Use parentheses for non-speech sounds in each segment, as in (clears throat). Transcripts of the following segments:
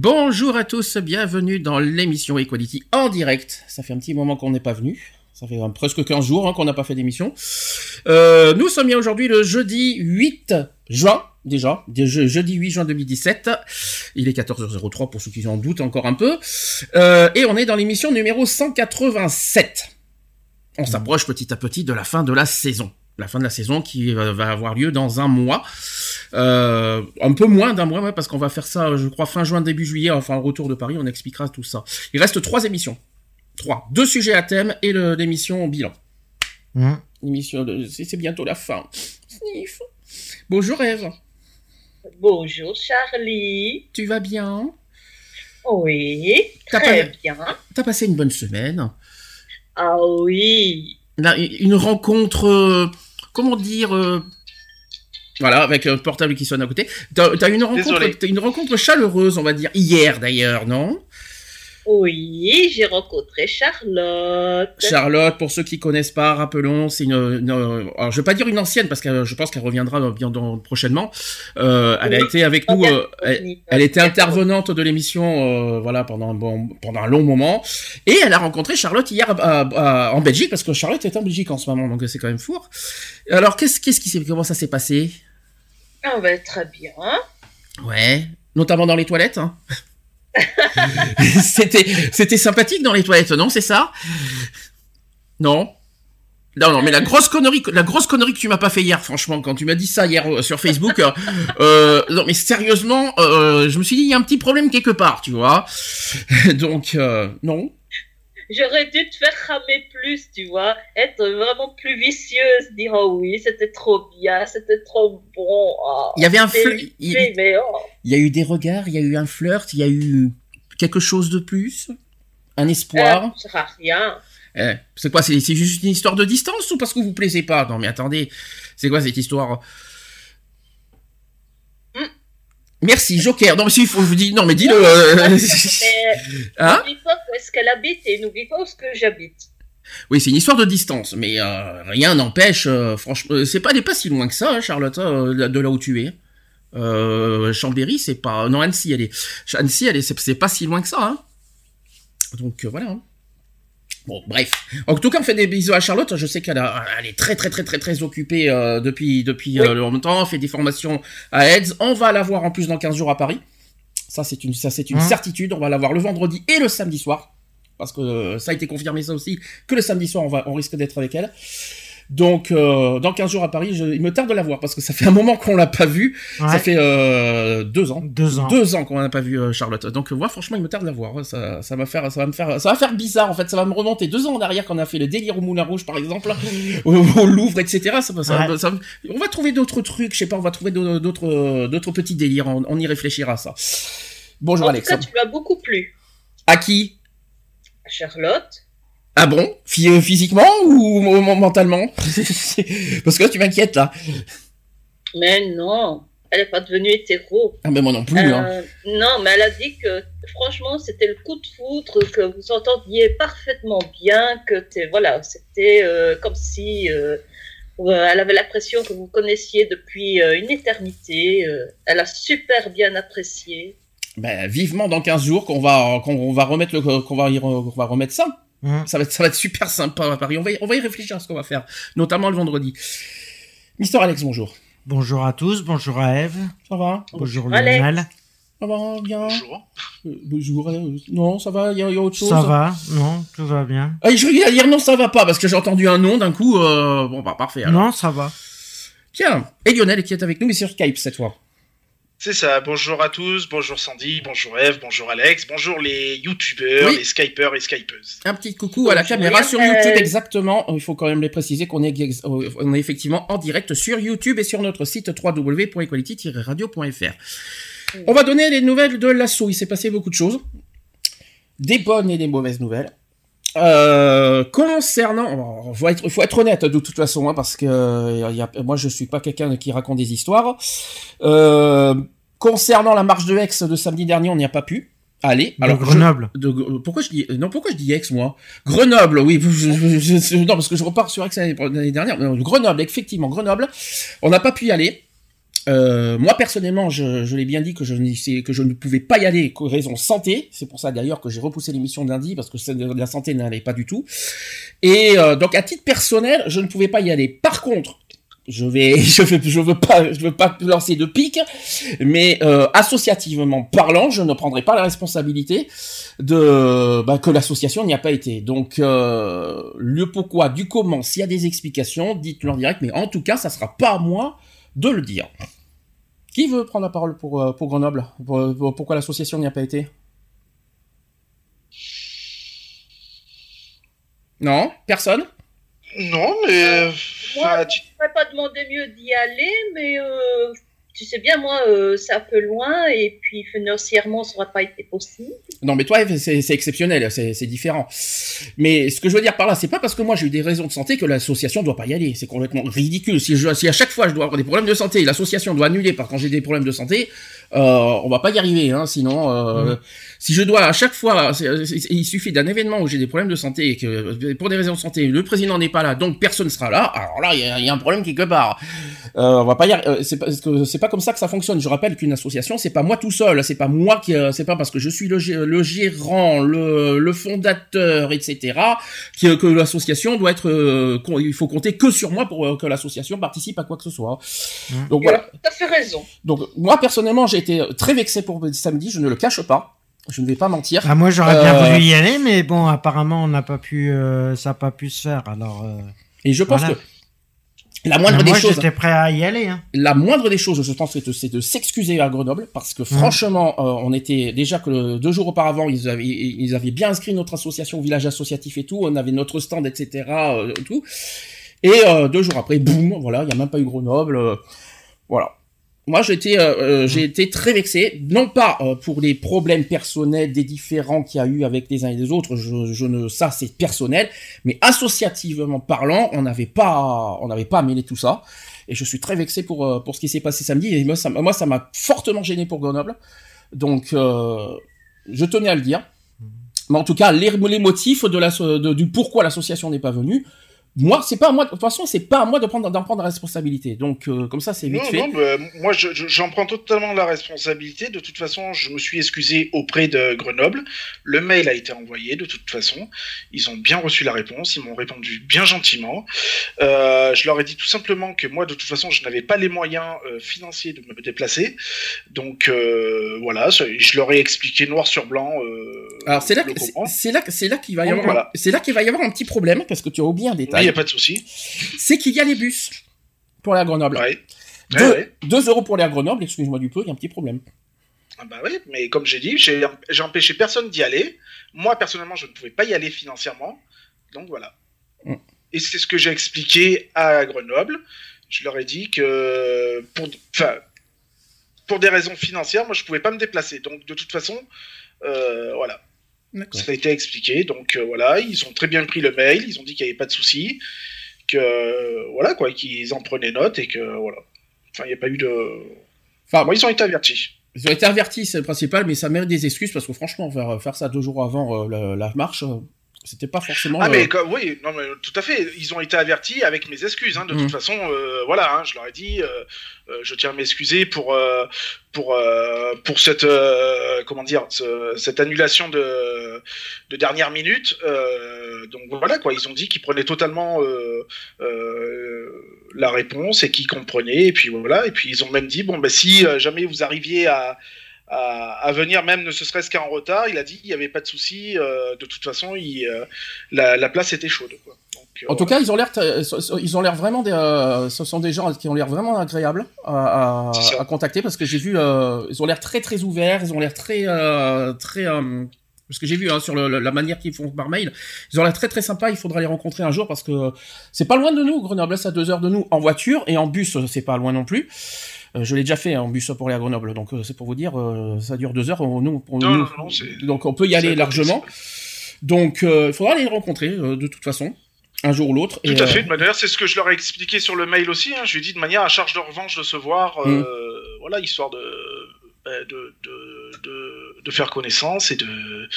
Bonjour à tous, bienvenue dans l'émission Equality en direct. Ça fait un petit moment qu'on n'est pas venu. Ça fait euh, presque 15 jours hein, qu'on n'a pas fait d'émission. Euh, nous sommes bien aujourd'hui le jeudi 8 juin, déjà, je- jeudi 8 juin 2017. Il est 14h03 pour ceux qui en doutent encore un peu. Euh, et on est dans l'émission numéro 187. On s'approche petit à petit de la fin de la saison. La fin de la saison qui va avoir lieu dans un mois. Euh, un peu moins d'un mois, ouais, parce qu'on va faire ça, je crois, fin juin, début juillet, enfin, au retour de Paris, on expliquera tout ça. Il reste trois émissions. Trois. Deux sujets à thème et l'émission bilan. Hum. L'émission de... C'est c'est bientôt la fin. Sniff. Bonjour Eve, Bonjour Charlie. tu vas bien? Oui, T'as très pas- bien. T'as passé une bonne semaine? Ah oui. Là, Une rencontre, euh, comment dire... euh, Voilà, avec un portable qui sonne à côté. T'as t'as une rencontre, une rencontre chaleureuse, on va dire, hier d'ailleurs, non? Oui, j'ai rencontré Charlotte. Charlotte, pour ceux qui connaissent pas, rappelons, c'est une, une- alors je vais pas dire une ancienne parce que je pense qu'elle reviendra bien dans- prochainement. Euh, elle a Oui. été avec nous, euh, elle, elle était intervenante de l'émission, euh, voilà, pendant un bon, pendant un long moment, et elle a rencontré Charlotte hier à- à- à- en Belgique parce que Charlotte est en Belgique en ce moment, donc c'est quand même fou. Alors qu'est-ce qu'est-ce qui s'est, comment ça s'est passé? Ah ben, très bien. Ouais, notamment dans les toilettes. Hein. (laughs) c'était c'était sympathique dans les toilettes, non C'est ça? Non. Non, non, mais la grosse connerie, la grosse connerie que tu m'as pas fait hier, franchement, quand tu m'as dit ça hier euh, sur Facebook, euh, (laughs) euh, non, mais sérieusement, euh, je me suis dit il y a un petit problème quelque part, tu vois. (laughs) Donc euh, non. J'aurais dû te faire ramer plus, tu vois, être vraiment plus vicieuse, dire oh oui, c'était trop bien, c'était trop bon. oh, Il y avait un vite il- oh. Il y a eu des regards, il y a eu un flirt, il y a eu quelque chose de plus, un Euh, espoir? ça sert à rien. Eh, c'est quoi C'est juste une histoire de distance ou parce que vous plaisez pas? Non mais attendez, c'est quoi cette histoire? Merci Joker. Non mais si il faut vous dire non mais dis-le. euh, hein? n'oublie pas où est-ce qu'elle habite et n'oublie pas où est-ce que j'habite. Oui c'est une histoire de distance, mais euh, rien n'empêche. euh, franchement, c'est pas elle est pas si loin que ça, hein, Charlotte, de là où tu es. Chambéry, c'est pas non Annecy, elle est Annecy, elle est c'est pas si loin que ça. Hein. Donc voilà. hein. Bon, bref. En tout cas, on fait des bisous à Charlotte. Je sais qu'elle elle est très, très, très, très, très occupée euh, depuis, depuis Oui. euh, longtemps. Elle fait des formations à AIDS. On va la voir en plus dans 15 jours à Paris. Ça, c'est une, ça, c'est une Hein certitude. On va la voir le vendredi et le samedi soir. Parce que euh, ça a été confirmé, ça aussi, que le samedi soir, on, va, on risque d'être avec elle. Donc, euh, dans 15 jours à Paris, je, il me tarde de la voir parce que ça fait un moment qu'on l'a pas vue. Ça Ouais. fait euh, deux ans. Deux ans. Deux ans qu'on n'a pas vu euh, Charlotte. Donc, euh, moi, franchement, il me tarde de la voir. Ça, ça va faire, ça va me faire, ça va faire bizarre en fait. Ça va me remonter deux ans en arrière quand on a fait le délire au Moulin Rouge, par exemple, (laughs) au, au Louvre, etc. Ça, va- ça, Ouais. ça va- on va trouver d'autres trucs. Je sais pas. On va trouver d'autres, d'autres, d'autres petits délires. On, on y réfléchira ça. Bonjour en Alex. tout cas, tu m'as beaucoup plu. À qui? Charlotte. Ah bon? Euh, Physiquement ou mentalement? (laughs) Parce que là, tu m'inquiètes là. Mais non, elle n'est pas devenue hétéro. Ah ben moi non plus. hein. Euh, non, mais elle a dit que franchement c'était le coup de foudre, que vous entendiez parfaitement bien, que t'es- voilà, c'était euh, comme si euh, elle avait l'impression que vous connaissiez depuis euh, une éternité. euh, elle a super bien apprécié. Ben, vivement dans 15 jours qu'on va qu'on va remettre le qu'on va qu'on va remettre ça. Hum. Ça va être ça va être super sympa à Paris. On va y, on va y réfléchir à ce qu'on va faire, notamment le vendredi. Mister Alex, bonjour. Bonjour à tous, bonjour à Eve, Ça va? Bonjour Alex. Lionel. Ça va bien? Bonjour. Euh, Bonjour. euh, Non, ça va. Il y, a- il y a autre chose? Ça va? Non, tout va bien. Ah, je vais dire non, ça va pas parce que j'ai entendu un nom d'un coup. euh, Bon, bah parfait. alors. Non, ça va. Tiens, et Lionel qui est avec nous, mais sur Skype cette fois. C'est ça, bonjour à tous, bonjour Sandy, bonjour Eve, bonjour Alex, bonjour les youtubeurs, Oui. les skypeurs et skypeuses. Un petit coucou à la Bonjour, caméra sur. YouTube, exactement. Il faut quand même les préciser qu'on est, euh, on est effectivement en direct sur YouTube et sur notre site www.equality-radio.fr. On va donner les nouvelles de l'assaut. Il s'est passé beaucoup de choses. des bonnes et des mauvaises nouvelles. Euh, concernant, faut être, faut être honnête de toute façon, hein, parce que euh, y a, moi je suis pas quelqu'un qui raconte des histoires. Euh, concernant la marche de Aix de samedi dernier, on n'y a pas pu aller. Alors, Grenoble. Je, de, pourquoi je dis non Pourquoi je dis Aix moi? Grenoble, oui. Je, je, non parce que je repars sur Aix l'année dernière. Grenoble, effectivement, Grenoble. On n'a pas pu y aller. Euh, moi personnellement, je, l'ai bien dit que je, ne pouvais pas y aller pour raison santé. C'est pour ça d'ailleurs que j'ai repoussé l'émission lundi parce que la santé n'allait pas du tout. Et euh, donc à titre personnel, je ne pouvais pas y aller. Par contre, je vais, (laughs) je veux, pas, lancer de pique, mais euh, associativement parlant, je ne prendrai pas la responsabilité de bah, que l'association n'y a pas été. Donc le pourquoi, du comment, s'il y a des explications, dites-le en direct. Mais en tout cas, ça sera pas à moi de le dire. Qui veut prendre la parole pour, euh, pour Grenoble? Pourquoi l'association n'y a pas été? Non? Personne? Non, mais... Moi, je ne pourrais pas demander mieux d'y aller, mais euh, tu sais bien, moi, euh, c'est un peu loin et puis financièrement, ça n'aurait pas été possible. Non, mais toi, c'est exceptionnel, c'est différent. Mais ce que je veux dire par là, c'est pas parce que moi j'ai eu des raisons de santé que l'association doit pas y aller. C'est complètement ridicule. Si, à chaque fois je dois avoir des problèmes de santé, l'association doit annuler par quand j'ai des problèmes de santé, euh, on va pas y arriver. Hein, sinon, euh, mmh. si je dois à chaque fois, il suffit d'un événement où j'ai des problèmes de santé et que pour des raisons de santé, le président n'est pas là, donc personne sera là. Alors là, il y, y, a un problème quelque part. Euh, on va pas y arriver. C'est pas, c'est pas comme ça que ça fonctionne. Je rappelle qu'une association, c'est pas moi tout seul. C'est pas moi qui, c'est pas parce que je suis le, le gérant, le, le, fondateur, etc., que, que l'association doit être, euh, il faut compter que sur moi pour que l'association participe à quoi que ce soit. Mmh. Donc voilà. T'as fait raison. Donc moi personnellement, j'ai très vexé pour samedi. Je ne le cache pas. Je ne vais pas mentir. Ah, moi j'aurais bien euh, voulu y aller, mais bon, apparemment on n'a pas pu, euh, ça n'a pas pu se faire. Alors. Euh, Et je pense que la moindre des choses. J'étais prêt à y aller. Hein. La moindre des choses, je pense, c'est de, s'excuser à Grenoble parce que franchement, euh, on était déjà que deux jours auparavant, ils avaient, ils avaient bien inscrit notre association, village associatif et tout. On avait notre stand, etc. Euh, tout. Et euh, deux jours après, boum, voilà, il y a même pas eu Grenoble. Euh, voilà. Moi, j'ai été, euh, j'ai été très vexé, non pas euh, pour les problèmes personnels des différents qu'il y a eu avec les uns et les autres, je, je ne, ça c'est personnel, mais associativement parlant, on n'avait pas, on n'avait pas mêlé tout ça, et je suis très vexé pour euh, pour ce qui s'est passé samedi, et moi ça, moi ça m'a fortement gêné pour Grenoble, donc euh, je tenais à le dire. Mais en tout cas, les, les motifs de la, de, du pourquoi l'association n'est pas venue, moi, c'est pas à moi. De toute façon, c'est pas à moi de prendre d'en prendre la responsabilité. Donc, euh, comme ça, c'est vite non, fait. Non, bah, moi, j'en je, je, prends totalement la responsabilité. De toute façon, je me suis excusé auprès de Grenoble. Le mail a été envoyé. De toute façon, ils ont bien reçu la réponse. Ils m'ont répondu bien gentiment. Euh, je leur ai dit tout simplement que moi, de toute façon, je n'avais pas les moyens euh, financiers de me déplacer. Donc, voilà. Je leur ai expliqué noir sur blanc. Alors, c'est là, c'est là, c'est là qu'il va y avoir, voilà. c'est là qu'il va y avoir un petit problème parce que tu as oublié un Il détail. n'y a pas de souci. C'est qu'il y a les bus pour à Grenoble. Ouais. Euros pour à Grenoble. Excuse-moi du peu, il y a un petit problème. Ah bah oui, mais comme j'ai dit, j'ai empêché personne d'y aller. Moi, personnellement, je ne pouvais pas y aller financièrement. Donc voilà. Mm. Et c'est ce que j'ai expliqué à Grenoble. Je leur ai dit que pour des raisons financières, moi, je pouvais pas me déplacer. Donc de toute façon, euh, voilà. Ça a été expliqué. Donc euh, voilà, ils ont très bien pris le mail. Ils ont dit qu'il n'y avait pas de souci. Que euh, voilà, quoi, qu'ils en prenaient note et que voilà. Enfin, il n'y a pas eu de. Enfin, Moi, ils ont été avertis. Ils ont été avertis, c'est le principal, mais ça mérite des excuses parce que franchement, faire, faire ça deux jours avant euh, la, la marche, c'était pas forcément. Ah mais comme- oui, non mais tout à fait. Ils ont été avertis avec mes excuses. Hein, de Mhm. toute façon, euh, voilà, hein, je leur ai dit, euh, euh, je tiens à m'excuser pour pour pour cette comment dire ce- cette annulation de de dernière minute. Donc voilà quoi. Ils ont dit qu'ils prenaient totalement la réponse et qu'ils comprenaient. Et puis voilà. Et puis ils ont même dit bon ben si jamais vous arriviez à à, à venir même ne serait-ce qu'en retard, il a dit qu'il n'y avait pas de souci. euh, de toute façon, il, euh, la, la place était chaude. Quoi. Donc, euh, En tout cas, ils ont l'air, ils ont l'air vraiment, des, euh, ce sont des gens qui ont l'air vraiment agréables à, à, à contacter parce que j'ai vu, euh, ils ont l'air très très ouverts, ils ont l'air très euh, très, euh, parce que j'ai vu hein, sur le- la manière qu'ils font par mail, ils ont l'air très très sympas. Il faudra les rencontrer un jour parce que c'est pas loin de nous, Grenoble, c'est à deux heures de nous en voiture et en bus, c'est pas loin non plus. Euh, je l'ai déjà fait hein, en bus pour aller à Grenoble, donc euh, c'est pour vous dire, euh, ça dure deux heures. on- nous, pour Non, nous- non, non, c'est- donc on peut y aller largement. Donc il faudra les rencontrer de toute façon, un jour ou l'autre. Tout à euh, fait. D'ailleurs, c'est ce que je leur ai expliqué sur le mail aussi. hein. Je lui ai dit de manière à charge de revanche de se voir, euh, Mm. voilà, histoire de, bah, de, de, de, de faire connaissance et de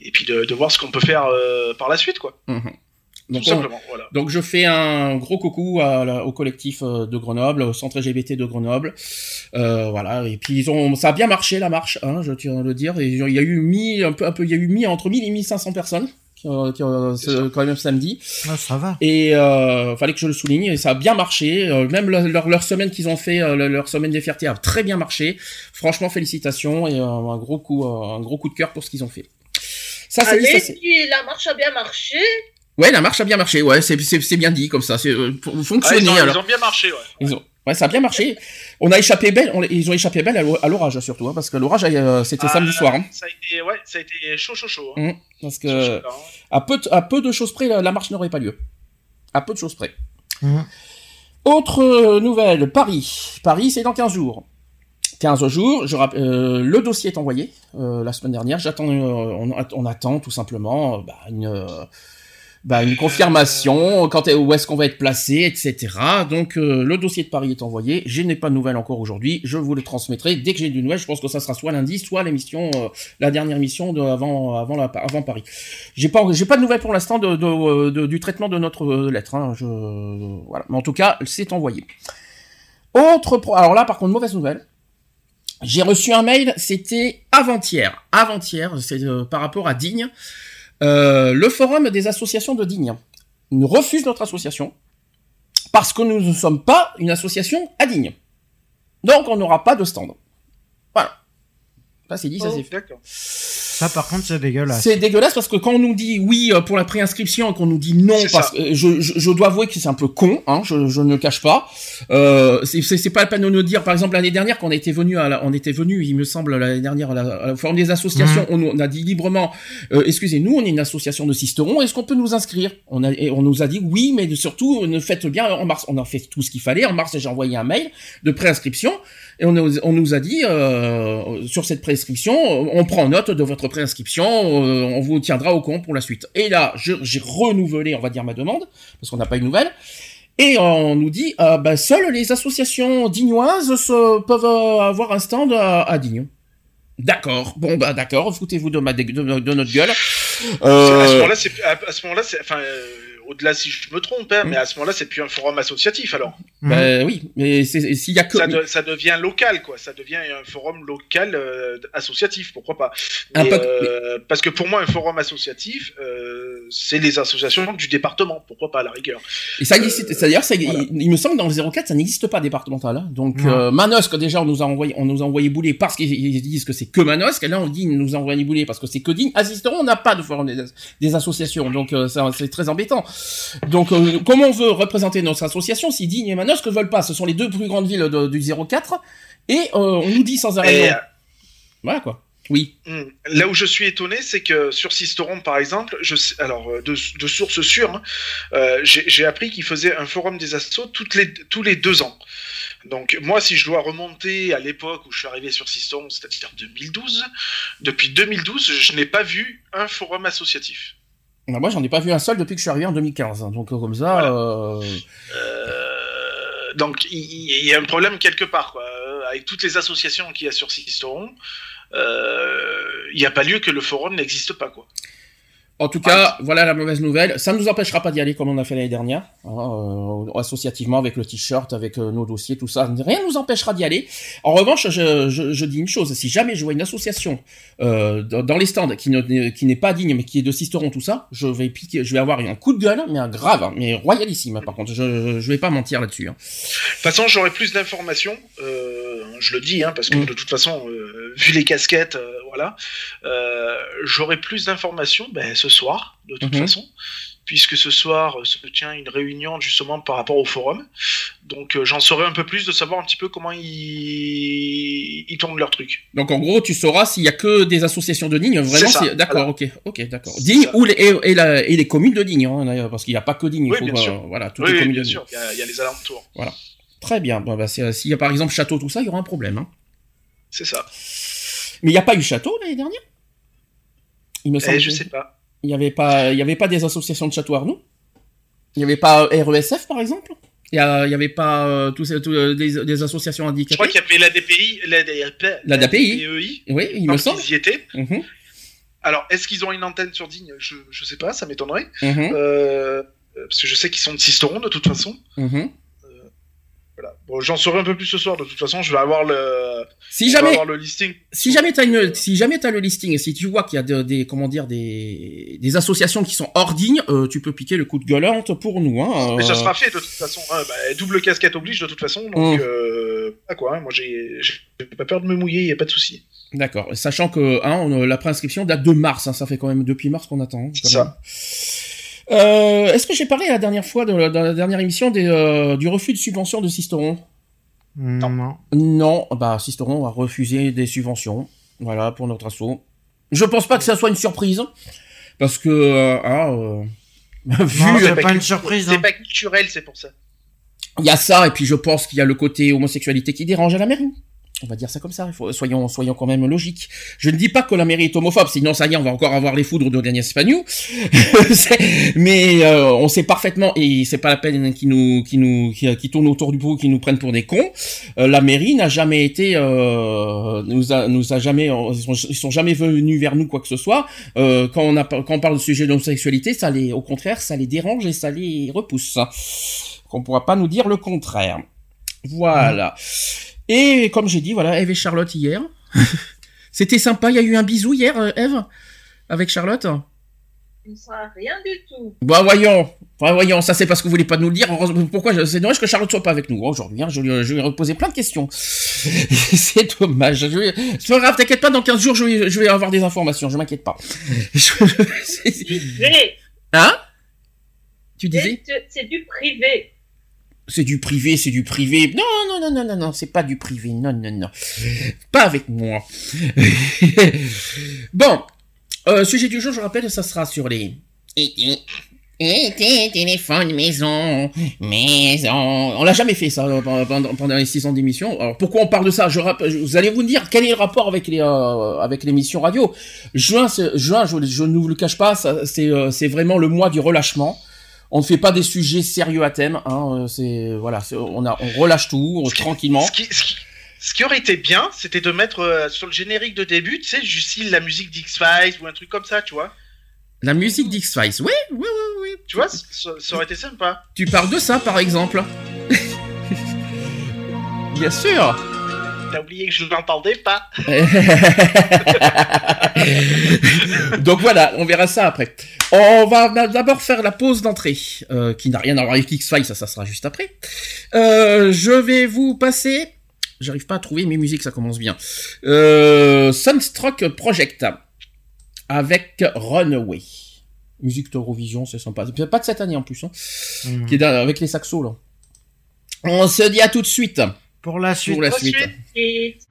et puis de, voir ce qu'on peut faire euh, par la suite, quoi. mhm. Donc, on- simplement. Voilà. Donc je fais un gros coucou à la- au collectif euh, de Grenoble, au centre LGBT de Grenoble. Euh, voilà, et puis ils ont, ça a bien marché la marche, hein, je tiens à le dire. Et il y a eu mis un peu, un peu, il y a eu mis entre 1000 et 1500 personnes ce- ça. quand même samedi. Ah, ça va. Et euh, fallait que je le souligne, et ça a bien marché. Euh, même leur, leur, leur semaine qu'ils ont fait, euh, leur- semaine des fiertés a très bien marché. Franchement, félicitations et euh, un gros coup, euh, un gros coup de cœur pour ce qu'ils ont fait. Ça, c'est dit, ça, la marche a bien marché. Ouais, la marche a bien marché. Ouais, c'est bien dit comme ça. C'est euh, ils, ont, alors. ils ont bien marché, ouais. Ils ont- Ouais, ça a bien marché. On a échappé belle. on- ils ont échappé belle à l'o- à l'orage surtout, hein, parce que l'orage euh, c'était Ah, samedi soir. hein. Ça a été, ouais, ça a été chaud, chaud, chaud. hein. Mm. Parce que chaud, hein. à peu de, à peu de choses près, la, la marche n'aurait pas lieu. À peu de choses près. Mhm. Autre euh, nouvelle, Paris. Paris, c'est dans 15 jours. 15 jours, je euh, le dossier est envoyé euh, la semaine dernière. J'attends, euh, on, on attend tout simplement bah, une, euh, bah, une confirmation, quand est- où est-ce qu'on va être placé, etc. Donc euh, le dossier de Paris est envoyé. Je n'ai pas de nouvelles encore aujourd'hui. Je vous le transmettrai dès que j'ai du nouvelles. Je pense que ça sera soit lundi, soit l'émission, euh, la dernière émission de avant, avant, la, avant Paris. J'ai pas, j'ai pas de nouvelles pour l'instant de, de- de- du traitement de notre euh, lettre. Hein. Je, voilà. Mais en tout cas, c'est envoyé. Autre, pro- alors là, par contre, mauvaise nouvelle. J'ai reçu un mail, c'était avant-hier. Avant-hier, c'est euh, par rapport à Digne. Euh, le forum des associations de Digne nous refuse notre association parce que nous ne sommes pas une association à Digne. Donc, on n'aura pas de stand. Voilà. Ça, c'est dit, ça Oh. c'est fait. Ça, par contre, c'est dégueulasse. C'est dégueulasse parce que quand on nous dit oui euh, pour la préinscription et qu'on nous dit non parce que euh, je, je, je dois avouer que c'est un peu con, hein, je, je ne le cache pas. Euh, c'est- c'est c'est pas la peine de nous dire, par exemple l'année dernière qu'on était venu, à la- on était venu, il me semble l'année dernière à la, à la forum des associations, on, nous- on a dit librement, euh, excusez-nous, on est une association de cisterons, est-ce qu'on peut nous inscrire? On a, et on nous a dit oui, mais surtout ne faites bien en mars. On a fait tout ce qu'il fallait. En mars, j'ai envoyé un mail de préinscription et on, nous- on nous a dit euh, sur cette préinscription, on prend note de votre préinscription, euh, on vous tiendra au courant pour la suite. Et là, j'ai renouvelé, on va dire, ma demande, parce qu'on n'a pas eu de nouvelles. Et on nous dit, euh, bah, seules les associations dignoises se- peuvent euh, avoir un stand à, à Digne. D'accord, bon bah d'accord, foutez-vous de, ma, de, de notre gueule. À ce Euh, moment-là, c'est à, à ce moment-là, c'est enfin euh, au-delà si je me trompe, hein, Mm. mais à ce moment-là, c'est plus un forum associatif alors. Bah, oui, mais s'il y a que Ça, de- ça devient local, quoi. Ça devient un forum local euh, associatif, pourquoi pas. Un Mais, peu- euh, Parce que pour moi, un forum associatif, euh, c'est les associations du département, pourquoi pas à la rigueur. Et ça existe, d'ailleurs, ça, voilà. il, il me semble que dans le 04, ça n'existe pas départemental. hein. Donc, euh, Manosque, déjà, on nous a envoyé, on nous a envoyé bouler parce qu'ils ils disent que c'est que Manosque. Et là, on dit, ils nous a envoyé bouler parce que c'est que Digne. Assisteront, on n'a pas de forum des, des associations. Donc, euh, ça, c'est très embêtant. Donc, euh, comment on veut représenter notre association si Digne et Manosque ne veulent pas? Ce sont les deux plus grandes villes de- du 04. Et, euh, on nous dit sans arrêt Et, non. Voilà, quoi. Oui. Hmm. Là où je suis étonné, c'est que sur Sisteron, par exemple, je sais, alors euh, de, de sources sûres, hein, euh, j'ai j'ai appris qu'ils faisaient un forum des assos toutes les, tous les deux ans. Donc moi, si je dois remonter à l'époque où je suis arrivé sur Sisteron, c'est-à-dire 2012, depuis 2012, je n'ai pas vu un forum associatif. Alors, moi, j'en ai pas vu un seul depuis que je suis arrivé en 2015. hein. Donc, euh, comme ça, Voilà. euh, Euh, donc il y, a un problème quelque part, quoi. Avec toutes les associations qu'il y a sur Sisteron. Il n'y a pas lieu que le forum n'existe pas, quoi. En tout cas, voilà la mauvaise nouvelle. Ça ne nous empêchera pas d'y aller comme on a fait l'année dernière, hein, euh, associativement avec le t-shirt, avec euh, nos dossiers, tout ça. Rien ne nous empêchera d'y aller. En revanche, je, je, je dis une chose si jamais je vois une association euh, dans les stands qui ne n'est pas digne, mais qui est de Sisteron, tout ça, je vais piquer, je vais avoir un coup de gueule, mais un grave, hein, mais royalissime. Par contre, je je vais pas mentir là-dessus. hein. De toute façon, j'aurai plus d'informations. je le dis, parce que Mm. de toute façon, vu les casquettes, voilà, euh, j'aurai plus d'informations ben, ce soir, de toute Mhm. façon, puisque ce soir euh, se tient une réunion justement par rapport au forum. Donc, euh, j'en saurai un peu plus de savoir un petit peu comment ils, ils tournent leur truc. Donc en gros, tu sauras s'il y a que des associations de Digne. Vraiment, d'accord, voilà. ok, ok, d'accord. Digne ou les, et, et la- et les communes de Digne, hein, d'ailleurs, parce qu'il n'y a pas que Digne. il Oui, faut bien pas- sûr. Voilà, toutes Oui, les communes bien de Digne. sûr, il y, a- il y a les alentours. Très bien. Bon, bah, s'il y a par exemple château, tout ça, il y aura un problème. hein. C'est ça. Mais il n'y a pas eu château l'année dernière? Il me semble. Et je que- sais pas. Il n'y avait pas, il y avait pas des associations de châteaux Arnoux? Il n'y avait pas euh, RESF par exemple? Il y a- il y avait pas euh, tous tous, euh, des, des associations Je handicapées? crois qu'il y avait la DPI, la, DPI, La DPI. DPEI, Oui, il me semble. ils y étaient. Mhm, Alors, est-ce qu'ils ont une antenne sur Digne? Je, je sais pas, ça m'étonnerait. mhm, Euh, parce que je sais qu'ils sont de Sisteron de toute façon. mhm. Voilà. Bon, j'en saurai un peu plus ce soir. De toute façon, je vais avoir le, Si jamais, avoir le listing. si jamais t'as une, si jamais t'as le listing, et si tu vois qu'il y a de- des, comment dire, des, des associations qui sont hors digne, euh, tu peux piquer le coup de gueulante pour nous, hein. Mais ça euh, sera fait de toute façon. hein. Bah, double casquette oblige de toute façon. Mm. Donc, euh, ah quoi, hein, moi j'ai pas peur de me mouiller, y a pas de souci. D'accord. Sachant que hein, on, la préinscription date de mars, hein, ça fait quand même depuis mars qu'on attend. hein, ça. même. Euh, Est-ce que j'ai parlé la dernière fois, de, dans la dernière émission, des, euh, du refus de subvention de Sisteron? Non. Non, bah Sisteron a refusé des subventions, voilà, pour notre assaut. Je pense pas que ça soit une surprise, parce que, euh, ah, euh, (laughs) vu, Non, c'est pas pas une surprise. C'est hein. pas culturel, c'est pour ça. il y a ça, et puis je pense qu'il y a le côté homosexualité qui dérange à la mairie. On va dire ça comme ça, soyons, soyons quand même logiques. Je ne dis pas que la mairie est homophobe, sinon ça y est, on va encore avoir les foudres de Daniel Spagnou. (laughs) Mais euh, on sait parfaitement, et c'est pas la peine qu'ils nous, qui nous, qui, tournent autour du pot, qui nous prennent pour des cons. Euh, la mairie n'a jamais été, euh, nous a, nous a jamais, ils sont, sont jamais venus vers nous quoi que ce soit. Euh, quand on a, quand on parle de sujet d'homosexualité, ça les, au contraire, ça les dérange et ça les repousse. Qu'on pourra pas nous dire le contraire. Voilà. Et comme j'ai dit, voilà, Eve et Charlotte hier. (laughs) C'était sympa. Il y a eu un bisou hier, euh, Eve, avec Charlotte. Il ne sera rien du tout. Bon, voyons. Voyons, ça c'est parce que vous voulez pas nous le dire. Pourquoi C'est dommage que Charlotte soit pas avec nous aujourd'hui. Hein. Je, lui, je lui ai reposé plein de questions. (laughs) c'est dommage. Je vais- C'est pas grave, t'inquiète pas. Dans 15 jours, je vais, je vais avoir des informations. Je m'inquiète pas. (laughs) Je-. Hein? Tu disais? C'est c'est du privé. C'est du privé, c'est du privé. Non, non, non, non, non, non, c'est pas du privé. Non, non, non. Pas avec moi. (laughs) bon. Euh, sujet du jour, je rappelle, ça sera sur les... Et tes téléphones maison, maison. On l'a jamais fait ça pendant, pendant les six ans d'émission. Alors pourquoi on parle de ça? Je rappelle, Vous allez vous dire quel est le rapport avec les euh, avec l'émission radio? Juin, juin, je, je ne vous le cache pas, c'est euh, c'est vraiment le mois du relâchement. On ne fait pas des sujets sérieux à thème. Hein, euh, c'est voilà, on a on relâche tout tranquillement. Ce qui, ce qui- ce qui aurait été bien, c'était de mettre euh, sur le générique de début, tu sais, du style la musique d'X-Files ou un truc comme ça, tu vois. La musique d'X-Files. Oui, oui, oui, oui. Tu vois, ça, ça aurait été sympa. Tu parles de ça, par exemple. (laughs) Bien sûr. T'as oublié que je l'entendais pas. (laughs) Donc voilà, on verra ça après. On va d'abord faire la pause d'entrée, euh, qui n'a rien à voir avec X-Files, ça, ça sera juste après. Euh, je vais vous passer... J'arrive pas à trouver mes musiques, ça commence bien. Euh, Sunstroke Project, avec Runaway. Musique d'Eurovision, c'est sympa. C'est pas de cette année en plus, hein, Mhm. qui est avec les saxos là. On se dit à tout de suite. Pour la suite. Pour la Ensuite, suite.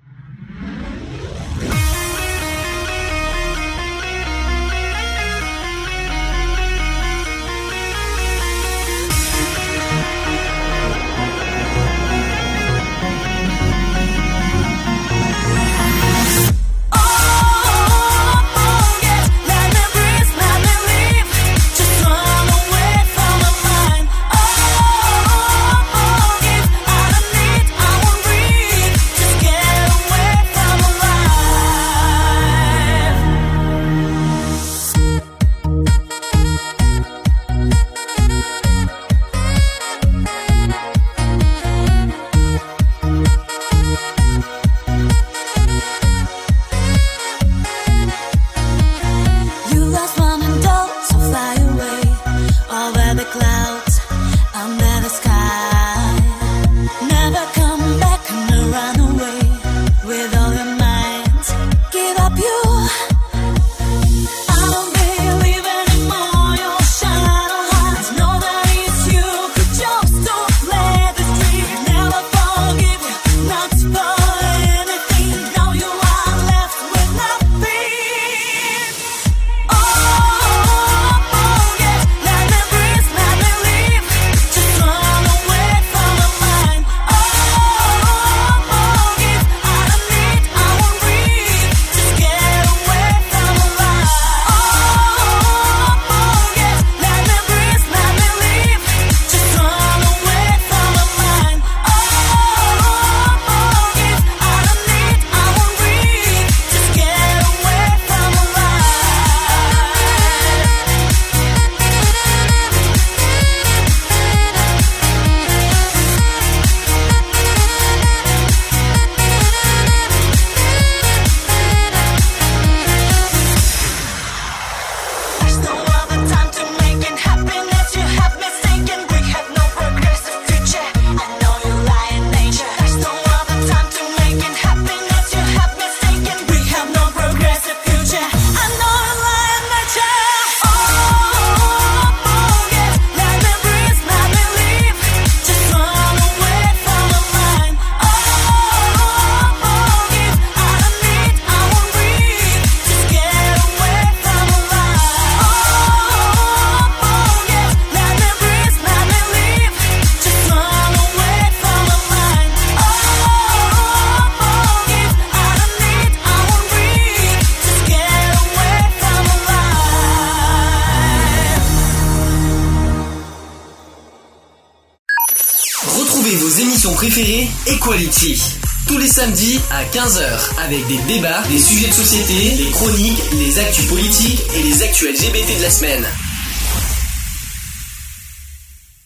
Société, des chroniques, les actus politiques et les actus LGBT de la semaine.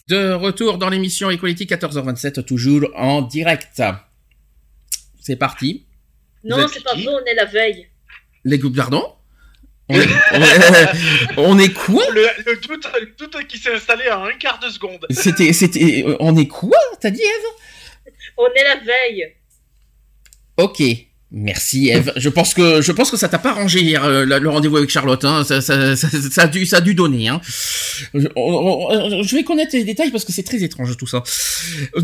De retour dans l'émission Equality 14h27, toujours en direct. C'est parti. Non, êtes c'est pas vrai, on est la veille. Les groupes pardon (laughs) on est, on est- (laughs) on est quoi Le, le doute, le doute qui s'est installé en un quart de seconde. C'était, c'était, on est quoi T'as dit Eve? On est la veille. Ok. Merci Eve. Je pense que je pense que ça t'a pas arrangé hier euh, le le rendez-vous avec Charlotte. Hein. Ça, ça, ça, ça a dû ça a dû donner. Hein. Je, on- on- je vais connaître les détails parce que c'est très étrange tout ça.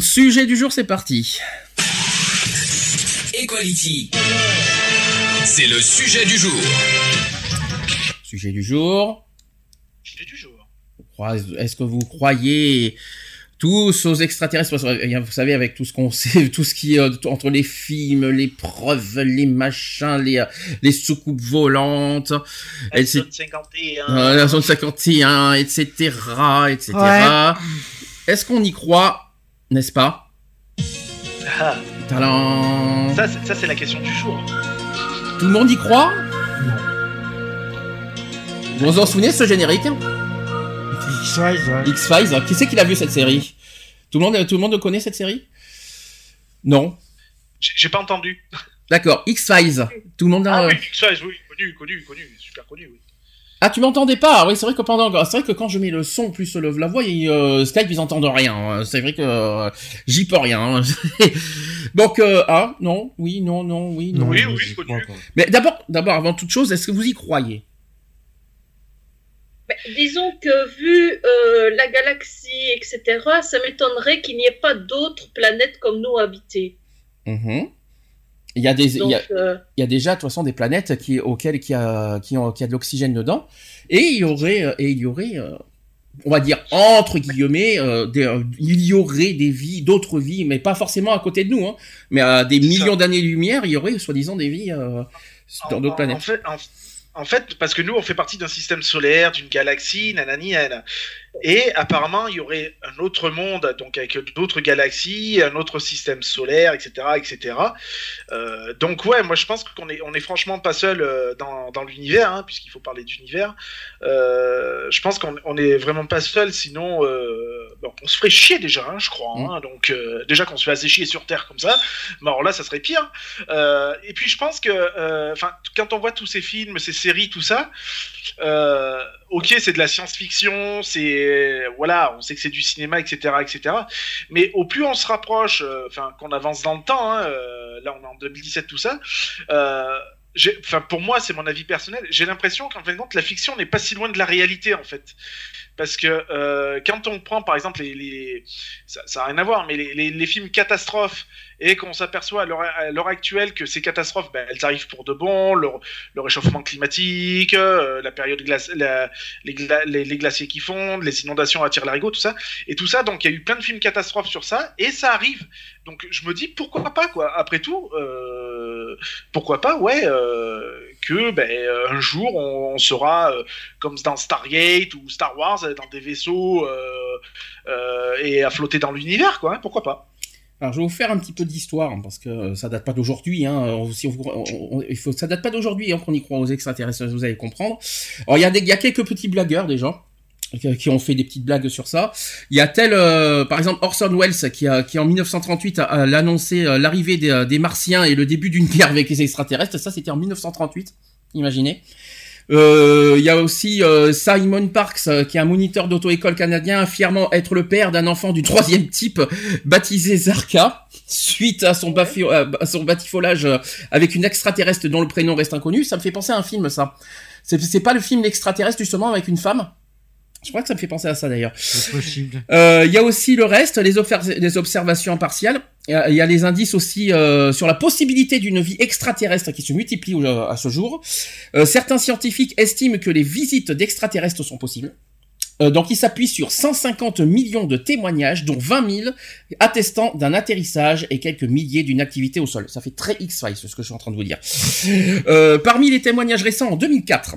Sujet du jour, c'est parti. Equality. C'est le sujet du jour. Sujet du jour. J'ai du jour. Est-ce que vous croyez tous aux extraterrestres Parce que, euh, Vous savez, avec tout ce qu'on sait, (laughs) tout ce qui est euh, entre les films, les preuves, les machins, les, euh, les soucoupes volantes, c'est- Zone 51. euh, la zone 51, etc., etc. Ouais. Est-ce qu'on y croit, n'est-ce pas? Ah, Talent. ça, c'est- ça, c'est la question du jour. Tout le monde y croit? Vous vous en souvenez de ce générique? X-Files, ouais. X-Files, hein. qui c'est qui l'a vu cette série? Tout le, monde, tout le monde connaît cette série? Non J'ai pas entendu. D'accord, X-Files. Tout le monde a... Ah oui, X-Files, oui, connu, connu, connu, super connu, oui. Ah, tu m'entendais pas Oui, c'est vrai que pendant... C'est vrai que quand je mets le son plus le, la voix, et, euh, Skype, ils entendent rien. hein. C'est vrai que euh, j'y peux rien. hein. (laughs) Donc, euh, ah, non, oui, non, non, oui, non. Oui, mais oui, connu. Mais d'abord, d'abord, avant toute chose, est-ce que vous y croyez? Mais disons que vu euh, la galaxie, etc., ça m'étonnerait qu'il n'y ait pas d'autres planètes comme nous habitées. Il y a des, il Donc, y a, euh, il y a déjà de toute façon des planètes qui auxquelles qui a qui, ont, qui a de l'oxygène dedans et il y aurait euh, et il y aurait euh, on va dire entre guillemets euh, des, euh, il y aurait des vies d'autres vies mais pas forcément à côté de nous hein, mais à des millions d'années lumière il y aurait soi-disant des vies euh, dans d'autres planètes En fait, en, en fait, parce que nous, on fait partie d'un système solaire, d'une galaxie, nanani, nanana. Et apparemment, il y aurait un autre monde, donc avec d'autres galaxies, un autre système solaire, etc., etc. Euh, donc ouais, moi je pense qu'on est, on est franchement pas seul euh, dans, dans l'univers, hein, puisqu'il faut parler d'univers. Euh, je pense qu'on on est vraiment pas seul, sinon bon, on se ferait chier déjà, hein, je crois. hein. donc euh, déjà qu'on se fait assez chier sur Terre comme ça, mais alors là, ça serait pire. Et puis je pense que, enfin, quand on voit tous ces films, ces séries, tout ça, euh, ok, c'est de la science-fiction, c'est voilà, on sait que c'est du cinéma, etc., etc. Mais au plus on se rapproche, euh, enfin, qu'on avance dans le temps, hein, euh, là on est en 2017, tout ça. Enfin, pour moi, c'est mon avis personnel. J'ai l'impression qu'en fin de compte, la fiction n'est pas si loin de la réalité, en fait. Parce que quand on prend, par exemple, les, ça n'a rien à voir, mais les, les films catastrophes et qu'on s'aperçoit à l'heure- à actuelle que ces catastrophes, ben, elles arrivent pour de bon, le, réchauffement climatique, euh, la période glace, la- les, gla- les, les glaciers qui fondent, les inondations attirent l'arigot, tout ça, et tout ça. Donc il y a eu plein de films catastrophes sur ça, et ça arrive. Donc je me dis pourquoi pas quoi. Après tout, euh, pourquoi pas, ouais, euh, que ben, un jour on, sera euh, comme dans Stargate ou Star Wars dans des vaisseaux et à flotter dans l'univers, quoi. hein, pourquoi pas. Alors, je vais vous faire un petit peu d'histoire, hein, parce que euh, ça date pas d'aujourd'hui. Hein, on- il faut, ça date pas d'aujourd'hui hein, qu'on y croit aux extraterrestres, vous allez comprendre. Alors, il y, a des- il y a quelques petits blagueurs, déjà, qui- ont fait des petites blagues sur ça. Il y a tel, euh, par exemple, Orson Welles, qui, a, qui en 1938 a, a annoncé euh, l'arrivée des, euh, des Martiens et le début d'une guerre avec les extraterrestres. Ça, c'était en 1938, imaginez. Euh, Il y a aussi euh, Simon Parks, euh, qui est un moniteur d'auto-école canadien, affirmant être le père d'un enfant du troisième type baptisé Zarka, suite à son, à son batifolage avec une extraterrestre dont le prénom reste inconnu. Ça me fait penser à un film, ça. C'est c'est pas le film L'extraterrestre, justement, avec une femme? Je crois que ça me fait penser à ça, d'ailleurs. C'est possible. Euh, Il y a aussi le reste, les, obser- les observations impartiales. Il y a- il y a les indices aussi euh, sur la possibilité d'une vie extraterrestre qui se multiplie à ce jour. Euh, certains scientifiques estiment que les visites d'extraterrestres sont possibles. Donc, ils s'appuient sur 150 millions de témoignages, dont 20 000 attestant d'un atterrissage et quelques milliers d'une activité au sol. Ça fait très X-Files, ce que je suis en train de vous dire. Parmi les témoignages récents, en 2004,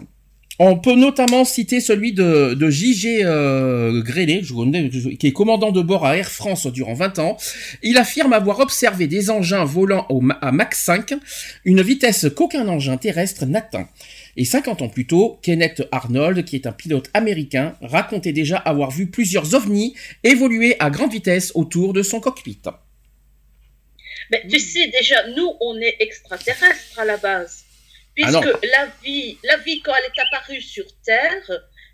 On peut notamment citer celui de, J.G. Euh, qui est commandant de bord à Air France durant 20 ans. Il affirme avoir observé des engins volant à Mach 5, une vitesse qu'aucun engin terrestre n'atteint. Et 50 ans plus tôt, Kenneth Arnold, qui est un pilote américain, racontait déjà avoir vu plusieurs ovnis évoluer à grande vitesse autour de son cockpit. Mais tu sais, déjà, nous, on est extraterrestres à la base. Puisque Ah la vie, la vie, quand elle est apparue sur Terre,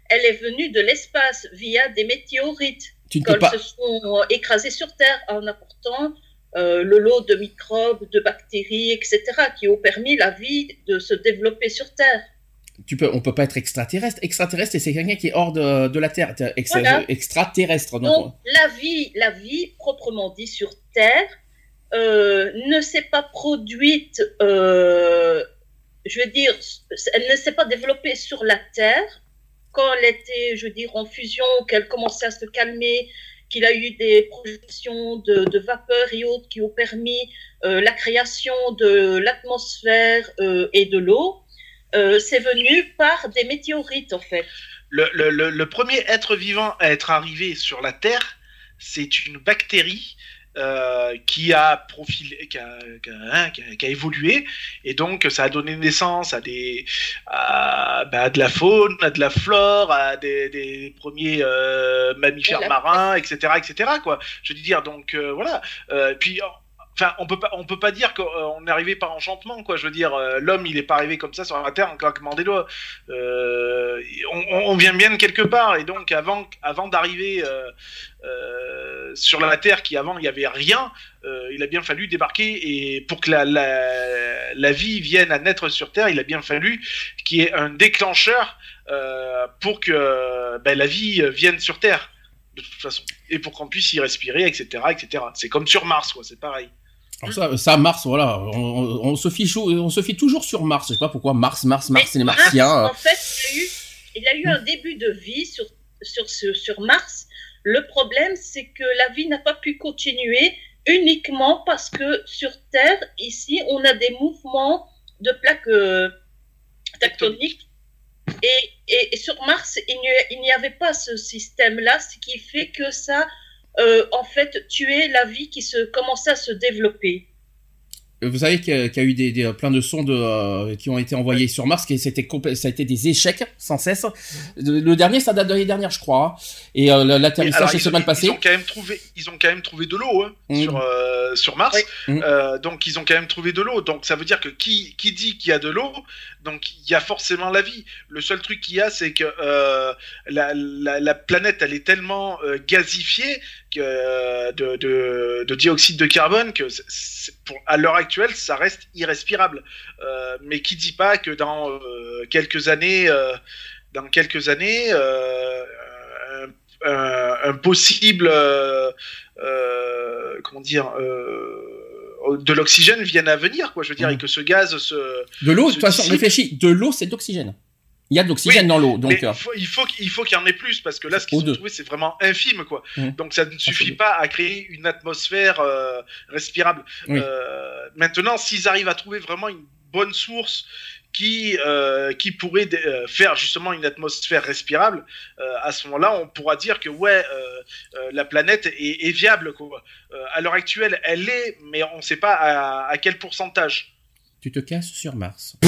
elle est venue de l'espace via des météorites. Pas. elles se sont écrasées sur Terre en apportant euh, le lot de microbes, de bactéries, etc., qui ont permis la vie de se développer sur Terre. Tu peux, on peut pas être extraterrestre. Extraterrestre, c'est quelqu'un qui est hors de, de la Terre. Voilà. Extraterrestre. Donc, Donc, la vie, la vie proprement dit sur Terre euh, ne s'est pas produite, euh, je veux dire, elle ne s'est pas développée sur la Terre quand elle était, je veux dire, en fusion, qu'elle commençait à se calmer, qu'il a eu des projections de, vapeur et autres qui ont permis euh, la création de l'atmosphère euh, et de l'eau. Euh, c'est venu par des météorites, en fait. Le premier être vivant à être arrivé sur la Terre, c'est une bactérie euh, qui a profilé, qui a, qui a- hein, qui a- qui a évolué, et donc ça a donné naissance à des, à, bah, à de la faune, à de la flore, à des, des premiers euh, mammifères Voilà. marins, etc., etc. Quoi. Je veux dire, donc euh, voilà. Puis On peut pas, on peut pas dire qu'on est arrivé par enchantement, quoi. Je veux dire, euh, l'homme, il est pas arrivé comme ça sur la terre en claquement des doigts. Euh, on, vient bien de quelque part, et donc avant, d'arriver euh, euh, sur la terre, qui avant il y avait rien, euh, il a bien fallu débarquer et pour que la, vie vienne à naître sur terre, il a bien fallu qu'il y ait un déclencheur euh, pour que ben, la vie vienne sur terre de toute façon et pour qu'on puisse y respirer, etc., etc. C'est comme sur Mars, quoi. C'est pareil. Alors ça, ça, Mars, voilà. On, on- on se on se fie toujours sur Mars. Je sais pas pourquoi Mars, Mars, Mars, c'est les Mars, Martiens. En fait, il y a eu, il y a eu un début de vie sur, sur, Mars. Le problème, c'est que la vie n'a pas pu continuer uniquement parce que sur Terre, ici, on a des mouvements de plaques euh, tectoniques. Et, et, et sur Mars, il n'y a- il n'y avait pas ce système-là, ce qui fait que ça, euh, en fait, tuait la vie qui se commençait à se développer. Vous savez qu'il y a, qu'il y a eu des, des- plein de sondes euh, qui ont été envoyées sur Mars, qui c'était ça a été des échecs sans cesse. Le, le dernier, ça date de l'année dernière, je crois. hein. Et euh, l'atterrissage s'est ils, mal ils passé. ont quand même trouvé, ils ont quand même trouvé de l'eau hein, Mhm. sur euh, sur Mars. Oui. Euh, donc ils ont quand même trouvé de l'eau. Donc ça veut dire que qui qui dit qu'il y a de l'eau, donc il y a forcément la vie. Le seul truc qu'il y a, c'est que euh, la, la, la planète, elle est tellement euh, gazifiée euh, de, de, de dioxyde de carbone que pour, à l'heure actuelle, ça reste irrespirable. Euh, mais qui dit pas que dans euh, quelques années, dans quelques années, un, possible, comment dire, de l'oxygène vienne à venir, quoi. Je veux dire, Mhm. et que ce gaz se De l'eau, de toute façon, réfléchis. De l'eau, c'est de l'oxygène. Il y a de l'oxygène Oui, dans l'eau, donc. mais euh, il faut, il faut qu'il faut qu'il y en ait plus parce que là, ce qu'ils ont trouvé, c'est vraiment infime, quoi. Mhm. Donc ça ne suffit pas à créer une atmosphère euh, respirable. Oui. Euh, maintenant, s'ils arrivent à trouver vraiment une bonne source qui euh, qui pourrait euh, faire justement une atmosphère respirable, euh, à ce moment-là, on pourra dire que ouais, la planète est, est viable, quoi. À l'heure actuelle, elle est, mais on ne sait pas à, à quel pourcentage. tu te casses sur Mars. (laughs)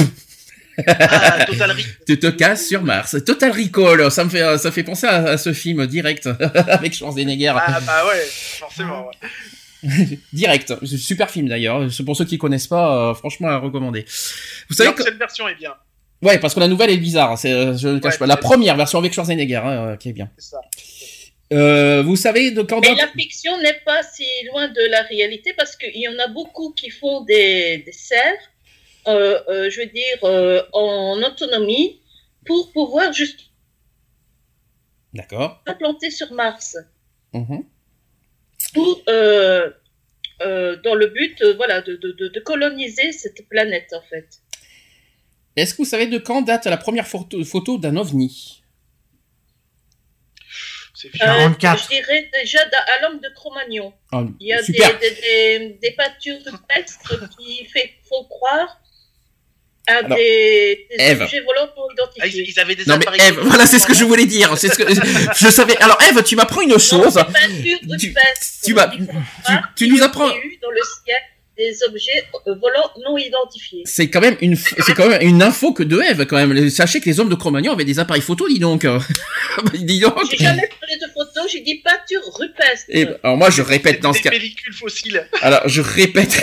Ah, Total (laughs) Tu te casses sur Mars. Total Recall, ça me fait, ça fait penser à, à ce film direct (laughs) avec Schwarzenegger. ah bah ouais, forcément. ouais. (laughs) Direct. Super film d'ailleurs. Pour ceux qui connaissent pas, euh, franchement à recommander. Vous savez que, Cette version est bien. ouais, parce que la nouvelle est bizarre. C'est, euh, je ne cache Ouais, pas. La première version avec Schwarzenegger, hein, euh, qui est bien. C'est ça. Euh, vous savez de quand Mais la fiction n'est pas si loin de la réalité parce qu'il y en a beaucoup qui font des, des serres, euh, euh, je veux dire, euh, en autonomie pour pouvoir juste D'accord. implanter sur Mars. Mhm. Pour, euh, euh, dans le but euh, voilà, de, de, de, de coloniser cette planète en fait. Est-ce que vous savez de quand date la première photo, photo d'un ovni? C'est Euh, vieux. 44. je dirais déjà à l'homme de Cro-Magnon. Ah, Il y a des, Super. des, des, des peintures rupestres qui fait, font croire Alors, des, des Ève. objets volants non Ah, ils, identifiés. ils avaient des Non mais appareils Eve, photo voilà, c'est ce que je pendant- voulais dire. C'est ce que je savais. Alors Eve, tu m'apprends une chose. Non, peinture Tu- rupestre. tu faut tu- pas tu qu'il nous apprends- eu dans le ciel des objets euh, volants non identifiés. C'est quand même une, c'est quand même une info que de Eve quand même. Sachez que les hommes de Cro-Magnon avaient des appareils photo, dis donc. (laughs) dis donc. J'ai jamais parlé de photos, j'ai dit peinture rupestre. Et, alors moi je répète dans ce des cas. pellicules fossiles. Alors je répète.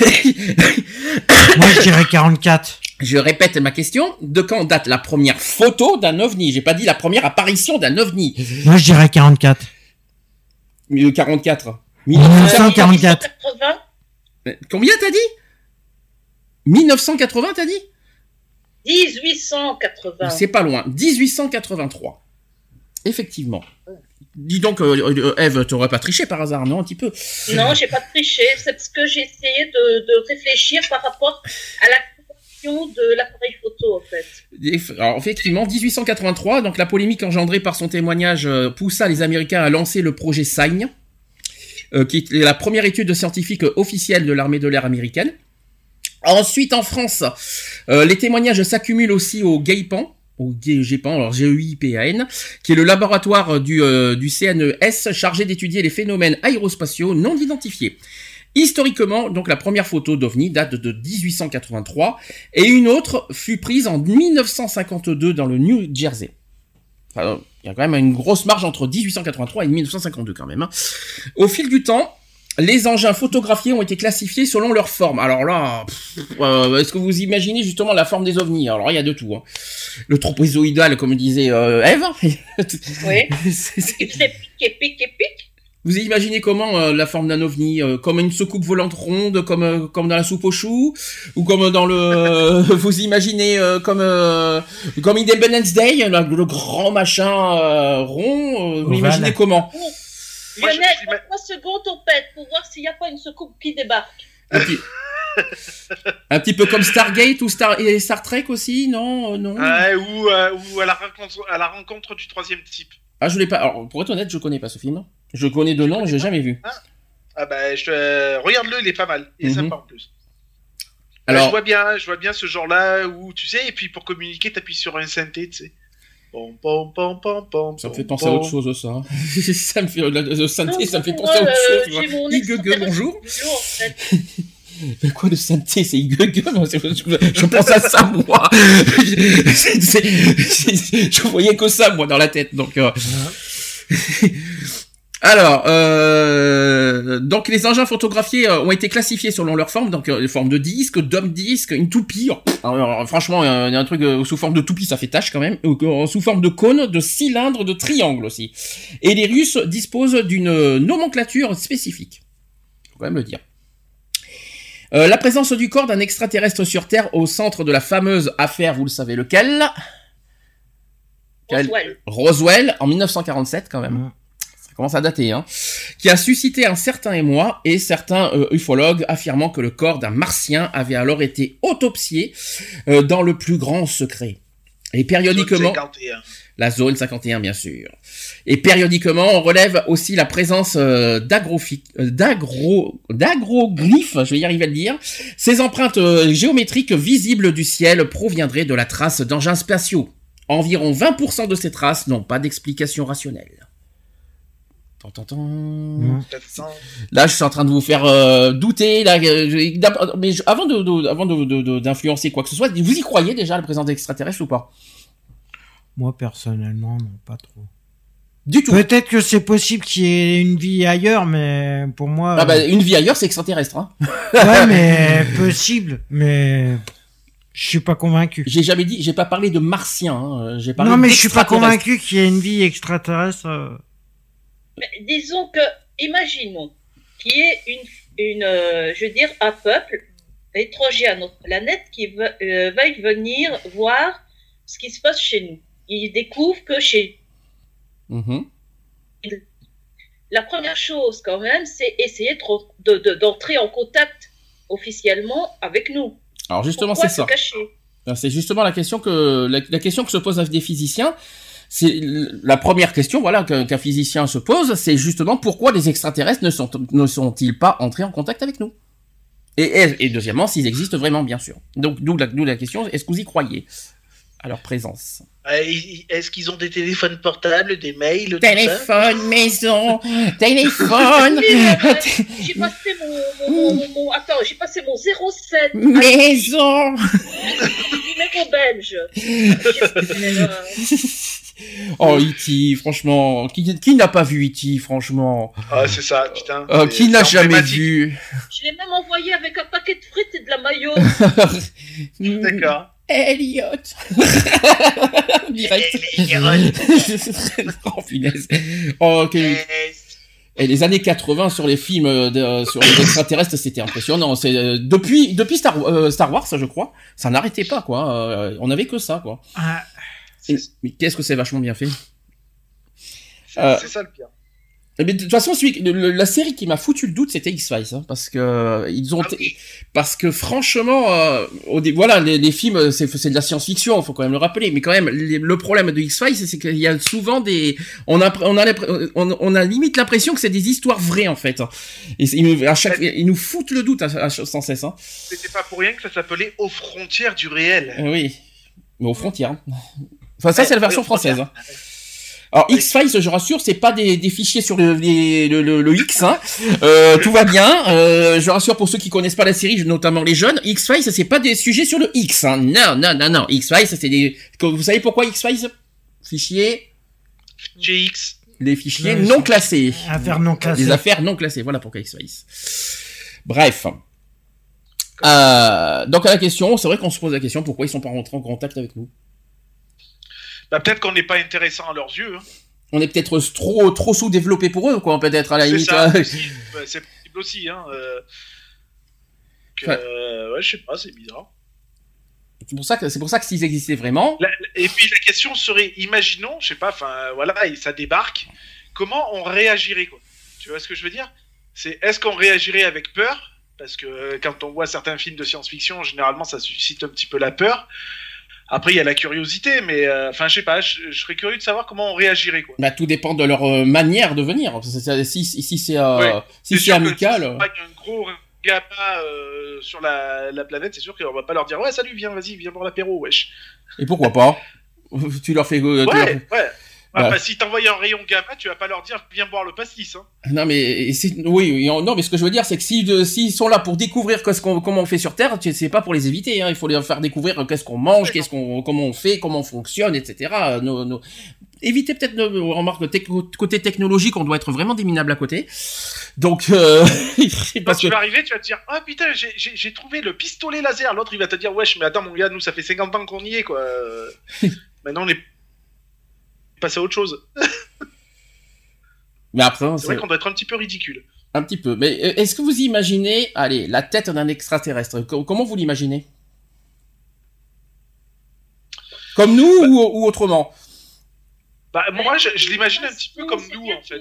Moi, je dirais 44. Je répète ma question. De quand date la première photo d'un ovni? J'ai pas dit la première apparition d'un ovni. Moi, je dirais 44. 44. 1944. 1980, Combien t'as dit? 1980 t'as dit? 1880. C'est pas loin. 1883. Effectivement. Dis donc, euh, euh, Eve, t'aurais pas triché par hasard, non, un petit peu? Non, j'ai pas triché, c'est parce que j'ai essayé de, de réfléchir par rapport à la de l'appareil photo, en fait. Alors, effectivement, 1883, donc la polémique engendrée par son témoignage euh, poussa les Américains à lancer le projet SIGN, euh, qui est la première étude scientifique officielle de l'armée de l'air américaine. Ensuite, en France, euh, les témoignages s'accumulent aussi au GAIPAN, au G- GEPAN, alors G-E-I-P-A-N, qui est le laboratoire du, euh, du CNES chargé d'étudier les phénomènes aérospatiaux non identifiés. Historiquement, donc la première photo d'OVNI date de 1883 et une autre fut prise en 1952 dans le New Jersey. Enfin, il y a quand même une grosse marge entre 1883 et 1952 quand même. hein. Au fil du temps, les engins photographiés ont été classifiés selon leur forme. Alors là, euh, est-ce que vous imaginez justement la forme des ovnis? Alors il y a de tout. hein. Le tropézoïdal, comme disait euh, Eve. Oui. (laughs) C'est- pique pique pique. Vous imaginez comment euh, la forme d'un ovni euh, Comme une soucoupe volante ronde, comme euh, comme dans la soupe aux choux, ou comme dans le (laughs) vous imaginez euh, comme euh, comme Independence Day, le, le grand machin euh, rond. euh, vous imaginez comment Lionel, m'ima- 3 secondes, on pète pour voir s'il n'y a pas une soucoupe qui débarque. un petit, (laughs) un petit peu comme Stargate ou Star et Star Trek aussi, non Non. Ouais, ou, euh, ou à, la rencontre, à la rencontre du troisième type. Ah, je l'ai pas. Alors, pour être honnête, je connais pas ce film. Je connais de nom, mais j'ai jamais vu. Ah bah, je, regarde-le, il est pas mal. Il est Mhm. sympa en plus. Alors- Alors, je vois bien, je vois bien ce genre-là où tu sais, et puis pour communiquer, t'appuies sur un synthé, tu sais. Pom, pom, pom, pom, pom, Ça me fait penser à autre chose, ça. (laughs) ça me fait le, le synthé, ça me fait penser à autre euh, chose. extraterrestre bonjour. Mais (laughs) quoi de synthé C'est c'est- je, je pense à ça, moi. (laughs) Je voyais que ça, moi, dans la tête. Donc, euh, Alors, euh, donc les engins photographiés euh, ont été classifiés selon leur forme, donc euh, les formes de disque, d'homme disque, une toupie. Alors, alors, franchement, euh, il y a un truc euh, sous forme de toupie, ça fait tâche quand même. Ou, euh, sous forme de cône, de cylindre, de triangle aussi. Et les Russes disposent d'une nomenclature spécifique. Faut quand même le dire. Euh, la présence du corps d'un extraterrestre sur Terre au centre de la fameuse affaire, vous le savez lequel? Quel- Roswell. Roswell en 1947 quand même. Commence à dater, hein. Qui a suscité un certain émoi et certains euh, ufologues affirmant que le corps d'un martien avait alors été autopsié euh, dans le plus grand secret. Et périodiquement, Zone 51. la zone 51 bien sûr. Et périodiquement, on relève aussi la présence euh, euh, d'agro, d'agroglyphes, je vais y arriver à le dire. Ces empreintes géométriques visibles du ciel proviendraient de la trace d'engins spatiaux. Environ 20% de ces traces n'ont pas d'explication rationnelle. Là, je suis en train de vous faire euh, douter. Là, euh, je- mais je- avant de, de- avant de- de- de- d'influencer quoi que ce soit, vous y croyez déjà à la présence d'extraterrestres ou pas? Moi, personnellement, non, pas trop. Du tout. Peut-être que c'est possible qu'il y ait une vie ailleurs, mais pour moi. Ah bah, euh, une vie ailleurs, c'est extraterrestre. Hein. Ouais, (laughs) mais possible, mais je suis pas convaincu. J'ai jamais dit, j'ai pas parlé de martiens. Hein. J'ai parlé Non, mais je suis pas convaincu qu'il y ait une vie extraterrestre. Mais disons que, imaginons qu'il y ait une, une euh, je veux dire, un peuple étranger à notre planète qui ve- euh, veuille venir voir ce qui se passe chez nous. Ils découvrent que chez Mhm. la première chose quand même, c'est essayer de re- de- de- d'entrer en contact officiellement avec nous. Alors justement, c'est ça. Alors, C'est justement la question que la, la question que se posent des physiciens. C'est la première question, voilà, qu'un physicien se pose, c'est justement pourquoi les extraterrestres ne sont ne sont-ils pas entrés en contact avec nous? Et, deuxièmement, s'ils existent vraiment, bien sûr. Donc, d'où la, question, est-ce que vous y croyez? À leur présence Est-ce qu'ils ont des téléphones portables, des mails, tout ça? Téléphone, maison, (laughs) téléphone, euh, (laughs) j'ai passé mon, mon, mon- mon- attends, j'ai passé mon 07 maison. (laughs) numéro belge. Euh, Oh, E.T., franchement, qui, qui n'a pas vu E.T., franchement? Ah, c'est ça, putain. Euh, Qui n'a jamais vu? Je l'ai même envoyé avec un paquet de frites et de la maillot. D'accord. Elliot (laughs) Direct. (laughs) oh, punaise. Oh, ok. Et les années 80 sur les films euh, de, sur les extraterrestres, c'était impressionnant. C'est euh, depuis depuis Star, euh, Star Wars, je crois, ça n'arrêtait pas quoi. Euh, on avait que ça quoi. Ah, Et- mais qu'est-ce que c'est vachement bien fait. C'est Euh, c'est ça le pire. Mais de toute façon, celui, le- le- la série qui m'a foutu le doute, c'était X Files, hein, parce que euh, ils ont, Ah oui. parce que franchement, euh, au voilà, les, les films, euh, c'est de la science-fiction, faut quand même le rappeler, mais quand même, les- le problème de X Files, c'est qu'il y a souvent des, on a, on a, on, on a limite l'impression que c'est des histoires vraies en fait, et c'est- ils, nous- à chaque, ils nous foutent le doute à, à- sans cesse, hein. C'était pas pour rien que ça s'appelait Aux frontières du réel. Euh, oui, mais aux frontières. hein. Enfin, ça, c'est la version oui, aux frontières. française. Alors X-Files, je rassure, c'est pas des, des fichiers sur le, les- le, le, le X, hein. Euh, tout va bien. Euh, je rassure pour ceux qui connaissent pas la série, notamment les jeunes, X-Files, c'est pas des sujets sur le X, hein. Non, non, non, non. X-Files, c'est des. Vous savez pourquoi X-Files? Fichiers, GX. les fichiers non classés. affaire non classée. Les affaires non classées. Voilà pourquoi X-Files. Bref. Euh, donc à la question, c'est vrai qu'on se pose la question pourquoi ils sont pas rentrés en contact avec nous? Bah, peut-être qu'on n'est pas intéressant à leurs yeux. hein. On est peut-être trop trop sous-développé pour eux, quoi. Peut-être à la limite. Bah, c'est possible aussi. Hein. euh, que, Ouais. euh, ouais, je sais pas, c'est bizarre. C'est pour ça que c'est pour ça que s'ils existaient vraiment, La- et puis la question serait, imaginons, je sais pas, enfin voilà, ça débarque, comment on réagirait quoi Tu vois ce que je veux dire? C'est est-ce qu'on réagirait avec peur? Parce que euh, quand on voit certains films de science-fiction, généralement ça suscite un petit peu la peur. Après il y a la curiosité, mais euh, enfin je sais pas, je, je serais curieux de savoir comment on réagirait quoi. bah, tout dépend de leur euh, manière de venir. Que Si si c'est euh, Ouais. si c'est que amical, si c'est pas un gros gamin euh, sur la, la planète, c'est sûr qu'on va pas leur dire ouais salut viens vas-y viens boire l'apéro wesh. et pourquoi pas? Tu leur fais. tu Ouais ouais. Ah, Bah. bah, si t'envoies un rayon gamin, tu vas pas leur dire viens boire le pastis. Hein. Non mais oui, non mais ce que je veux dire c'est que si s'ils sont là pour découvrir qu'est-ce qu'on comment on fait sur Terre, c'est pas pour les éviter. Hein, il faut les faire découvrir qu'est-ce qu'on mange, qu'est-ce qu'on comment on fait, comment on fonctionne, etc. Nos, nos... Éviter peut-être nos remarques tec- côté technologique, on doit être vraiment des minables à côté. Donc euh, (laughs) Quand tu que vas arriver, tu vas te dire Ah putain, j'ai- trouvé le pistolet laser. L'autre, il va te dire Wesh, mais attends, mon gars, nous, ça fait 50 ans qu'on y est, quoi. (laughs) Maintenant, on passé à autre chose. (laughs) mais après C'est vrai qu'on doit être un petit peu ridicule. un petit peu. Mais euh, est-ce que vous imaginez, allez, la tête d'un extraterrestre? Co- Comment vous l'imaginez? Comme nous ou, ou autrement? Bah, moi, je, je l'imagine un petit peu comme nous, en fait.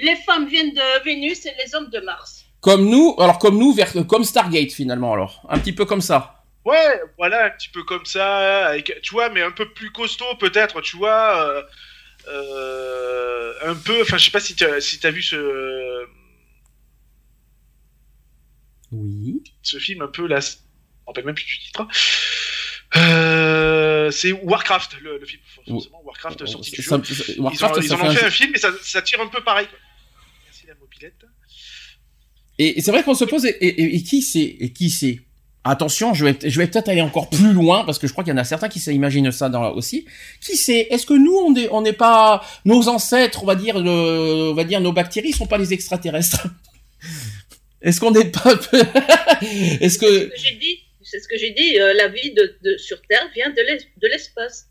Les femmes viennent de Vénus et les hommes de Mars. Comme nous, alors comme nous, vers, comme Stargate finalement, alors. Un petit peu comme ça. Ouais, voilà, un petit peu comme ça, avec, tu vois, mais un peu plus costaud, peut-être, tu vois. euh, euh, un peu, enfin, je sais pas si t'as si t'as vu ce, Oui. ce film un peu là, je me rappelle même plus du titre. Euh, c'est Warcraft, le, le film, forcément, Warcraft sorti du jeu. Ils, ont- ils en fait ont un- fait un film, mais ça, ça tire un peu pareil. quoi. Merci la mobilette. Et, et c'est vrai qu'on se pose, et, et- et qui c'est Et qui c'est? Attention, je vais, je vais peut-être aller encore plus loin, parce que je crois qu'il y en a certains qui s'imaginent ça dans, aussi. Qui c'est Est-ce que nous, on n'est on n'est pas... Nos ancêtres, on va dire, le- on va dire, nos bactéries sont pas les extraterrestres? (laughs) Est-ce qu'on n'est pas... (laughs) Est-ce que... Ce que j'ai dit, c'est ce que j'ai dit, euh, la vie de, de- sur Terre vient de l'es- de l'espace.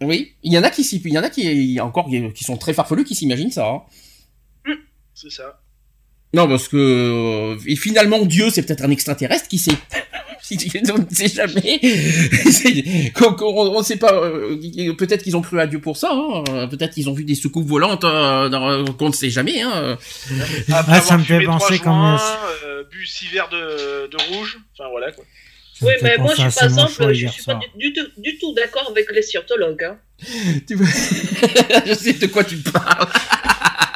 Oui, il y en a qui s'y- il y en a qui encore qui sont très farfelus qui s'imaginent ça. hein. C'est ça. Non, parce que euh, et finalement Dieu c'est peut-être un extraterrestre qui sait. (laughs) on ne sait jamais. (laughs) On ne sait pas. euh, peut-être qu'ils ont cru à Dieu pour ça. hein. Euh, Peut-être qu'ils ont vu des soucoupes volantes euh, dans- qu'on ne sait jamais. Hein. Après Ah, ça me fait penser euh, bu six verres de, de rouge, enfin voilà quoi. Oui, mais moi, je suis par exemple, je suis pas du, du tout, du tout d'accord avec les scientologues. Hein. (laughs) Tu vois je sais de quoi tu parles.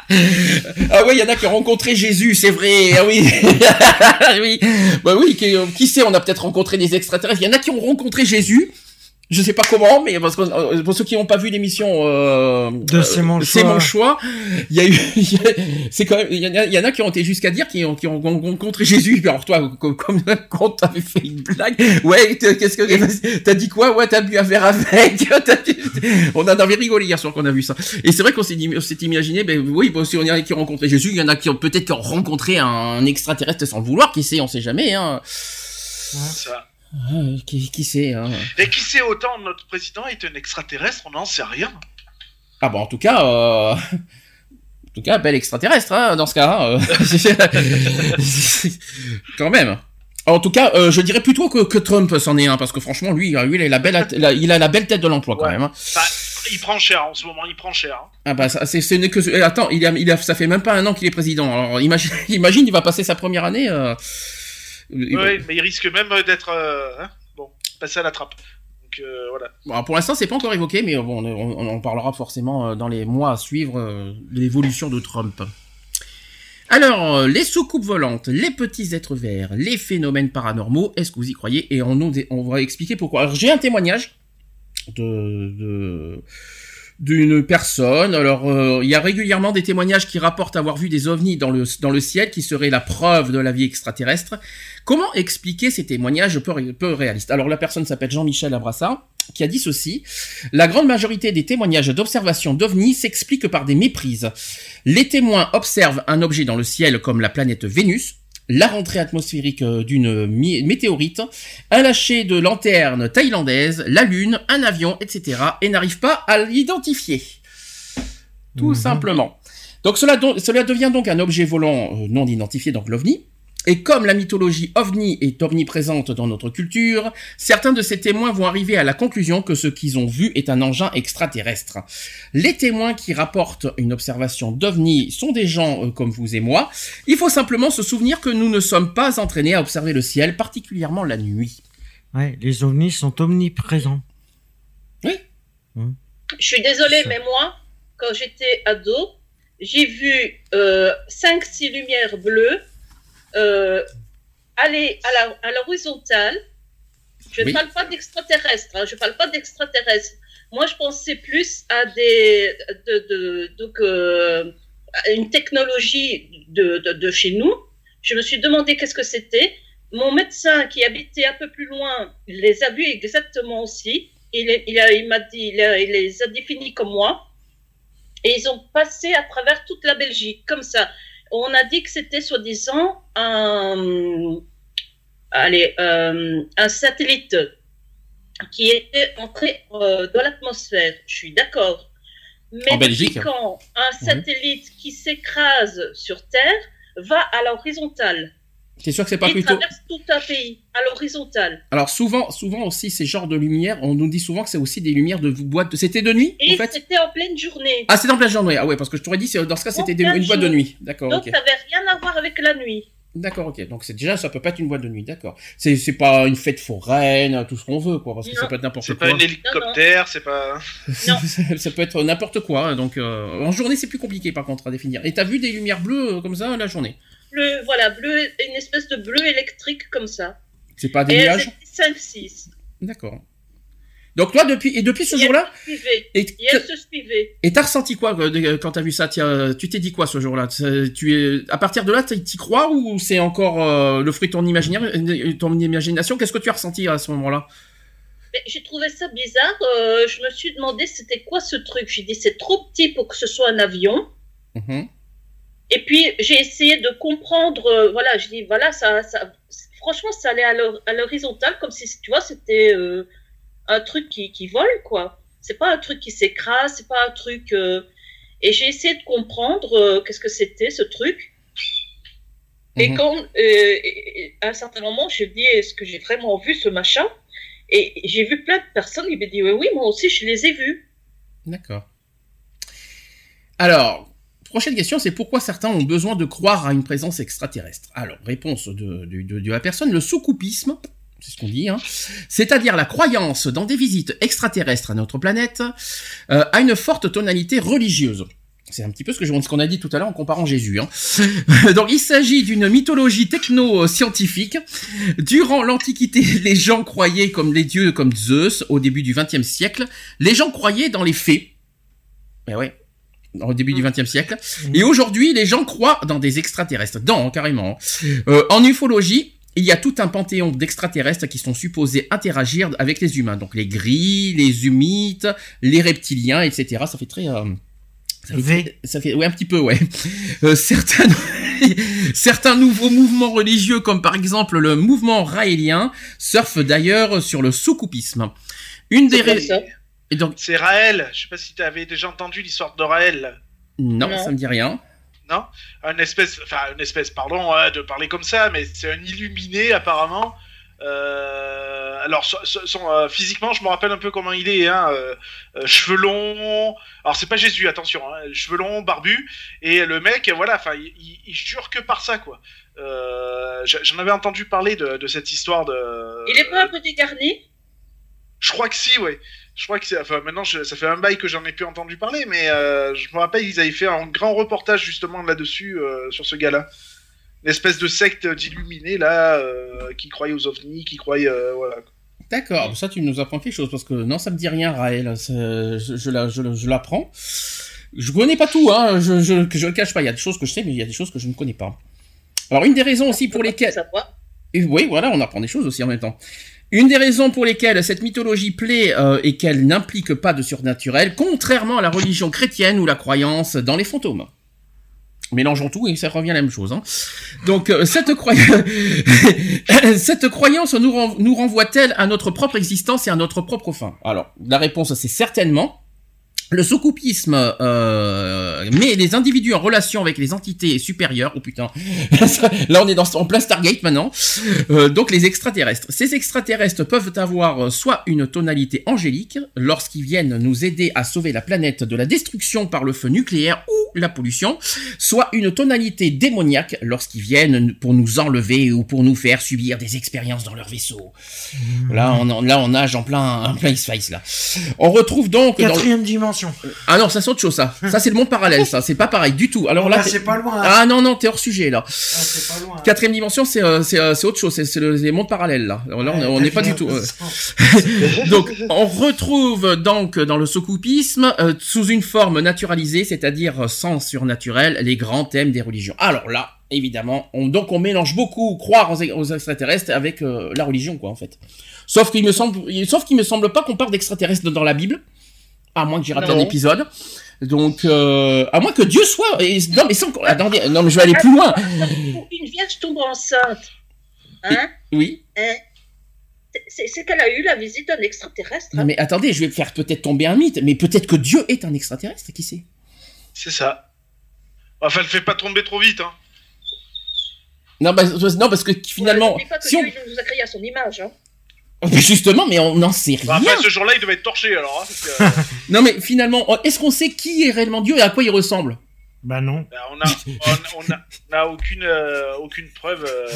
Ah ouais, il y en a qui ont rencontré Jésus, c'est vrai. Ah oui, (laughs) oui, bah oui. Qui, qui sait, on a peut-être rencontré des extraterrestres. Il y en a qui ont rencontré Jésus. Je sais pas comment, mais parce que euh, pour ceux qui n'ont pas vu l'émission euh, De C'est mon c'est choix. mon choix, il y a eu, (laughs) il y a- c'est quand même, il y, en a, il y en a qui ont été jusqu'à dire qu'ils ont, qui ont rencontré Jésus. Alors toi, comme, comme (laughs) quand t'avais fait une blague, ouais, t'as- qu'est-ce que t'as dit quoi? Ouais, t'as bu un verre avec. (laughs) On en avait rigolé hier soir qu'on a vu ça. Et c'est vrai qu'on s'est dit- on s'est imaginé, ben oui, bon, si on y en a qui ont rencontré Jésus, il y en a qui ont peut-être qui ont rencontré un extraterrestre sans le vouloir, qui sait, on sait jamais, hein. Ça. Ah, qui, qui sait, hein. Et qui sait autant notre président est un extraterrestre, on n'en sait rien. Ah bon, en tout cas, euh... en tout cas, bel extraterrestre, hein, dans ce cas. hein. (laughs) Quand même. En tout cas, euh, je dirais plutôt que, que Trump s'en est un, parce que franchement, lui, euh, lui, il a la belle, la- il a la belle tête de l'emploi quand Ouais. même. hein. Enfin, il prend cher en ce moment, il prend cher. hein. Ah bah, ça, c'est, que, eh, attends, il a, il a, ça fait même pas un an qu'il est président. Alors, imagine, (laughs) imagine, il va passer sa première année. Euh... Oui, mais il risque même d'être euh, hein, bon, passé à la trappe. Donc euh, voilà. Bon, pour l'instant, c'est pas encore évoqué, mais bon, on, parlera forcément euh, dans les mois à suivre euh, de l'évolution de Trump. Alors, euh, les soucoupes volantes, les petits êtres verts, les phénomènes paranormaux, est-ce que vous y croyez? Et on, on va expliquer pourquoi. Alors, j'ai un témoignage de, de- d'une personne. Alors, euh, il y a régulièrement des témoignages qui rapportent avoir vu des ovnis dans le, dans le ciel, qui seraient la preuve de la vie extraterrestre. Comment expliquer ces témoignages peu, peu réalistes? Alors, la personne s'appelle Jean-Michel Abrassa, qui a dit ceci. La grande majorité des témoignages d'observation d'ovnis s'expliquent par des méprises. Les témoins observent un objet dans le ciel comme la planète Vénus, la rentrée atmosphérique euh, d'une météorite, un lâcher de lanterne thaïlandaise, la lune, un avion, etc. et n'arrivent pas à l'identifier. Tout Mhm. simplement. Donc cela, cela devient donc un objet volant euh, non identifié, donc l'OVNI. Et comme la mythologie ovni est omniprésente dans notre culture, certains de ces témoins vont arriver à la conclusion que ce qu'ils ont vu est un engin extraterrestre. Les témoins qui rapportent une observation d'ovni sont des gens euh, comme vous et moi. Il faut simplement se souvenir que nous ne sommes pas entraînés à observer le ciel, particulièrement la nuit. Ouais, les ovnis sont omniprésents. Je suis désolée, mais moi, quand j'étais ado, j'ai vu euh, 5-6 lumières bleues euh, aller à l'horizontale. je ne Oui. parle pas d'extraterrestres, hein, je ne parle pas d'extraterrestres. Moi, je pensais plus à des, de, de- donc, euh, une technologie de, de, chez nous. Je me suis demandé qu'est-ce que c'était. Mon médecin qui habitait un peu plus loin les a vus exactement aussi. Il, il, a- il m'a dit, il, a- il les a définis comme moi. Et ils ont passé à travers toute la Belgique, comme ça. On a dit que c'était soi-disant un, allez, euh, un satellite qui était entré euh, dans l'atmosphère. Je suis d'accord. Mais Belgique. quand un satellite qui s'écrase sur Terre va à l'horizontale C'est sûr que c'est pas Il plutôt. traverse tout un pays à l'horizontale. Alors souvent, souvent aussi ces genres de lumières, on nous dit souvent que c'est aussi des lumières de boîte. De... C'était de nuit Et en fait. c'était en pleine journée. Ah, c'était en pleine journée. Ah ouais, parce que je t'aurais dit, c'est- dans ce cas, c'était une boîte de jour. nuit. D'accord, Donc ça n'avait rien à voir avec la nuit. D'accord, ok. Donc c'est déjà, ça peut pas être une boîte de nuit. D'accord. C'est c'est pas une fête foraine, tout ce qu'on veut, quoi, parce que Non. ça peut être n'importe C'est quoi. pas un hélicoptère, c'est pas. (laughs) Non. ça peut être n'importe quoi. hein, Donc euh, en journée, c'est plus compliqué par contre à définir. Et t'as vu des lumières bleues euh, comme ça la journée? Bleu, voilà, bleu, une espèce de bleu électrique comme ça. C'est pas des Et nuages étaient 5-6. D'accord. Donc toi, depuis et depuis ce jour-là, et elles se suivaient. et t'as ressenti quoi euh, quand t'as vu ça? Tiens, Tu t'es dit quoi ce jour-là? Tu es à partir de là, t'y crois ou c'est encore euh, le fruit de ton imaginaire, euh, ton imagination? Qu'est-ce que tu as ressenti à ce moment-là? Mais j'ai trouvé ça bizarre. euh, je me suis demandé c'était quoi ce truc? J'ai dit c'est trop petit pour que ce soit un avion. Mhm. Et puis j'ai essayé de comprendre. euh, voilà, je dis voilà, ça, ça, franchement, ça allait à l'hor- à l'horizontale comme si tu vois c'était euh, un truc qui, qui vole quoi. C'est pas un truc qui s'écrase, c'est pas un truc. euh, Et j'ai essayé de comprendre qu'est-ce que c'était ce truc. Et Mhm. quand, et- à un certain moment, j'ai dit, est-ce que j'ai vraiment vu ce machin? Et j'ai vu plein de personnes qui m'ont dit, oui, oui, moi aussi, je les ai vus. D'accord. Alors, prochaine question, c'est pourquoi certains ont besoin de croire à une présence extraterrestre? Alors, réponse de, de, de- de la personne, le soucoupisme, c'est ce qu'on dit, hein, c'est-à-dire la croyance dans des visites extraterrestres à notre planète, euh, a une forte tonalité religieuse. C'est un petit peu ce que je- ce qu'on a dit tout à l'heure en comparant Jésus. Hein. (laughs) Donc il s'agit d'une mythologie techno-scientifique. Durant l'Antiquité, les gens croyaient comme les dieux comme Zeus au début du XXe siècle. Les gens croyaient dans les fées. Ben ouais. Au début du XXe siècle. Et aujourd'hui, les gens croient dans des extraterrestres. Dans, carrément. Euh, en ufologie, il y a tout un panthéon d'extraterrestres qui sont supposés interagir avec les humains. Donc les gris, les humites, les reptiliens, etc. Ça fait très... euh, ça fait, V. ça fait ouais un petit peu ouais. Euh, certains (laughs) certains nouveaux mouvements religieux comme par exemple le mouvement raélien surfent d'ailleurs sur le soukoupisme. Une des ça? Et donc C'est Raël. Je sais pas si tu avais déjà entendu l'histoire de Raël. non, Non. ça me dit rien. Non? Un espèce, enfin une espèce, pardon hein, de parler comme ça, mais c'est un illuminé apparemment. Euh, alors so- so- son, euh, physiquement, je me rappelle un peu comment il est. Hein, euh, euh, cheveux longs. Alors c'est pas Jésus, attention. Hein, cheveux longs, barbu. Et le mec, voilà, enfin, il, il- il jure que par ça, quoi. Euh, J'en avais entendu parler de, de cette histoire de. Il est pas un peu dégarni? Je crois que si, ouais. Je crois que c'est. Enfin, maintenant, je- ça fait un bail que j'en ai plus entendu parler, mais euh, je me rappelle, ils avaient fait un grand reportage justement là-dessus, euh, sur ce gars-là. Une espèce de secte d'illuminés, là, euh, qui croyaient aux ovnis, qui croyaient. euh, voilà. D'accord, ça tu nous apprends quelque chose parce que non, ça me dit rien, Raël. Je, je, la- je, je l'apprends. Je connais pas tout, hein. Je, je, le cache pas. Il y a des choses que je sais, mais il y a des choses que je ne connais pas. Alors une des raisons aussi pour lesquelles oui, voilà, on apprend des choses aussi en même temps. Une des raisons pour lesquelles cette mythologie plaît euh, est qu'elle n'implique pas de surnaturel, contrairement à la religion chrétienne ou la croyance dans les fantômes. Mélangeons tout et ça revient à la même chose. Hein. Donc euh, cette, croy- (laughs) cette croyance nous renvoie-t-elle à notre propre existence et à notre propre fin? Alors la réponse c'est certainement. Le soukoupisme euh, met les individus en relation avec les entités supérieures. Oh putain, (laughs) là on est dans, en plein Stargate maintenant. Euh, donc les extraterrestres. Ces extraterrestres peuvent avoir soit une tonalité angélique lorsqu'ils viennent nous aider à sauver la planète de la destruction par le feu nucléaire ou la pollution, soit une tonalité démoniaque lorsqu'ils viennent pour nous enlever ou pour nous faire subir des expériences dans leur vaisseau. Là on là nage en plein en. On retrouve donc dans le- Ah non ça c'est autre chose ça. Ça c'est le monde parallèle ça. C'est pas pareil du tout. Alors là Là, c'est pas loin. hein. ah non non t'es hors sujet là. Ah, c'est pas loin. Quatrième dimension, c'est euh, euh, autre chose, c'est le- les mondes parallèles là. Alors là, on est- on n'est pas du tout. euh. (laughs) Donc, on retrouve donc dans le sokoupisme, euh, sous une forme naturalisée, c'est-à-dire sans surnaturel, les grands thèmes des religions. Alors là, évidemment, on, donc on mélange beaucoup croire aux, aux extraterrestres avec euh, la religion, quoi, en fait. Sauf qu'il me semble, sauf qu'il me semble pas qu'on parle d'extraterrestres dans la Bible, à moins que j'ai raté un épisode. Donc, euh, à moins que Dieu soit. et- non, mais sans. Attendez, non, mais je vais aller plus loin. Une vierge tombe enceinte. Hein Oui. Hein C'est qu'elle a eu la visite d'un extraterrestre. Non hein. mais attendez, je vais faire peut-être tomber un mythe, mais peut-être que Dieu est un extraterrestre, qui sait? C'est ça. Enfin, le fait pas tomber trop vite, hein. non, bah, non, parce que finalement, N'oublie pas que si on... Dieu il nous a créé à son image. Hein. Justement, mais on n'en sait Enfin, rien. après, ce jour-là, il devait être torché, alors. Hein, parce que, euh, (laughs) Non mais finalement, est-ce qu'on sait qui est réellement Dieu et à quoi il ressemble? Bah non. bah, on a, on, on a, on a aucune, euh, aucune preuve euh,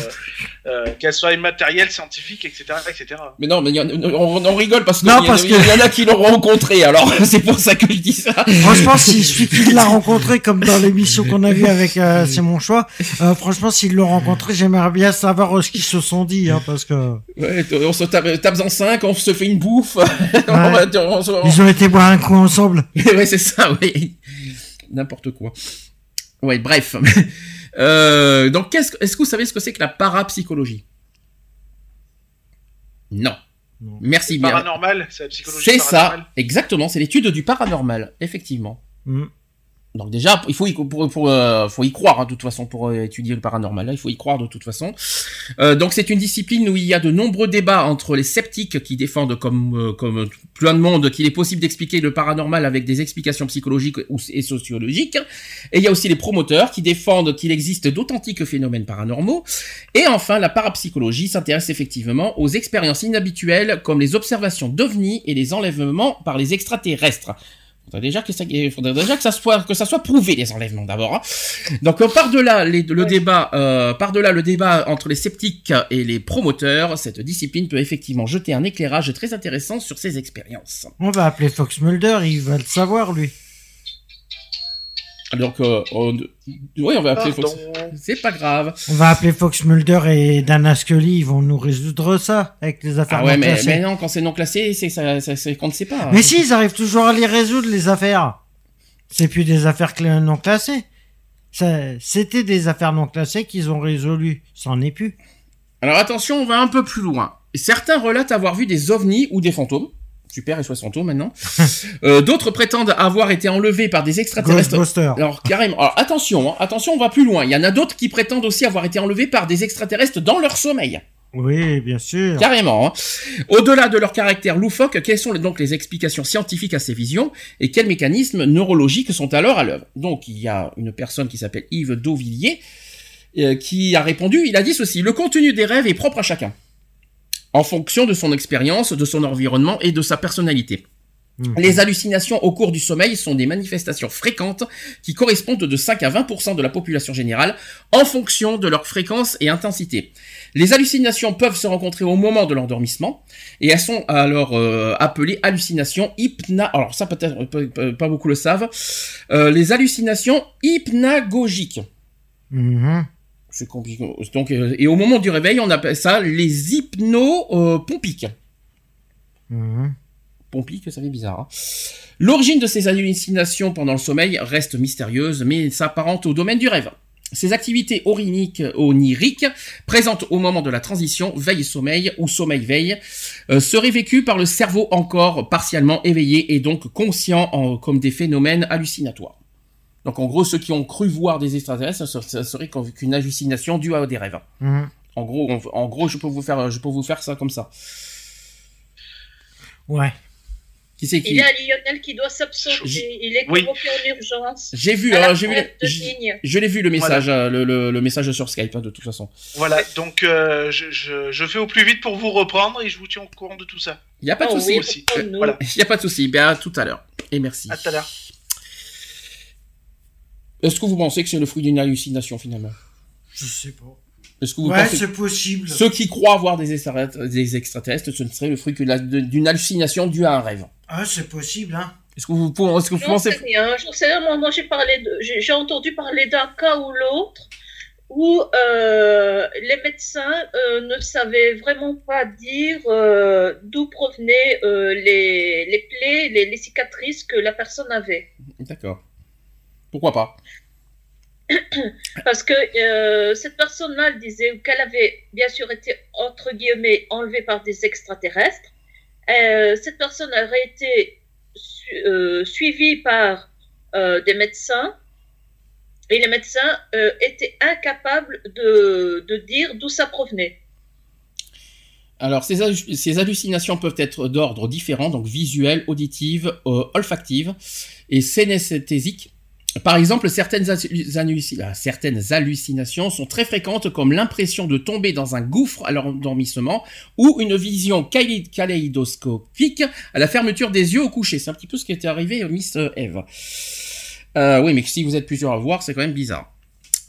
euh, qu'elle soit immatérielle, scientifique, etc., etc. Mais non, mais y en- on, on rigole parce qu'il Non, y, que- y en a qui l'ont rencontré, alors (laughs) c'est pour ça que je dis ça. Franchement, s'il (laughs) suffit de la rencontrer comme dans l'émission qu'on a vue avec euh, (laughs) C'est mon choix, euh, franchement, s'ils l'ont rencontré, j'aimerais bien savoir euh, ce qu'ils se sont dit, hein, parce que Ouais, on se tape, tape en cinq, on se fait une bouffe. On va- on se- on- ils ont été boire un coup ensemble. ouais, c'est ça, oui. N'importe quoi. Ouais, bref. (laughs) Euh, donc, qu'est-ce que- est-ce que vous savez ce que c'est que la parapsychologie? Non. Non. Merci bien. Paranormal, c'est la psychologie C'est ça, exactement. C'est l'étude du paranormal, effectivement. Mm. Donc déjà, il euh, faut y croire hein, de toute façon pour euh, étudier le paranormal. Là, il faut y croire de toute façon. Euh, donc c'est une discipline où il y a de nombreux débats entre les sceptiques qui défendent comme comme plein de monde qu'il est possible d'expliquer le paranormal avec des explications psychologiques et sociologiques. Et il y a aussi les promoteurs qui défendent qu'il existe d'authentiques phénomènes paranormaux. Et enfin, la parapsychologie s'intéresse effectivement aux expériences inhabituelles comme les observations d'ovnis et les enlèvements par les extraterrestres. Faudrait déjà que ça, faudrait déjà que ça soit, que ça soit prouvé les enlèvements d'abord. hein. Donc euh, par delà les- le débat, euh, par delà le débat entre les sceptiques et les promoteurs, cette discipline peut effectivement jeter un éclairage très intéressant sur ces expériences. On va appeler Fox Mulder, il va le savoir, lui. Donc, euh, on... oui, on va appeler Pardon. Fox. C'est pas grave. On va appeler Fox Mulder et Dana Scully, ils vont nous résoudre ça avec les affaires Ah ouais, non mais, classées. mais non, quand c'est non classé, c'est ça, ça, c'est qu'on ne sait pas. Mais si, ils arrivent toujours à les résoudre, les affaires. C'est plus des affaires non classées. C'était des affaires non classées qu'ils ont résolues. Ça en est plus. Alors attention, on va un peu plus loin. Certains relatent avoir vu des ovnis ou des fantômes. Super, et soit fantômes maintenant. (laughs) Euh, D'autres prétendent avoir été enlevés par des extraterrestres. Alors carrément. Alors attention, hein, attention, on va plus loin. Il y en a d'autres qui prétendent aussi avoir été enlevés par des extraterrestres dans leur sommeil. Oui, bien sûr. Carrément. hein. Au-delà de leur caractère loufoque, quelles sont donc les explications scientifiques à ces visions et quels mécanismes neurologiques sont alors à l'œuvre? Donc il y a une personne qui s'appelle Yves Dauvillier euh, qui a répondu, il a dit ceci, le contenu des rêves est propre à chacun, en fonction de son expérience, de son environnement et de sa personnalité. Mhm. Les hallucinations au cours du sommeil sont des manifestations fréquentes qui correspondent de 5 à 20% de la population générale en fonction de leur fréquence et intensité. Les hallucinations peuvent se rencontrer au moment de l'endormissement et elles sont alors euh, appelées hallucinations hypna. Alors ça peut-être pas beaucoup le savent. Euh, les hallucinations hypnagogiques. Mhm. C'est compliqué. Donc euh, et au moment du réveil, on appelle ça les hypnopompiques. Mhm. Pompique, ça fait bizarre. hein. L'origine de ces hallucinations pendant le sommeil reste mystérieuse, mais s'apparente au domaine du rêve. Ces activités oriniques, oniriques, présentes au moment de la transition veille-sommeil ou sommeil-veille, euh, seraient vécues par le cerveau encore partiellement éveillé et donc conscient en- comme des phénomènes hallucinatoires. Donc en gros, ceux qui ont cru voir des extraterrestres, ça serait qu'une hallucination due à des rêves. Mhm. En gros, on- en gros, je peux vous faire, je peux vous faire ça comme ça. Ouais. Qui c'est Il qui y a Lionel qui doit s'absenter. Il est Oui. convoqué en urgence. J'ai vu, hein, j'ai vu. Je l'ai vu le message, euh, le, le- le message sur Skype hein, de toute façon. Voilà, donc euh, je, je, je fais au plus vite pour vous reprendre et je vous tiens au courant de tout ça. Il y a pas de Oh souci. oui. Voilà. (laughs) Il y a pas de souci. Ben à tout à l'heure. Et merci. À tout à l'heure. Est-ce que vous pensez que c'est le fruit d'une hallucination finalement? Je sais pas. Est-ce que vous Ouais, pensez c'est possible. ceux qui croient voir des extraterrestres, des extraterrestres, ce ne serait le fruit que la- de- d'une hallucination due à un rêve Ah, c'est possible, hein. Est-ce que vous, est-ce que vous pensez sais rien. J'en sais rien. Moi, moi, j'ai parlé de, j'ai j'ai entendu parler d'un cas ou l'autre où euh, les médecins euh, ne savaient vraiment pas dire euh, d'où provenaient euh, les, les plaies, les, les cicatrices que la personne avait. D'accord. Pourquoi pas? (coughs) Parce que euh, cette personne-là disait qu'elle avait bien sûr été, entre guillemets, enlevée par des extraterrestres. Euh, cette personne aurait été su- euh, suivie par des médecins et les médecins étaient incapables de, de dire d'où ça provenait. Alors, ces, hallu- ces hallucinations peuvent être d'ordre différent, donc visuelles, auditives, euh, olfactives et synesthésiques. Par exemple, ah, certaines hallucinations sont très fréquentes comme l'impression de tomber dans un gouffre à l'endormissement ou une vision kalé- kaléidoscopique à la fermeture des yeux au coucher. C'est un petit peu ce qui était arrivé à Miss euh, Eve. Euh, oui, mais si vous êtes plusieurs à voir, c'est quand même bizarre.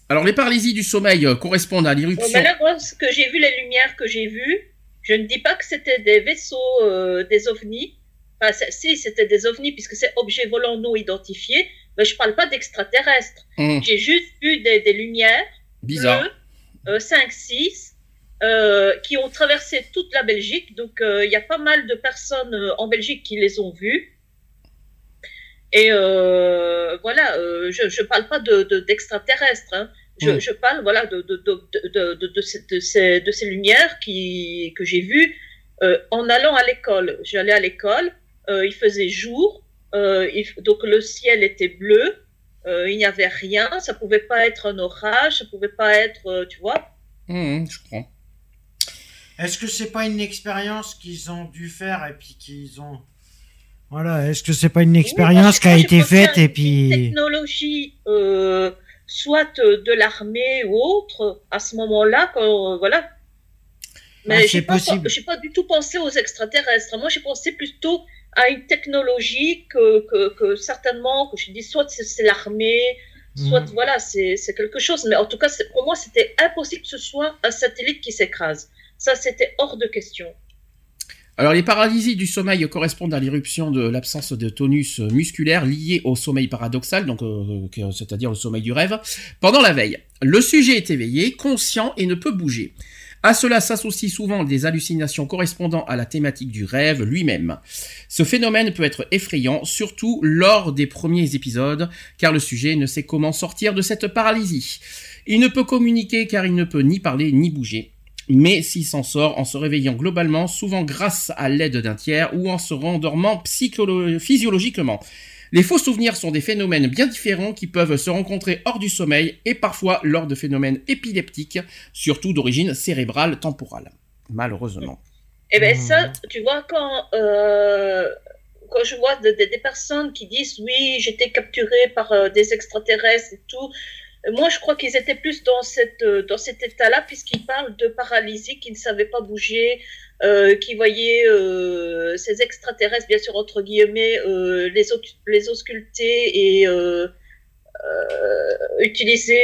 Alors, les paralysies du sommeil euh, correspondent à Bon, l'irruption... moi, ce que j'ai vu, les lumières que j'ai vues, je ne dis pas que c'était des vaisseaux, euh, des ovnis. Enfin, si, c'était des ovnis, puisque c'est objets volants non identifiés, mais je parle pas d'extraterrestres. Hum, J'ai juste vu des, des lumières bizarre. bleues, euh, 5, 6, euh, qui ont traversé toute la Belgique. Donc, euh, il y a pas mal de personnes euh, en Belgique qui les ont vues. Et voilà, je ne parle pas de, de- d'extraterrestres. hein. Je, Mm. je parle voilà, de, de, de, de, de, de ces, de, ces, de lumières qui, que j'ai vues en allant à l'école. J'allais à l'école, il faisait jour, euh, il- donc le ciel était bleu, euh, il n'y avait rien, ça pouvait pas être un orage, ça pouvait pas être, euh, tu vois. Hum, hum, je comprends. Est-ce que c'est pas une expérience qu'ils ont dû faire et puis qu'ils ont. Voilà, est-ce que c'est pas une expérience Oui, qui a été faite et puis. Technologie, euh, soit de l'armée ou autre, à ce moment-là, quand, euh, voilà. Mais Ah, j'ai c'est pas, pas du tout pensé aux extraterrestres. Moi, j'ai pensé plutôt à une technologie que, que, que certainement, que je dis, soit c'est, l'armée, soit Mhm. voilà, c'est, quelque chose. Mais en tout cas, pour moi, c'était impossible que ce soit un satellite qui s'écrase. Ça, c'était hors de question. Alors les paralysies du sommeil correspondent à l'irruption de l'absence de tonus musculaire lié au sommeil paradoxal, donc euh, que- c'est-à-dire le sommeil du rêve, pendant la veille. Le sujet est éveillé, conscient et ne peut bouger. À cela s'associent souvent des hallucinations correspondant à la thématique du rêve lui-même. Ce phénomène peut être effrayant, surtout lors des premiers épisodes, car le sujet ne sait comment sortir de cette paralysie. Il ne peut communiquer car il ne peut ni parler ni bouger. Mais s'il s'en sort en se réveillant globalement, souvent grâce à l'aide d'un tiers ou en se rendormant physiologiquement. Les faux souvenirs sont des phénomènes bien différents qui peuvent se rencontrer hors du sommeil et parfois lors de phénomènes épileptiques, surtout d'origine cérébrale temporale. Malheureusement. Eh bien, Hmm. ça, tu vois, quand, euh, quand je vois de- de- des personnes qui disent oui, j'étais capturé par euh, des extraterrestres et tout, moi, je crois qu'ils étaient plus dans, cette, euh, dans cet état-là, puisqu'ils parlent de paralysie, qui ne savaient pas bouger, euh, qui voyaient euh, ces extraterrestres, bien sûr, entre guillemets, euh, les, ausculter et euh, utiliser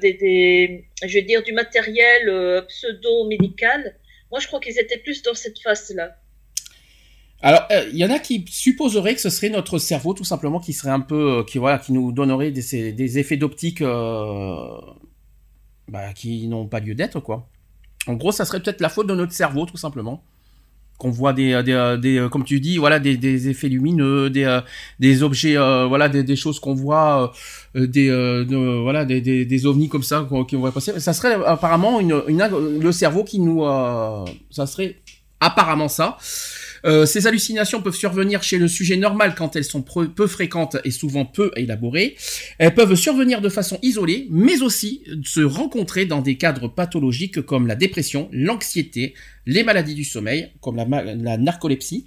des, je veux dire, du matériel pseudo-médical. Moi, je crois qu'ils étaient plus dans cette phase-là. Alors, il y en a qui supposeraient que ce serait notre cerveau, tout simplement, qui serait un peu, qui voilà, qui nous donnerait des, effets d'optique bah, qui n'ont pas lieu d'être, quoi. En gros, ça serait peut-être la faute de notre cerveau, tout simplement. Qu'on voit des, euh, des, euh, des, euh, comme tu dis, voilà, des, des effets lumineux, des, des objets, euh, voilà, des, choses qu'on voit, euh, des, de- voilà, des, ovnis comme ça qui vont passer. Ça serait apparemment une, une, le cerveau qui nous, ça serait apparemment ça. Euh, ces hallucinations peuvent survenir chez le sujet normal quand elles sont peu, fréquentes et souvent peu élaborées. Elles peuvent survenir de façon isolée, mais aussi se rencontrer dans des cadres pathologiques comme la dépression, l'anxiété, les maladies du sommeil, comme la, narcolepsie.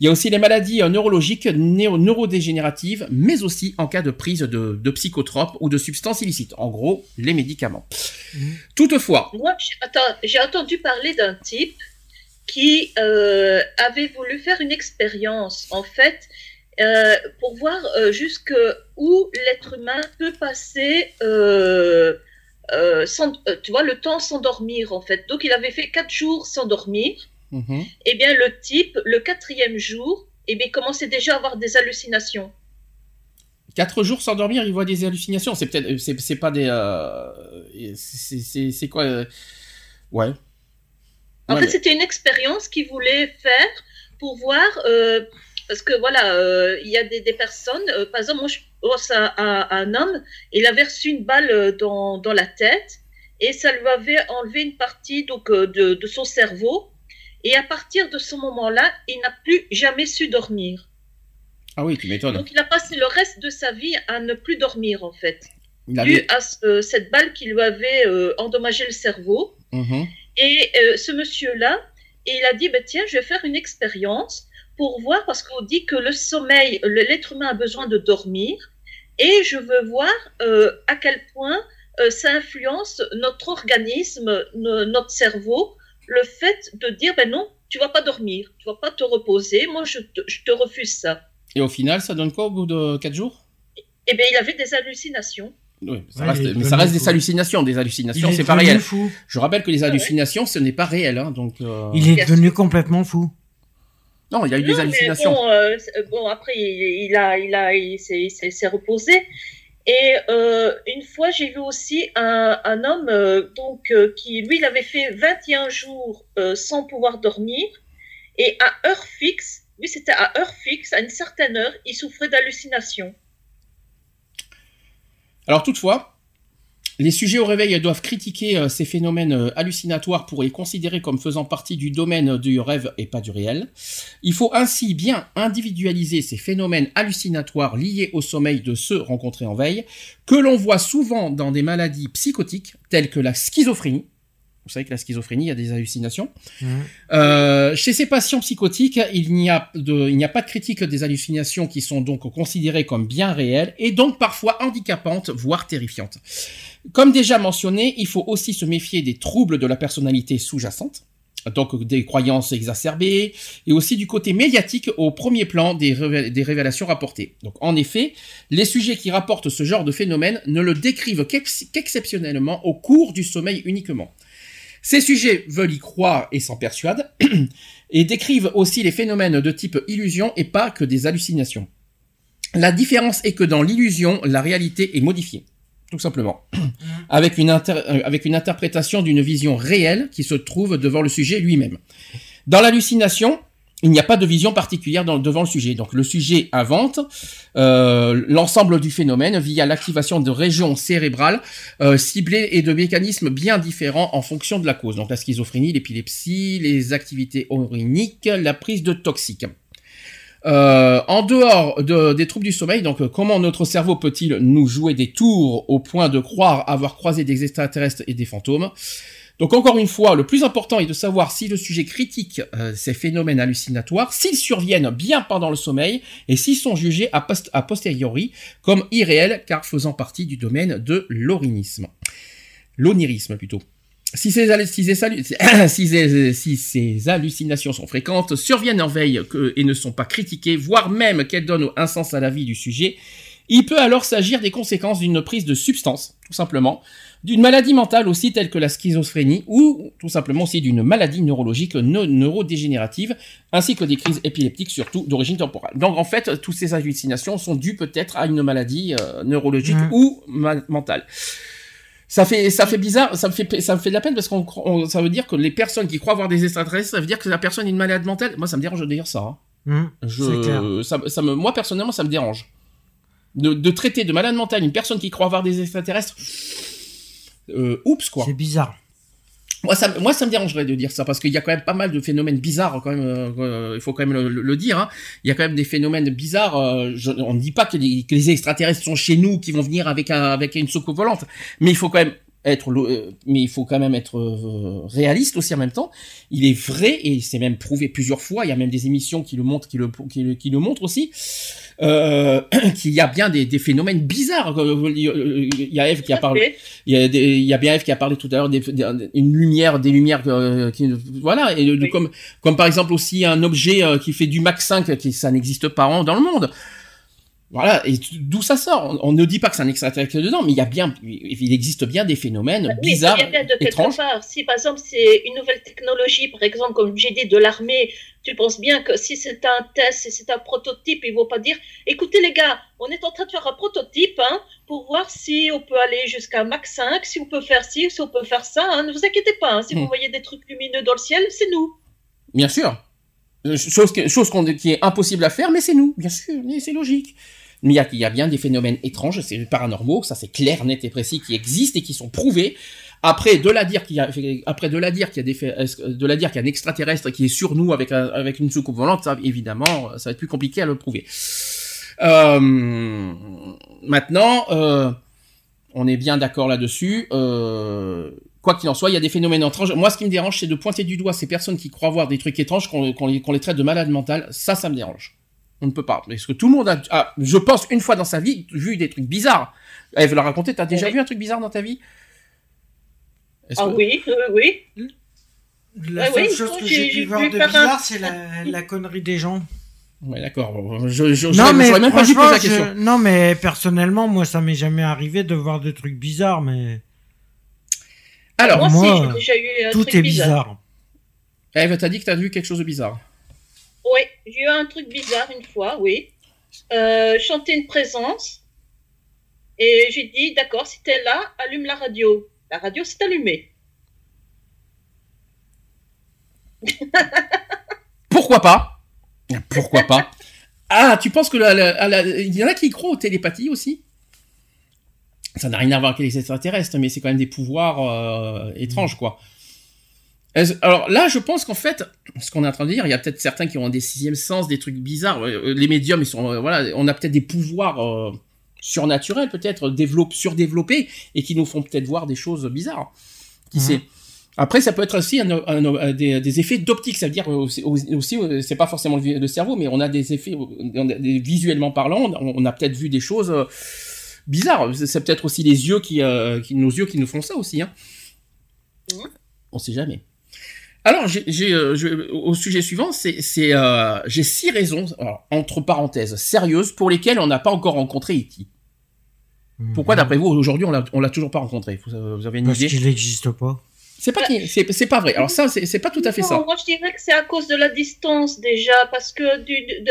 Il y a aussi les maladies euh, neurologiques, néo- neurodégénératives, mais aussi en cas de prise de, de psychotropes ou de substances illicites. En gros, les médicaments. Toutefois, Moi, j'ai entendu parler d'un type qui euh, avait voulu faire une expérience, en fait, euh, pour voir euh, jusque où l'être humain peut passer, euh, sans, tu vois, le temps sans dormir, en fait. Donc, il avait fait quatre jours sans dormir. Mhm. Eh bien, le type, le quatrième jour, eh bien, il commençait déjà à avoir des hallucinations. Quatre jours sans dormir, il voit des hallucinations. C'est peut-être, c'est, pas des, c'est, quoi Ouais. En Ouais, fait, mais- c'était une expérience qu'il voulait faire pour voir, euh, parce que voilà, euh, il y a des, des personnes, euh, par exemple, moi je pense à, à- à un homme, il avait reçu une balle dans, dans la tête et ça lui avait enlevé une partie donc, de, de son cerveau. Et à partir de ce moment-là, il n'a plus jamais su dormir. Ah oui, tu m'étonnes. Donc il a passé le reste de sa vie à ne plus dormir en fait, Il dû avait. à ce- cette balle qui lui avait endommagé le cerveau. Mhm. Et euh, ce monsieur-là, il a dit, bah, tiens, je vais faire une expérience pour voir, parce qu'on dit que le sommeil, l'être humain a besoin de dormir, et je veux voir euh, à quel point euh, ça influence notre organisme, no- notre cerveau, le fait de dire, ben non, tu vas pas dormir, tu vas pas te reposer, moi je te, je te refuse ça. Et au final, ça donne quoi au bout de quatre jours? Eh bien, il avait des hallucinations. Oui, ça Ouais, reste, il est mais ça reste des fou. hallucinations. Des hallucinations, est c'est pas devenu réel. fou. Je rappelle que les ouais. hallucinations, ce n'est pas réel, hein, donc. euh, Il est devenu complètement fou. Non, il y a eu Non, des hallucinations. Bon, euh, bon, après, il, il a, il a, il s'est- reposé. Et euh, une fois, j'ai vu aussi un, un homme euh, donc euh, qui, lui, il avait fait 21 jours euh, sans pouvoir dormir. Et à heure fixe, lui, c'était à heure fixe, à une certaine heure, il souffrait d'hallucinations. Alors toutefois, les sujets au réveil doivent critiquer euh, ces phénomènes euh, hallucinatoires pour les considérer comme faisant partie du domaine du rêve et pas du réel. Il faut ainsi bien individualiser ces phénomènes hallucinatoires liés au sommeil de ceux rencontrés en veille, que l'on voit souvent dans des maladies psychotiques telles que la schizophrénie. Vous savez que la schizophrénie, il y a des hallucinations. Mhm. Euh, chez ces patients psychotiques, il n'y a de, il n'y a pas de critique des hallucinations qui sont donc considérées comme bien réelles et donc parfois handicapantes, voire terrifiantes. Comme déjà mentionné, il faut aussi se méfier des troubles de la personnalité sous-jacente, donc des croyances exacerbées, et aussi du côté médiatique au premier plan des, révé- des révélations rapportées. Donc en effet, les sujets qui rapportent ce genre de phénomène ne le décrivent qu'ex- qu'exceptionnellement au cours du sommeil uniquement. Ces sujets veulent y croire et s'en persuadent, (clears throat) et décrivent aussi les phénomènes de type illusion et pas que des hallucinations. La différence est que dans l'illusion, la réalité est modifiée, tout simplement, (clears throat) avec une, inter- euh, avec une interprétation d'une vision réelle qui se trouve devant le sujet lui-même. Dans l'hallucination, il n'y a pas de vision particulière devant le sujet. Donc le sujet invente euh, l'ensemble du phénomène via l'activation de régions cérébrales euh, ciblées et de mécanismes bien différents en fonction de la cause. Donc la schizophrénie, l'épilepsie, les activités oriniques, la prise de toxiques. Euh, en dehors de- des troubles du sommeil, donc comment notre cerveau peut-il nous jouer des tours au point de croire avoir croisé des extraterrestres et des fantômes? Donc encore une fois, le plus important est de savoir si le sujet critique euh, ces phénomènes hallucinatoires, s'ils surviennent bien pendant le sommeil et s'ils sont jugés a, post- a posteriori comme irréels car faisant partie du domaine de l'orinisme. L'onirisme plutôt. Si ces, (coughs) hallucinations sont fréquentes, surviennent en veille et ne sont pas critiquées, voire même qu'elles donnent un sens à la vie du sujet, il peut alors s'agir des conséquences d'une prise de substance, tout simplement, d'une maladie mentale aussi telle que la schizophrénie ou tout simplement aussi d'une maladie neurologique neurodégénérative ainsi que des crises épileptiques surtout d'origine temporale. Donc en fait, toutes ces hallucinations sont dues peut-être à une maladie euh, neurologique Mhm. ou ma- mentale. Ça fait, ça fait bizarre, ça me fait, ça me fait de la peine parce qu'on, ça veut dire que les personnes qui croient voir des extraterrestres, ça veut dire que la personne est une malade mentale. Moi, ça me dérange de dire ça. hein. Hum, Je, clair. Ça, ça me, moi personnellement, ça me dérange. De, de traiter de malade mental une personne qui croit voir des extraterrestres, euh, oups quoi. C'est bizarre. Moi ça, me- moi ça me dérangerait de dire ça parce qu'il y a quand même pas mal de phénomènes bizarres quand même. euh, euh, il faut quand même le, le- le dire. hein. Il y a quand même des phénomènes bizarres. euh, je- on ne dit pas que les, que les extraterrestres sont chez nous, qui vont venir avec un, avec une soucoupe volante, mais il faut quand même être, lo- euh, mais il faut quand même être euh, réaliste aussi en même temps. Il est vrai et c'est même prouvé plusieurs fois. Il y a même des émissions qui le montrent, qui le, qui le, qui le montrent aussi. Euh, (clears throat) qu'il y a bien des, des phénomènes bizarres. Euh, Il y a Eve qui a parlé. Il y a, des, il y a bien Eve qui a parlé tout à l'heure des, des- une lumière, des lumières euh, qui, voilà, et de- Oui. comme, comme par exemple aussi un objet qui fait du Mach 5, qui ça n'existe pas en- dans le monde. Voilà, et d'où ça sort? On, on ne dit pas que c'est un extraterrestre dedans, mais il y a bien, il existe bien des phénomènes Oui, bizarres, ça vient de étranges. part. Si par exemple c'est une nouvelle technologie, par exemple, comme j'ai dit, de l'armée, tu penses bien que si c'est un test, si c'est un prototype, ils vont pas dire écoutez les gars, on est en train de faire un prototype hein, pour voir si on peut aller jusqu'à Mach 5, si on peut faire ci, si on peut faire ça. hein. Ne vous inquiétez pas, hein. si Hmm. vous voyez des trucs lumineux dans le ciel, c'est nous. Bien sûr. Euh, Chose, que- chose qu'on- qui est impossible à faire, mais c'est nous, bien sûr, c'est logique. Mais il y a, bien des phénomènes étranges, c'est paranormaux, ça c'est clair, net et précis, qui existent et qui sont prouvés. Après, de la dire qu'il y a, après de la dire qu'il y a des, de la dire qu'il y a un extraterrestre qui est sur nous avec un- avec une soucoupe volante, ça, évidemment, ça va être plus compliqué à le prouver. Euh, maintenant, euh, on est bien d'accord là-dessus. Euh, quoi qu'il en soit, il y a des phénomènes étranges. Moi, ce qui me dérange, c'est de pointer du doigt ces personnes qui croient voir des trucs étranges, qu'on les traite de malades mentales. Ça, ça me dérange. On ne peut pas. Parce que tout le monde a, a, je pense, une fois dans sa vie, vu des trucs bizarres. Elle veut la raconter. T'as déjà Oui. vu un truc bizarre dans ta vie? Ah que- oui, oui, oui. La Ah seule oui, chose que j'ai- pu voir de un- bizarre, c'est la, (laughs) la connerie des gens. Ouais, d'accord. Je, je, non, mais même pas la question. non, mais personnellement, moi, ça m'est jamais arrivé de voir des trucs bizarres, mais Alors, Moi, moi, aussi, j'ai déjà eu un tout truc est bizarre. bizarre. Eve, t'as dit que t'as vu quelque chose de bizarre. Oui, j'ai eu un truc bizarre une fois, oui. Euh, chanter une présence. Et j'ai dit, d'accord, si t'es là, allume la radio. La radio s'est allumée. (laughs) Pourquoi pas? Pourquoi pas? Ah, tu penses que la- la- la- il y en a qui croient aux télépathies aussi? Ça n'a rien à voir avec les extraterrestres, mais c'est quand même des pouvoirs euh, étranges, quoi. Alors là, je pense qu'en fait, ce qu'on est en train de dire, il y a peut-être certains qui ont des sixièmes sens, des trucs bizarres. Euh, Les médiums, ils sont, euh, voilà, on a peut-être des pouvoirs euh, surnaturels, peut-être surdéveloppés, et qui nous font peut-être voir des choses bizarres. Qui Mhm. sait? Après, ça peut être aussi un- un- un- des, des effets d'optique, ça veut dire aussi, aussi, c'est pas forcément le, cerveau, mais on a des effets, on a des- visuellement parlant, on, on a peut-être vu des choses euh, bizarres. C'est peut-être aussi les yeux qui, euh, qui, nos yeux qui nous font ça aussi. Hein. Mhm. On sait jamais. Alors, j'ai, euh, je- au sujet suivant, c'est, euh, j'ai six raisons, alors, entre parenthèses, sérieuses, pour lesquelles on n'a pas encore rencontré E.T. Pourquoi, Mhm. d'après vous, aujourd'hui, on l'a, toujours pas rencontré? Vous, vous avez une Parce idée? qu'il n'existe pas. C'est pas qui, c'est, c'est pas vrai. Alors ça, c'est, pas tout à fait Non, ça. Moi, je dirais que c'est à cause de la distance déjà, parce que du, de,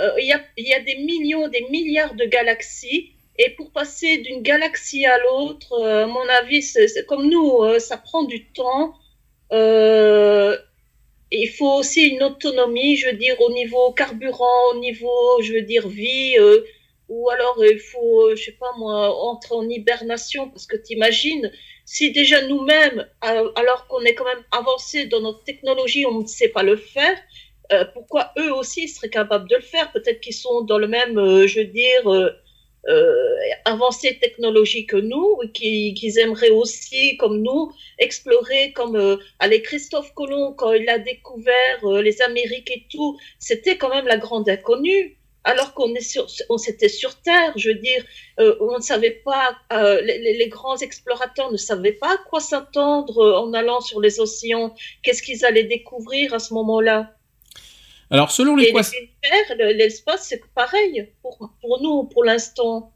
euh, il y, a, il y a des millions, des milliards de galaxies, et pour passer d'une galaxie à l'autre, euh, mon avis, comme nous, euh, ça prend du temps. Euh, il faut aussi une autonomie, je veux dire, au niveau carburant, au niveau, je veux dire, vie. euh, ou alors il faut, euh, je sais pas moi, entrer en hibernation, parce que t'imagines, si déjà nous-mêmes, euh, alors qu'on est quand même avancé dans notre technologie, on ne sait pas le faire, euh, pourquoi eux aussi seraient capables de le faire? Peut-être qu'ils sont dans le même, euh, je veux dire, euh, euh, avancée technologie que nous, qui- qu'ils aimeraient aussi, comme nous, explorer, comme euh, allez, Christophe Colomb, quand il a découvert euh, les Amériques et tout, c'était quand même la grande inconnue. Alors qu'on est sur, on s'était sur Terre, je veux dire, euh, on ne savait pas, euh, les, les- grands explorateurs ne savaient pas à quoi s'attendre en allant sur les océans. Qu'est-ce qu'ils allaient découvrir à ce moment-là? Alors selon l'espace, c'est pareil pour, pour nous, pour l'instant.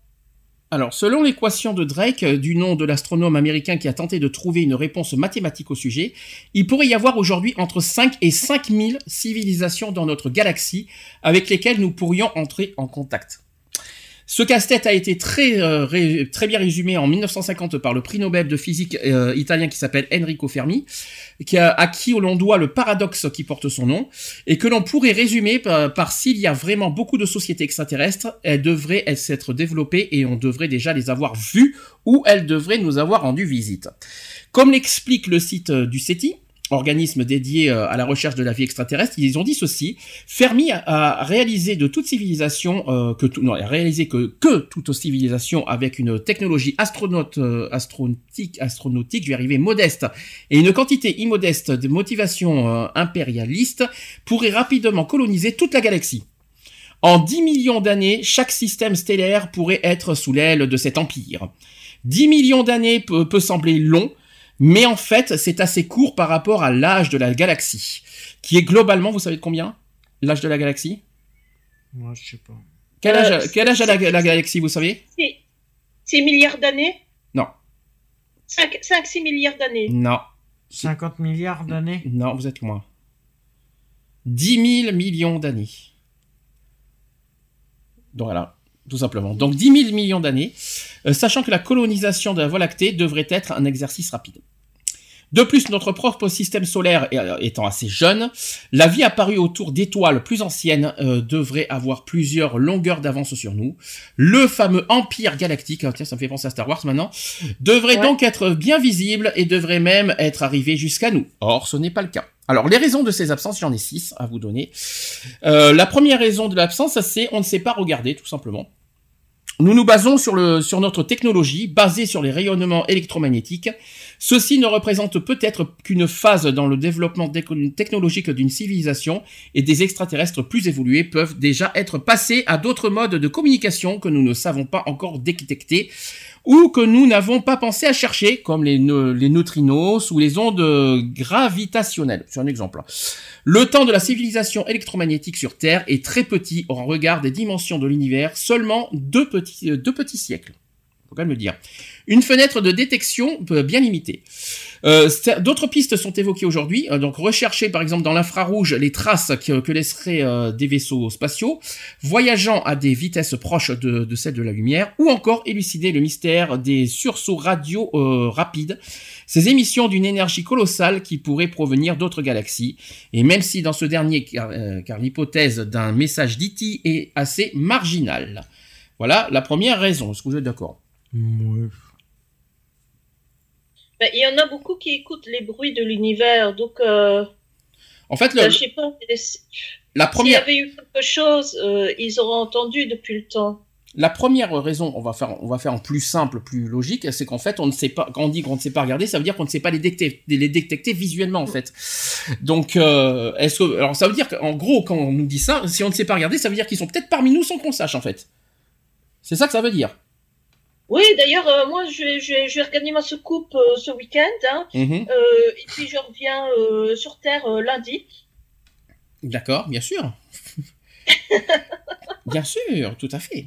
alors selon l'équation de Drake, euh, du nom de l'astronome américain qui a tenté de trouver une réponse mathématique au sujet, il pourrait y avoir aujourd'hui entre 5 et 5000 civilisations dans notre galaxie avec lesquelles nous pourrions entrer en contact. Ce casse-tête a été très, euh, très bien résumé en 1950 par le prix Nobel de physique euh, italien qui s'appelle Enrico Fermi, qui a, à qui l'on doit le paradoxe qui porte son nom, et que l'on pourrait résumer par, s'il y a vraiment beaucoup de sociétés extraterrestres, elles devraient s'être développées et on devrait déjà les avoir vues ou elles devraient nous avoir rendu visite. Comme l'explique le site euh, du SETI, organisme dédié euh, à la recherche de la vie extraterrestre, ils ont dit ceci Fermi a, réalisé de toute civilisation euh, que non, réalisé que toute civilisation avec une technologie euh, astronautique astronautique, je vais arriver modeste et une quantité immodeste de motivation euh, impérialiste pourrait rapidement coloniser toute la galaxie. En 10 millions d'années, chaque système stellaire pourrait être sous l'aile de cet empire. 10 millions d'années peut sembler long, mais en fait, c'est assez court par rapport à l'âge de la galaxie, qui est globalement, vous savez de combien L'âge de la galaxie? Moi, je sais pas. Quel Euh, âge, quel âge a la, la galaxie, vous savez? 6 milliards d'années? Non. 5-6 milliards d'années. Non, 50 milliards d'années? Non, vous êtes loin. 10 000 millions d'années. Donc voilà, tout simplement. Donc 10 000 millions d'années, euh, sachant que la colonisation de la Voie lactée devrait être un exercice rapide. De plus, notre propre système solaire euh, étant assez jeune, la vie apparue autour d'étoiles plus anciennes euh, devrait avoir plusieurs longueurs d'avance sur nous. Le fameux empire galactique, ah, tiens, ça me fait penser à Star Wars maintenant, devrait Ouais. donc être bien visible et devrait même être arrivé jusqu'à nous. Or, ce n'est pas le cas. Alors, les raisons de ces absences, j'en ai six à vous donner. Euh, la première raison de l'absence, c'est on ne sait pas regarder, tout simplement. Nous nous basons sur, le, sur notre technologie, basée sur les rayonnements électromagnétiques. Ceci ne représente peut-être qu'une phase dans le développement technologique d'une civilisation et des extraterrestres plus évolués peuvent déjà être passés à d'autres modes de communication que nous ne savons pas encore détecter ou que nous n'avons pas pensé à chercher, comme les, neu- les neutrinos ou les ondes gravitationnelles. C'est un exemple. Le temps de la civilisation électromagnétique sur Terre est très petit au regard des dimensions de l'univers, seulement deux petits, euh, deux petits siècles. Faut quand même le dire. Une fenêtre de détection euh, bien limitée. Euh, D'autres pistes sont évoquées aujourd'hui, euh, donc rechercher par exemple dans l'infrarouge les traces que, laisseraient euh, des vaisseaux spatiaux, voyageant à des vitesses proches de, celles de la lumière, ou encore élucider le mystère des sursauts radio euh, rapides, ces émissions d'une énergie colossale qui pourrait provenir d'autres galaxies, et même si dans ce dernier, car, car l'hypothèse d'un message d'IT est assez marginale. Voilà la première raison, est-ce que vous êtes d'accord? Ben, Il y en a beaucoup qui écoutent les bruits de l'univers, donc euh, En fait, ben, le- je sais pas. si- la S'il y première... avait eu quelque chose, euh, ils auraient entendu depuis le temps. La première raison, on va faire, on va faire en plus simple, plus logique, c'est qu'en fait, on ne sait pas, quand on dit qu'on ne sait pas regarder, ça veut dire qu'on ne sait pas les détecter, les détecter visuellement, en fait. Donc, euh, est-ce que, alors ça veut dire qu'en gros, quand on nous dit ça, si on ne sait pas regarder, ça veut dire qu'ils sont peut-être parmi nous sans qu'on sache, en fait. C'est ça que ça veut dire. Oui, d'ailleurs, euh, moi, je vais, je, vais, je vais regagner ma soucoupe euh, ce week-end, hein, Mhm. euh, et puis je reviens sur Terre lundi. D'accord, bien sûr. (laughs) bien sûr, tout à fait.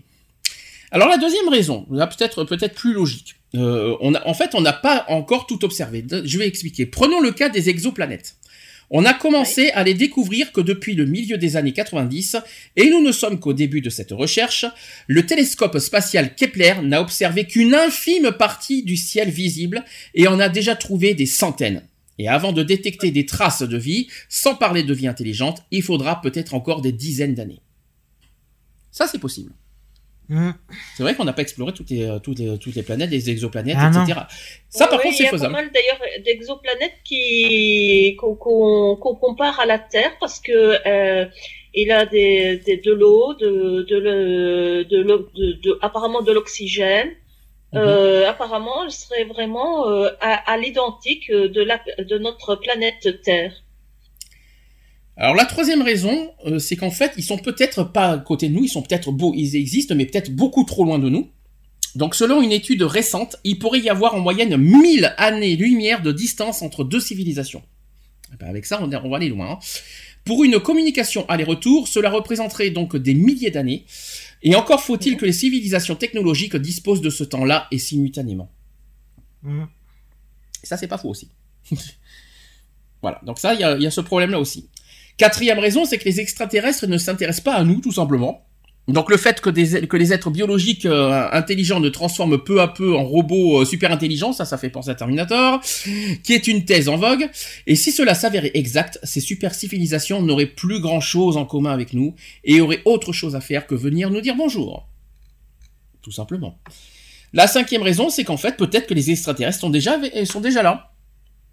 Alors la deuxième raison, là peut-être peut-être plus logique. On a, en fait, on n'a pas encore tout observé. Je vais expliquer. Prenons le cas des exoplanètes. On a commencé à les découvrir que depuis le milieu des années 90, et nous ne sommes qu'au début de cette recherche, le télescope spatial Kepler n'a observé qu'une infime partie du ciel visible et en a déjà trouvé des centaines. Et avant de détecter des traces de vie, sans parler de vie intelligente, il faudra peut-être encore des dizaines d'années. Ça, c'est possible. Hum. C'est vrai qu'on n'a pas exploré toutes les, euh, toutes les, toutes les planètes, les exoplanètes, Ah non. etc. Ça, par Oui, contre, il y c'est a faisable. pas mal d'ailleurs d'exoplanètes qui qu'on compare à la Terre parce que euh, il a des, des de l'eau, de de, le- de, l'o- de, de- apparemment de l'oxygène. Mhm. Euh, apparemment, elle serait vraiment euh, à, à l'identique de la de notre planète Terre. Alors la troisième raison, euh, c'est qu'en fait, ils sont peut-être pas à côté de nous, ils sont peut-être beaux, ils existent, mais peut-être beaucoup trop loin de nous. Donc selon une étude récente, il pourrait y avoir en moyenne 1000 années-lumière de distance entre deux civilisations. Eh ben, avec ça, on, va aller loin. hein. Pour une communication aller-retour, cela représenterait donc des milliers d'années. Et encore faut-il que les civilisations technologiques disposent de ce temps-là et simultanément. Et ça, c'est pas faux aussi. (laughs) voilà, donc ça, il y a, il y a ce problème-là aussi. Quatrième raison, c'est que les extraterrestres ne s'intéressent pas à nous, tout simplement. Donc le fait que, les êtres biologiques euh, intelligents ne transforment peu à peu en robots euh, super intelligents, ça, ça fait penser à Terminator, qui est une thèse en vogue. Et si cela s'avérait exact, ces super civilisations n'auraient plus grand-chose en commun avec nous et auraient autre chose à faire que venir nous dire bonjour. Tout simplement. La cinquième raison, c'est qu'en fait, peut-être que les extraterrestres sont déjà là.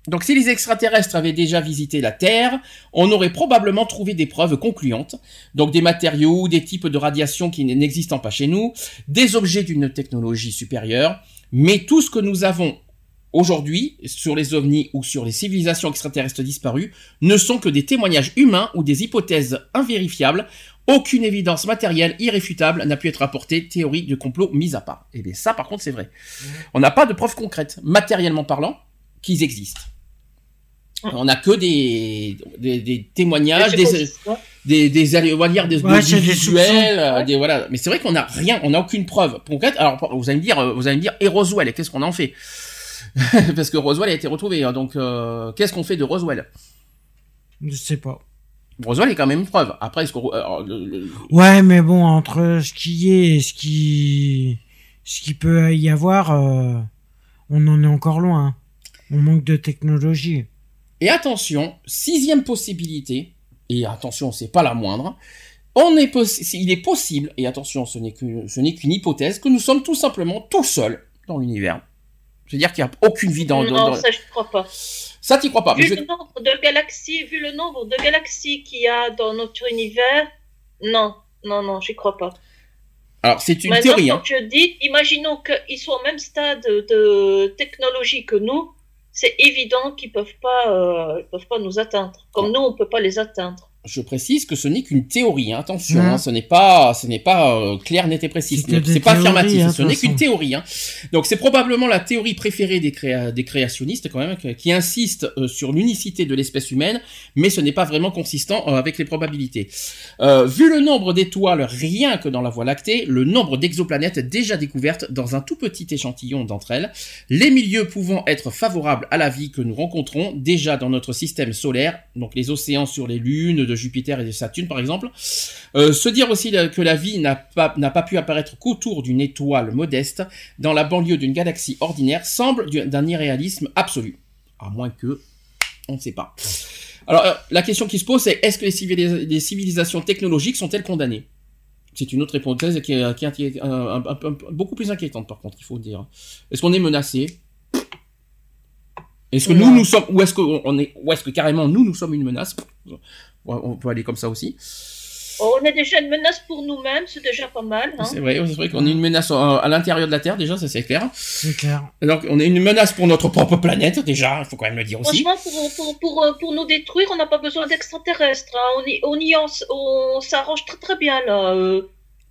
Donc si les extraterrestres avaient déjà visité la Terre, on aurait probablement trouvé des preuves concluantes, donc des matériaux ou des types de radiation qui n'existent pas chez nous, des objets d'une technologie supérieure, mais tout ce que nous avons aujourd'hui sur les ovnis ou sur les civilisations extraterrestres disparues ne sont que des témoignages humains ou des hypothèses invérifiables, aucune évidence matérielle irréfutable n'a pu être apportée, théorie de complot mise à part. Et bien ça par contre c'est vrai. On n'a pas de preuves concrètes, matériellement parlant, qu'ils existent. On n'a que des, des, des témoignages, C'est des, des, des, allez, on va dire des, Ouais, des c'est des visuels, euh, des, voilà. Mais c'est vrai qu'on n'a rien, on n'a aucune preuve concrète. Alors, vous allez me dire, euh, vous allez me dire, et Roswell, qu'est-ce qu'on en fait? (laughs) Parce que Roswell a été retrouvé, hein, donc, euh, qu'est-ce qu'on fait de Roswell? Je sais pas. Roswell est quand même une preuve. Après, est-ce qu'on, alors, le- le- Ouais, mais bon, entre ce qui est et ce qui, ce qui peut y avoir, euh, on en est encore loin. On manque de technologie. Et attention, sixième possibilité, et attention, c'est pas la moindre, on est il est possible, et attention, ce n'est qu'une hypothèse, que nous sommes tout simplement tout seuls dans l'univers. C'est-à-dire qu'il n'y a aucune vie dans... non, dans- ça je crois pas. Ça, t'y crois pas. mais Vu je le nombre de galaxies, vu le nombre de galaxies qu'il y a dans notre univers, non, non, non, j'y crois pas. Alors, c'est une Maintenant, théorie, hein. je dis, imaginons qu'ils soient au même stade de technologie que nous, c'est évident qu'ils peuvent pas, euh, ils peuvent pas nous atteindre. Comme nous, on peut pas les atteindre. Je précise que ce n'est qu'une théorie, hein, attention, hein, ce n'est pas, ce n'est pas euh, clair, net et précis, C'est n'est- pas affirmatif, hein, ce n'est qu'une théorie. Hein. Donc c'est probablement la théorie préférée des, créa- des créationnistes quand même, qui- qui insiste euh, sur l'unicité de l'espèce humaine, mais ce n'est pas vraiment consistant euh, avec les probabilités. Euh, vu le nombre d'étoiles rien que dans la Voie lactée, le nombre d'exoplanètes déjà découvertes dans un tout petit échantillon d'entre elles, les milieux pouvant être favorables à la vie que nous rencontrons déjà dans notre système solaire, donc les océans sur les lunes de Jupiter et de Saturne par exemple, euh, se dire aussi que la vie n'a pas, n'a pas pu apparaître qu'autour d'une étoile modeste dans la banlieue d'une galaxie ordinaire semble du- d'un irréalisme absolu. À moins que, on ne sait pas. Alors, euh, la question qui se pose, c'est est-ce que les, civilis- les civilisations technologiques sont-elles condamnées? C'est une autre hypothèse qui est, qui est- qui est, un- un- un- beaucoup plus inquiétante, par contre, il faut dire. Est-ce qu'on est menacé? Est-ce que nous, nous sommes, ou est-ce que on est, ou est-ce que carrément nous, nous sommes une menace? On peut aller comme ça aussi. Oh, on est déjà une menace pour nous-mêmes, c'est déjà pas mal. Hein. C'est vrai, c'est vrai qu'on est une menace à, à l'intérieur de la Terre, déjà, ça c'est clair. C'est clair. Donc, on est une menace pour notre propre planète, déjà, il faut quand même le dire aussi. Franchement, pour, pour, pour, euh, pour nous détruire, on n'a pas besoin d'extraterrestres. hein. On y, on y en- on s'arrange très très bien là. euh.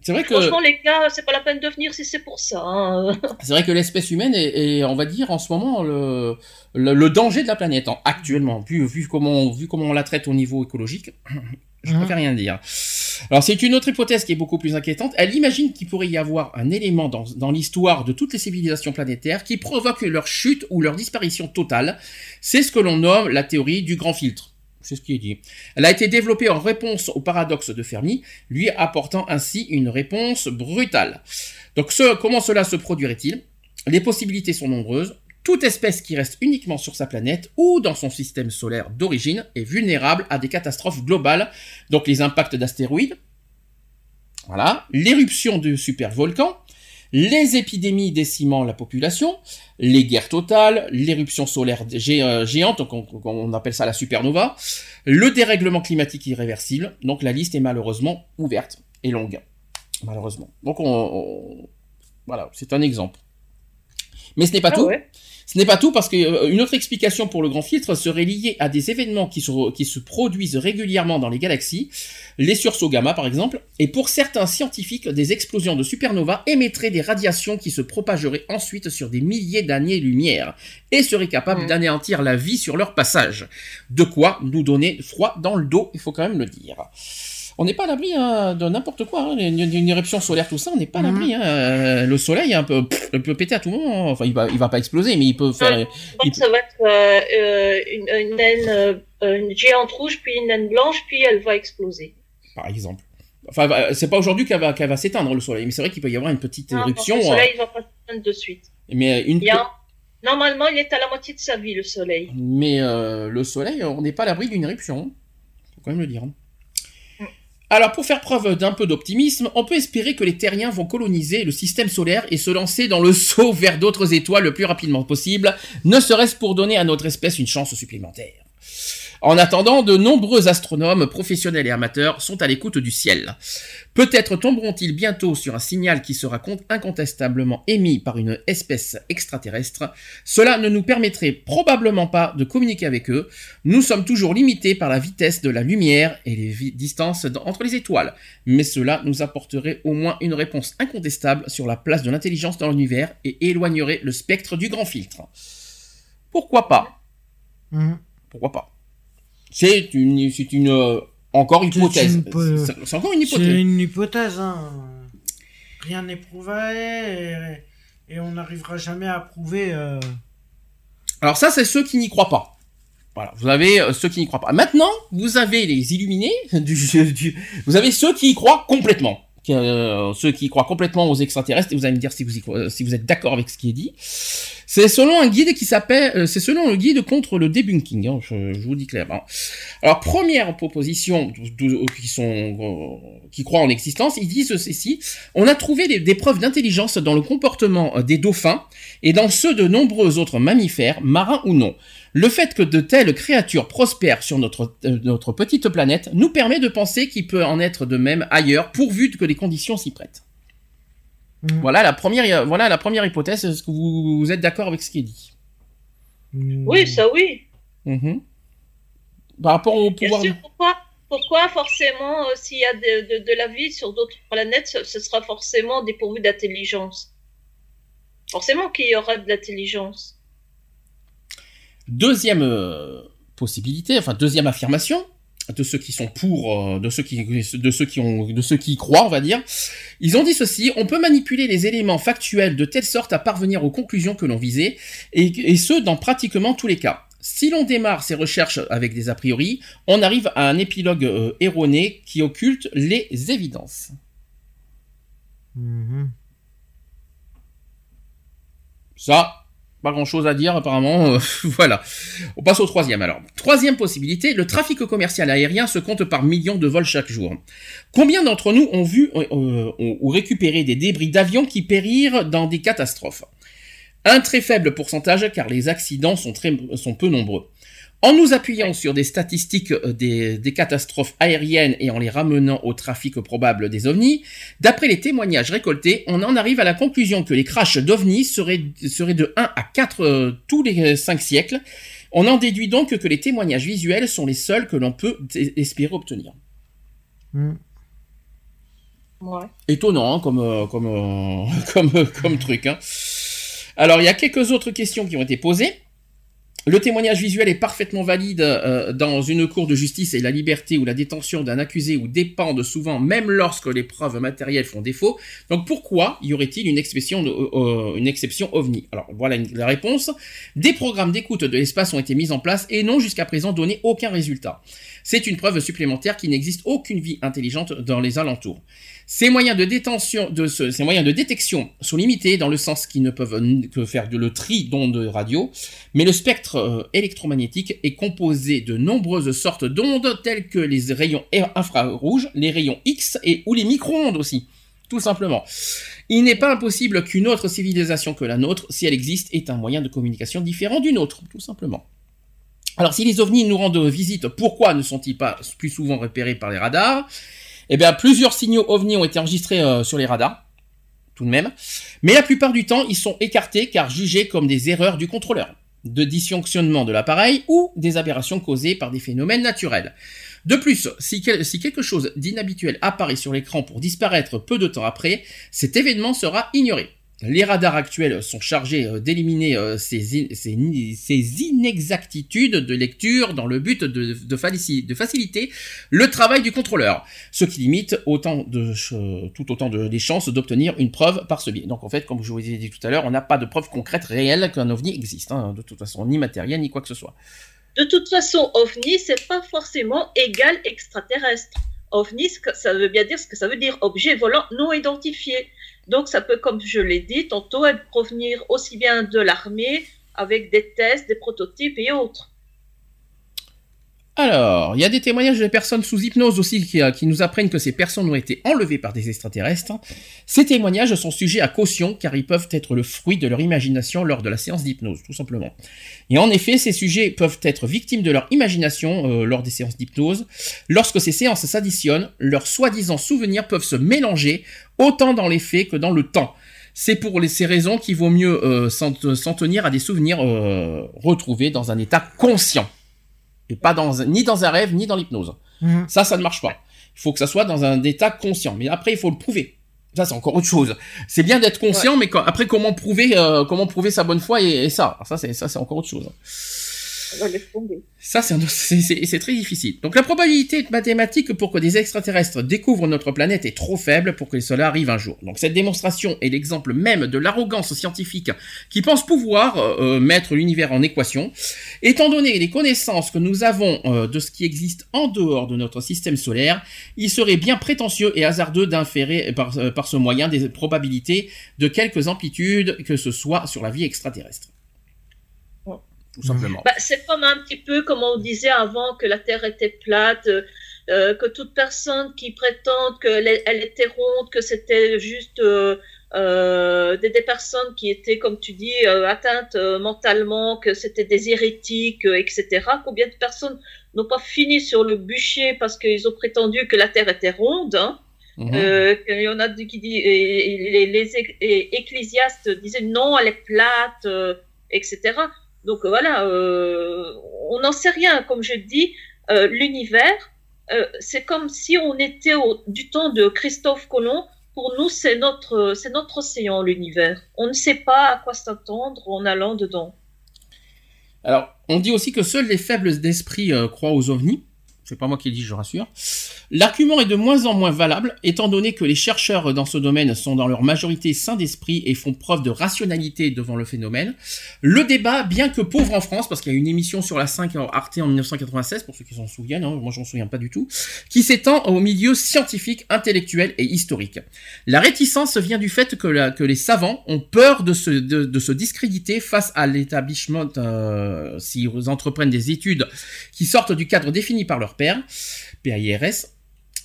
C'est vrai que, Franchement, les gars, c'est pas la peine de venir si c'est pour ça. hein. c'est vrai que l'espèce humaine est, est, on va dire, en ce moment, le, le, le danger de la planète, hein, actuellement, vu, vu comment, vu comment on la traite au niveau écologique. Je Mhm. préfère rien dire. Alors c'est une autre hypothèse qui est beaucoup plus inquiétante. Elle imagine qu'il pourrait y avoir un élément dans, dans l'histoire de toutes les civilisations planétaires qui provoque leur chute ou leur disparition totale. C'est ce que l'on nomme la théorie du grand filtre. C'est ce qui est dit. Elle a été développée en réponse au paradoxe de Fermi, lui apportant ainsi une réponse brutale. Donc comment cela se produirait-il? Les possibilités sont nombreuses. Toute espèce qui reste uniquement sur sa planète ou dans son système solaire d'origine est vulnérable à des catastrophes globales, donc les impacts d'astéroïdes, voilà, l'éruption de supervolcans, les épidémies décimant la population, les guerres totales, l'éruption solaire euh, géante, donc on, on appelle ça la supernova, le dérèglement climatique irréversible. Donc la liste est malheureusement ouverte et longue, malheureusement. Donc on, on- voilà, c'est un exemple. Mais ce n'est pas Ah tout. ouais. Ce n'est pas tout parce qu'une autre explication pour le grand filtre serait liée à des événements qui se, qui se produisent régulièrement dans les galaxies, les sursauts gamma par exemple, et pour certains scientifiques, des explosions de supernova émettraient des radiations qui se propageraient ensuite sur des milliers d'années-lumière et seraient capables d'anéantir la vie sur leur passage. De quoi nous donner froid dans le dos, il faut quand même le dire. On n'est pas à l'abri hein, de n'importe quoi, hein, une, une éruption solaire, tout ça, on n'est pas à l'abri. hein. Euh, Le soleil, un peu, pff, il peut péter à tout moment. hein. Enfin, il va, il va pas exploser, mais il peut faire. Donc Il- ça va être euh, euh, une, une naine, euh, une géante rouge, puis une naine blanche, puis elle va exploser. par exemple. Enfin, bah, c'est pas aujourd'hui qu'elle va, qu'elle va s'éteindre le soleil, mais c'est vrai qu'il peut y avoir une petite Non, éruption. Le hein. soleil va pas s'éteindre de suite. Mais une, Il y a- Normalement, il est à la moitié de sa vie, le soleil. mais euh, le soleil, on n'est pas à l'abri d'une éruption. Faut quand même le dire. Alors, pour faire preuve d'un peu d'optimisme, on peut espérer que les terriens vont coloniser le système solaire et se lancer dans le saut vers d'autres étoiles le plus rapidement possible, ne serait-ce pour donner à notre espèce une chance supplémentaire. En attendant, de nombreux astronomes, professionnels et amateurs, sont à l'écoute du ciel. Peut-être tomberont-ils bientôt sur un signal qui sera con- incontestablement émis par une espèce extraterrestre. Cela ne nous permettrait probablement pas de communiquer avec eux. Nous sommes toujours limités par la vitesse de la lumière et les distances entre les étoiles. Mais cela nous apporterait au moins une réponse incontestable sur la place de l'intelligence dans l'univers et éloignerait le spectre du grand filtre. Pourquoi pas? Mhm. Pourquoi pas? C'est une, c'est une euh, encore une C'est hypothèse. une C'est c'est encore une C'est hypothèse. une hypothèse, hein. Rien n'est prouvé et, et on n'arrivera jamais à prouver. euh, Alors ça, c'est ceux qui n'y croient pas. Voilà, vous avez euh, ceux qui n'y croient pas. Maintenant, vous avez les illuminés (laughs) du, du- vous avez ceux qui y croient complètement. Euh, ceux qui y croient complètement aux extraterrestres, et vous allez me dire si vous, y si vous êtes d'accord avec ce qui est dit. C'est selon un guide qui s'appelle, euh, c'est selon le guide contre le debunking, hein, je, vous dis clairement. Alors première proposition de- qui sont euh, qui croient en existence, ils disent ceci on a trouvé des, preuves d'intelligence dans le comportement euh, des dauphins et dans ceux de nombreux autres mammifères, marins ou non. Le fait que de telles créatures prospèrent sur euh, notre petite planète nous permet de penser qu'il peut en être de même ailleurs, pourvu que les conditions s'y prêtent. Mhm. Voilà la première, voilà la première hypothèse. Est-ce que vous, vous êtes d'accord avec ce qui est dit? Mm, Oui, ça oui. Mhm. Par rapport au Bien pouvoir. sûr, pourquoi, pourquoi forcément, euh, s'il y a de, de- de la vie sur d'autres planètes, ce, ce sera forcément dépourvu d'intelligence? Forcément qu'il y aura de l'intelligence. Deuxième euh, possibilité, enfin deuxième affirmation de ceux qui sont pour, euh, de ceux qui, de ceux qui ont, de ceux qui y croient, on va dire. Ils ont dit ceci on peut manipuler les éléments factuels de telle sorte à parvenir aux conclusions que l'on visait, et, et ce dans pratiquement tous les cas. Si l'on démarre ces recherches avec des a priori, on arrive à un épilogue euh, erroné qui occulte les évidences. mhm. Ça, pas grand chose à dire apparemment. euh, (laughs) voilà. On passe au troisième alors. Troisième possibilité, le trafic commercial aérien se compte par millions de vols chaque jour. Combien d'entre nous ont vu euh, euh, ou récupéré des débris d'avions qui périrent dans des catastrophes? Un très faible pourcentage car les accidents sont, très, sont peu nombreux. En nous appuyant sur des statistiques euh, des, des catastrophes aériennes et en les ramenant au trafic probable des ovnis, D'après les témoignages récoltés, on en arrive à la conclusion que les crashs d'ovnis seraient, seraient de 1 à 4 euh, tous les 5 siècles. On en déduit donc que les témoignages visuels sont les seuls que l'on peut espérer obtenir. Mm. Ouais. Étonnant hein, comme, euh, comme, euh, (laughs) comme, euh, comme truc. hein. Alors, il y a quelques autres questions qui ont été posées. Le témoignage visuel est parfaitement valide euh, dans une cour de justice et la liberté ou la détention d'un accusé ou dépendent souvent même lorsque les preuves matérielles font défaut. Donc pourquoi y aurait-il une exception, euh, euh, une exception ovni? Alors voilà la réponse. Des programmes d'écoute de l'espace ont été mis en place et n'ont jusqu'à présent donné aucun résultat. C'est une preuve supplémentaire qu'il n'existe aucune vie intelligente dans les alentours. Ces moyens de détention, de ce- ces moyens de détection sont limités dans le sens qu'ils ne peuvent que faire le tri d'ondes radio, mais le spectre euh, électromagnétique est composé de nombreuses sortes d'ondes telles que les rayons infrarouges, les rayons X et ou les micro-ondes aussi. Tout simplement. Il n'est pas impossible qu'une autre civilisation que la nôtre, si elle existe, ait un moyen de communication différent d'une autre, tout simplement. Alors si les ovnis nous rendent visite, pourquoi ne sont-ils pas plus souvent repérés par les radars? Eh bien, plusieurs signaux ovnis ont été enregistrés euh, sur les radars, tout de même, mais la plupart du temps, ils sont écartés car jugés comme des erreurs du contrôleur, de dysfonctionnement de l'appareil ou des aberrations causées par des phénomènes naturels. De plus, si, quel- si quelque chose d'inhabituel apparaît sur l'écran pour disparaître peu de temps après, cet événement sera ignoré. Les radars actuels sont chargés euh, d'éliminer euh, ces, inexactitudes de lecture dans le but de, faciliter le travail du contrôleur, ce qui limite autant tout autant les chances d'obtenir une preuve par ce biais. Donc en fait, comme je vous ai dit tout à l'heure, on n'a pas de preuve concrète réelle qu'un ovni existe, hein, de toute façon, ni matériel, ni quoi que ce soit. De toute façon, ovni, c'est pas forcément égal extraterrestre. OVNI, ça veut bien dire ce que ça veut dire, objet volant non identifié. Donc ça peut, comme je l'ai dit tantôt, provenir aussi bien de l'armée avec des tests, des prototypes et autres. Alors, il y a des témoignages de personnes sous hypnose aussi qui, euh, qui nous apprennent que ces personnes ont été enlevées par des extraterrestres. Ces témoignages sont sujets à caution car ils peuvent être le fruit de leur imagination lors de la séance d'hypnose, tout simplement. Et en effet, ces sujets peuvent être victimes de leur imagination euh, lors des séances d'hypnose. Lorsque ces séances s'additionnent, leurs soi-disant souvenirs peuvent se mélanger autant dans les faits que dans le temps. C'est pour ces raisons qu'il vaut mieux euh, s'en tenir à des souvenirs retrouvés dans un état conscient et pas dans un- ni dans un rêve ni dans l'hypnose. Mhm. Ça, ça ne marche pas. Il faut que ça soit dans un état conscient. Mais après, il faut le prouver. Ça, c'est encore autre chose. C'est bien d'être conscient, mais quand- après, comment prouver, euh, comment prouver sa bonne foi et, et ça, Alors ça, c'est ça, c'est encore autre chose. On va laisser tomber. Ça, c'est très difficile. Donc, la probabilité mathématique pour que des extraterrestres découvrent notre planète est trop faible pour que cela arrive un jour. Donc, cette démonstration est l'exemple même de l'arrogance scientifique qui pense pouvoir euh, euh, mettre l'univers en équation. Étant donné les connaissances que nous avons euh, de ce qui existe en dehors de notre système solaire, il serait bien prétentieux et hasardeux d'inférer par ce moyen des probabilités de quelques amplitudes que ce soit sur la vie extraterrestre. Ouais. Tout simplement. Bah, c'est comme un petit peu comme on disait avant que la Terre était plate, euh, que toute personne qui prétende qu'elle elle était ronde, que c'était juste euh, euh, des, des personnes qui étaient, comme tu dis, atteintes mentalement, que c'était des hérétiques, etc. Combien de personnes n'ont pas fini sur le bûcher parce qu'ils ont prétendu que la Terre était ronde hein? Mhm. euh, Il y en a qui disent, les, ecclésiastes disaient non, elle est plate, euh, etc. Donc euh, voilà, euh, on n'en sait rien. Comme je dis, euh, l'univers, c'est comme si on était au, du temps de Christophe Colomb. Pour nous, c'est notre, c'est notre océan, l'univers. On ne sait pas à quoi s'attendre en allant dedans. Alors, on dit aussi que seuls les faibles d'esprit croient aux ovnis. C'est pas moi qui le dis, je rassure. L'argument est de moins en moins valable, étant donné que les chercheurs dans ce domaine sont dans leur majorité sains d'esprit et font preuve de rationalité devant le phénomène. Le débat, bien que pauvre en France, parce qu'il y a une émission sur la 5 en Arte en 1996, pour ceux qui s'en souviennent, hein, moi j'en souviens pas du tout, qui s'étend au milieu scientifique, intellectuel et historique. La réticence vient du fait que, les savants ont peur de se, de, de se discréditer face à l'établissement euh, s'ils entreprennent des études qui sortent du cadre défini par leur père, PAIRS.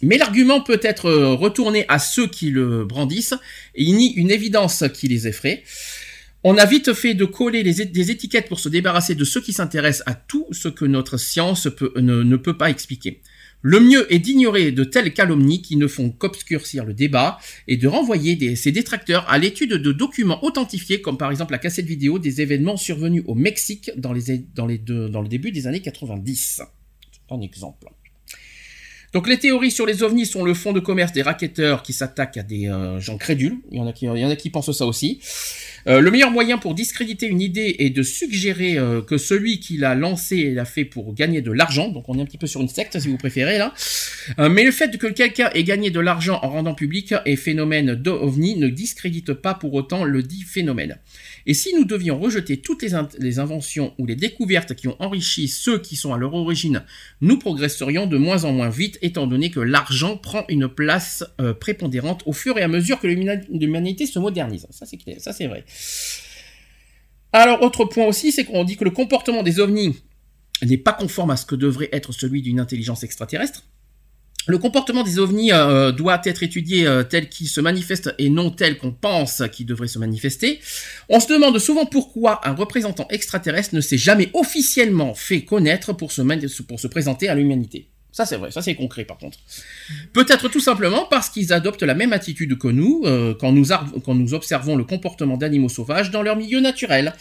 Mais l'argument peut être euh, retourné à ceux qui le brandissent et il nie une évidence qui les effraie. On a vite fait de coller des étiquettes pour se débarrasser de ceux qui s'intéressent à tout ce que notre science ne, peut pas expliquer. Le mieux est d'ignorer de telles calomnies qui ne font qu'obscurcir le débat et de renvoyer des, ces détracteurs à l'étude de documents authentifiés, comme par exemple la cassette vidéo des événements survenus au Mexique dans le début des années 90. Un exemple. Donc les théories sur les ovnis sont le fond de commerce des racketteurs qui s'attaquent à des euh, gens crédules. Il y en a qui, en pensent ça aussi. Euh, le meilleur moyen pour discréditer une idée est de suggérer euh, que celui qui l'a lancé l'a fait pour gagner de l'argent. Donc on est un petit peu sur une secte si vous préférez là. Mais le fait que quelqu'un ait gagné de l'argent en rendant public et phénomène d'OVNI ne discrédite pas pour autant le dit phénomène. Et si nous devions rejeter toutes les, in- les inventions ou les découvertes qui ont enrichi ceux qui sont à leur origine, nous progresserions de moins en moins vite étant donné que l'argent prend une place euh, prépondérante au fur et à mesure que l'humani- l'humanité se modernise. Ça c'est vrai. Alors autre point aussi, c'est qu'on dit que le comportement des ovnis n'est pas conforme à ce que devrait être celui d'une intelligence extraterrestre. Le comportement des ovnis euh, doit être étudié euh, tel qu'il se manifeste et non tel qu'on pense qu'il devrait se manifester. On se demande souvent pourquoi un représentant extraterrestre ne s'est jamais officiellement fait connaître pour se, présenter à l'humanité. Ça c'est vrai, ça c'est concret par contre. Peut-être tout simplement parce qu'ils adoptent la même attitude que nous euh, quand, nous quand nous observons le comportement d'animaux sauvages dans leur milieu naturel.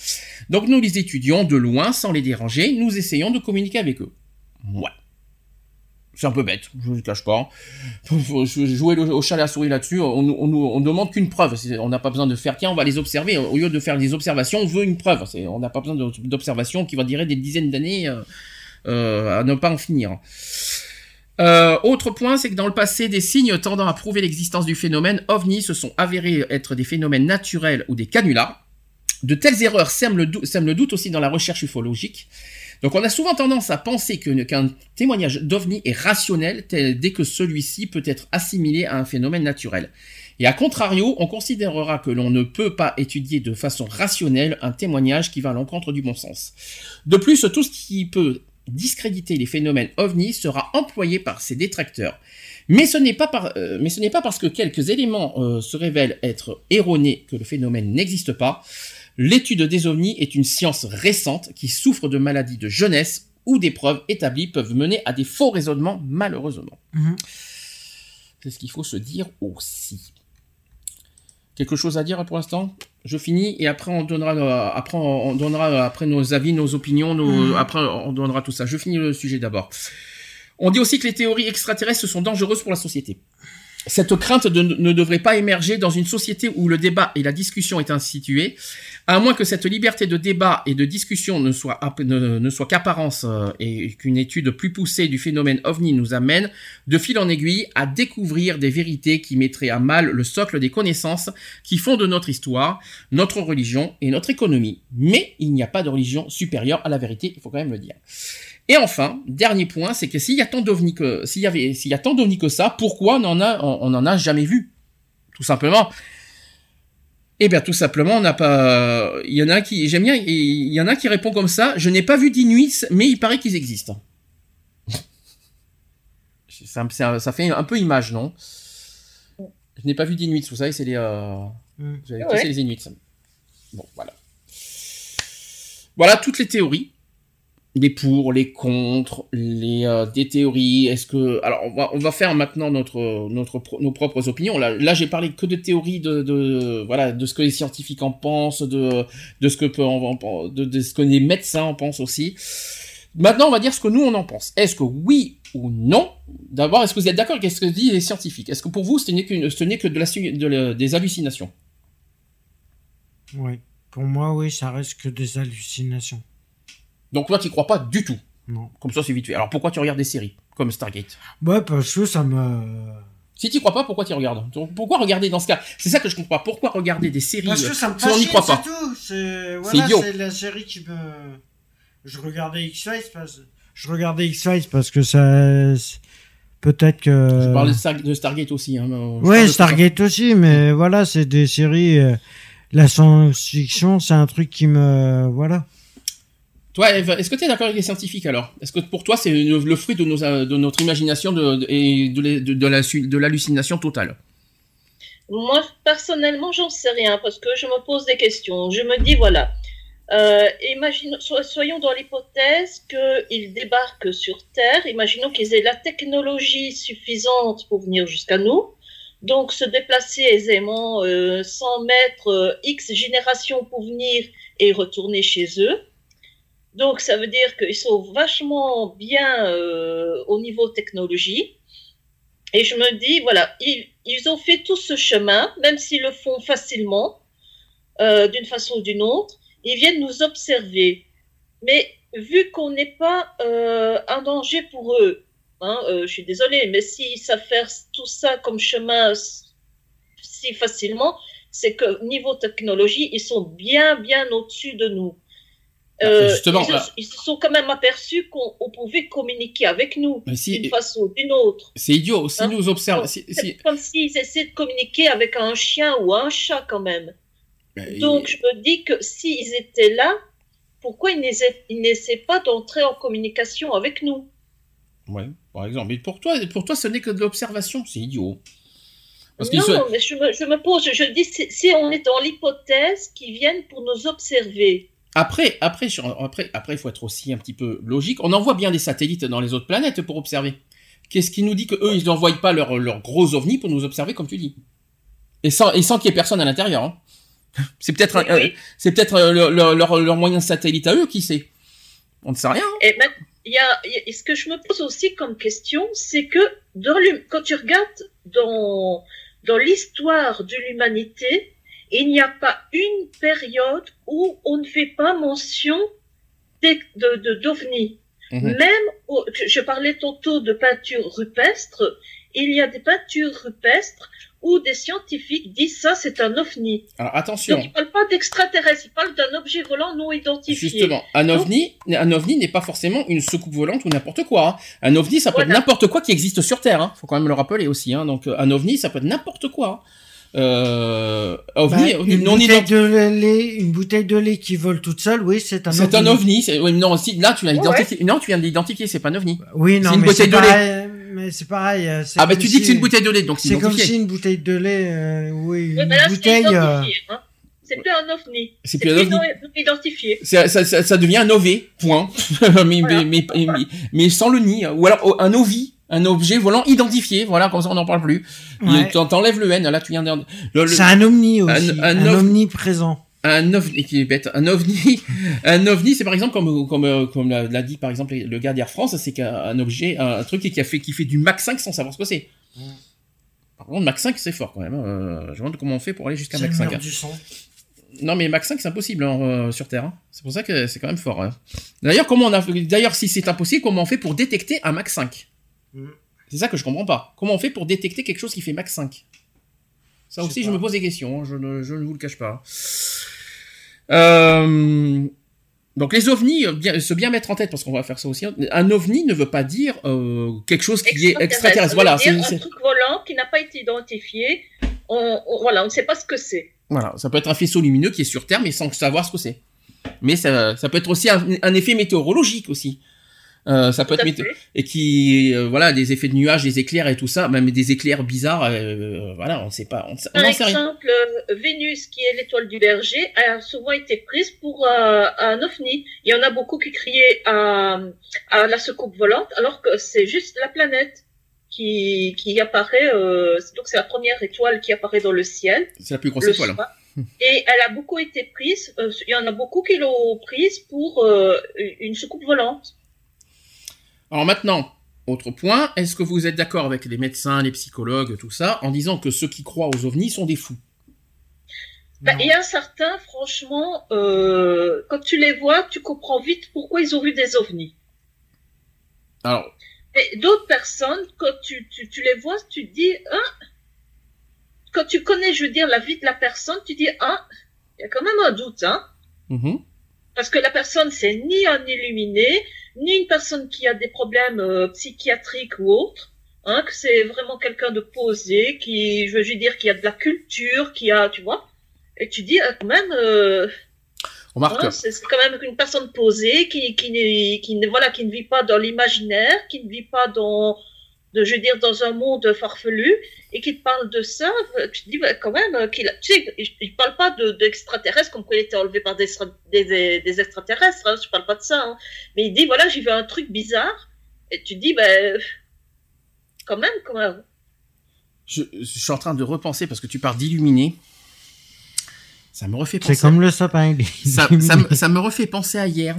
Donc nous les étudions de loin sans les déranger, nous essayons de communiquer avec eux. Ouais. C'est un peu bête, je ne le cache pas. Jouer au chat à la souris là-dessus, on, nous- on, demande qu'une preuve. On n'a pas besoin de faire, tiens, on va les observer. Au lieu de faire des observations, on veut une preuve. On n'a pas besoin d'observations qui vont durer des dizaines d'années euh, euh, à ne pas en finir. Euh, autre point, c'est que dans le passé, des signes tendant à prouver l'existence du phénomène ovni se sont avérés être des phénomènes naturels ou des canulars. De telles erreurs sèment sèment le doute aussi dans la recherche ufologique. Donc on a souvent tendance à penser qu'un témoignage d'ovni est rationnel tel- dès que celui-ci peut être assimilé à un phénomène naturel. Et à contrario, on considérera que l'on ne peut pas étudier de façon rationnelle un témoignage qui va à l'encontre du bon sens. De plus, tout ce qui peut discréditer les phénomènes ovni sera employé par ses détracteurs. Mais ce n'est pas, euh, parce que quelques éléments euh, se révèlent être erronés que le phénomène n'existe pas. L'étude des ovnis est une science récente qui souffre de maladies de jeunesse où des preuves établies peuvent mener à des faux raisonnements, malheureusement. Mhm. C'est ce qu'il faut se dire aussi. Quelque chose à dire pour l'instant? Je finis et après on donnera, euh, après on donnera euh, après nos avis, nos opinions, nos, Mhm. après on donnera tout ça. Je finis le sujet d'abord. On dit aussi que les théories extraterrestres sont dangereuses pour la société. Cette crainte de- ne devrait pas émerger dans une société où le débat et la discussion est institué, à moins que cette liberté de débat et de discussion ne soit, qu'apparence euh, et qu'une étude plus poussée du phénomène ovni nous amène, de fil en aiguille, à découvrir des vérités qui mettraient à mal le socle des connaissances qui font de notre histoire, notre religion et notre économie. Mais il n'y a pas de religion supérieure à la vérité, il faut quand même le dire. Et enfin, dernier point, c'est que s'il y a tant d'ovnis que, ça, pourquoi on en a, on, on en a jamais vu? Tout simplement. Eh bien, tout simplement, on n'a pas, il y en a qui, j'aime bien, il y en a qui répond comme ça, je n'ai pas vu d'Inuits, mais il paraît qu'ils existent. (laughs) ça, ça, ça fait un peu image, non? Je n'ai pas vu d'Inuits, vous savez, c'est les, euh, Mm. vous savez, Ouais. c'est les Inuits. Bon, voilà. Voilà toutes les théories les pour, les contre, les euh, des théories. Est-ce que alors on va faire maintenant notre notre nos propres opinions. Là j'ai parlé que de théories de, voilà de ce que les scientifiques en pensent, de de ce que peut de, ce que les médecins en pensent aussi. Maintenant on va dire ce que nous on en pense. Est-ce que oui ou non? D'abord est-ce que vous êtes d'accord avec ce que disent les scientifiques? Est-ce que pour vous ce n'est qu'une ce n'est que de la- des hallucinations? Oui. Pour moi, oui, ça reste que des hallucinations. Donc toi tu crois pas du tout. Non. Comme ça c'est vite fait. Alors pourquoi tu regardes des séries comme Stargate? Ouais, parce que ça me. Si tu crois pas, pourquoi tu regardes? Donc, Pourquoi regarder dans ce cas? C'est ça que je comprends pas. Pourquoi regarder des séries Parce que ça me si on n'y fascine, croit pas? c'est tout. C'est voilà, c'est la série qui me. Je regardais X-Files parce je regardais X-Files parce que ça. Peut-être que. Je parlais de, Star- de Stargate aussi. Hein, euh, de- Stargate aussi, mais voilà, c'est des séries. euh, La science-fiction, c'est un truc qui me. Voilà. Toi, est-ce que tu es d'accord avec les scientifiques alors? Est-ce que pour toi c'est le, fruit euh, de notre imagination et de, de, l'hallucination totale? Moi, personnellement, j'en sais rien parce que je me pose des questions. Je me dis, voilà, euh, soyons dans l'hypothèse qu'ils débarquent sur Terre. Imaginons qu'ils aient la technologie suffisante pour venir jusqu'à nous. Donc, se déplacer aisément euh, sans mettre euh, X générations pour venir et retourner chez eux. Donc, ça veut dire qu'ils sont vachement bien euh, au niveau technologie. Et je me dis, voilà, ils, ont fait tout ce chemin, même s'ils le font facilement. euh, d'une façon ou d'une autre, ils viennent nous observer. Mais vu qu'on n'est pas euh, un danger pour eux, hein, je suis désolée, mais s'ils savent faire tout ça comme chemin si facilement, c'est que niveau technologie, ils sont bien, bien au-dessus de nous. Ah, justement, ils, se- là. ils se sont quand même aperçus qu'on on pouvait communiquer avec nous si- d'une façon ou d'une autre. C'est idiot. Si Hein? nous observons, C'est si, si- comme s'ils essaient de communiquer avec un chien ou un chat quand même. Ben, Donc je me dis que s'ils étaient là, pourquoi ils n'essaient pas d'entrer en communication avec nous? Ouais, par exemple. Mais pour toi, pour toi, ce n'est que de l'observation. C'est idiot. Parce Non, mais je me, je me pose, je dis, si, si on est dans l'hypothèse qu'ils viennent pour nous observer, Après, après, sur- après, après, il faut être aussi un petit peu logique. On envoie bien des satellites dans les autres planètes pour observer. Qu'est-ce qui nous dit que eux, ils n'envoient pas leurs leurs gros ovnis pour nous observer, comme tu dis? Et sans, et sans qu'il y ait personne à l'intérieur. hein. (laughs) C'est peut-être, un- Oui, oui. euh, c'est peut-être euh, leur, leur, leur- leur moyen satellite à eux, qui sait? On ne sait rien. hein. Et il y a, y a- ce que je me pose aussi comme question, c'est que dans quand tu regardes dans, dans l'histoire de l'humanité, il n'y a pas une période où on ne fait pas mention de, de, d'ovnis. Mhm. Même, au- je parlais tantôt de peintures rupestres, il y a des peintures rupestres où des scientifiques disent ça, c'est un ovni. Alors Donc, attention. ils parlent pas d'extraterrestres, ils parlent d'un objet volant non identifié. Justement, un ovni, un ovni n'est pas forcément une soucoupe volante ou n'importe quoi. hein. Un ovni, ça peut Voilà. être n'importe quoi qui existe sur Terre. Hein. Faut quand même le rappeler aussi. Hein. Donc, euh, un ovni, ça peut être n'importe quoi. hein. Euh, ovni, Bah, une, non bouteille de lait, une bouteille de lait qui vole toute seule, oui, c'est un C'est un ovni. oui, non, si, là, tu l'as Ouais, identifié. Non, tu viens de l'identifier. C'est pas un ovni. Oui, non, C'est une mais bouteille c'est de lait. pareil. Mais c'est pareil. euh, Ah, bah, tu dis que si- c'est une bouteille de lait, donc c'est C'est comme si une bouteille de lait, euh, oui, Oui, une mais là, bouteille. euh. Hein. C'est plus un ovni. C'est plus un ovni. non identifié. Ça, ça, ça, devient un OV, point. (laughs) mais, Voilà. mais, mais, mais, mais sans le nid. Ou alors, oh, un OVI. Un objet volant identifié. Voilà, comme ça, on n'en parle plus. Ouais. T'enlèves le N. Là, tu viens le- C'est un omni aussi. un Un, ov- omni présent. un ovni qui est bête un ovni (laughs) un ovni c'est par exemple comme comme comme l'a dit par exemple le gars d'Air France c'est qu'un un objet un, un truc qui a fait qui fait du Mach 5 sans savoir ce que c'est par contre Mach 5 c'est fort quand même hein. Euh, je me demande comment on fait pour aller jusqu'à Mach le 5 mur hein. du son. non mais Mach 5 c'est impossible hein, euh, sur Terre hein. c'est pour ça que c'est quand même fort hein. d'ailleurs comment on a d'ailleurs si c'est impossible comment on fait pour détecter un Mach 5 Mm. c'est ça que je comprends pas comment on fait pour détecter quelque chose qui fait Mach 5 ça aussi, je me pose des questions, hein, je, ne, je ne vous le cache pas. Euh, donc les ovnis, euh, bien, se bien mettre en tête, parce qu'on va faire ça aussi. hein. Un ovni ne veut pas dire euh, quelque chose qui est extraterrestre. Voilà, c'est- un truc volant qui n'a pas été identifié. On, on- voilà, on ne sait pas ce que c'est. voilà, ça peut être un faisceau lumineux qui est sur Terre, mais sans savoir ce que c'est. Mais ça, ça peut être aussi un, un effet météorologique aussi. Euh, ça peut être météo- et qui euh, voilà des effets de nuages, des éclairs et tout ça, même des éclairs bizarres. euh, voilà, on ne sait pas, on Par exemple, euh, Vénus, qui est l'étoile du berger, a souvent été prise pour euh, un ovni. Il y en a beaucoup qui criaient à, à la soucoupe volante, alors que c'est juste la planète qui, qui apparaît. Euh, donc c'est la première étoile qui apparaît dans le ciel. C'est la plus grosse le étoile. hein. soir. Et elle a beaucoup été prise. euh, il y en a beaucoup qui l'ont prise pour euh, une soucoupe volante. Alors maintenant, autre point, est-ce que vous êtes d'accord avec les médecins, les psychologues, tout ça, en disant que ceux qui croient aux ovnis sont des fous? Bah, il y a certains, franchement, euh, quand tu les vois, tu comprends vite pourquoi ils ont vu des ovnis. Alors, Et d'autres personnes, quand tu, tu, tu les vois, tu te dis, hein, quand tu connais, je veux dire, la vie de la personne, tu dis, ah, il y a quand même un doute, hein? mhm. Parce que la personne, c'est ni un illuminé, ni une personne qui a des problèmes euh, psychiatriques ou autres, hein, que c'est vraiment quelqu'un de posé, qui, je veux dire, qui a de la culture, qui a, tu vois. Et tu dis, ah, quand même, euh, Hein, c'est quand même une personne posée qui, qui, qui, ne- voilà, qui ne vit pas dans l'imaginaire, qui ne vit pas dans, de, je veux dire, dans un monde farfelu et qui te parle de ça. Tu te dis bah, quand même euh, qu'il, a- tu sais, il, il parle pas de- d'extraterrestres comme quoi il était enlevé par des, extra- des, des, des extraterrestres. Hein, je parle pas de ça. hein. Mais il dit voilà, j'ai vu un truc bizarre et tu te dis ben quand même, quand même. je, je suis en train de repenser parce que tu parles d'illuminer. Ça me refait penser. C'est comme le sapin. ça me refait penser à hier.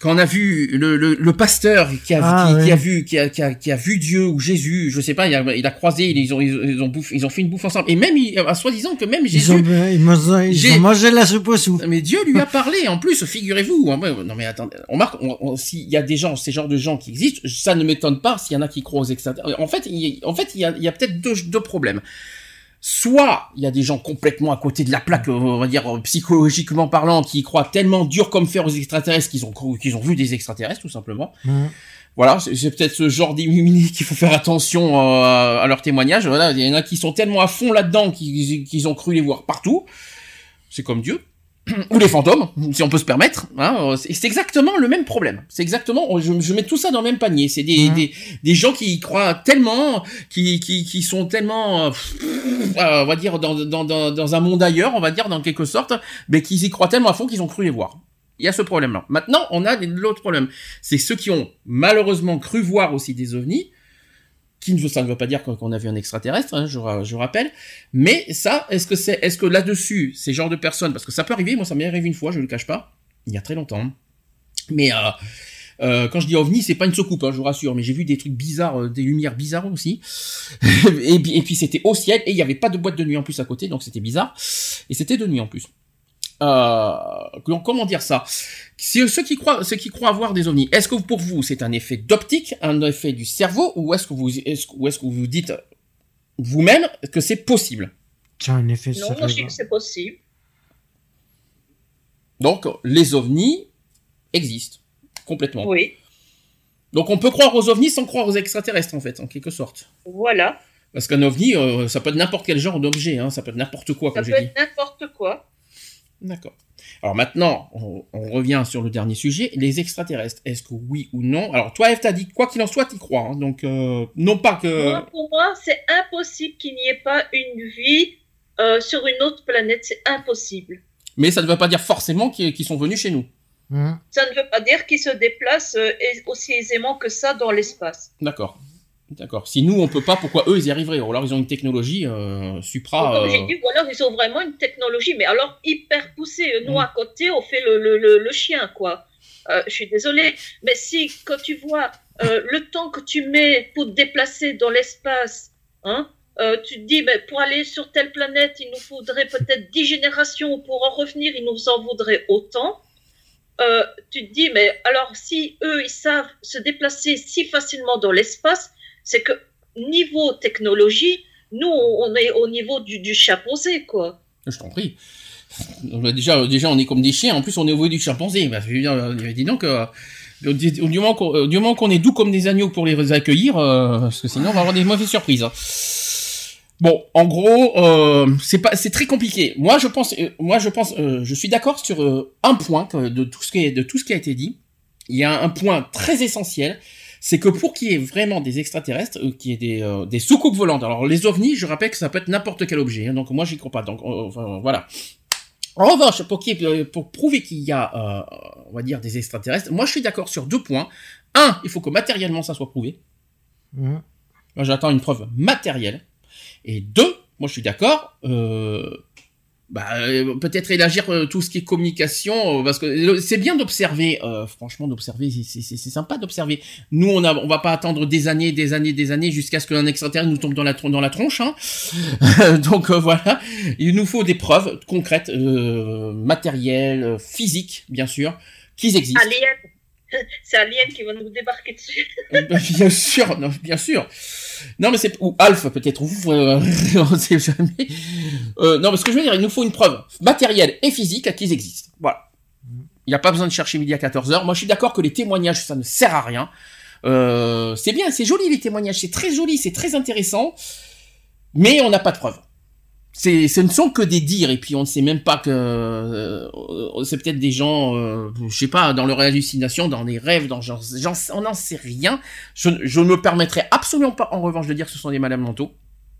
Quand on a vu le, le, le pasteur qui a, Ah, qui, a vu qui a, qui, a, qui a vu Dieu ou Jésus, je sais pas, il a, il a croisé, ils ont ils ont bouffé, ils ont fait une bouffe ensemble et même il, à soi-disant que même Ils Jésus ont, ils mangent- ils J'ai- ont mangé la soupe au sou. mais Dieu lui a (laughs) parlé. En plus, figurez-vous. Non mais attendez, on marque. S'il y a des gens, ces genres de gens qui existent, ça ne m'étonne pas s'il y en a qui croient aux extraterrestres. En fait, il, y a- en fait, il y a, il y a peut-être deux, deux problèmes. Soit il y a des gens complètement à côté de la plaque, euh, on va dire euh, psychologiquement parlant, qui croient tellement dur comme fer aux extraterrestres qu'ils ont qu'ils ont vu des extraterrestres tout simplement. Mhm. Voilà, c'est peut-être ce genre d'illuminés (laughs) qu'il faut faire attention euh, à leur témoignage. Voilà, il y en a qui sont tellement à fond là-dedans qu'ils qu'ils ont cru les voir partout. C'est comme Dieu. (clears throat) Ou les fantômes, si on peut se permettre. Hein, c'est exactement le même problème. C'est exactement, je, je mets tout ça dans le même panier. C'est des, des, des gens qui y croient tellement, qui, qui, qui sont tellement, euh, euh, on va dire, dans, dans, dans, dans un monde ailleurs, on va dire, dans quelque sorte, mais qu'ils y croient tellement à fond qu'ils ont cru les voir. Il y a ce problème-là. Maintenant, on a l'autre problème. C'est ceux qui ont malheureusement cru voir aussi des ovnis, qui ne veut, ça ne veut pas dire qu'on a vu un extraterrestre, hein, je, ra- je rappelle. Mais ça, est-ce que c'est, là-dessus, ces genres de personnes, parce que ça peut arriver, moi ça m'est arrivé une fois, je ne le cache pas, il y a très longtemps. Mais euh, euh, quand je dis ovni, c'est pas une soucoupe, hein, je vous rassure, mais j'ai vu des trucs bizarres, euh, des lumières bizarres aussi. (laughs) et, puis- et puis c'était au ciel et il y avait pas de boîte de nuit en plus à côté, donc c'était bizarre. Et c'était de nuit en plus. Euh, comment- dire ça? Si ceux qui croient, ceux qui croient avoir des ovnis, est-ce que pour vous c'est un effet d'optique, un effet du cerveau, ou est-ce que vous, est-ce, ou est-ce que vous dites vous-même que c'est possible? C'est un effet Non, moi je dis que c'est possible. Donc les ovnis existent complètement. Oui, Donc on peut croire aux ovnis sans croire aux extraterrestres en fait, en quelque sorte. voilà. Parce qu'un ovni, euh, ça peut être n'importe quel genre d'objet, hein, ça peut être n'importe quoi, Ça comme peut être n'importe quoi. D'accord. Alors maintenant, on, on revient sur le dernier sujet, les extraterrestres. Est-ce que oui ou non? Alors toi, Eve, t'as dit quoi qu'il en soit, t'y crois. hein, donc euh, non pas que. Moi, pour moi, c'est impossible qu'il n'y ait pas une vie euh, sur une autre planète. C'est impossible. Mais ça ne veut pas dire forcément qu'ils sont venus chez nous. Mhm. Ça ne veut pas dire qu'ils se déplacent euh, aussi aisément que ça dans l'espace. D'accord. D'accord. Si nous on peut pas, pourquoi eux ils y arriveraient? Ou alors ils ont une technologie euh, supra. Euh, dit, ou alors ils ont vraiment une technologie, mais alors hyper poussée. Nous, Mm. à côté, on fait le, le, le, le chien, quoi. Euh, je suis désolée, mais si, quand tu vois euh, le temps que tu mets pour te déplacer dans l'espace, hein, euh, tu te dis, ben, pour aller sur telle planète, il nous faudrait peut-être 10 générations, pour en revenir, il nous en vaudrait autant. Euh, tu te dis, mais alors si eux, ils savent se déplacer si facilement dans l'espace, c'est que niveau technologie, nous, on est au niveau du, du chimpanzé, quoi. Je t'en prie. Euh, Déjà, déjà, on est comme des chiens. En plus, on est au niveau du chimpanzé. Bah, je veux dire, euh, dis donc, euh, du moment qu'on euh, est doux comme des agneaux pour les accueillir, euh, parce que sinon, on va avoir des mauvaises surprises. hein. Bon, en gros, euh, c'est pas, c'est très compliqué. Moi, je pense, euh, moi, je pense, euh, je suis d'accord sur euh, un point de tout ce qui de tout ce qui a été dit. Il y a un point très essentiel, c'est que pour qu'il y ait vraiment des extraterrestres, euh, qu'il y ait des, euh, des soucoupes volantes. Alors les ovnis, je rappelle que ça peut être n'importe quel objet. hein, donc moi, j'y crois pas. Donc euh, enfin, voilà. En revanche, pour, qu'il y ait- euh, pour prouver qu'il y a, euh, on va dire, des extraterrestres, moi je suis d'accord sur deux points. Un, il faut que matériellement ça soit prouvé. Mhm. Moi j'attends une preuve matérielle. Et deux, moi je suis d'accord, euh, bah, euh, peut-être élargir euh, tout ce qui est communication, euh, parce que euh, c'est bien d'observer, euh, franchement d'observer, c'est- sympa d'observer. Nous on a, on va pas attendre des années, des années, des années jusqu'à ce qu'un extraterrestre nous tombe dans la, tron- dans la tronche. Hein. (laughs) Donc euh, voilà, il nous faut des preuves concrètes, euh, matérielles, physiques bien sûr, qu'ils existent. Alien. (laughs) C'est Alien qui va nous débarquer dessus. Bah, bien sûr, non, bien sûr. Non, mais c'est ou Alf peut-être ou euh, (laughs) on sait jamais. Euh, non, mais ce que je veux dire, il nous faut une preuve matérielle et physique qu'ils existent. Voilà. Il n'y a pas besoin de chercher midi à 14 heures. Moi, je suis d'accord que les témoignages, ça ne sert à rien. Euh, c'est bien, c'est joli les témoignages, c'est très joli, c'est très intéressant, mais on n'a pas de preuves. C'est, ce ne sont que des dires et puis on ne sait même pas que euh, c'est peut-être des gens, euh, je sais pas, dans leur hallucination, dans des rêves, dans genre, j'en- on n'en sait rien. Je, je ne me permettrai absolument pas, en revanche, de dire que ce sont des malades mentaux.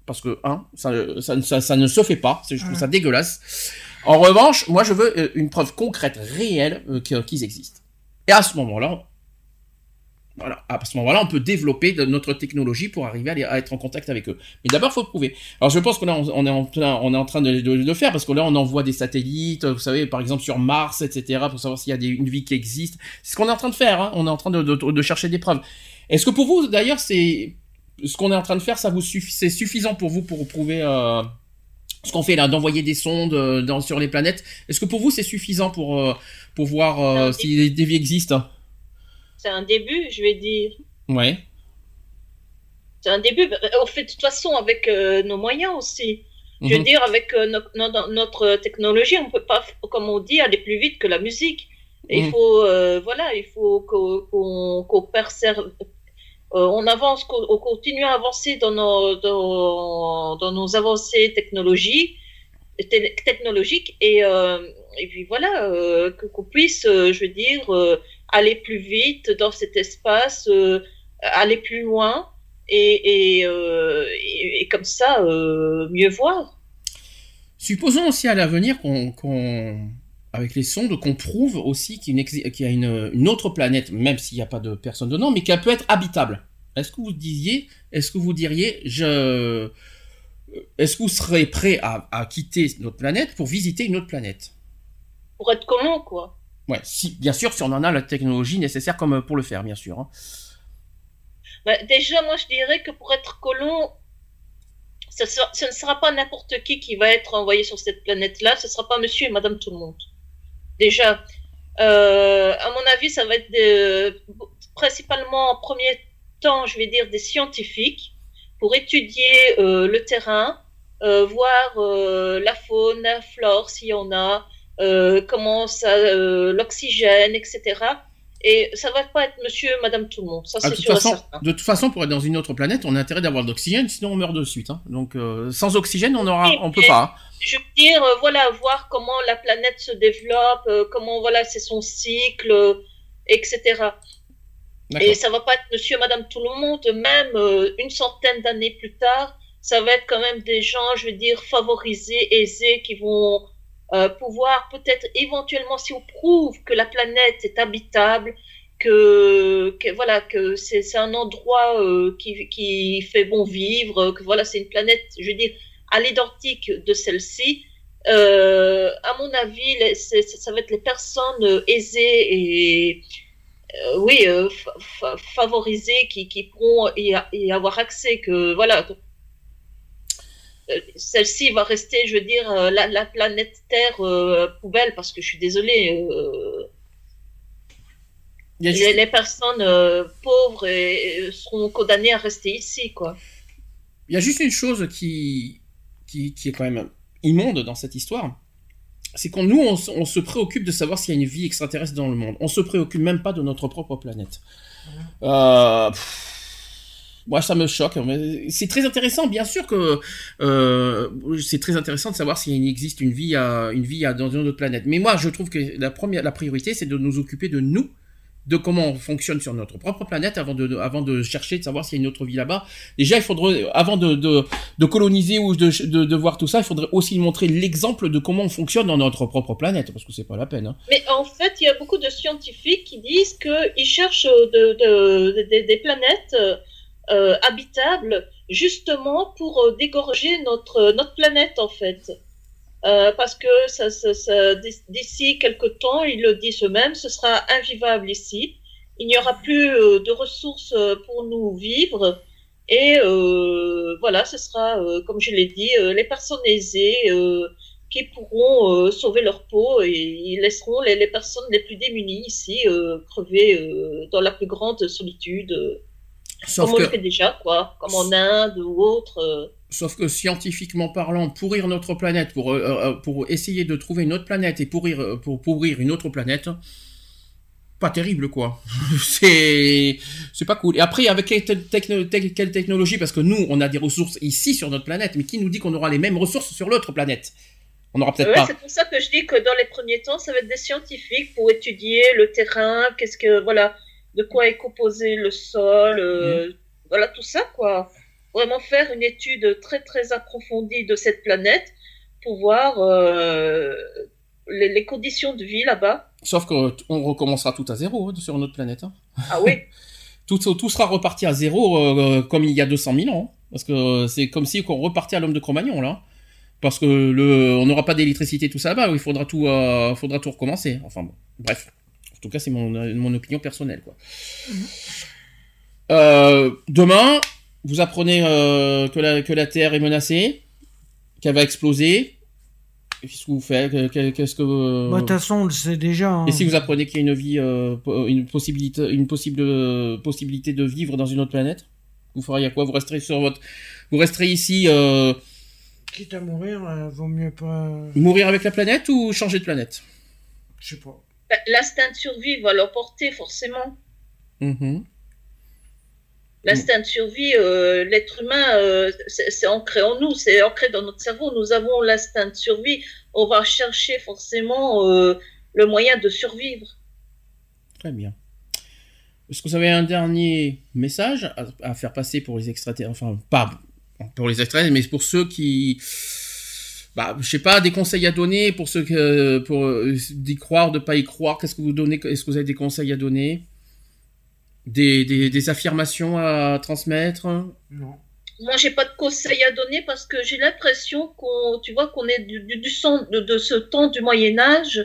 Parce que, un, ça, ça, ça, ça ne se fait pas. C'est- Je trouve ça dégueulasse. En revanche, moi, je veux euh, une preuve concrète, réelle, euh, qu'ils existent. Et à ce moment-là, Voilà. À ce moment-là, on peut développer notre technologie pour arriver à, être en contact avec eux. Mais d'abord, faut le prouver. Alors, je pense là, on, est en on est en train de, le faire parce que là, on envoie des satellites, vous savez, par exemple sur Mars, etc., pour savoir s'il y a des, une vie qui existe. C'est ce qu'on est en train de faire. Hein. On est en train de, de, de chercher des preuves. Est-ce que pour vous, d'ailleurs, c'est ce qu'on est en train de faire, ça vous suffit, c'est suffisant pour vous pour prouver euh, ce qu'on fait là, d'envoyer des sondes euh, dans, sur les planètes? Est-ce que pour vous, c'est suffisant pour euh, pour voir euh, si des vies existent? C'est un début, je vais dire. Ouais. C'est un début. On fait de toute façon avec euh, nos moyens aussi. Je veux Mhm. dire, avec euh, no- no- notre technologie, on peut pas, comme on dit, aller plus vite que la musique. Et Mhm. Il faut, euh, voilà, il faut qu'o- qu'on qu'on perserve- on avance, qu'on on continue à avancer dans nos, dans, dans nos avancées technologiques, technologiques et, et puis voilà, qu'on puisse, je veux dire, aller plus vite dans cet espace, euh, aller plus loin et, et, euh, et, et comme ça, euh, mieux voir. Supposons aussi à l'avenir qu'on, qu'on- avec les sondes, qu'on prouve aussi qu'il y a, une, exi- qu'il y a une, une autre planète, même s'il n'y a pas de personne dedans, mais qu'elle peut être habitable. Est-ce que vous disiez, est-ce que vous diriez, je, est-ce que vous serez prêt à, à quitter notre planète pour visiter une autre planète? Pour être comment, quoi? Ouais, si, bien sûr, si on en a la technologie nécessaire comme pour le faire, bien sûr. hein. Bah, déjà, moi, je dirais que pour être colon, ce, ne sera pas n'importe qui qui va être envoyé sur cette planète-là, ce sera pas monsieur et madame tout le monde. Déjà, euh, à mon avis, ça va être principalement en premier temps, je vais dire, des scientifiques pour étudier euh, le terrain, euh, voir euh, la faune, la flore, s'il y en a, euh, comment ça, euh, l'oxygène, etc. Et ça va pas être monsieur madame tout le monde, ça Ah, c'est de, toute sûr et façon, certain. de toute façon, pour être dans une autre planète, on a intérêt d'avoir de l'oxygène, sinon on meurt de suite. hein. Donc, euh, sans oxygène, on aura, on peut pas. hein. je veux dire, euh, voilà, voir comment la planète se développe, comment, voilà, c'est son cycle, etc. Et ça va pas être monsieur madame tout le monde, même une centaine d'années plus tard, ça va être quand même des gens, je veux dire, favorisés, aisés, qui vont euh, pouvoir peut-être éventuellement, si on prouve que la planète est habitable, que, que voilà, que c'est un endroit euh, qui, qui fait bon vivre, que voilà, c'est une planète, je veux dire, à l'identique de celle-ci, euh, à mon avis, ça va être les personnes euh, aisées et euh, oui, fa- fa- favorisées qui, qui pourront y, avoir accès. Que voilà, celle-ci va rester, je veux dire, euh, la, la planète Terre euh, poubelle parce que je suis désolée. euh, Il y a les, juste- les personnes euh, pauvres et- et seront condamnées à rester ici, quoi. Il y a juste une chose qui, qui, qui est quand même immonde dans cette histoire. C'est qu'on nous, on, se- on se préoccupe de savoir s'il y a une vie extraterrestre dans le monde. On se préoccupe même pas de notre propre planète. Euh, pff, moi, ça me choque. C'est très intéressant, bien sûr que euh, c'est très intéressant de savoir s'il existe une vie, à, une vie à, dans une autre planète. Mais moi, je trouve que la première, la priorité, c'est de nous occuper de nous, de comment on fonctionne sur notre propre planète avant de, avant de chercher de savoir s'il y a une autre vie là-bas. Déjà, il faudrait, avant de, coloniser ou de, voir tout ça, il faudrait aussi montrer l'exemple de comment on fonctionne dans notre propre planète, parce que c'est pas la peine. Hein. Mais en fait, il y a beaucoup de scientifiques qui disent qu'ils cherchent de, de- de- de- des planètes euh, habitables justement pour euh, dégorger notre, notre planète, en fait. Euh, parce que ça, ça- ça- d'ici quelques temps, ils le disent eux-mêmes, ce sera invivable ici. Il n'y aura plus de ressources pour nous vivre. Et voilà, ce sera, comme je l'ai dit, les personnes aisées qui pourront sauver leur peau et ils laisseront les, les personnes les plus démunies ici crever dans la plus grande solitude, Sauf comme on le fait déjà, quoi, comme en Inde ou autre. euh. sauf que scientifiquement parlant, pourrir notre planète, pour, euh, euh, pour essayer de trouver une autre planète et pourrir, pour pourrir une autre planète, pas terrible quoi. (laughs) c'est c'est pas cool. Et après, avec quelle, techno- tec- quelle technologie? Parce que nous, on a des ressources ici sur notre planète, mais qui nous dit qu'on aura les mêmes ressources sur l'autre planète? On n'aura peut-être Ouais, pas. c'est pour ça que je dis que dans les premiers temps, ça va être des scientifiques pour étudier le terrain, qu'est-ce que voilà, de quoi est composé le sol, euh, voilà tout ça quoi. Vraiment faire une étude très très approfondie de cette planète pour voir euh, les, les conditions de vie là-bas. Sauf qu'on recommencera tout à zéro hein, sur notre planète. hein. Ah oui. (laughs) tout, tout sera reparti à zéro euh, comme il y a 200 000 ans. Parce que c'est comme si on repartait à l'homme de Cro-Magnon là. Parce que le, on n'aura pas d'électricité tout ça là-bas, il faudra tout, euh, faudra tout recommencer. Enfin bon, bref. En tout cas, c'est mon, mon opinion personnelle quoi. Euh, demain, vous apprenez euh, que, la, que la Terre est menacée, qu'elle va exploser. Qu'est-ce que vous faites? Que- Qu'est-ce que Bah, de toute façon, on le sait déjà. hein. et si vous apprenez qu'il y a une vie, euh, une possibilité, une possible euh, possibilité de vivre dans une autre planète, vous feriez quoi? Vous resterez sur votre, vous resterez ici, euh, Quitte à mourir, euh, vaut mieux pas. mourir avec la planète ou changer de planète? Je sais pas. L'instinct de survie va l'emporter forcément. Mhm. L'instinct de survie, euh, l'être humain, euh, c'est c'est ancré en nous, c'est ancré dans notre cerveau. Nous avons l'instinct de survie. On va chercher forcément euh, le moyen de survivre. Très bien. Est-ce que vous avez un dernier message à, à faire passer pour les extraterrestres? Enfin, pas pour les extraterrestres, mais pour ceux qui, bah, je sais pas, des conseils à donner pour ceux que, pour euh, d'y croire, de pas y croire. Qu'est-ce que vous donnez Est-ce que vous avez des conseils à donner? Des, des, des affirmations à transmettre? Non. Moi, j'ai pas de conseils à donner parce que j'ai l'impression qu'on, tu vois, qu'on est du, du, du sang de, de ce temps du Moyen Âge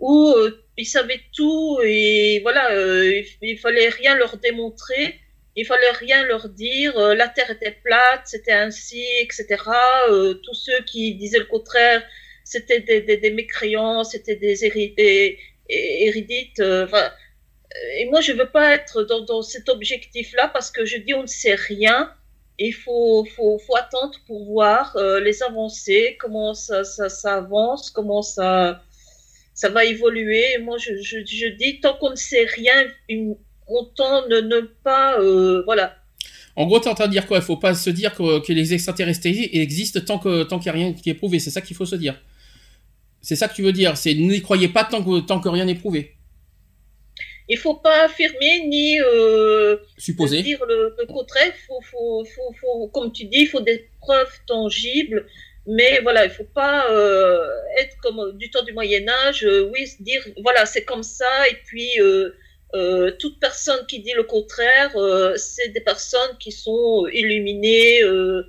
où euh, ils savaient tout et voilà, euh, il, il fallait rien leur démontrer, il fallait rien leur dire. euh, la Terre était plate, c'était ainsi, etc. Euh, tous ceux qui disaient le contraire, c'était des, mécréants, c'était des éridites. euh, et moi, je veux pas être dans, cet objectif-là parce que je dis on ne sait rien. Il faut, faut, faut attendre pour voir les avancées, comment ça, ça, avance, comment ça, ça va évoluer. Moi, je, je, je dis, tant qu'on ne sait rien, une- autant ne, ne pas... euh, voilà. En gros, t'es en train de dire quoi? Il faut pas se dire que, que les extraterrestres existent tant que tant qu'il n'y a rien qui est prouvé. C'est ça qu'il faut se dire. C'est ça que tu veux dire. C'est n'y croyez pas tant que tant que rien n'est prouvé. Il faut pas affirmer ni euh, Supposé. dire le, le contraire. Faut, faut, faut, faut, comme tu dis, il faut des preuves tangibles. Mais voilà, il faut pas euh, être comme du temps du Moyen Âge, euh, oui, se dire voilà, c'est comme ça, et puis euh, euh, toute personne qui dit le contraire, euh, c'est des personnes qui sont illuminées, euh,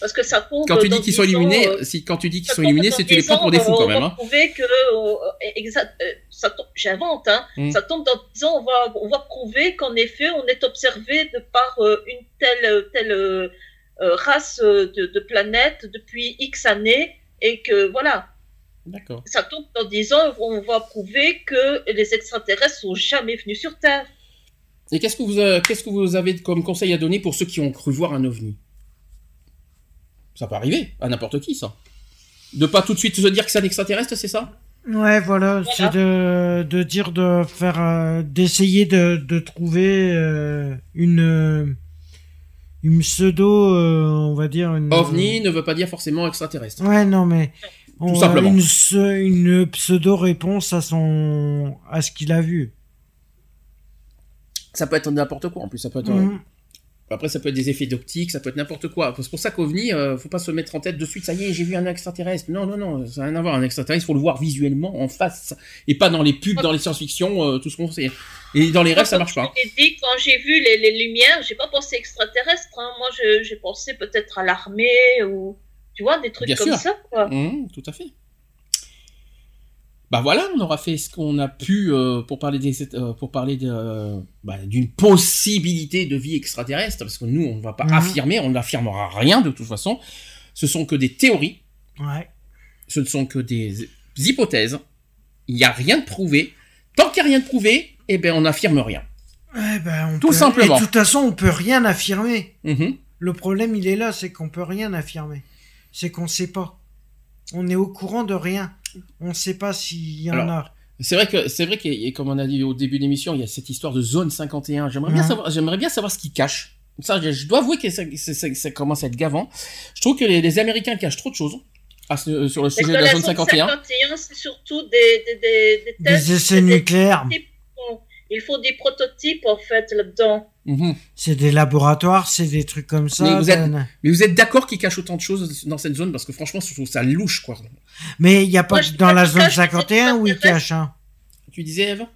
parce que ça tombe. Quand tu dis qu'ils 10 sont illuminés, euh, si quand tu dis qu'ils sont illuminés, c'est tu les 10 prends pour des fous quand on même. va Hein. prouver que, euh, exact, euh, ça tombe- j'invente, hein, Mm. ça tombe dans 10 ans, on va, on va prouver qu'en effet, on est observé de par euh, une telle, telle euh, euh, race euh, de, de planète depuis X années, et que voilà, D'accord. ça tombe dans 10 ans, on va prouver que les extraterrestres sont jamais venus sur Terre. Et qu'est-ce que vous euh, qu'est-ce que vous avez comme conseil à donner pour ceux qui ont cru voir un ovni? Ça peut arriver à n'importe qui ça. De pas tout de suite se dire que c'est un extraterrestre, c'est ça? Ouais, voilà, c'est de, de dire de faire, euh, d'essayer de, de trouver euh, une, une pseudo, on va dire une. OVNI ne veut pas dire forcément extraterrestre. Ouais, non, mais on- simplement. Une, se- une pseudo réponse à son, à ce qu'il a vu. Ça peut être n'importe quoi en plus. Ça peut être. Mhm. Après, ça peut être des effets d'optique, ça peut être n'importe quoi. C'est pour ça qu'OVNI, euh, faut pas se mettre en tête de suite, ça y est, j'ai vu un extraterrestre. Non, non, non, ça n'a rien à voir. Un extraterrestre, faut le voir visuellement, en face, et pas dans les pubs, dans les science-fiction, euh, tout ce qu'on sait. Et dans les rêves, ça marche pas. Dit, quand j'ai vu les, les lumières, j'ai pas pensé extraterrestre. hein. Moi, je- j'ai pensé peut-être à l'armée ou tu vois des trucs Bien comme sûr. ça. Quoi. Mmh, tout à fait. Bah voilà, on aura fait ce qu'on a pu euh, pour parler des, euh, pour parler de, euh, bah, d'une possibilité de vie extraterrestre, parce que nous, on va pas Mhm. affirmer, on n'affirmera rien de toute façon. Ce sont que des théories, Ouais. ce ne sont que des hypothèses. Il n'y a rien de prouvé. Tant qu'il n'y a rien de prouvé, eh ben on n'affirme rien. Ouais, ben, on Tout peut- simplement. Et de toute façon, on peut rien affirmer. Mhm. Le problème, il est là, c'est qu'on peut rien affirmer. C'est qu'on sait pas. On est au courant de rien. On sait pas s'il y en Alors, a. C'est vrai que c'est vrai que et comme on a dit au début de l'émission, il y a cette histoire de zone 51. J'aimerais bien savoir, j'aimerais bien savoir ce qu'ils cachent. Ça, je, je dois avouer que ça, ça- ça- ça commence à être gavant. Je trouve que les, les Américains cachent trop de choses à ce- sur le sujet de la la zone 51. 51, c'est surtout des, des, des, des tests, Des essais des- nucléaires. des- Il faut des prototypes en fait là-dedans. Mhm. C'est des laboratoires, c'est des trucs comme ça. Mais vous êtes- Ben. Mais vous êtes d'accord qu'ils cachent autant de choses dans cette zone? Parce que franchement, je trouve ça louche quoi. Mais il n'y a pas Moi, que dans la zone cachent, mais 51 où ils cachent. Hein. Tu disais Eve?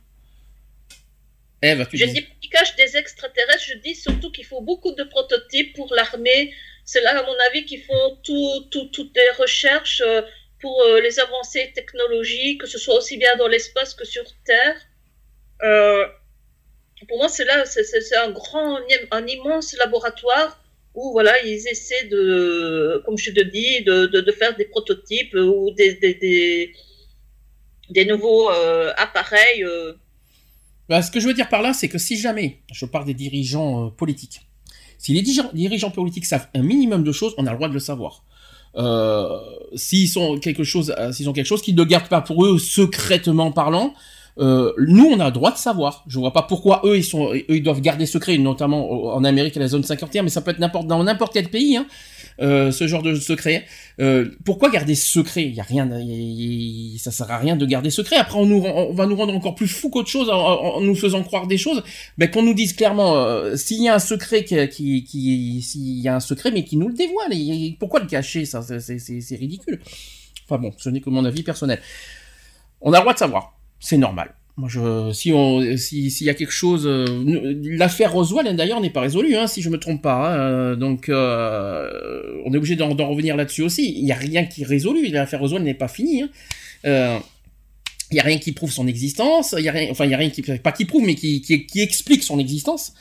Eve, tu Je disais. dis qu'ils cache des extraterrestres. Je dis surtout qu'il faut beaucoup de prototypes pour l'armée. C'est là, à mon avis, qu'ils font tout, tout, toutes les recherches euh, pour euh, les avancées technologiques, que ce soit aussi bien dans l'espace que sur Terre. Euh, pour moi, c'est là, c'est- un grand, un immense laboratoire où voilà, ils essaient de, comme je te dis, de, faire des prototypes ou des, nouveaux euh, appareils. euh, Bah, ce que je veux dire par là, c'est que si jamais, je parle des dirigeants politiques, si les dirigeants, politiques savent un minimum de choses, on a le droit de le savoir. S'ils sont quelque chose, s'ils ont quelque chose qu'ils ne gardent pas pour eux secrètement parlant, euh, nous on a le droit de savoir. Je vois pas pourquoi eux ils sont, eux ils doivent garder secret, notamment en Amérique à la zone 51, mais ça peut être n'importe dans n'importe quel pays. Hein, euh, ce genre de secret. Euh, pourquoi garder secret? Il y a rien, y a- ça sert à rien de garder secret. Après, on, nous, on va nous rendre encore plus fou qu'autre chose en, en- nous faisant croire des choses. Ben, qu'on nous dise clairement euh, s'il y a un secret qui, qui, s'il y a un secret, mais qui nous le dévoile. Et pourquoi le cacher? Ça, c'est ridicule. Enfin bon, ce n'est que mon avis personnel. On a le droit de savoir. C'est normal. Moi, si on, si, s'il y a quelque chose, euh, l'affaire Roswell d'ailleurs n'est pas résolue, hein, si je me trompe pas. hein, euh, donc, euh, on est obligé d'en, revenir là-dessus aussi. Il n'y a rien qui est résolu. L'affaire Roswell n'est pas finie. Hein. Il y a rien qui prouve son existence. Il y a rien, enfin, il y a rien qui, pas qui prouve, mais qui, qui explique son existence.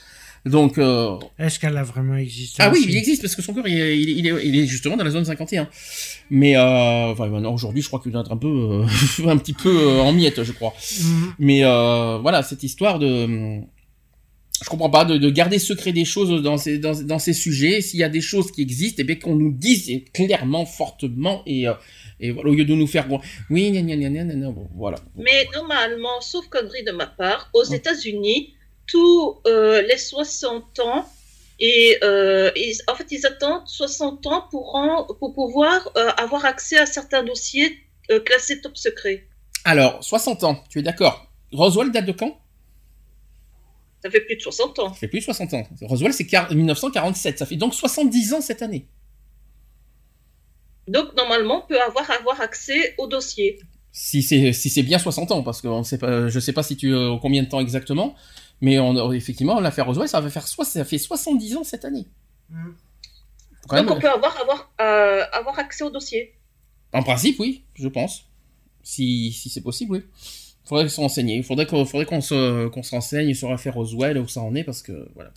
Donc, euh, Est-ce qu'elle a vraiment existé ah oui, il existe parce que son corps, il est, il est, il est, il est justement dans la zone 51. Mais euh, enfin, maintenant, aujourd'hui, je crois qu'il doit être un peu, euh, (laughs) un petit peu euh, en miettes, je crois. Mhm. Mais euh, voilà, cette histoire de, je comprends pas, de, de garder secret des choses dans ces, dans, dans ces sujets. S'il y a des choses qui existent, eh bien qu'on nous dise clairement, fortement et euh, et voilà, au lieu de nous faire oui, gna, gna, gna, gna, gna, gna, bon, voilà. Mais normalement, sauf connerie de ma part, aux États-Unis, tous euh, les 60 ans, et euh, ils- en fait, ils attendent 60 ans pour, pour pouvoir euh, avoir accès à certains dossiers classés top secret. Alors, 60 ans, tu es d'accord? Roswell date de quand? Ça fait plus de 60 ans. Ça fait plus de 60 ans. Roswell, c'est quar- 1947. Ça fait donc 70 ans cette année. Donc, normalement, on peut avoir, avoir accès au dossier. Si c'est si bien 60 ans, parce que on sait pas, je sais pas si tu combien de temps exactement, mais on, effectivement l'affaire Roswell, ça va faire ça fait 70 ans cette année. Quand Donc, même- on peut avoir, avoir, euh, avoir accès au dossier. En principe, oui, je pense. Si, si c'est possible, oui. Faudrait se renseigner. Il faudrait qu'on faudrait qu'on se, qu'on se renseigne sur l'affaire Roswell, où ça en est, parce que, voilà.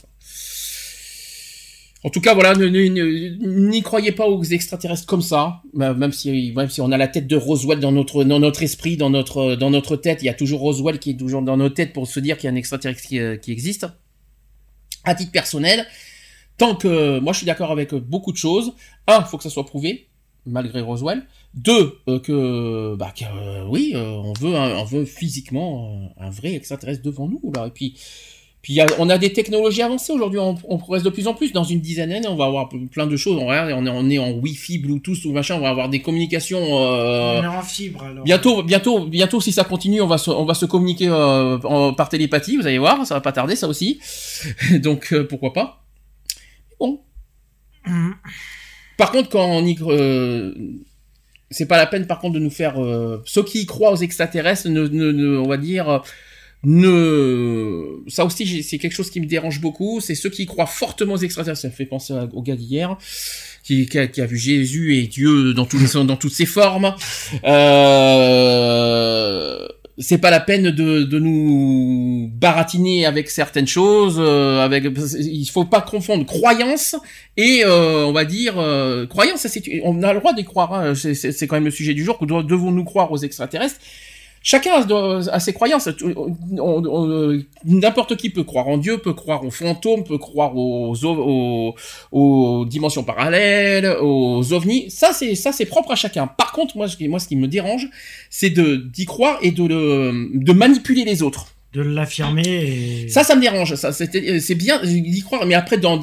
En tout cas, voilà, n'y croyez pas aux extraterrestres comme ça, bah, même si, même si on a la tête de Roswell dans notre, dans notre esprit, dans notre, dans notre tête, il y a toujours Roswell qui est toujours dans nos têtes pour se dire qu'il y a un extraterrestre qui, euh, qui existe. À titre personnel, tant que, moi je suis d'accord avec beaucoup de choses. Un, faut que ça soit prouvé, malgré Roswell. Deux, euh, que, bah, que, euh, oui, on veut, on veut physiquement un vrai extraterrestre devant nous là. Et puis, puis il y a- on a des technologies avancées aujourd'hui. On, on progresse de plus en plus. Dans une dizaine d'années, on va avoir plein de choses. On regarde, on est, on est en Wi-Fi, Bluetooth, tout machin. On va avoir des communications. euh, On est en fibre alors. Bientôt, bientôt, bientôt, si ça continue, on va se, on va se communiquer euh, en- par télépathie. Vous allez voir, ça va pas tarder, ça aussi. (laughs) Donc euh, pourquoi pas. Bon. Mhm. Par contre, quand on y, euh, c'est pas la peine, par contre, de nous faire euh, ceux qui y croient aux extraterrestres, ne, ne, ne- on va dire, euh, ne, ça aussi, c'est quelque chose qui me dérange beaucoup. C'est ceux qui croient fortement aux extraterrestres. Ça me fait penser au gars d'hier. Qui, a, vu Jésus et Dieu dans, toutes ses formes. Euh, c'est pas la peine de, nous baratiner avec certaines choses. euh, avec, il faut pas confondre croyance et euh, on va dire euh, croyance. On a le droit d'y croire. hein, c'est- quand même le sujet du jour. Que devons-nous croire aux extraterrestres? Chacun a, a ses croyances. On- N'importe qui peut croire en Dieu, peut croire aux fantômes, peut croire aux, aux, aux dimensions parallèles, aux ovnis. Ça, c'est ça, c'est propre à chacun. Par contre, moi, ce qui, moi, ce qui me dérange, c'est de d'y croire et de le, de manipuler les autres. De l'affirmer et... Ça, ça me dérange. Ça, c'est bien d'y croire, mais après d'en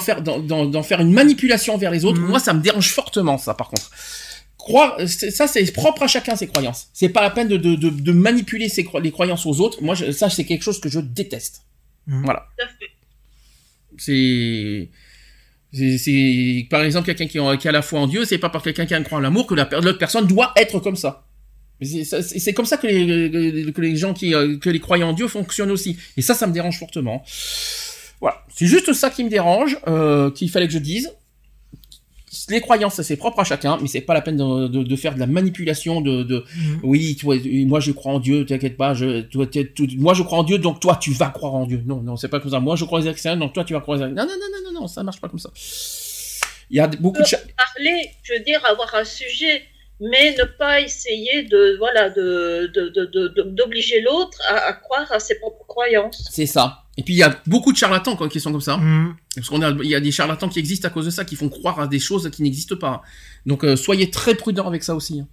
faire d'en- une manipulation vers les autres, Mhm. moi, ça me dérange fortement. Ça, par contre. Croire, c'est- ça c'est propre à chacun ses croyances. C'est pas la peine de, de, de, de manipuler ses, les croyances aux autres. Moi, je- ça c'est quelque chose que je déteste. Mhm. Voilà. C'est par exemple quelqu'un qui, a- qui a la foi en Dieu, c'est pas par quelqu'un qui a une croix en l'amour que la l'autre personne doit être comme ça. C'est comme ça que les, que les gens qui euh, que les croyants en Dieu fonctionnent aussi. Et ça, ça me dérange fortement. Voilà, c'est juste ça qui me dérange, euh, qu'il fallait que je dise. Les croyances, c'est propre à chacun, mais c'est pas la peine de, faire de la manipulation. De, oui, moi je crois en Dieu, t'inquiète pas. Je, toi, moi je crois en Dieu, donc toi tu vas croire en Dieu. Non, non, c'est pas comme ça. Moi je crois aux externes, donc toi tu vas croire aux Non, non, non, non, non, non, ça marche pas comme ça. Il y a beaucoup de parler, je veux dire, avoir un sujet mais ne pas essayer de voilà de d'obliger l'autre à, croire à ses propres croyances. C'est ça. Et puis il y a beaucoup de charlatans qui sont comme ça. Mm. Parce qu'on a il y a des charlatans qui existent à cause de ça, qui font croire à des choses qui n'existent pas. Donc euh, soyez très prudents avec ça aussi. Hein.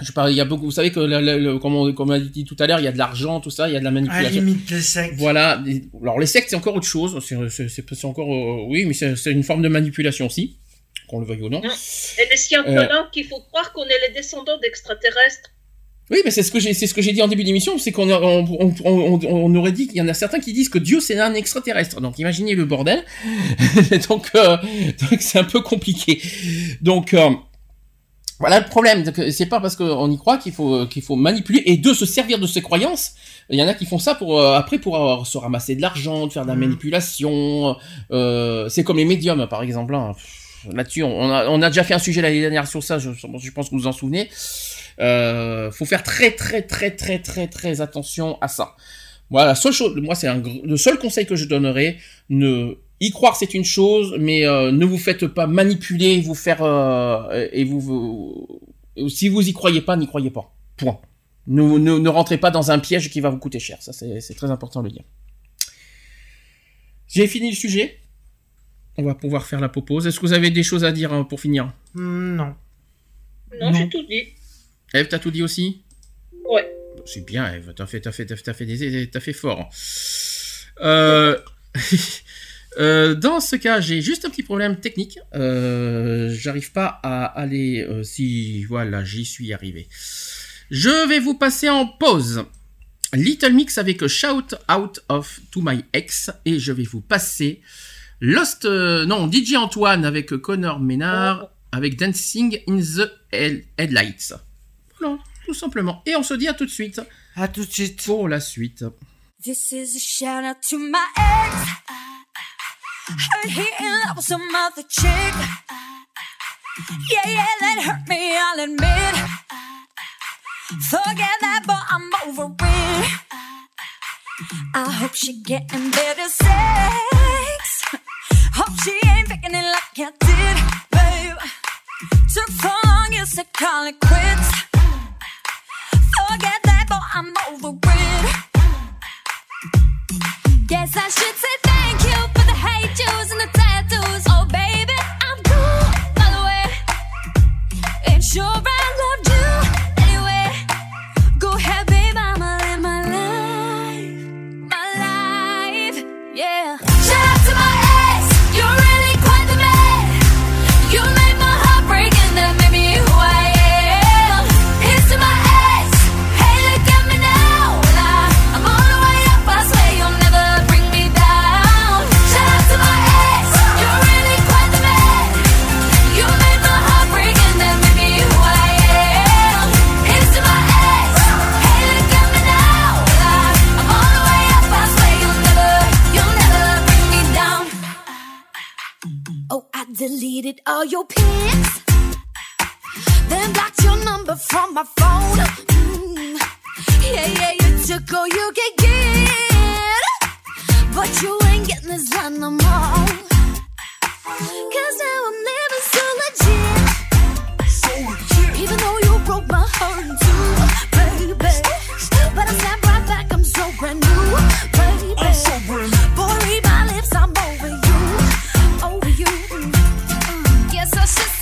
Je parle, il y a beaucoup, vous savez que, comme, on, comme on a dit tout à l'heure, il y a de l'argent, tout ça, il y a de la manipulation. À la limite, les sectes. Voilà. Alors, les sectes, c'est encore autre chose. C'est encore, euh, oui, mais c'est une forme de manipulation aussi qu'on le veuille ou non. Et les scientifiques euh, qu'il faut croire qu'on est les descendants d'extraterrestres? Oui, mais c'est ce que j'ai, c'est ce que j'ai dit en début d'émission, c'est qu'on on, on, on, aurait dit qu'il y en a certains qui disent que Dieu c'est un extraterrestre. Donc imaginez le bordel. (laughs) donc, euh, donc c'est un peu compliqué. Donc euh, voilà le problème. C'est pas parce qu'on y croit qu'il faut qu'il faut manipuler et de se servir de ses croyances. Il y en a qui font ça pour après pour se ramasser de l'argent, de faire de la mmh. manipulation. c'est comme les médiums par exemple. Hein là-dessus, on a, déjà fait un sujet l'année dernière sur ça, je, pense que vous vous en souvenez. Euh, faut faire très très très très très très attention à ça. Voilà, la seule chose, moi c'est le seul conseil que je donnerais, ne y croire c'est une chose, mais euh, ne vous faites pas manipuler, vous faire euh, et vous, si vous y croyez pas, n'y croyez pas. Point. Ne, ne, ne, rentrez pas dans un piège qui va vous coûter cher. Ça c'est très important de le dire. J'ai fini le sujet on va pouvoir faire la pause. Est-ce que vous avez des choses à dire hein, pour finir Non. Non, j'ai tout dit. Eve, t'as tout dit aussi Ouais. C'est bien, Eve. T'as fait, as fait, as fait, des, as fait fort. Euh, (laughs) euh, dans ce cas, j'ai juste un petit problème technique. Euh, j'arrive pas à aller. si voilà, j'y suis arrivé. Je vais vous passer en pause. Little Mix avec Shout Out of To My Ex et je vais vous passer Lost, euh, non, DJ Antoine avec Connor Ménard, avec Dancing in the Headlights. Voilà, tout simplement. Et on se dit à tout de suite. À tout de suite. Pour la suite. This is a shout out to my ex. Heard he in love with some other chick. Yeah, yeah, that hurt me, I'll admit. Forget that, but I'm over it. I hope she getting better sex. She ain't picking it like I did, babe. Took so long, you said call it quits. Forget that, but I'm over it. Guess I should say thank you for the hate juice and the tattoos. Oh, baby, I'm cool, by the way. Ain't sure I deleted all your pics, then blocked your number from my phone. Mm. Yeah, yeah, you took all you could get, but you ain't getting this line no more. Cause now I'm living so legit, so legit. even though you broke my heart in two, baby. But I snap right back, I'm so brand new, baby. I'm so brand new. Boy, read my lips, I'm over Assist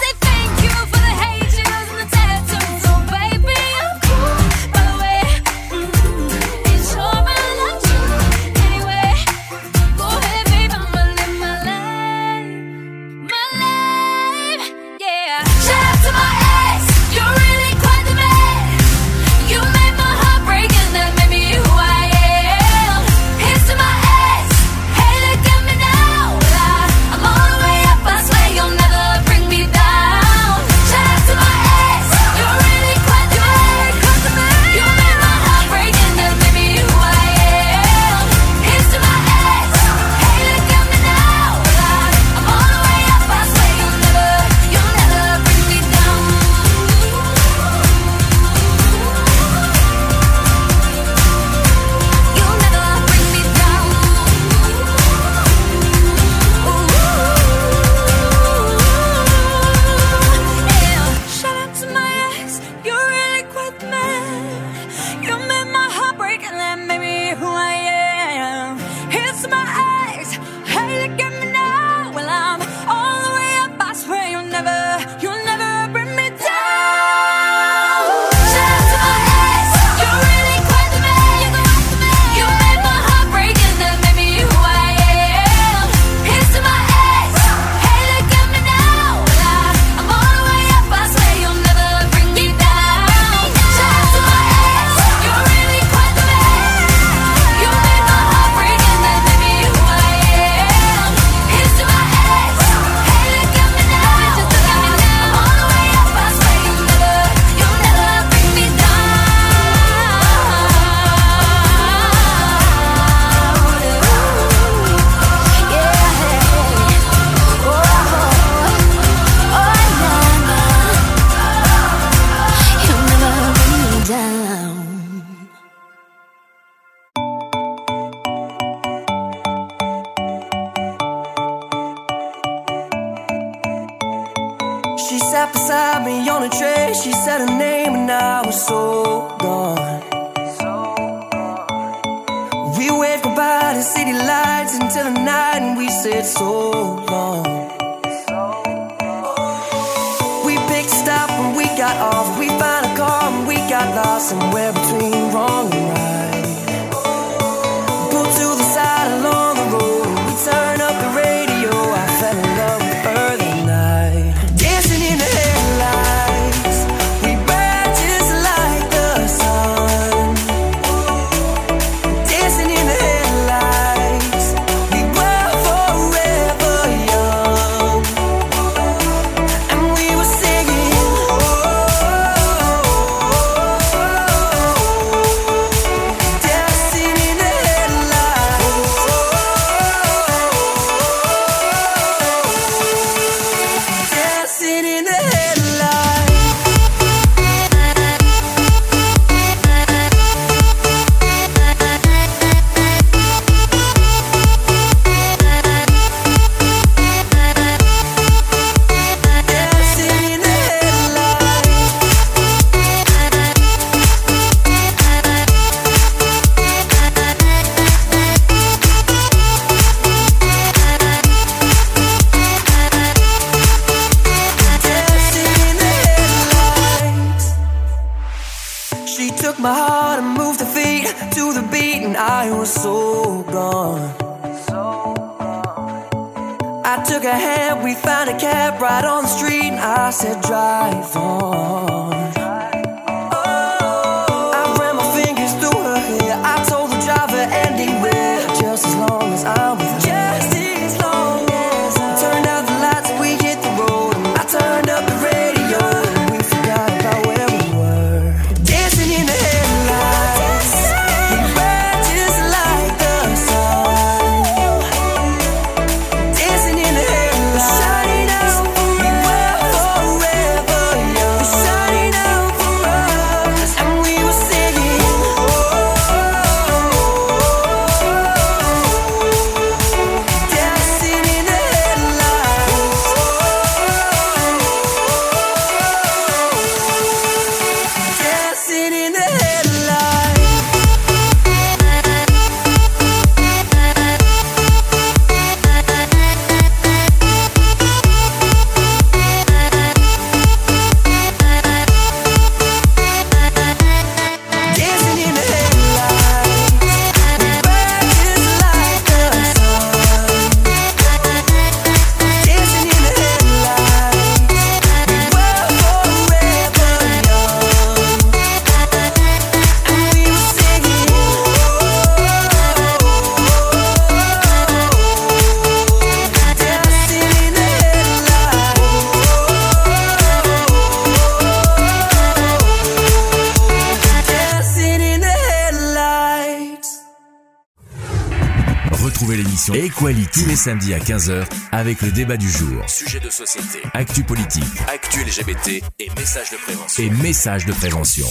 Samedis à 15h avec le débat du jour. Sujet de société, Actu politique actu LGBT et messages de prévention. et messages de prévention.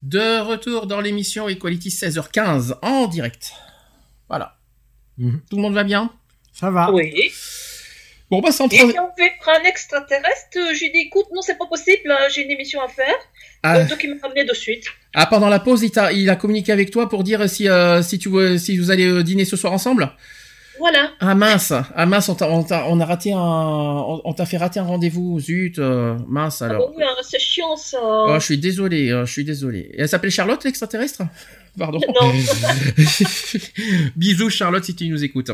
De retour dans l'émission Equality 16h15 en direct. Voilà. Mhm. Tout le monde va bien? Ça va. Oui. Bon, bah sans Et si on fait un extraterrestre, je lui dis écoute, non, c'est pas possible, euh, j'ai une émission à faire. Ah, Donc il m'a ramené de suite. ah, pendant la pause, il, a communiqué avec toi pour dire si, euh, si, tu, veux- si vous allez euh, dîner ce soir ensemble? Ah mince, ah mince, on, t'a- on, t'a- on a raté un, on, t'a fait rater un rendez-vous, zut, euh, mince Ah alors. bon, oui, hein, c'est chiant ça. Oh, je suis désolé, euh, je suis désolé. Et elle s'appelait Charlotte, l'extraterrestre? Pardon. (laughs) Non. (laughs) Bisous Charlotte si tu nous écoutes.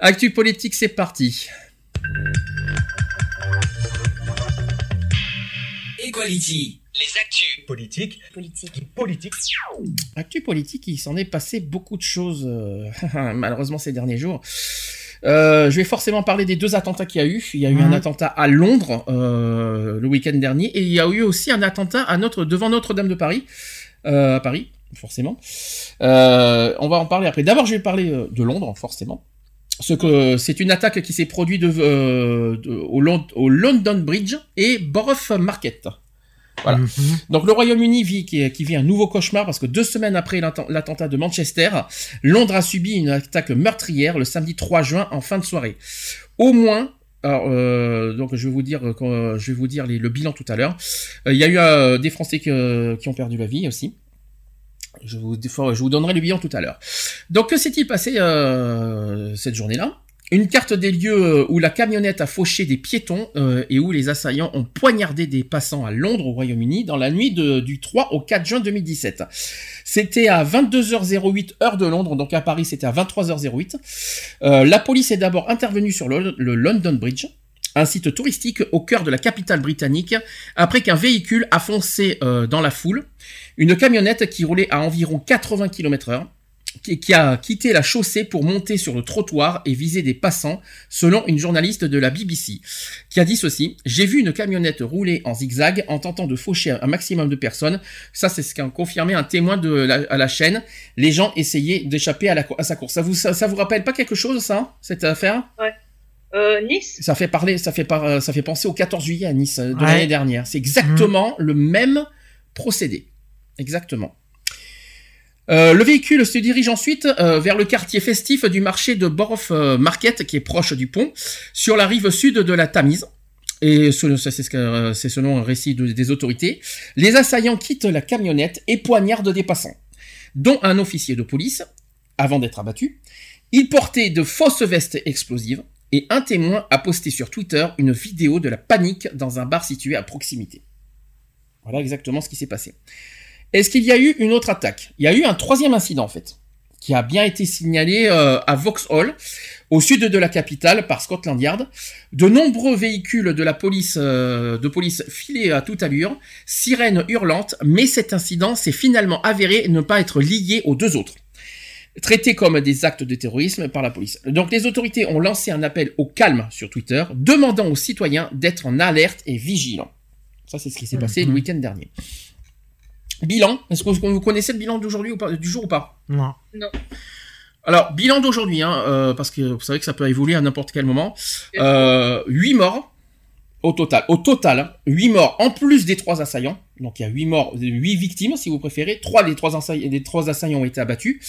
Actu politique, c'est parti. Equality. Les actus. Politique. Politique. Politique. Actu politique, il s'en est passé beaucoup de choses, euh, (laughs) malheureusement ces derniers jours. Euh, je vais forcément parler des deux attentats qu'il y a eu. Il y a eu Mhm. un attentat à Londres euh, le week-end dernier et il y a eu aussi un attentat à notre, devant Notre-Dame de Paris, euh, à Paris, forcément. Euh, on va en parler après. D'abord, je vais parler euh, de Londres, forcément. Ce que c'est une attaque qui s'est produite de, euh, de- au, Lon- au London Bridge et Borough Market. Voilà. Mhm. Donc le Royaume-Uni vit, qui, qui vit un nouveau cauchemar parce que deux semaines après l'atten- l'attentat de Manchester, Londres a subi une attaque meurtrière le samedi 3 juin en fin de soirée. Au moins Alors, euh, donc je vais vous dire, euh, euh, je vais vous dire les- le bilan tout à l'heure. Euh, Il y a eu euh, des Français que- qui ont perdu la vie aussi. Je vous, je vous donnerai le bilan tout à l'heure. Donc, que s'est-il passé euh, cette journée-là? Une carte des lieux euh, où la camionnette a fauché des piétons euh, et où les assaillants ont poignardé des passants à Londres, au Royaume-Uni, dans la nuit du 3 au 4 juin 2017. C'était à 22h08 heure de Londres, donc à Paris c'était à 23h08. Euh, la police est d'abord intervenue sur le, London Bridge, un site touristique au cœur de la capitale britannique, après qu'un véhicule a foncé euh, dans la foule. Une camionnette qui roulait à environ 80 km heure, qui, qui a quitté la chaussée pour monter sur le trottoir et viser des passants, selon une journaliste de la BBC, qui a dit ceci J'ai vu une camionnette rouler en zigzag en tentant de faucher un maximum de personnes. Ça, c'est ce qu'a confirmé un témoin de la, à la chaîne. Les gens essayaient d'échapper à, à sa course. Ça vous, ça, ça vous rappelle pas quelque chose, ça, cette affaire? Euh, nice ça fait parler, ça fait par, ça fait penser au 14 juillet à Nice euh, de Ouais. l'année dernière. C'est exactement le même procédé. Exactement. Euh, le véhicule se dirige ensuite euh, vers le quartier festif du marché de Borough euh, Market, qui est proche du pont, sur la rive sud de la Tamise. Et c'est selon un récit de- des autorités. Les assaillants quittent la camionnette et poignardent des passants, dont un officier de police, avant d'être abattu. Il portait de fausses vestes explosives et un témoin a posté sur Twitter une vidéo de la panique dans un bar situé à proximité. Voilà exactement ce qui s'est passé. Est-ce qu'il y a eu une autre attaque? Il y a eu un troisième incident en fait, qui a bien été signalé euh, à Vauxhall, au sud de la capitale, par Scotland Yard. De nombreux véhicules de la police, euh, de police filaient à toute allure, sirènes hurlantes, mais cet incident s'est finalement avéré ne pas être lié aux deux autres traités comme des actes de terrorisme par la police. Donc les autorités ont lancé un appel au calme sur Twitter, demandant aux citoyens d'être en alerte et vigilants. Ça, c'est ce qui s'est passé le week-end dernier. Bilan, est-ce que vous connaissez le bilan d'aujourd'hui ou pas, du jour ou pas? Non. Alors, bilan d'aujourd'hui, hein, euh, parce que vous savez que ça peut évoluer à n'importe quel moment. Euh, 8 morts au total. Au total, 8 morts en plus des trois assaillants. Donc il y a 8 morts, 8 victimes si vous préférez. 3 des 3 assaillants, des trois assaillants ont été abattus.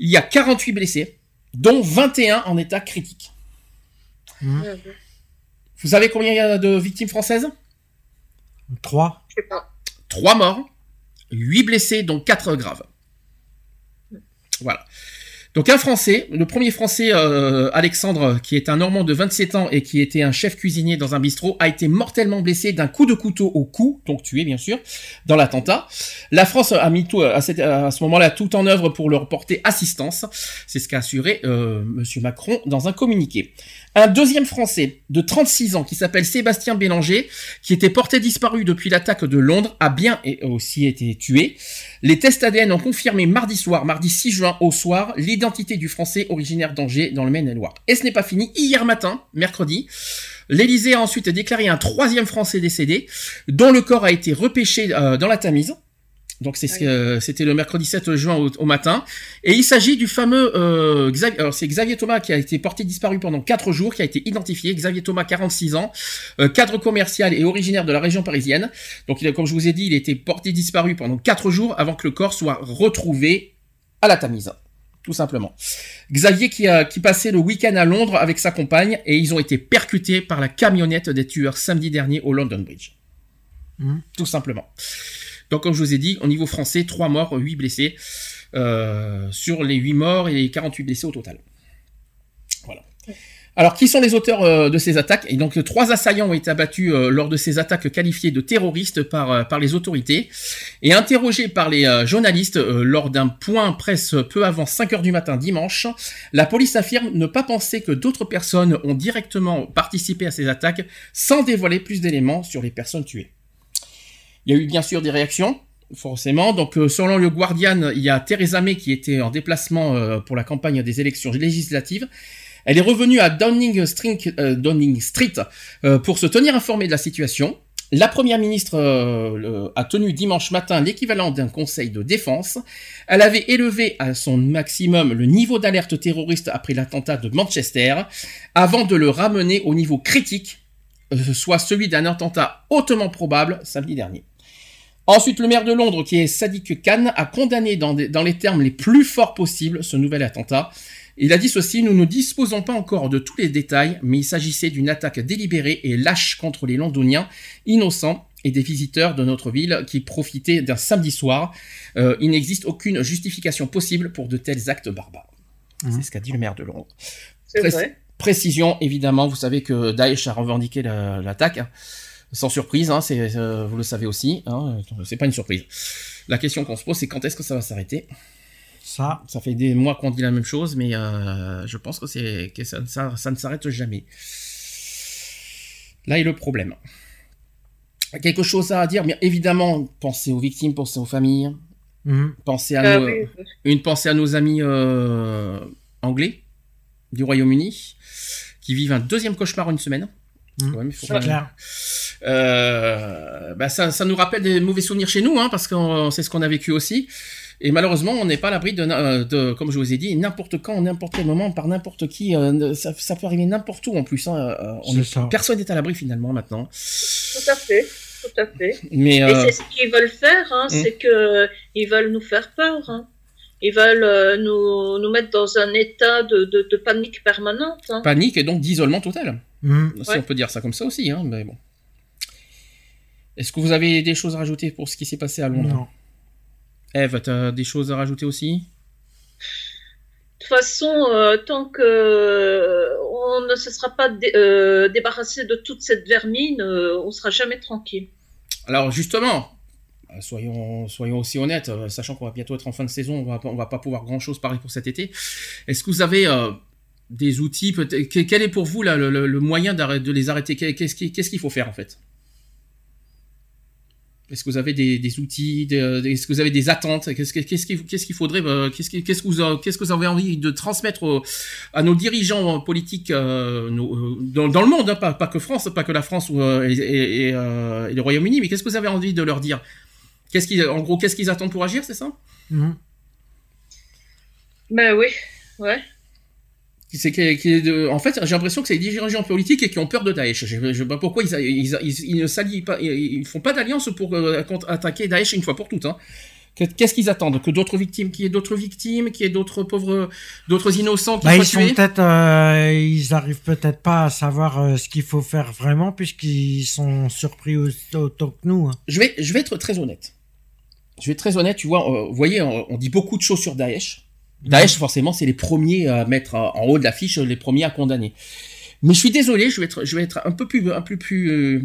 Il y a 48 blessés, dont 21 en état critique. Mhm. Vous savez combien il y a de victimes françaises? 3. Je sais pas. 3 morts, 8 blessés, dont 4 graves. Voilà. Donc un Français, le premier Français, euh, Alexandre, qui est un Normand de 27 ans et qui était un chef cuisinier dans un bistrot, a été mortellement blessé d'un coup de couteau au cou, donc tué bien sûr, dans l'attentat. La France a mis tout, à, ce moment-là tout en œuvre pour leur porter assistance. C'est ce qu'a assuré euh, Monsieur Macron dans un communiqué. Un deuxième Français de 36 ans qui s'appelle Sébastien Bélanger, qui était porté disparu depuis l'attaque de Londres, a bien aussi été tué. Les tests ADN ont confirmé mardi soir, mardi 6 juin au soir, l'identité du Français originaire d'Angers dans le Maine-et-Loire. Et ce n'est pas fini. Hier matin, mercredi, l'Élysée a ensuite déclaré un troisième Français décédé, dont le corps a été repêché euh, dans la Tamise. Donc c'est que- c'était le mercredi 7 juin au, au matin. Et il s'agit du fameux euh, Xavier, alors c'est Xavier Thomas qui a été porté disparu pendant 4 jours, qui a été identifié. Xavier Thomas, 46 ans, euh, cadre commercial et originaire de la région parisienne. Donc il a- comme je vous ai dit, il a été porté disparu pendant 4 jours avant que le corps soit retrouvé à la Tamise. Tout simplement. Xavier qui, a, qui passait le week-end à Londres avec sa compagne et ils ont été percutés par la camionnette des tueurs samedi dernier au London Bridge. Mhm. Tout simplement. Donc comme je vous ai dit, au niveau français, 3 morts, 8 blessés euh, sur les 8 morts et les 48 blessés au total. Voilà. Alors, qui sont les auteurs euh, de ces attaques? Et donc, trois assaillants ont été abattus euh, lors de ces attaques qualifiées de terroristes par, euh, par les autorités. Et interrogés par les journalistes lors d'un point presse peu avant 5 heures du matin dimanche, la police affirme ne pas penser que d'autres personnes ont directement participé à ces attaques sans dévoiler plus d'éléments sur les personnes tuées. Il y a eu bien sûr des réactions, forcément. Donc, euh, selon le Guardian, il y a Theresa May qui était en déplacement euh, pour la campagne des élections législatives. Elle est revenue à Downing Street, euh, pour se tenir informée de la situation. La première ministre a tenu dimanche matin l'équivalent d'un conseil de défense. Elle avait élevé à son maximum le niveau d'alerte terroriste après l'attentat de Manchester, avant de le ramener au niveau critique, soit celui d'un attentat hautement probable samedi dernier. Ensuite, le maire de Londres, qui est Sadiq Khan, a condamné dans, des- dans les termes les plus forts possibles ce nouvel attentat Il a dit ceci, nous ne disposons pas encore de tous les détails, mais il s'agissait d'une attaque délibérée et lâche contre les Londoniens, innocents et des visiteurs de notre ville qui profitaient d'un samedi soir. Euh, il n'existe aucune justification possible pour de tels actes barbares. Mhm. C'est ce qu'a dit le maire de Londres. C'est Pré- vrai. Précision, évidemment, vous savez que Daesh a revendiqué la- l'attaque. hein. Sans surprise, hein, c'est, euh, vous le savez aussi, hein, c'est pas une surprise. La question qu'on se pose, c'est quand est-ce que ça va s'arrêter? Ça, Ça fait des mois qu'on dit la même chose, mais euh, je pense que, c'est, que ça, ça- ça ne s'arrête jamais. Là est le problème. Quelque chose à dire, bien évidemment, pensez aux victimes, pensez aux familles, mhm. pensez à Ah nos, oui, une pensée à nos amis euh, anglais du Royaume-Uni qui vivent un deuxième cauchemar en une semaine. Faut pas- clair. Euh, bah ça, ça nous rappelle des mauvais souvenirs chez nous, hein, parce que c'est ce qu'on a vécu aussi. Et malheureusement, on n'est pas à l'abri de, euh, de, comme je vous ai dit, n'importe quand, n'importe quel moment, par n'importe qui. euh, ça, ça peut arriver n'importe où en plus. Hein, euh, on est- ça. personne n'est à l'abri finalement maintenant. Tout à fait. Tout à fait. Mais Et c'est ce qu'ils veulent faire, hein, c'est que ils veulent nous faire peur. Hein. Ils veulent euh, nous, nous mettre dans un état de, de, de panique permanente. Hein. panique et donc d'isolement total. Mhm. Si Ouais. on peut dire ça comme ça aussi, hein, mais bon. Est-ce que vous avez des choses à rajouter pour ce qui s'est passé à Londres Non. Eve, t'as des choses à rajouter aussi? De toute façon, euh, tant que euh, on ne se sera pas dé- euh, débarrassé de toute cette vermine, euh, on sera jamais tranquille. Alors justement, soyons, soyons aussi honnêtes, euh, sachant qu'on va bientôt être en fin de saison, on va, pas- on va pas pouvoir grand chose parler pour cet été. Est-ce que vous avez euh, des outils Quel est pour vous là, le, moyen de les arrêter? Qu'est-ce qu'il faut faire en fait? Est-ce que vous avez des, des outils Est-ce que vous avez des attentes? Qu'est-ce que- qu'est-ce qu'il faudrait euh, Qu'est-ce que vous, qu'est-ce que vous avez envie de transmettre aux- à nos dirigeants politiques euh, nos- euh, dans, dans le monde, hein, pas, pas que France, pas que la France ou, euh, et, et- et, euh, et le Royaume-Uni, mais qu'est-ce que vous avez envie de leur dire? Qu'est-ce qu'ils, en gros, qu'est-ce qu'ils attendent pour agir, c'est ça? Mhm. Ben oui, ouais. C'est de- en fait, j'ai l'impression que c'est les dirigeants politiques et qui ont peur de Daesh. Je ne sais pas pourquoi ils, ils, ils, ils ne s'allient pas, ils, font pas d'alliance pour euh, contre- attaquer Daesh une fois pour toutes. Hein. Que- Qu'est-ce qu'ils attendent? Que d'autres victimes, qu'il y ait d'autres victimes, qu'il y ait d'autres pauvres, d'autres innocents qui Bah, ils sont peut-être, euh, ils arrivent peut-être pas à savoir euh, ce qu'il faut faire vraiment puisqu'ils sont surpris au- autant que nous. hein. je vais, je vais être très honnête. Je vais être très honnête, tu vois, vous voyez, on, on dit beaucoup de choses sur Daesh. Daesh, forcément, c'est les premiers à mettre en haut de l'affiche, les premiers à condamner. Mais je suis désolé, je vais être, je vais être un peu plus, un peu plus euh,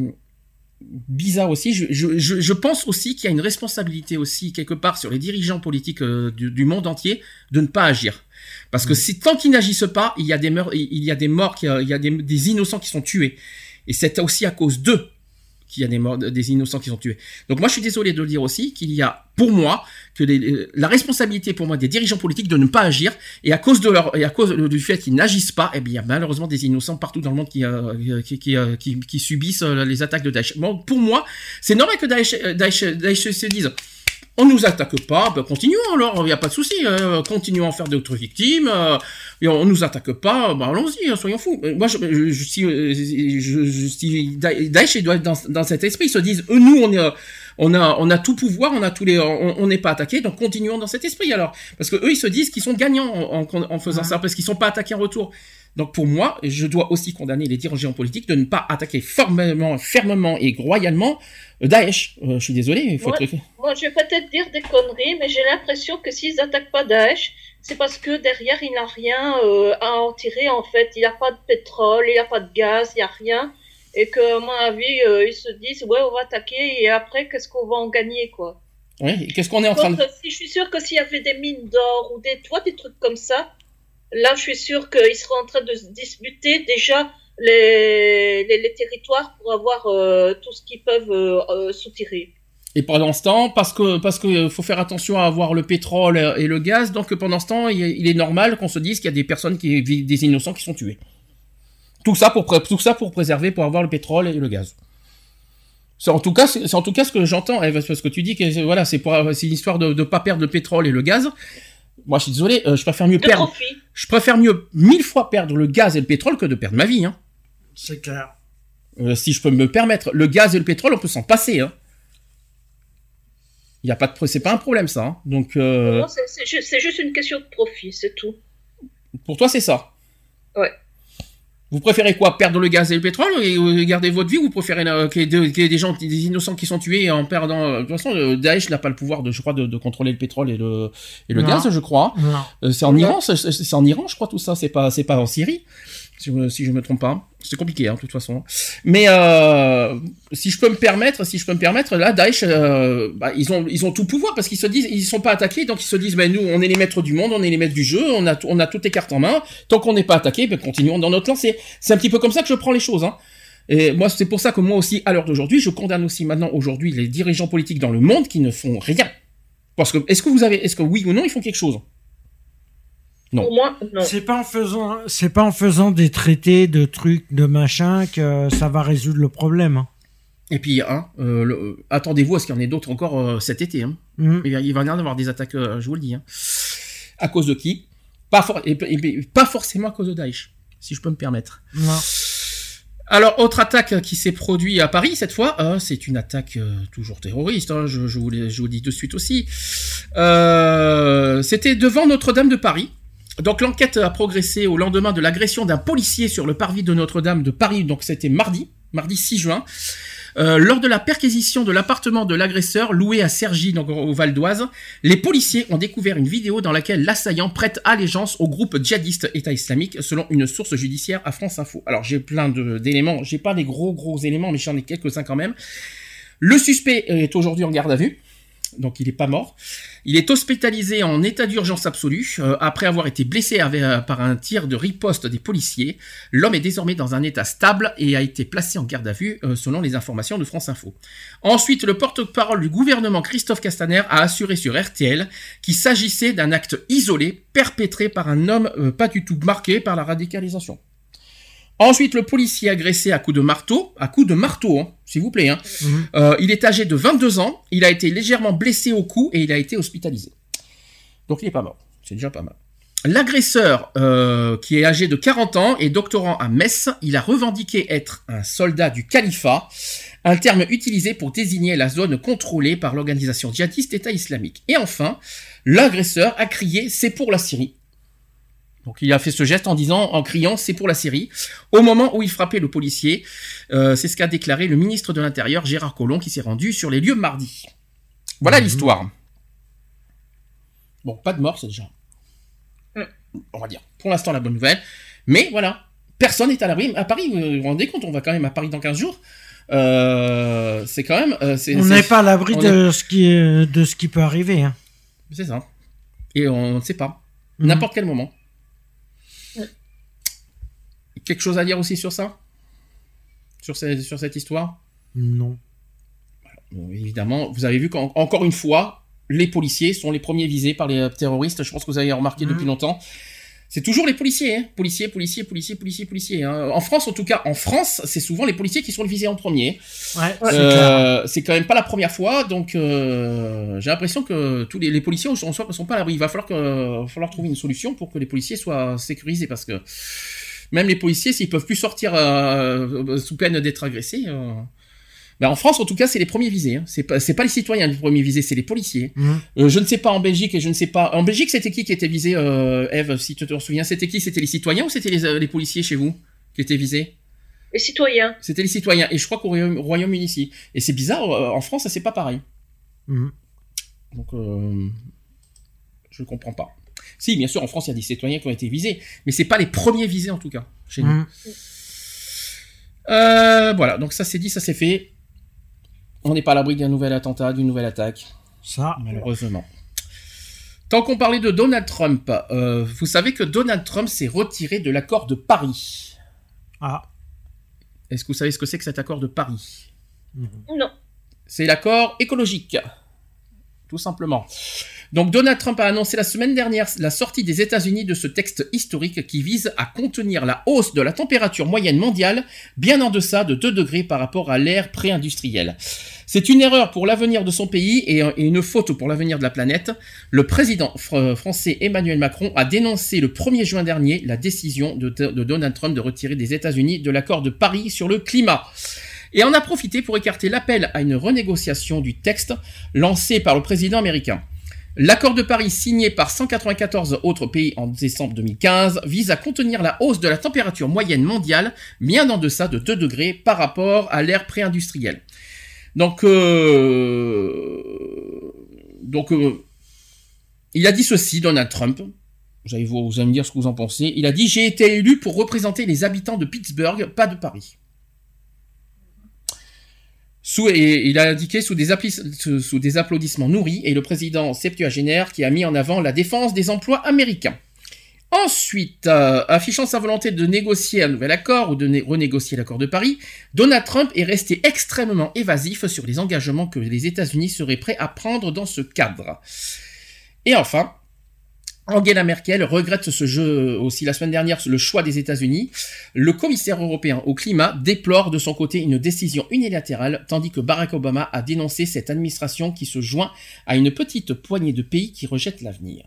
bizarre aussi. Je, je, je, pense aussi qu'il y a une responsabilité aussi quelque part sur les dirigeants politiques euh, du, du monde entier de ne pas agir. Parce que si tant qu'ils n'agissent pas, il y a des morts, il y a des morts, il y a des, des innocents qui sont tués. Et c'est aussi à cause d'eux qu'il y a des innocents qui sont tués. Donc moi, je suis désolé de le dire aussi qu'il y a, pour moi, que les- la responsabilité pour moi des dirigeants politiques de ne pas agir et à cause de leur et à cause du fait qu'ils n'agissent pas, eh bien, il y a malheureusement des innocents partout dans le monde qui euh, euh, qui, subissent euh, les attaques de Daesh. Bon, pour moi, c'est normal que Daesh, euh, Daesh, Daesh se dise. On nous attaque pas, ben continuons alors, il n'y a pas de souci, euh, continuons à faire d'autres victimes, euh, et on nous attaque pas, ben allons-y, hein, soyons fous. Euh, Moi, je, je, je, euh, je, je, Daesh doit être dans, dans cet esprit, ils se disent, euh, nous, on est, on a, on a tout pouvoir, on a tous les, on n'est pas attaqué, donc continuons dans cet esprit alors, parce que eux, ils se disent qu'ils sont gagnants en, en, en faisant Ouais. ça, parce qu'ils sont pas attaqués en retour. Donc pour moi, je dois aussi condamner les dirigeants politiques de ne pas attaquer formellement, fermement et royalement euh, Daesh. Euh, je suis désolé, il faut Ouais. être... Moi, je vais peut-être dire des conneries, mais j'ai l'impression que s'ils attaquent pas Daesh, c'est parce que derrière, il n'a rien euh, à en tirer, en fait. Il n'y a pas de pétrole, il n'y a pas de gaz, il n'y a rien. Et que, à mon avis, euh, ils se disent, ouais, on va attaquer, et après, qu'est-ce qu'on va en gagner, quoi? Ouais, qu'est-ce qu'on est en train de... Si je suis sûre que s'il y avait des mines d'or ou des, toi, des trucs comme ça, là, je suis sûre qu'ils seraient en train de se disputer déjà les, les, les territoires pour avoir euh, tout ce qu'ils peuvent euh, euh, soutirer. Et pendant ce temps, parce que parce que faut faire attention à avoir le pétrole et le gaz, donc pendant ce temps, il est, il est normal qu'on se dise qu'il y a des personnes qui des innocents qui sont tués. Tout ça pour tout ça pour préserver, pour avoir le pétrole et le gaz. C'est en tout cas c'est en tout cas ce que j'entends, Eve, parce que tu dis que c'est- voilà c'est pour c'est une histoire de de pas perdre le pétrole et le gaz. Moi, je suis désolé, euh, je préfère mieux De perdre. profit. Je préfère mieux mille fois perdre le gaz et le pétrole que de perdre ma vie. Hein. C'est clair. Euh, si je peux me permettre, le gaz et le pétrole, on peut s'en passer. Hein. Il y a pas de, c'est pas un problème ça. hein. Donc, euh, Non, c'est- c'est ju- c'est juste une question de profit, c'est tout. Pour toi, c'est ça Ouais. Vous préférez quoi Perdre le gaz et le pétrole et euh, garder votre vie ou vous préférez euh, qu'il y, ait y des gens, des innocents qui sont tués en perdant... euh, De toute façon, Daesh n'a pas le pouvoir, de, je crois, de, de contrôler le pétrole et le, et le Non. gaz, je crois. C'est en. Iran, c'est- en Iran, je crois, tout ça. C'est pas, c'est pas en Syrie, si je, si me trompe pas. C'est compliqué, hein, de toute façon. Mais euh, si je peux me permettre, si je peux me permettre, là, Daesh, euh, bah, ils ont, ils ont tout pouvoir parce qu'ils se disent, ils sont pas attaqués, donc ils se disent, ben nous, on est les maîtres du monde, on est les maîtres du jeu, on a, on a toutes les cartes en main. Tant qu'on n'est pas attaqué, ben continuons dans notre lancée. C'est un petit peu comme ça que je prends les choses. Hein. Et moi, c'est pour ça que moi aussi, à l'heure d'aujourd'hui, je condamne aussi maintenant aujourd'hui les dirigeants politiques dans le monde qui ne font rien. Parce que, est-ce que vous avez, est-ce que oui ou non, ils font quelque chose? Non. Pour moi, non. C'est pas en faisant, c'est pas en faisant des traités de trucs, de machin que ça va résoudre le problème. hein. Et puis, hein, euh, le- euh, attendez-vous à ce qu'il y en ait d'autres encore euh, cet été. Hein. Mhm. Il va il va y en avoir des attaques, euh, je vous le dis. Hein. À cause de qui? Pas, for- et- et- et pas forcément à cause de Daesh, si je peux me permettre. Non. Alors, autre attaque qui s'est produite à Paris cette fois, euh, c'est une attaque euh, toujours terroriste, hein, je, je vous l'ai- je vous le dis de suite aussi. Euh, C'était devant Notre-Dame de Paris. Donc l'enquête a progressé au lendemain de l'agression d'un policier sur le parvis de Notre-Dame de Paris, donc c'était mardi, mardi 6 juin. Euh, lors de la perquisition de l'appartement de l'agresseur loué à Cergy, donc au Val d'Oise, les policiers ont découvert une vidéo dans laquelle l'assaillant prête allégeance au groupe djihadiste État islamique, selon une source judiciaire à France Info. Alors j'ai plein d'éléments, j'ai pas des gros gros éléments, mais j'en ai quelques-uns quand même. Le suspect est aujourd'hui en garde à vue, donc il est pas mort. Il est hospitalisé en état d'urgence absolue euh, après avoir été blessé par un tir de riposte des policiers. L'homme est désormais dans un état stable et a été placé en garde à vue euh, selon les informations de France Info. Ensuite, le porte-parole du gouvernement Christophe Castaner a assuré sur RTL qu'il s'agissait d'un acte isolé perpétré par un homme euh, pas du tout marqué par la radicalisation. Ensuite, le policier agressé à coups de marteau, à coups de marteau, hein, s'il vous plaît. Hein. Mhm. Euh, il est âgé de 22 ans, il a été légèrement blessé au cou et il a été hospitalisé. Donc il est pas mort, c'est déjà pas mal. L'agresseur, euh, qui est âgé de 40 ans et doctorant à Metz, il a revendiqué être un soldat du califat, un terme utilisé pour désigner la zone contrôlée par l'organisation djihadiste État islamique. Et enfin, l'agresseur a crié « c'est pour la Syrie ». Donc il a fait ce geste en disant, en criant, c'est pour la Syrie. Au moment où il frappait le policier, euh, c'est ce qu'a déclaré le ministre de l'Intérieur Gérard Collomb qui s'est rendu sur les lieux mardi. Voilà Mhm. l'histoire. Bon, pas de mort, c'est déjà. Mm. On va dire. Pour l'instant, la bonne nouvelle. Mais voilà, personne n'est à l'abri. À Paris, vous vous rendez compte, on va quand même à Paris dans 15 jours. Euh, c'est quand même. euh, c'est, On n'est pas à l'abri de ce qui est- de ce qui peut arriver. Hein. C'est ça. Et on ne sait pas. Mhm. N'importe quel moment. Quelque chose à dire aussi sur ça? Sur, ce- sur cette histoire? Non. Bon, Évidemment, vous avez vu qu'encore une fois, les policiers sont les premiers visés par les euh, terroristes. Je pense que vous avez remarqué Mhm. depuis longtemps. C'est toujours les policiers, hein. policiers, policiers, policiers, policiers, policiers. hein. En France, en tout cas, en France, c'est souvent les policiers qui sont visés en premier. Ouais, c'est Euh, c'est quand même pas la première fois, donc euh, j'ai l'impression que tous les, les policiers en soi ne sont pas à l'abri. Il va falloir, que, falloir trouver une solution pour que les policiers soient sécurisés parce que même les policiers, s'ils peuvent plus sortir euh, sous peine d'être agressés. euh, ben, en France, en tout cas, c'est les premiers visés. Hein. C'est pas, c'est pas les citoyens les premiers visés, c'est les policiers. Mhm. Euh, je ne sais pas en Belgique et je ne sais pas. En Belgique, c'était qui qui était visé, euh, Eve, si tu te souviens? C'était qui? C'était les citoyens ou c'était les, euh, les policiers chez vous qui étaient visés? Les citoyens. c'était les citoyens. Et je crois qu'au Royaume- Royaume-Uni ici. Et c'est bizarre, euh, en France, ça c'est pas pareil. Mhm. Donc, euh, je ne comprends pas. Si, bien sûr, en France, il y a des citoyens qui ont été visés. Mais c'est pas les premiers visés, en tout cas, chez nous. Mhm. Euh, voilà, donc ça c'est dit, ça c'est fait. On n'est pas à l'abri d'un nouvel attentat, d'une nouvelle attaque, Ça. malheureusement. Tant qu'on parlait de Donald Trump, euh, vous savez que Donald Trump s'est retiré de l'accord de Paris. Ah. Est-ce que vous savez ce que c'est que cet accord de Paris? Non. C'est l'accord écologique. Tout simplement. Donc Donald Trump a annoncé la semaine dernière la sortie des États-Unis de ce texte historique qui vise à contenir la hausse de la température moyenne mondiale bien en deçà de 2 degrés par rapport à l'ère pré-industrielle. C'est une erreur pour l'avenir de son pays et et une faute pour l'avenir de la planète. Le président fr- français Emmanuel Macron a dénoncé le 1er juin dernier la décision de, de Donald Trump de retirer des États-Unis de l'accord de Paris sur le climat et en a profité pour écarter l'appel à une renégociation du texte lancé par le président américain. L'accord de Paris signé par 194 autres pays en décembre 2015 vise à contenir la hausse de la température moyenne mondiale bien en deçà de 2 degrés par rapport à l'ère pré-industrielle. Donc, euh, donc euh, il a dit ceci, Donald Trump. Vous allez, vous, vous allez me dire ce que vous en pensez. Il a dit J'ai été élu pour représenter les habitants de Pittsburgh, pas de Paris. Et il a indiqué sous des, applaudissements nourris et le président septuagénaire qui a mis en avant la défense des emplois américains. Ensuite, euh, affichant sa volonté de négocier un nouvel accord ou de né- renégocier l'accord de Paris, Donald Trump est resté extrêmement évasif sur les engagements que les États-Unis seraient prêts à prendre dans ce cadre. Et enfin, Angela Merkel regrette ce jeu aussi la semaine dernière le choix des États-Unis. Le commissaire européen au climat déplore de son côté une décision unilatérale, tandis que Barack Obama a dénoncé cette administration qui se joint à une petite poignée de pays qui rejettent l'avenir.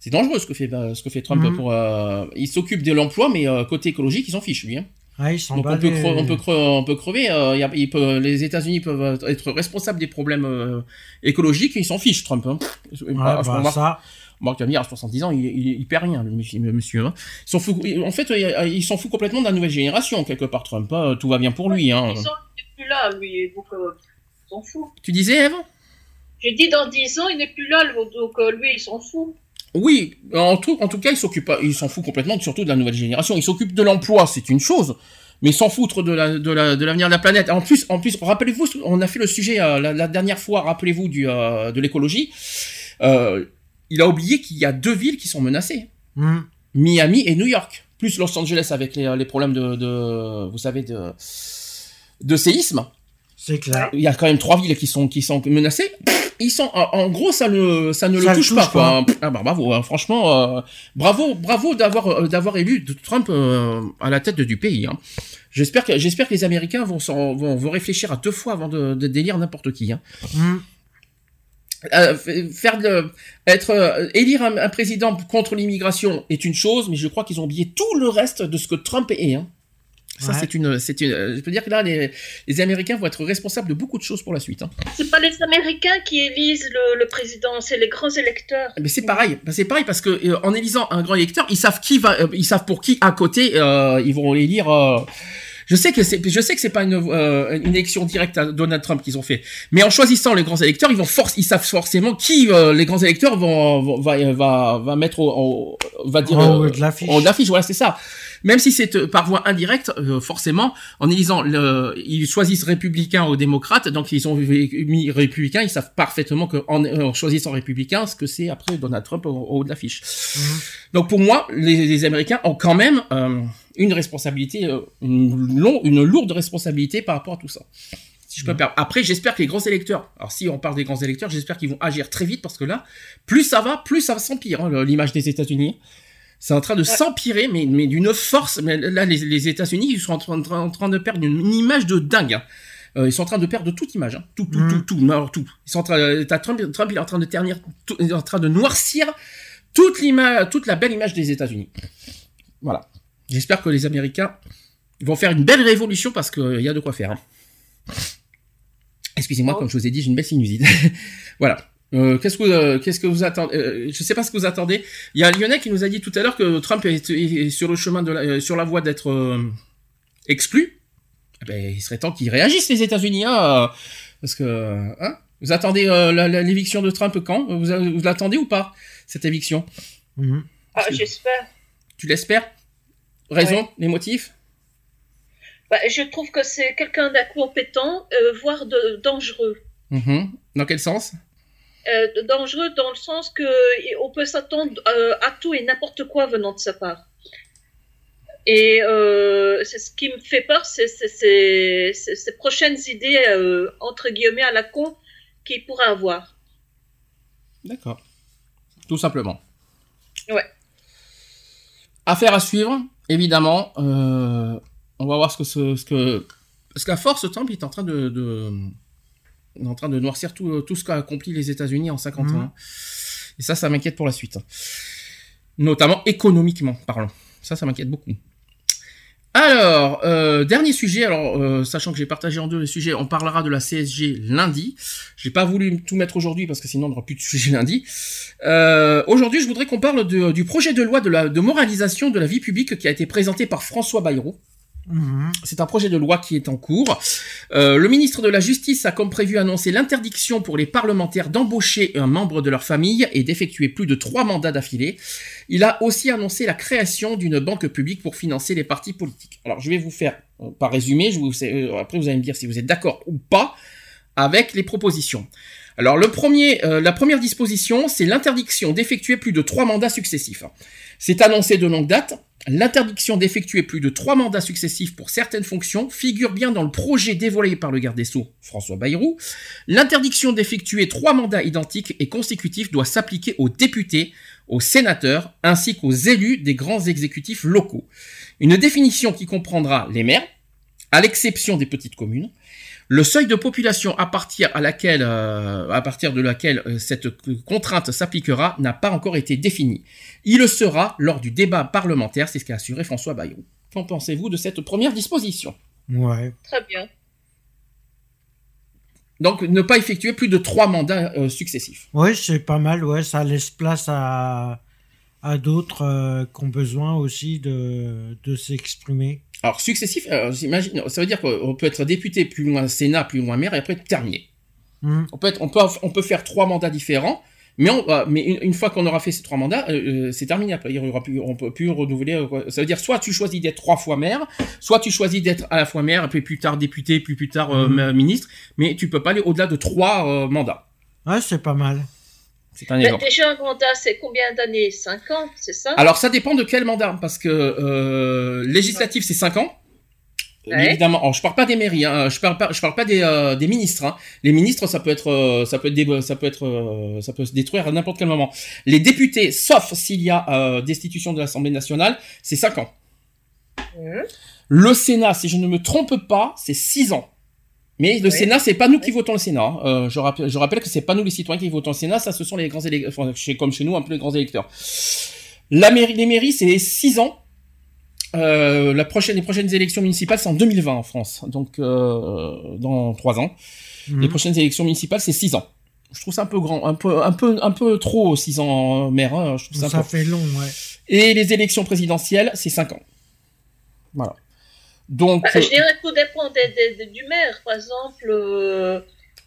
C'est dangereux ce que fait, ce que fait Trump Mhm. pour. euh, il s'occupe de l'emploi, mais euh, côté écologique, ils s'en fichent lui. Hein. Ah, ils s'en Donc on peut, les- on peut, on peut crever. euh, y a- peut- les États-Unis peuvent être responsables des problèmes euh, écologiques et ils s'en fichent, Trump. Hein. Ah, Ah, je bah, remarque- ça. Marc Camille, à 70 ans, il, il, il perd rien, le monsieur. hein. S'en fout, en fait, il s'en fout complètement de la nouvelle génération, quelque part, Trump. hein. Tout va bien pour lui. Hein. 10 ans, il n'est plus là, lui, donc euh, il s'en fout. Tu disais, Eve? J'ai dit dans 10 ans, il n'est plus là, donc euh, lui, il s'en fout. Oui, en tout, en tout cas, il s'occupe il s'en fout complètement, surtout de la nouvelle génération. Il s'occupe de l'emploi, c'est une chose, mais s'en foutre de la, de la, de l'avenir de la planète. En plus, en plus, rappelez-vous, on a fait le sujet euh, la, la dernière fois. Rappelez-vous du, euh, de l'écologie. Euh, il a oublié qu'il y a deux villes qui sont menacées. Hmm. Miami et New York, plus Los Angeles avec les, les problèmes de, de, vous savez, de, de séisme. C'est clair. Il y a quand même trois villes qui sont qui sont menacées. Ils sont en, gros ça ne ça ne Ça le touche, touche pas, quoi. Ah bah bravo, hein. franchement euh, bravo bravo d'avoir euh, d'avoir élu Trump euh, à la tête du pays. hein. J'espère que j'espère que les Américains vont, vont vont réfléchir à deux fois avant de, de délire n'importe qui. Hein. Hmm. Euh, faire de, être euh, élire un, un président contre l'immigration est une chose, mais je crois qu'ils ont oublié tout le reste de ce que Trump est. Hein. Ça Ouais. c'est une c'est une je peux dire que là les, les Américains vont être responsables de beaucoup de choses pour la suite. Hein. C'est pas les Américains qui élisent le, le président, c'est les grands électeurs. Mais c'est pareil, bah, c'est pareil parce que euh, en élisant un grand électeur, ils savent qui va, euh, ils savent pour qui à côté euh, ils vont élire. Je sais que c'est, je sais que c'est pas une, euh, une élection directe à Donald Trump qu'ils ont fait, mais en choisissant les grands électeurs, ils vont force, ils savent forcément qui euh, les grands électeurs vont, vont- va, va, va mettre au, au- va dire En haut euh, de l'affiche. en affiche, voilà, c'est ça. Même si c'est euh, par voie indirecte, euh, forcément, en élisant, le, ils choisissent républicain ou démocrate, donc ils ont mis républicain, ils savent parfaitement que en, en choisissant républicain, ce que c'est après Donald Trump au, au haut de l'affiche. Mhm. Donc pour moi, les, les Américains ont quand même euh, une responsabilité, euh, une, long- une lourde responsabilité par rapport à tout ça. Si je peux me permettre. Après, j'espère que les grands électeurs, alors si on parle des grands électeurs, j'espère qu'ils vont agir très vite parce que là, plus ça va, plus ça s'empire, hein, le- l'image des États-Unis. C'est en train de s'empirer, mais, mais d'une force. Mais là, les, les États-Unis, ils sont en train, en train de perdre une, une image de dingue. hein. Euh, ils sont en train de perdre toute image, hein. tout, tout, Mhm. tout, tout, alors, tout. Ils sont en train, euh, t'as Trump, Trump, il est en train de ternir, tout- il est en train de noircir toute l'image, toute la belle image des États-Unis. Voilà. J'espère que les Américains vont faire une belle révolution parce qu'il y a de quoi faire. hein. Excusez-moi, Oh. comme je vous ai dit, j'ai une belle sinusite. (laughs) voilà. Euh, qu'est-ce que euh, qu'est-ce que vous attendez euh, Je sais pas ce que vous attendez. Il y a Lionel qui nous a dit tout à l'heure que Trump est, est sur le chemin de la, euh, sur la voie d'être euh, exclu. Eh ben, il serait temps qu'ils réagissent les États-Unis, hein, euh, parce que hein vous attendez euh, la- la- l'éviction de Trump quand? Vous, vous l'attendez ou pas cette éviction? Mhm. Ah, j'espère. Tu l'espères? Raison, les motifs? Bah, je trouve que c'est quelqu'un d'incompétent, euh, voire de dangereux. Mhm. Dans quel sens? Euh, dangereux dans le sens que on peut s'attendre euh, à tout et n'importe quoi venant de sa part. Et euh, c'est ce qui me fait peur, c'est ces prochaines idées entre guillemets à la con qu'il pourrait avoir. D'accord. Tout simplement. Ouais. Affaire à suivre, évidemment. Euh, on va voir ce que ce, ce que parce qu'à force Trump il est en train de, de il est en train de noircir tout, tout ce qu'a accompli les États-Unis en 50 Mhm. ans. Et ça, ça m'inquiète pour la suite. Notamment économiquement parlant. Ça, ça m'inquiète beaucoup. Alors, euh, dernier sujet. Alors, euh, sachant que j'ai partagé en deux les sujets, on parlera de la CSG lundi. J'ai pas voulu tout mettre aujourd'hui parce que sinon on n'aura plus de sujet lundi. Euh, aujourd'hui, je voudrais qu'on parle du projet de loi de, de moralisation de la vie publique qui a été présenté par François Bayrou. Mhm. C'est un projet de loi qui est en cours. Euh, le ministre de la Justice a comme prévu annoncé l'interdiction pour les parlementaires d'embaucher un membre de leur famille et d'effectuer plus de trois mandats d'affilée. Il a aussi annoncé la création d'une banque publique pour financer les partis politiques. Alors je vais vous faire, euh, par résumé, euh, après vous allez me dire si vous êtes d'accord ou pas avec les propositions. Alors euh, la première disposition, c'est l'interdiction d'effectuer plus de trois mandats successifs. C'est annoncé de longue date. L'interdiction d'effectuer plus de trois mandats successifs pour certaines fonctions figure bien dans le projet dévoilé par le garde des Sceaux, François Bayrou. L'interdiction d'effectuer trois mandats identiques et consécutifs doit s'appliquer aux députés, aux sénateurs, ainsi qu'aux élus des grands exécutifs locaux. Une définition qui comprendra les maires, à l'exception des petites communes, le seuil de population à partir, à laquelle, euh, à partir de laquelle euh, cette contrainte s'appliquera n'a pas encore été défini. Il le sera lors du débat parlementaire, c'est ce qu'a assuré François Bayrou. Qu'en pensez-vous de cette première disposition? Ouais. Très bien. Donc ne pas effectuer plus de trois mandats euh, successifs. Ouais, c'est pas mal, ouais, ça laisse place à, à d'autres euh, qui ont besoin aussi de, de s'exprimer. Alors successif, euh, j'imagine- ça veut dire qu'on peut être député plus loin Sénat, plus loin maire et après terminé. Mhm. On peut, être, on, peut, on peut faire trois mandats différents, mais, on, euh, mais une, une fois qu'on aura fait ces trois mandats, euh, euh, c'est terminé après. Il y aura plus, on peut plus renouveler. Ça veut dire soit tu choisis d'être trois fois maire, soit tu choisis d'être à la fois maire, puis plus tard député, puis plus tard euh, ma- ministre, mais tu peux pas aller au-delà de trois euh, mandats. Ouais, c'est pas mal. C'est un exemple. déjà, un mandat, c'est combien d'années? 5 ans, c'est ça? Alors ça dépend de quel mandat, parce que euh, législatif c'est 5 ans. Ouais. Évidemment, Alors, je parle pas des mairies, hein, je parle pas, je parle pas des, euh, des ministres. hein. Les ministres, ça peut être, euh, ça peut être, dé- ça peut être, euh, ça peut se détruire à n'importe quel moment. Les députés, sauf s'il y a euh, destitution de l'Assemblée nationale, c'est 5 ans. Mhm. Le Sénat, si je ne me trompe pas, c'est 6 ans. Mais le Ouais. Sénat, c'est pas nous qui votons le Sénat. hein. Euh, je, rappelle, je rappelle que c'est pas nous les citoyens qui votons le Sénat, ça ce sont les grands électeurs, enfin, chez- comme chez nous, un peu les grands électeurs. La mairie, les mairies, c'est 6 ans. Euh, la prochaine, les prochaines élections municipales, c'est en 2020 en France, donc euh, dans 3 ans. Mhm. Les prochaines élections municipales, c'est 6 ans. Je trouve ça un peu grand, un peu, un peu, un peu trop 6 ans euh, maire. hein, je trouve ça, Ça, un peu- fait long, ouais. Et les élections présidentielles, c'est 5 ans. Voilà. Donc, Bah, euh, Je dirais que tout dépend des- des- des- du maire. Par exemple, euh,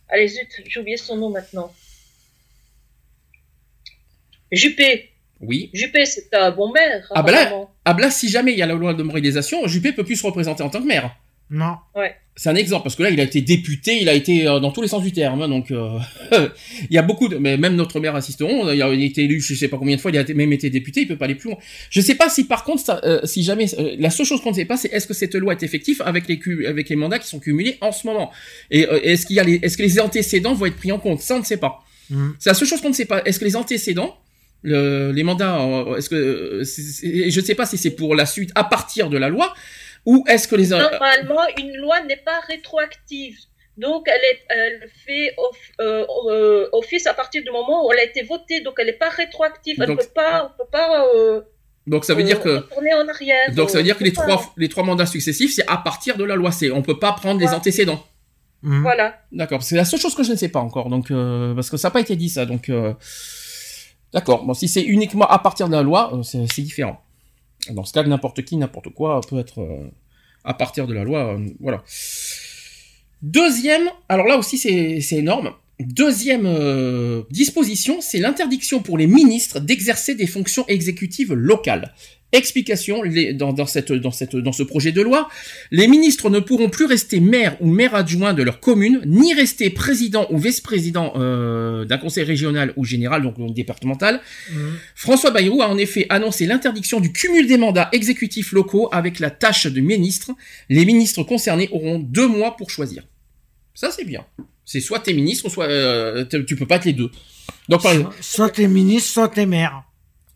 allez zut, j'ai oublié son nom maintenant. Juppé. oui. Juppé, c'est un bon maire. Ah bah là-. Ah bah là, si jamais il y a la loi de moralisation, Juppé peut plus se représenter en tant que maire. Non. C'est un exemple parce que là, il a été député, il a été euh, dans tous les sens du terme. hein, donc, euh, (laughs) il y a beaucoup de, mais même notre maire assisteront, il a été élu, je sais pas combien de fois, il a été- même été député, il peut pas aller plus loin. Je sais pas si par contre, ça, euh, si jamais, euh, la seule chose qu'on ne sait pas, c'est est-ce que cette loi est effective avec les avec les mandats qui sont cumulés en ce moment? Et euh, est-ce qu'il y a les, est-ce que les antécédents vont être pris en compte? Ça, on ne sait pas. Mhm. C'est la seule chose qu'on ne sait pas. Est-ce que les antécédents, le- les mandats, euh, est-ce que, euh, je ne sais pas si c'est pour la suite à partir de la loi, ou est-ce que les, Normalement, une loi n'est pas rétroactive. Donc, elle, est, elle fait off- euh, euh, office à partir du moment où elle a été votée. Donc, elle n'est pas rétroactive. Elle ne Donc- peut pas, on peut pas euh, donc ça veut dire que, en arrière. donc ça veut dire que les trois, pas. les trois mandats successifs, c'est à partir de la loi. C'est, on peut pas prendre les antécédents. Mhm. Voilà. D'accord. C'est la seule chose que je ne sais pas encore. Donc, euh, parce que ça n'a pas été dit ça. Donc, euh, d'accord. Bon, si c'est uniquement à partir de la loi, c'est différent. Dans ce cas, n'importe qui, n'importe quoi peut être euh, à partir de la loi. euh, voilà. Deuxième, alors là aussi c'est, énorme. Deuxième euh, disposition, c'est l'interdiction pour les ministres d'exercer des fonctions exécutives locales. Explication les- dans, dans, cette, dans, cette, dans ce projet de loi. Les ministres ne pourront plus rester maire ou maire adjoint de leur commune, ni rester président ou vice-président euh, d'un conseil régional ou général, donc départemental. Mhm. François Bayrou a en effet annoncé l'interdiction du cumul des mandats exécutifs locaux avec la tâche de ministre. Les ministres concernés auront deux mois pour choisir. Ça c'est bien. C'est soit t'es ministre, soit euh, tu peux pas être les deux. Donc par exemple, Soit t'es ministre, soit t'es maire.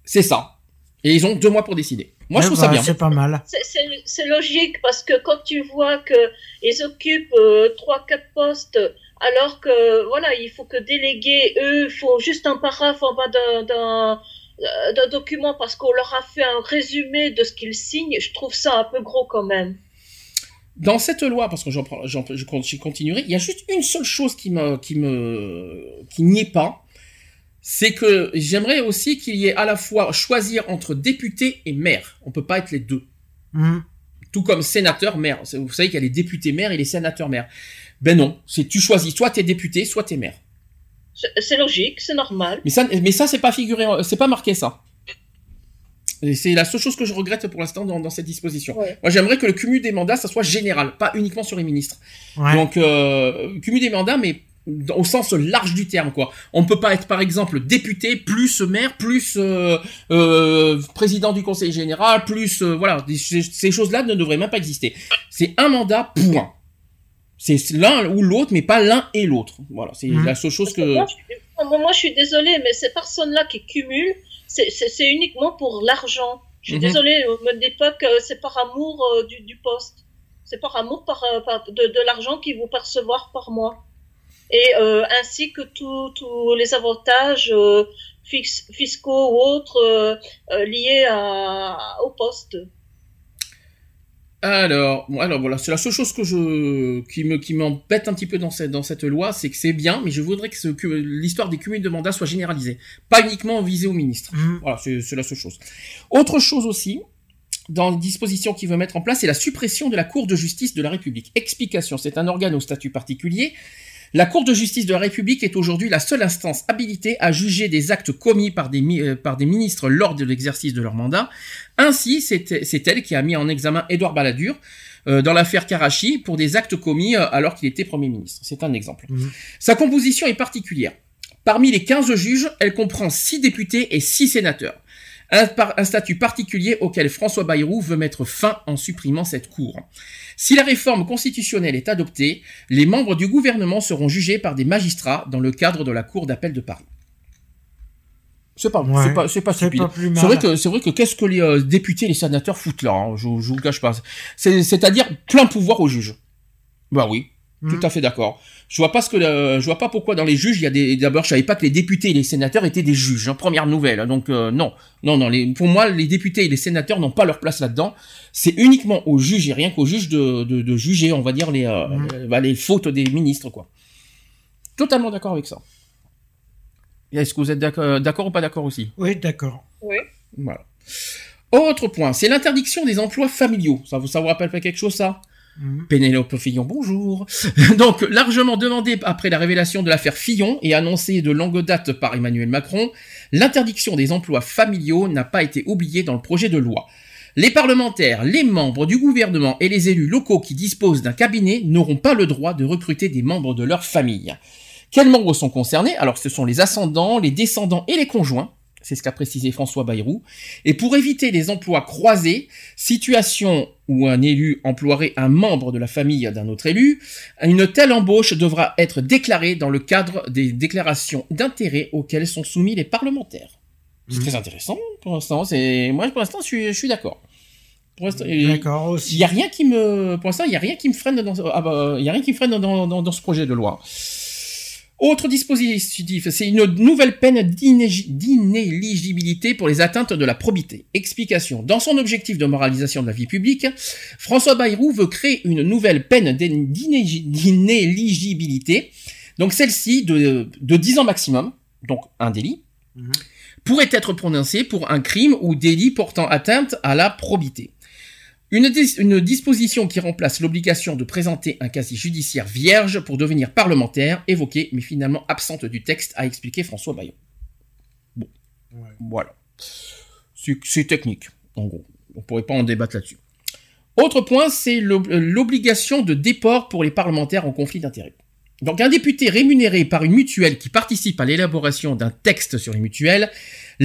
c'est ça. Et ils ont deux mois pour décider. Moi je trouve bah, ça bien. C'est pas mal. C'est- logique parce que quand tu vois qu'ils occupent euh, trois, quatre postes, alors que voilà, il faut que déléguer, eux, il faut juste un paraphe en bas d'un- d'un euh, d'un document parce qu'on leur a fait un résumé de ce qu'ils signent, je trouve ça un peu gros quand même. Dans cette loi, parce que je continuerai, il y a juste une seule chose qui me, qui me, qui n'y est pas, c'est que j'aimerais aussi qu'il y ait à la fois choisir entre député et maire. On peut pas être les deux. Mhm. Tout comme sénateur, maire. Vous savez qu'il y a les députés maires et les sénateurs maires. Ben non, c'est tu choisis soit t'es député, soit t'es maire. C'est logique, c'est normal. Mais ça, mais ça c'est pas figuré, c'est pas marqué ça. Et c'est la seule chose que je regrette pour l'instant dans, dans cette disposition. Ouais. Moi, j'aimerais que le cumul des mandats, ça soit général, pas uniquement sur les ministres. Ouais. Donc, euh, cumul des mandats, mais au sens large du terme, quoi. On peut pas être, par exemple, député plus maire plus euh, euh, président du conseil général plus euh, voilà. Ces, ces choses-là ne devraient même pas exister. C'est un mandat point. C'est l'un ou l'autre, mais pas l'un et l'autre. Voilà, c'est Mhm. la seule chose que. Moi, je suis, moi, moi, je suis désolée, mais ces personnes-là qui cumulent, c'est- uniquement pour l'argent. Je suis Mhm. désolée, ne me dites pas que c'est par amour du, du poste. C'est par amour par, par- de, de l'argent qu'ils vont percevoir par mois. Et euh, ainsi que tous les avantages euh, fix- fiscaux ou autres euh, liés à, au poste. Alors, alors voilà, c'est la seule chose que je qui me qui m'embête un petit peu dans cette dans cette loi, c'est que c'est bien, mais je voudrais que, ce, que l'histoire des cumuls de mandats soit généralisée, pas uniquement visée au ministre. Mhm. Voilà, c'est c'est la seule chose. Autre chose aussi, dans les dispositions qu'il veut mettre en place, c'est la suppression de la Cour de justice de la République. Explication, c'est un organe au statut particulier. La Cour de justice de la République est aujourd'hui la seule instance habilitée à juger des actes commis par des, mi- euh, par des ministres lors de l'exercice de leur mandat. Ainsi, c'est elle qui a mis en examen Édouard Balladur euh, dans l'affaire Karachi pour des actes commis euh, alors qu'il était Premier ministre. C'est un exemple. Mhm. Sa composition est particulière. Parmi les 15 juges, elle comprend 6 députés et 6 sénateurs. Un, par- un statut particulier auquel François Bayrou veut mettre fin en supprimant cette cour. Si la réforme constitutionnelle est adoptée, les membres du gouvernement seront jugés par des magistrats dans le cadre de la Cour d'appel de Paris. C'est pas, Ouais. c'est pas, c'est pas C'est stupide. C'est vrai que, c'est vrai que qu'est-ce que les euh, députés et les sénateurs foutent là, hein, je, je vous le cache pas. C'est, c'est-à-dire plein pouvoir aux juges. Bah oui. Tout à fait d'accord. Je vois pas ce que, je vois pas pourquoi dans les juges il y a des. D'abord, je savais pas que les députés et les sénateurs étaient des juges. hein, première nouvelle. hein, donc euh, non, non, non. Les, pour moi, les députés et les sénateurs n'ont pas leur place là-dedans. C'est uniquement aux juges et rien qu'aux juges de, de, de juger, on va dire les, euh, Mhm. euh, bah, les fautes des ministres, quoi. Totalement d'accord avec ça. Est-ce que vous êtes d'accord, d'accord ou pas d'accord aussi? Oui, d'accord. Oui. Voilà. Autre point, c'est l'interdiction des emplois familiaux. Ça vous, ça vous rappelle pas quelque chose, ça? Mhm. Pénélope Fillon, bonjour. (laughs) Donc, largement demandé après la révélation de l'affaire Fillon et annoncé de longue date par Emmanuel Macron, l'interdiction des emplois familiaux n'a pas été oubliée dans le projet de loi. Les parlementaires, les membres du gouvernement et les élus locaux qui disposent d'un cabinet n'auront pas le droit de recruter des membres de leur famille. Quels membres sont concernés? Alors, ce sont les ascendants, les descendants et les conjoints. C'est ce qu'a précisé François Bayrou. Et pour éviter les emplois croisés, situation où un élu emploierait un membre de la famille d'un autre élu, une telle embauche devra être déclarée dans le cadre des déclarations d'intérêt auxquelles sont soumis les parlementaires. C'est Mhm. très intéressant pour l'instant. C'est moi pour l'instant je suis, je suis d'accord. Il y a rien qui me pour l'instant il y a rien qui me freine dans ah bah, il y a rien qui me freine dans, dans, dans ce projet de loi. Autre dispositif, c'est une nouvelle peine d'inéligibilité pour les atteintes de la probité. Explication. Dans son objectif de moralisation de la vie publique, François Bayrou veut créer une nouvelle peine d'inéligibilité. Donc celle-ci de, de 10 ans maximum, donc un délit, Mhm. pourrait être prononcée pour un crime ou délit portant atteinte à la probité. Une, dis- une disposition qui remplace l'obligation de présenter un casier judiciaire vierge pour devenir parlementaire, évoquée mais finalement absente du texte, a expliqué François Bayrou. Bon, Ouais. voilà. C'est technique, en gros. On pourrait pas en débattre là-dessus. Autre point, c'est l'ob- l'obligation de déport pour les parlementaires en conflit d'intérêts. Donc un député rémunéré par une mutuelle qui participe à l'élaboration d'un texte sur les mutuelles,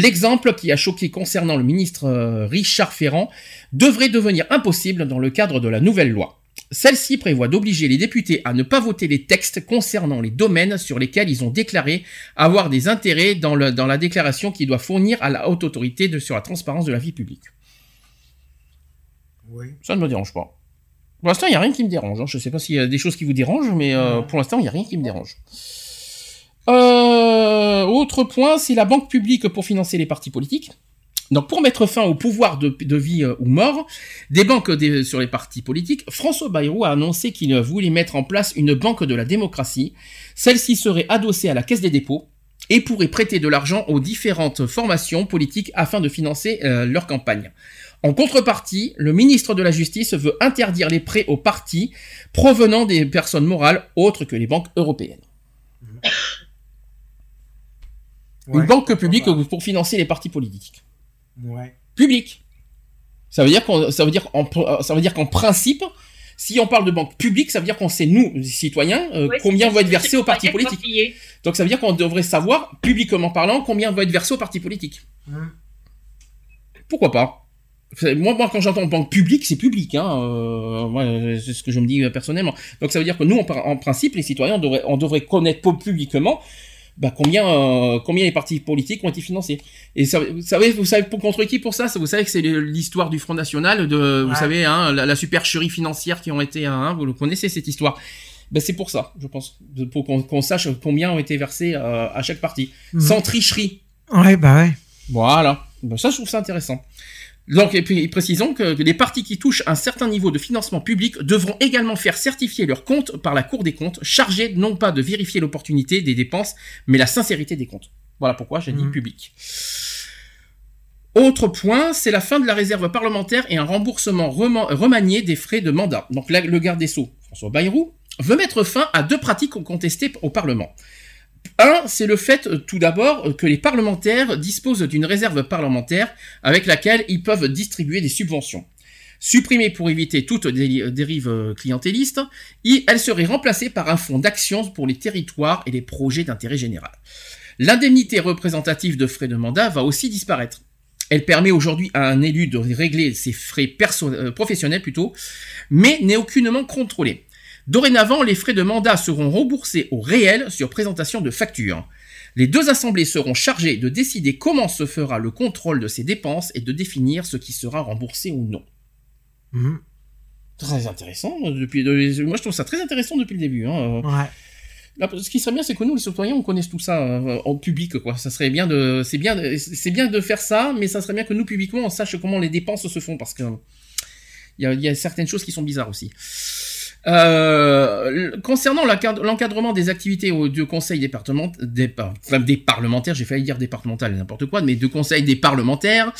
l'exemple qui a choqué concernant le ministre euh, Richard Ferrand devrait devenir impossible dans le cadre de la nouvelle loi. Celle-ci prévoit d'obliger les députés à ne pas voter les textes concernant les domaines sur lesquels ils ont déclaré avoir des intérêts dans, le- dans la déclaration qu'ils doivent fournir à la haute autorité de- sur la transparence de la vie publique. Oui. Ça ne me dérange pas. Pour l'instant, il n'y a rien qui me dérange. hein. Je ne sais pas s'il y a des choses qui vous dérangent, mais euh, pour l'instant, il n'y a rien qui me dérange. Euh, autre point, c'est la banque publique pour financer les partis politiques. Donc pour mettre fin au pouvoir de, vie euh, ou mort des banques sur les partis politiques, François Bayrou a annoncé qu'il voulait mettre en place une banque de la démocratie. Celle-ci serait adossée à la Caisse des dépôts et pourrait prêter de l'argent aux différentes formations politiques afin de financer euh, leur campagne. En contrepartie, le ministre de la Justice veut interdire les prêts aux partis provenant des personnes morales autres que les banques européennes. Ouais, Une banque publique pas. pour financer les partis politiques. Ouais. Public. Ça veut dire qu'on, ça veut dire en, ça veut dire qu'en principe, si on parle de banque publique, ça veut dire qu'on sait nous, citoyens, euh, Ouais, combien va être versé aux partis politiques. Donc ça veut dire qu'on devrait savoir, publiquement parlant, combien va être versé aux partis politiques. Hum. Pourquoi pas moi, moi, quand j'entends banque publique, c'est public. Hein, euh, moi, c'est ce que je me dis euh, personnellement. Donc ça veut dire que nous, en, par- en principe, les citoyens, on devrait, on devrait connaître pu- publiquement bah, combien, euh, combien les partis politiques ont été financés? Et ça, vous savez, vous savez pour contre qui pour ça? Vous savez que c'est l'histoire du Front National, de, vous savez, hein, la, la supercherie financière qui ont été, hein, vous le connaissez cette histoire. Ben, c'est pour ça, je pense, pour qu'on qu'on sache combien ont été versés euh, à chaque parti, Mhm. sans tricherie. Ouais, bah ouais. Voilà. Ben, ça, je trouve ça intéressant. Donc, et puis, précisons que, que les partis qui touchent un certain niveau de financement public devront également faire certifier leurs comptes par la Cour des comptes, chargée non pas de vérifier l'opportunité des dépenses, mais la sincérité des comptes. Voilà pourquoi j'ai dit Mhm. public. Autre point, c'est la fin de la réserve parlementaire et un remboursement reman- remanié des frais de mandat. Donc là, le garde des Sceaux, François Bayrou, veut mettre fin à deux pratiques contestées au Parlement. Un, c'est le fait, euh, tout d'abord, euh, que les parlementaires disposent d'une réserve parlementaire avec laquelle ils peuvent distribuer des subventions. Supprimée pour éviter toute dé- dérive euh, clientéliste, et elle serait remplacée par un fonds d'action pour les territoires et les projets d'intérêt général. L'indemnité représentative de frais de mandat va aussi disparaître. Elle permet aujourd'hui à un élu de régler ses frais euh, professionnels plutôt, mais n'est aucunement contrôlée. Dorénavant, les frais de mandat seront remboursés au réel sur présentation de factures. Les deux assemblées seront chargées de décider comment se fera le contrôle de ces dépenses et de définir ce qui sera remboursé ou non. Mhm. Très intéressant. euh, Depuis, de- moi, je trouve ça très intéressant depuis le début. hein. Ouais. Là, ce qui serait bien, c'est que nous, les citoyens, on connaisse tout ça euh, en public, quoi. Ça serait bien de, c'est bien, de- c'est bien de faire ça, mais ça serait bien que nous, publiquement, on sache comment les dépenses se font, parce que il y a, il y a certaines choses qui sont bizarres aussi. Euh, concernant l'encad- l'encadrement des activités de conseil département, des, des parlementaires, j'ai failli dire départemental n'importe quoi, mais de conseil des parlementaires.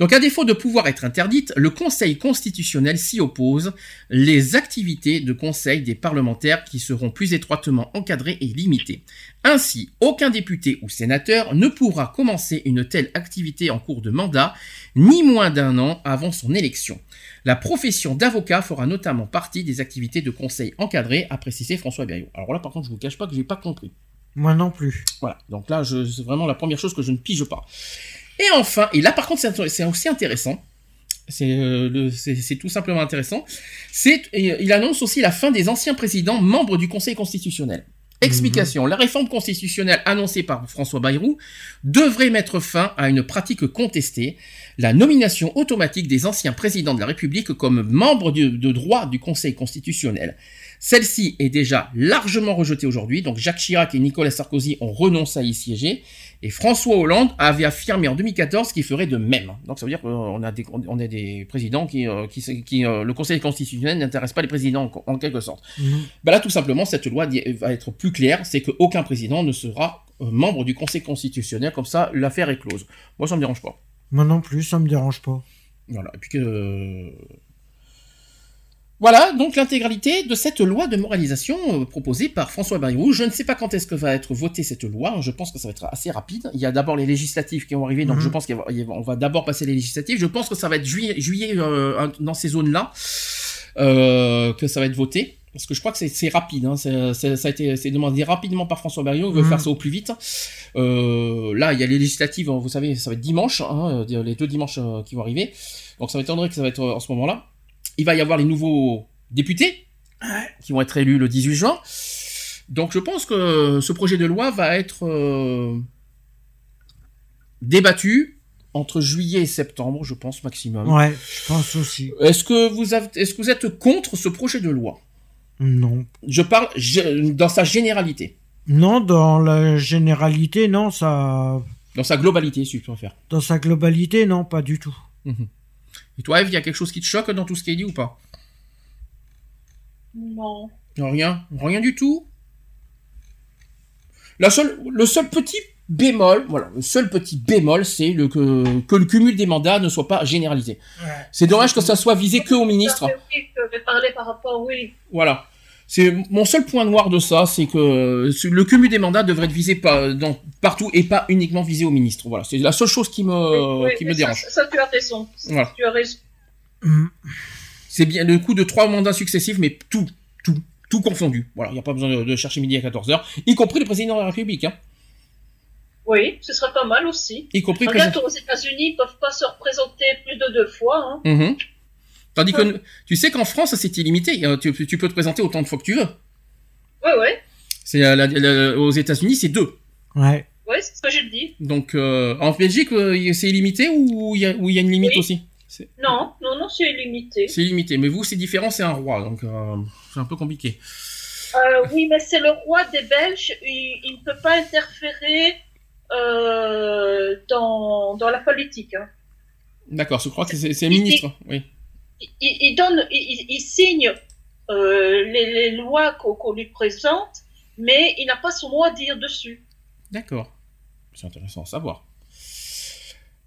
Donc, à défaut de pouvoir être interdite, le Conseil constitutionnel s'y oppose. Les activités de conseil des parlementaires qui seront plus étroitement encadrées et limitées. Ainsi, aucun député ou sénateur ne pourra commencer une telle activité en cours de mandat, ni moins d'un an avant son élection. La profession d'avocat fera notamment partie des activités de conseil encadrées, a précisé François Berriot. Alors là, par contre, je vous cache pas que j'ai pas compris. Moi non plus. Voilà. Donc là, c'est vraiment la première chose que je ne pige pas. Et enfin, et là par contre, c'est aussi intéressant. C'est euh, c'est tout simplement intéressant. C'est euh, il annonce aussi la fin des anciens présidents membres du Conseil constitutionnel. Explication. La réforme constitutionnelle annoncée par François Bayrou devrait mettre fin à une pratique contestée, la nomination automatique des anciens présidents de la République comme membres de, de droit du Conseil constitutionnel. Celle-ci est déjà largement rejetée aujourd'hui, donc Jacques Chirac et Nicolas Sarkozy ont renoncé à y siéger, et François Hollande avait affirmé en 2014 qu'il ferait de même. Donc ça veut dire qu'on a des, on a des présidents qui, euh, qui, qui, euh, le Conseil constitutionnel n'intéresse pas les présidents en, en quelque sorte. Bah là, tout simplement, cette loi va être plus claire, c'est qu'aucun président ne sera euh, membre du Conseil constitutionnel, comme ça, l'affaire est close. Moi, ça me dérange pas. Moi non plus, ça me dérange pas. Voilà, et puis que... euh, Voilà, donc l'intégralité de cette loi de moralisation euh, proposée par François Bayrou. Je ne sais pas quand est-ce que va être votée cette loi, je pense que ça va être assez rapide. Il y a d'abord les législatives qui vont arriver, donc Mhm. je pense qu'on va d'abord passer les législatives. Je pense que ça va être juillet, juillet euh, dans ces zones-là, euh, que ça va être voté. Parce que je crois que c'est- rapide, hein. c'est- c'est- ça a été c'est demandé rapidement par François Bayrou, il veut Mhm. faire ça au plus vite. Euh, là, il y a les législatives, vous savez, ça va être dimanche, hein, euh, les deux dimanches euh, qui vont arriver. Donc ça m'étonnerait que ça va être euh, en ce moment-là. Il va y avoir les nouveaux députés qui vont être élus le 18 juin. Donc je pense que ce projet de loi va être euh, débattu entre juillet et septembre, je pense maximum. Ouais, je pense aussi. Est-ce que vous avez, est-ce que vous êtes contre ce projet de loi? Non. Je parle dans sa généralité. Non, dans la généralité, non, ça. Dans sa globalité, si tu préfères. Dans sa globalité, non, pas du tout. Mhm. Et toi, Eve, il y a quelque chose qui te choque dans tout ce qui est dit ou pas? Non. Non, Rien Rien du tout La seule, Le seul petit bémol, voilà, le seul petit bémol, c'est le, que, que le cumul des mandats ne soit pas généralisé. C'est dommage que ça soit visé que au ministre. Oui, je vais parler par rapport, oui. Voilà. C'est mon seul point noir de ça, c'est que le cumul des mandats devrait être visé par- dans- partout et pas uniquement visé au ministre. Voilà, c'est la seule chose qui me, Oui, qui me ça- dérange. Ça, tu as raison. Voilà. Tu as raison. C'est bien le coup de trois mandats successifs, mais tout, tout, tout confondu. Voilà, il n'y a pas besoin de, de chercher midi à 14h, y compris le président de la République, hein. Oui, ce serait pas mal aussi. Y compris Regarde, président. aux États-Unis, ils peuvent pas se représenter plus de deux fois. Hein. Mhm. Tandis que tu sais qu'en France, c'est illimité. Euh, Tu, tu peux te présenter autant de fois que tu veux. Oui, oui. C'est euh, la- la- aux États-Unis, c'est deux. Ouais. Oui, c'est ce que je dis. Donc euh, en Belgique, c'est illimité ou il y, a- ou il y a une limite Oui. aussi? C'est Non, non, non, c'est illimité. c'est illimité. Mais vous, c'est différent, c'est un roi, donc euh, c'est un peu compliqué. Euh, oui, mais c'est le roi des Belges. Il ne peut pas interférer euh, dans, dans la politique. hein. D'accord, je crois que c'est c'est Il- ministre. Oui. Il, il donne, il, signe euh, les, les lois qu'on qu'on lui présente, mais il n'a pas son mot à dire dessus. D'accord. C'est intéressant à savoir.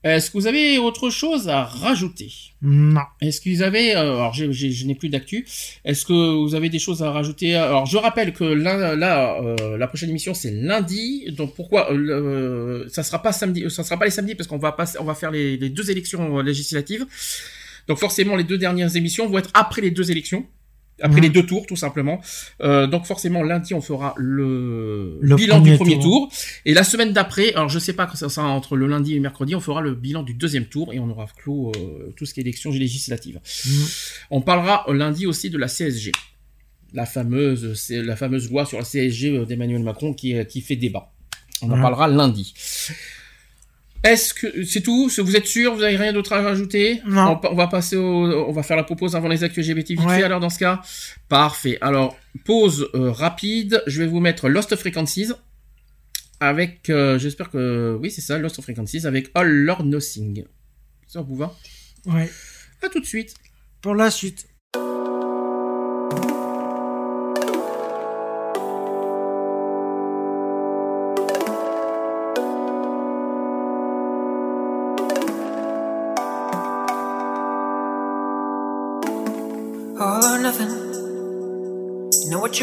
Est-ce que vous avez autre chose à rajouter? Non. Est-ce que vous avez... euh, alors, j'ai- j'ai- je n'ai plus d'actu. Est-ce que vous avez des choses à rajouter? Alors, je rappelle que là, là euh, la prochaine émission, c'est lundi. Donc, pourquoi euh, le- Ça sera pas samedi. Ça sera pas les samedis parce qu'on va, passer, on va faire les, les deux élections euh, législatives. Donc, forcément, les deux dernières émissions vont être après les deux élections. Après Mhm. les deux tours, tout simplement. Euh, donc forcément, lundi, on fera le, Le bilan premier du premier tour. tour. Et la semaine d'après, alors je sais pas quand ça sera entre le lundi et le mercredi, on fera le bilan du deuxième tour et on aura clos euh, tout ce qui est élection législative. Mhm. On parlera lundi aussi de la CSG. La fameuse, c'est la fameuse loi sur la CSG euh, d'Emmanuel Macron qui, euh, qui fait débat. On en Ouais. parlera lundi. Est-ce que c'est tout? Vous êtes sûr? Vous avez rien d'autre à rajouter? Non. On, va passer au, on va faire la pause avant les actus LGBT vite Ouais. fait alors dans ce cas. Parfait. Alors pause euh, rapide. Je vais vous mettre Lost Frequencies avec, euh, j'espère que oui c'est ça, Lost Frequencies avec All or Nothing. Ça vous va? Ouais. À tout de suite. Pour la suite.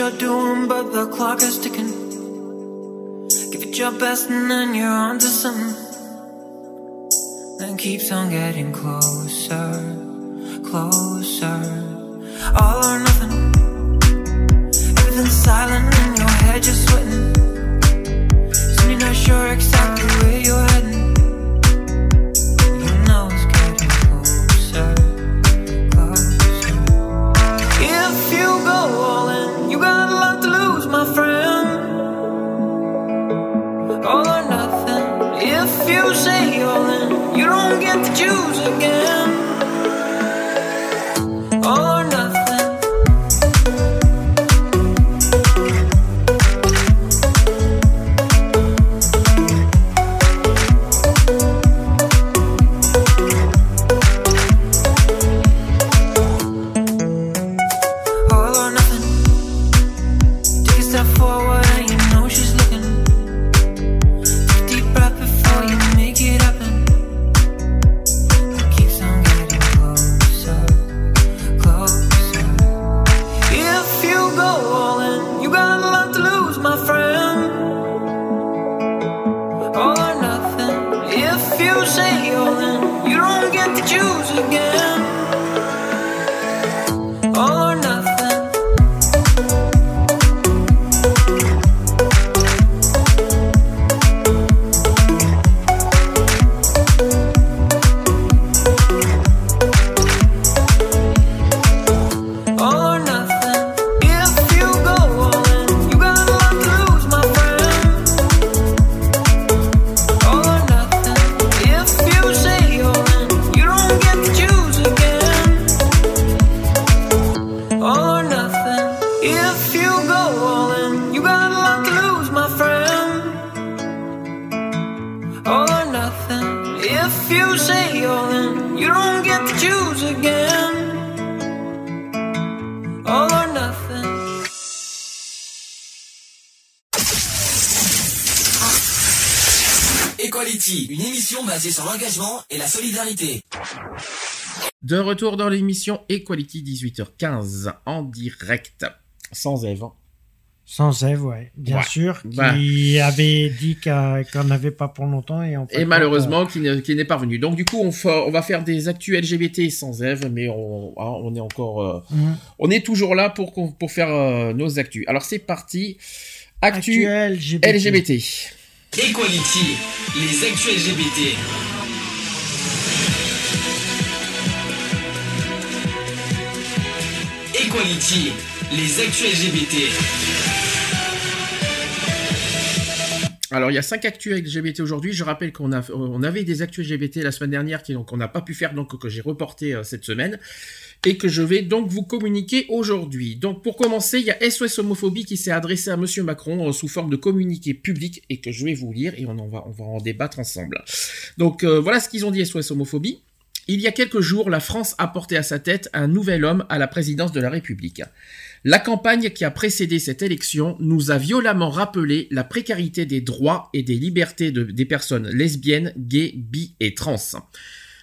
You're doing, but the clock is ticking. Give it your best and then you're on to something. Then keeps on getting closer, closer. All or nothing. Everything's silent in your head, you're sweating. Soon you're not sure exactly where you're heading. L'engagement et la solidarité. De retour dans l'émission Equality 18h15 en direct. Sans Eve. Sans Eve, ouais, bien Ouais. sûr, Bah. qui avait dit qu'on n'avait pas pour longtemps et en fait, Et malheureusement, qui n'est qui n'est pas revenu. Donc du coup, on, va faire des actus LGBT sans Eve, mais on, hein, on est encore, euh, Mhm. on est toujours là pour faire euh, nos actus. Alors c'est parti. Actu Actuel LGBT. LGBT. Equality, les actus LGBT. Equality, les actus LGBT. Alors il y a cinq actus LGBT aujourd'hui. Je rappelle qu'on avait des actus LGBT la semaine dernière qui donc on n'a pas pu faire donc que j'ai reporté euh, cette semaine et que je vais donc vous communiquer aujourd'hui. Donc pour commencer, il y a SOS homophobie qui s'est adressé à Monsieur Macron euh, sous forme de communiqué public et que je vais vous lire et on en va on va en débattre ensemble. Donc euh, voilà ce qu'ils ont dit SOS homophobie. Il y a quelques jours, la France a porté à sa tête un nouvel homme à la présidence de la République. La campagne qui a précédé cette élection nous a violemment rappelé la précarité des droits et des libertés de- des personnes lesbiennes, gays, bi et trans.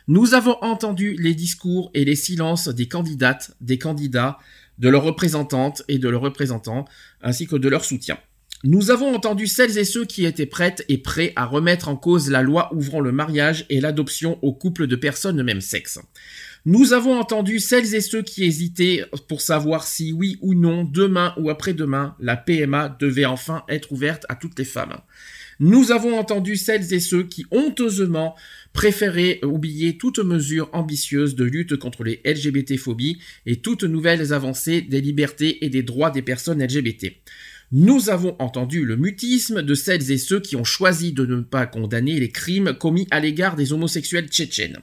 Nous avons entendu les discours et les silences des candidates, des candidats, de leurs représentantes et de leurs représentants, ainsi que de leur soutien. Nous avons entendu celles et ceux qui étaient prêtes et prêts à remettre en cause la loi ouvrant le mariage et l'adoption aux couples de personnes de même sexe. Nous avons entendu celles et ceux qui hésitaient pour savoir si oui ou non, demain ou après-demain, la PMA devait enfin être ouverte à toutes les femmes. Nous avons entendu celles et ceux qui honteusement préféraient oublier toute mesure ambitieuse de lutte contre les LGBT-phobies et toutes nouvelles avancées des libertés et des droits des personnes LGBT. Nous avons entendu le mutisme de celles et ceux qui ont choisi de ne pas condamner les crimes commis à l'égard des homosexuels tchétchènes.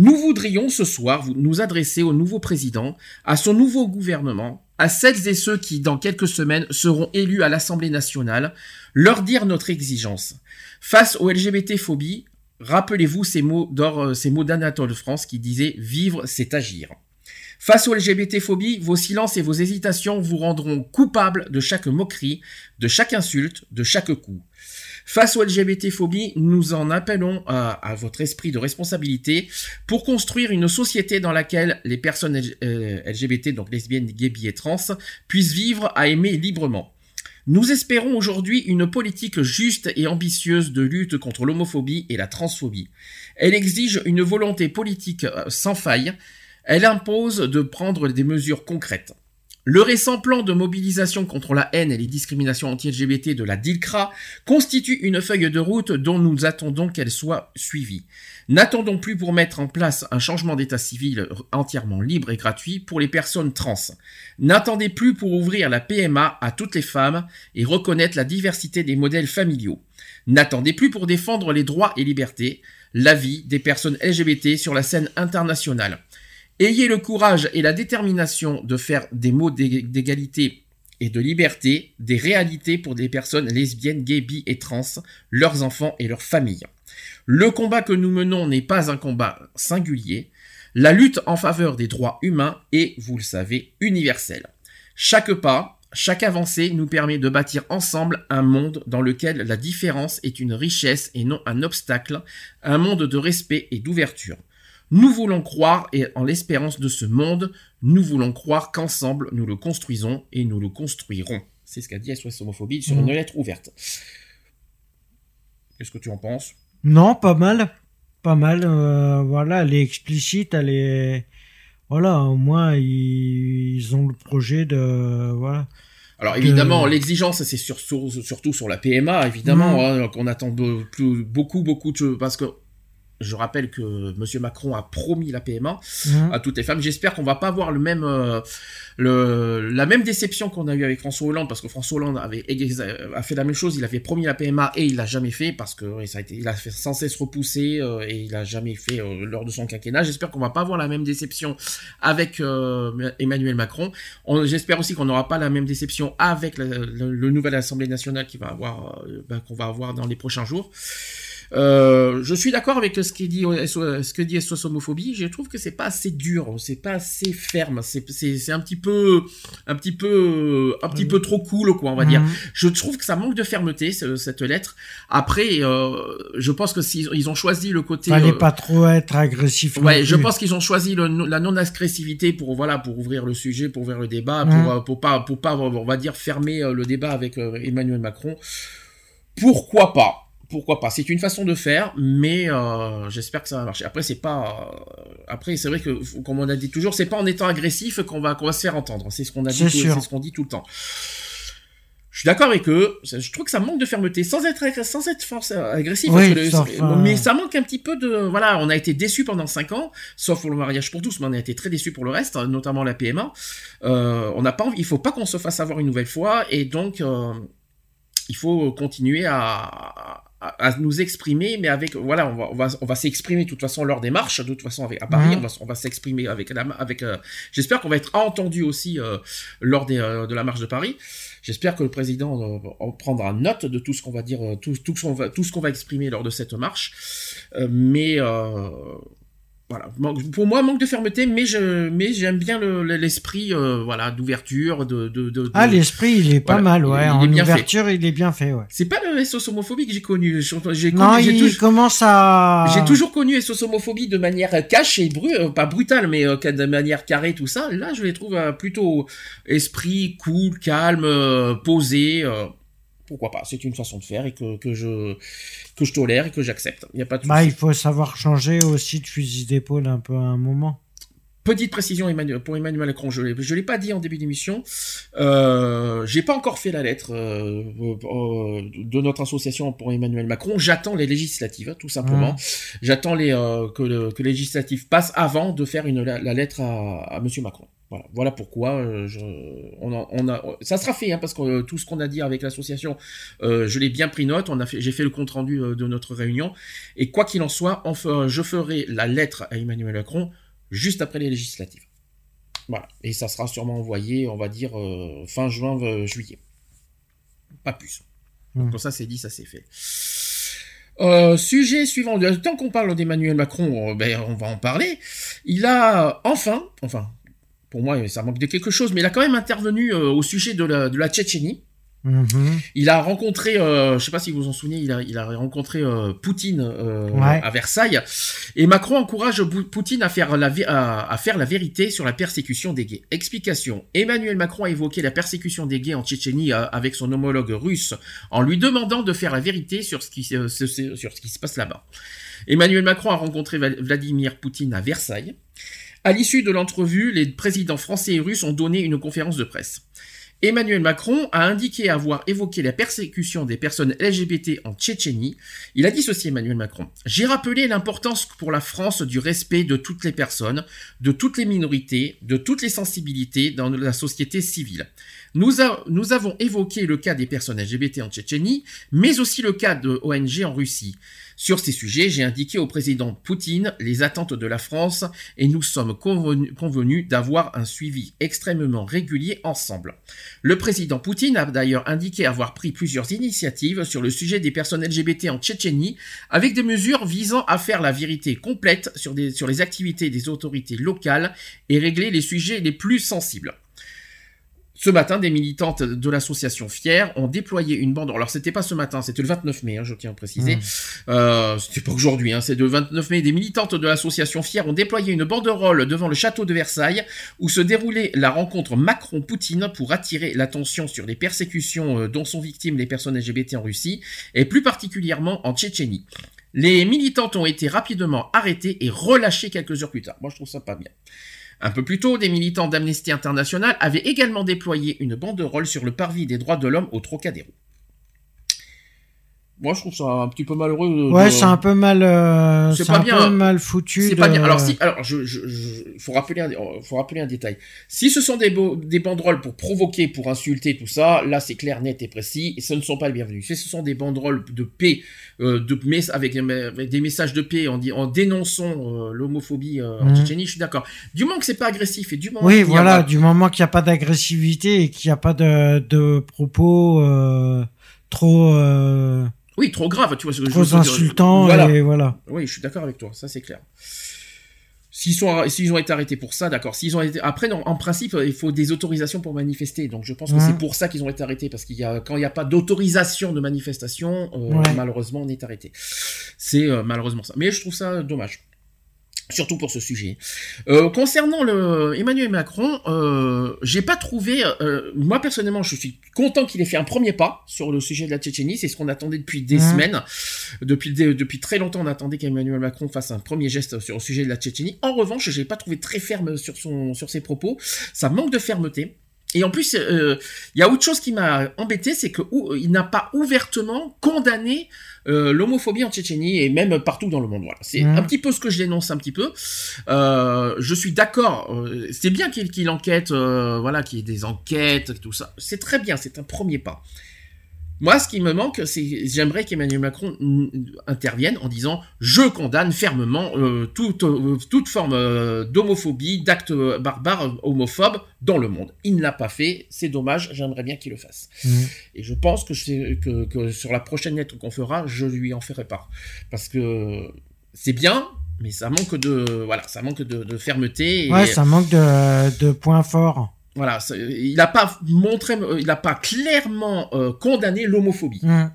Nous voudrions ce soir nous adresser au nouveau président, à son nouveau gouvernement, à celles et ceux qui, dans quelques semaines, seront élus à l'Assemblée nationale, leur dire notre exigence. Face aux LGBT-phobies, rappelez-vous euh, ces mots d'Anatole France qui disait Vivre, c'est agir. Face aux LGBT-phobies, vos silences et vos hésitations vous rendront coupables de chaque moquerie, de chaque insulte, de chaque coup. Face aux LGBT-phobies, nous en appelons à, votre esprit de responsabilité pour construire une société dans laquelle les personnes euh, LGBT, donc lesbiennes, gays, bi et trans, puissent vivre à aimer librement. Nous espérons aujourd'hui une politique juste et ambitieuse de lutte contre l'homophobie et la transphobie. Elle exige une volonté politique euh, sans faille. Elle impose de prendre des mesures concrètes. Le récent plan de mobilisation contre la haine et les discriminations anti-LGBT de la DILCRA constitue une feuille de route dont nous attendons qu'elle soit suivie. N'attendons plus pour mettre en place un changement d'état civil entièrement libre et gratuit pour les personnes trans. N'attendez plus pour ouvrir la PMA à toutes les femmes et reconnaître la diversité des modèles familiaux. N'attendez plus pour défendre les droits et libertés, la vie des personnes LGBT sur la scène internationale. Ayez le courage et la détermination de faire des mots d'ég- d'égalité et de liberté des réalités pour des personnes lesbiennes, gays, bi et trans, leurs enfants et leurs familles. Le combat que nous menons n'est pas un combat singulier. La lutte en faveur des droits humains est, vous le savez, universelle. Chaque pas, chaque avancée nous permet de bâtir ensemble un monde dans lequel la différence est une richesse et non un obstacle, un monde de respect et d'ouverture. Nous voulons croire et en l'espérance de ce monde, nous voulons croire qu'ensemble nous le construisons et nous le construirons. C'est ce qu'a dit SOS Homophobie sur Mhm. une lettre ouverte. Qu'est-ce que tu en penses? Non, pas mal. Pas mal. euh, voilà, elle est explicite, elle est. Voilà, au moins, ils, ils ont le projet de. Voilà. Alors Que- évidemment, l'exigence, c'est sur- sur- surtout sur la PMA, évidemment, hein, qu'on attend be- plus- beaucoup, beaucoup de choses, parce que je rappelle que Monsieur Macron a promis la PMA Mhm. à toutes les femmes. J'espère qu'on va pas avoir le même, euh, le, la même déception qu'on a eu avec François Hollande, parce que François Hollande avait a fait la même chose. Il avait promis la PMA et il l'a jamais fait parce que ça a été, il a fait sans cesse repousser euh, et il a jamais fait euh, lors de son quinquennat. J'espère qu'on va pas avoir la même déception avec euh, Emmanuel Macron. On- J'espère aussi qu'on n'aura pas la même déception avec la- le, le nouvel Assemblée nationale qui va avoir, bah, qu'on va avoir dans les prochains jours. Euh, je suis d'accord avec ce qui dit ce que dit SOS homophobie. Je trouve que c'est pas assez dur, c'est pas assez ferme. C'est un petit peu un petit peu un petit peu trop cool quoi, on va dire. Mhm. Je trouve que ça manque de fermeté ce- cette lettre. Après, euh, je pense que s'ils ils ont choisi le côté Fallait euh, pas trop être agressif. non Ouais, je pense qu'ils ont choisi le, la non-agressivité pour voilà pour ouvrir le sujet, pour ouvrir le débat, Mhm. pour euh, pour pas pour pas on va dire fermer euh, le débat avec euh, Emmanuel Macron. Pourquoi pas? Pourquoi pas C'est une façon de faire, mais euh, j'espère que ça va marcher. Après c'est pas euh, après c'est vrai que comme on a dit toujours, c'est pas en étant agressif qu'on va qu'on va se faire entendre. C'est ce qu'on a dit, C'est ce qu'on dit tout le temps. Je suis d'accord avec eux. Je trouve que ça manque de fermeté, sans être agressif- sans être force agressif. Oui, le- sauf, c'est- euh, mais ça manque un petit peu de. Voilà, on a été déçus pendant cinq ans, sauf pour le mariage pour tous, mais on a été très déçus pour le reste, notamment la PMA. Euh, on n'a pas envie. Il faut pas qu'on se fasse avoir une nouvelle fois, et donc euh, il faut continuer à, à, nous exprimer, mais avec voilà, on va on va, on va s'exprimer de toute façon lors des marches, de toute façon avec à Paris, Mhm. on va on va s'exprimer avec avec. euh, J'espère qu'on va être entendu aussi euh, lors des, euh, de la marche de Paris. J'espère que le président euh, en prendra note de tout ce qu'on va dire, euh, tout, tout ce qu'on va, tout ce qu'on va exprimer lors de cette marche. Euh, mais euh, voilà, pour moi, manque de fermeté, mais je, mais j'aime bien le- le- l'esprit, euh, voilà, d'ouverture, de, de, de, de- Ah, l'esprit, il est pas Voilà, mal, il- ouais. il est en bien fait. ouverture, il est bien fait, ouais. C'est pas le SOS homophobie que j'ai connu. J'ai Non, connu- il toujours- commence à. j'ai toujours connu SOS homophobie de manière cash et bru euh, pas brutale, mais euh, de manière carrée, tout ça. Là, je les trouve euh, plutôt esprit cool, calme, posé. Pourquoi pas C'est une façon de faire et que, que je que je tolère et que j'accepte. Il y a pas de Bah, il faut savoir changer aussi de fusil d'épaule un peu à un moment. Petite précision Emmanuel- pour Emmanuel Macron, je je l'ai pas dit en début d'émission. Euh, j'ai pas encore fait la lettre euh, euh, de notre association pour Emmanuel Macron. J'attends les législatives, tout simplement. Mmh. J'attends les euh, que, le, que les législatives passent avant de faire une, la, la lettre à, à Monsieur Macron. Voilà, voilà pourquoi euh, je, on, a, on a, ça sera fait hein, parce que euh, tout ce qu'on a dit avec l'association, euh, je l'ai bien pris note. On a fait, j'ai fait le compte rendu de notre réunion et quoi qu'il en soit, fe- je ferai la lettre à Emmanuel Macron juste après les législatives. Voilà, et ça sera sûrement envoyé, on va dire euh, fin juin, juillet, pas plus. Donc Mm. comme ça c'est dit, ça c'est fait. Euh, sujet suivant. Tant qu'on parle d'Emmanuel Macron, ben, on va en parler. Il a enfin, enfin, pour moi, ça manque de quelque chose, mais il a quand même intervenu euh, au sujet de la, de la Tchétchénie. Mhm. Il a rencontré, euh, je sais pas si vous vous en souvenez, il a, il a rencontré euh, Poutine euh, Ouais. à Versailles, et Macron encourage Poutine à faire la vé- à, à faire la vérité sur la persécution des gays. Explication Emmanuel Macron a évoqué la persécution des gays en Tchétchénie avec son homologue russe, en lui demandant de faire la vérité sur ce qui se- se- se- sur ce qui se passe là-bas. Emmanuel Macron a rencontré Vladimir Poutine à Versailles. À l'issue de l'entrevue, les présidents français et russes ont donné une conférence de presse. Emmanuel Macron a indiqué avoir évoqué la persécution des personnes LGBT en Tchétchénie. Il a dit ceci, Emmanuel Macron. J'ai rappelé l'importance pour la France du respect de toutes les personnes, de toutes les minorités, de toutes les sensibilités dans la société civile. Nous, avons évoqué le cas des personnes LGBT en Tchétchénie, mais aussi le cas de ONG en Russie. Sur ces sujets, j'ai indiqué au président Poutine les attentes de la France et nous sommes convenus, d'avoir un suivi extrêmement régulier ensemble. Le président Poutine a d'ailleurs indiqué avoir pris plusieurs initiatives sur le sujet des personnes LGBT en Tchétchénie, avec des mesures visant à faire la vérité complète sur les activités des autorités locales et régler les sujets les plus sensibles. Ce matin, des militantes de l'association Fier ont déployé une bande. Alors, c'était pas ce matin, c'était le 29 mai, hein, je tiens à préciser. Mmh. Euh, c'était pas aujourd'hui, hein, c'est le 29 mai. Des militantes de l'association Fier ont déployé une banderole devant le château de Versailles où se déroulait la rencontre Macron-Poutine pour attirer l'attention sur les persécutions euh, dont sont victimes les personnes LGBT en Russie et plus particulièrement en Tchétchénie. Les militantes ont été rapidement arrêtées et relâchées quelques heures plus tard. Moi, je trouve ça pas bien. Un peu plus tôt, des militants d'Amnesty International avaient également déployé une banderole sur le parvis des droits de l'homme au Trocadéro. Moi, je trouve ça un petit peu malheureux. de- Ouais, c'est un peu mal, euh, C'est pas un bien. peu mal foutu. C'est pas bien. Alors si, alors je, je, je- faut rappeler, un, euh, faut rappeler un détail. Si ce sont des, beaux- des banderoles pour provoquer, pour insulter, tout ça, là c'est clair, net et précis, et ce ne sont pas les bienvenus. Si ce sont des banderoles de paix, euh, de avec, avec des messages de paix en, dénonçant euh, l'homophobie en. Tchétchénie, je suis d'accord. Du moment que c'est pas agressif et du moment Oui, voilà, pas- du moment qu'il n'y a pas d'agressivité et qu'il n'y a pas de, de propos euh, trop. Euh, Oui, trop grave, tu vois ce que je Trop veux dire. insultant Voilà. et voilà. Oui, je suis d'accord avec toi, ça c'est clair. S'ils sont, s'ils ont été arrêtés pour ça, d'accord. S'ils ont été, après, non, en principe, il faut des autorisations pour manifester. Donc, je pense que c'est pour ça qu'ils ont été arrêtés, parce qu'il y a, quand il n'y a pas d'autorisation de manifestation, euh, Ouais. malheureusement, on est arrêté. C'est euh, malheureusement ça. Mais je trouve ça dommage. Surtout pour ce sujet. Euh, concernant le Emmanuel Macron, euh, j'ai pas trouvé. euh, moi personnellement, je suis content qu'il ait fait un premier pas sur le sujet de la Tchétchénie. C'est ce qu'on attendait depuis des Mhm. semaines. Depuis des- depuis très longtemps, on attendait qu'Emmanuel Macron fasse un premier geste sur le sujet de la Tchétchénie. En revanche, j'ai pas trouvé très ferme sur son sur ses propos. Ça manque de fermeté. Et en plus, euh, il y a autre chose qui m'a embêté, c'est que ou- il n'a pas ouvertement condamné euh, l'homophobie en Tchétchénie et même partout dans le monde. Voilà, c'est Mhm. un petit peu ce que je dénonce un petit peu. Euh, je suis d'accord. euh, c'est bien qu'il qu'il enquête, euh, voilà, qu'il y ait des enquêtes, tout ça. C'est très bien. C'est un premier pas. Moi, ce qui me manque, c'est j'aimerais qu'Emmanuel Macron intervienne en disant je condamne fermement euh, toute euh, toute forme euh, d'homophobie, d'actes barbares homophobes dans le monde. Il ne l'a pas fait, c'est dommage. J'aimerais bien qu'il le fasse. Mhm. Et je pense que, je- que, que sur la prochaine lettre qu'on fera, je lui en ferai part. Parce que c'est bien, mais ça manque de, voilà, ça manque de, de fermeté. Et Ouais, ça manque de, de points forts. Voilà, il n'a pas montré, euh, il n'a pas clairement euh, condamné l'homophobie. Mhm.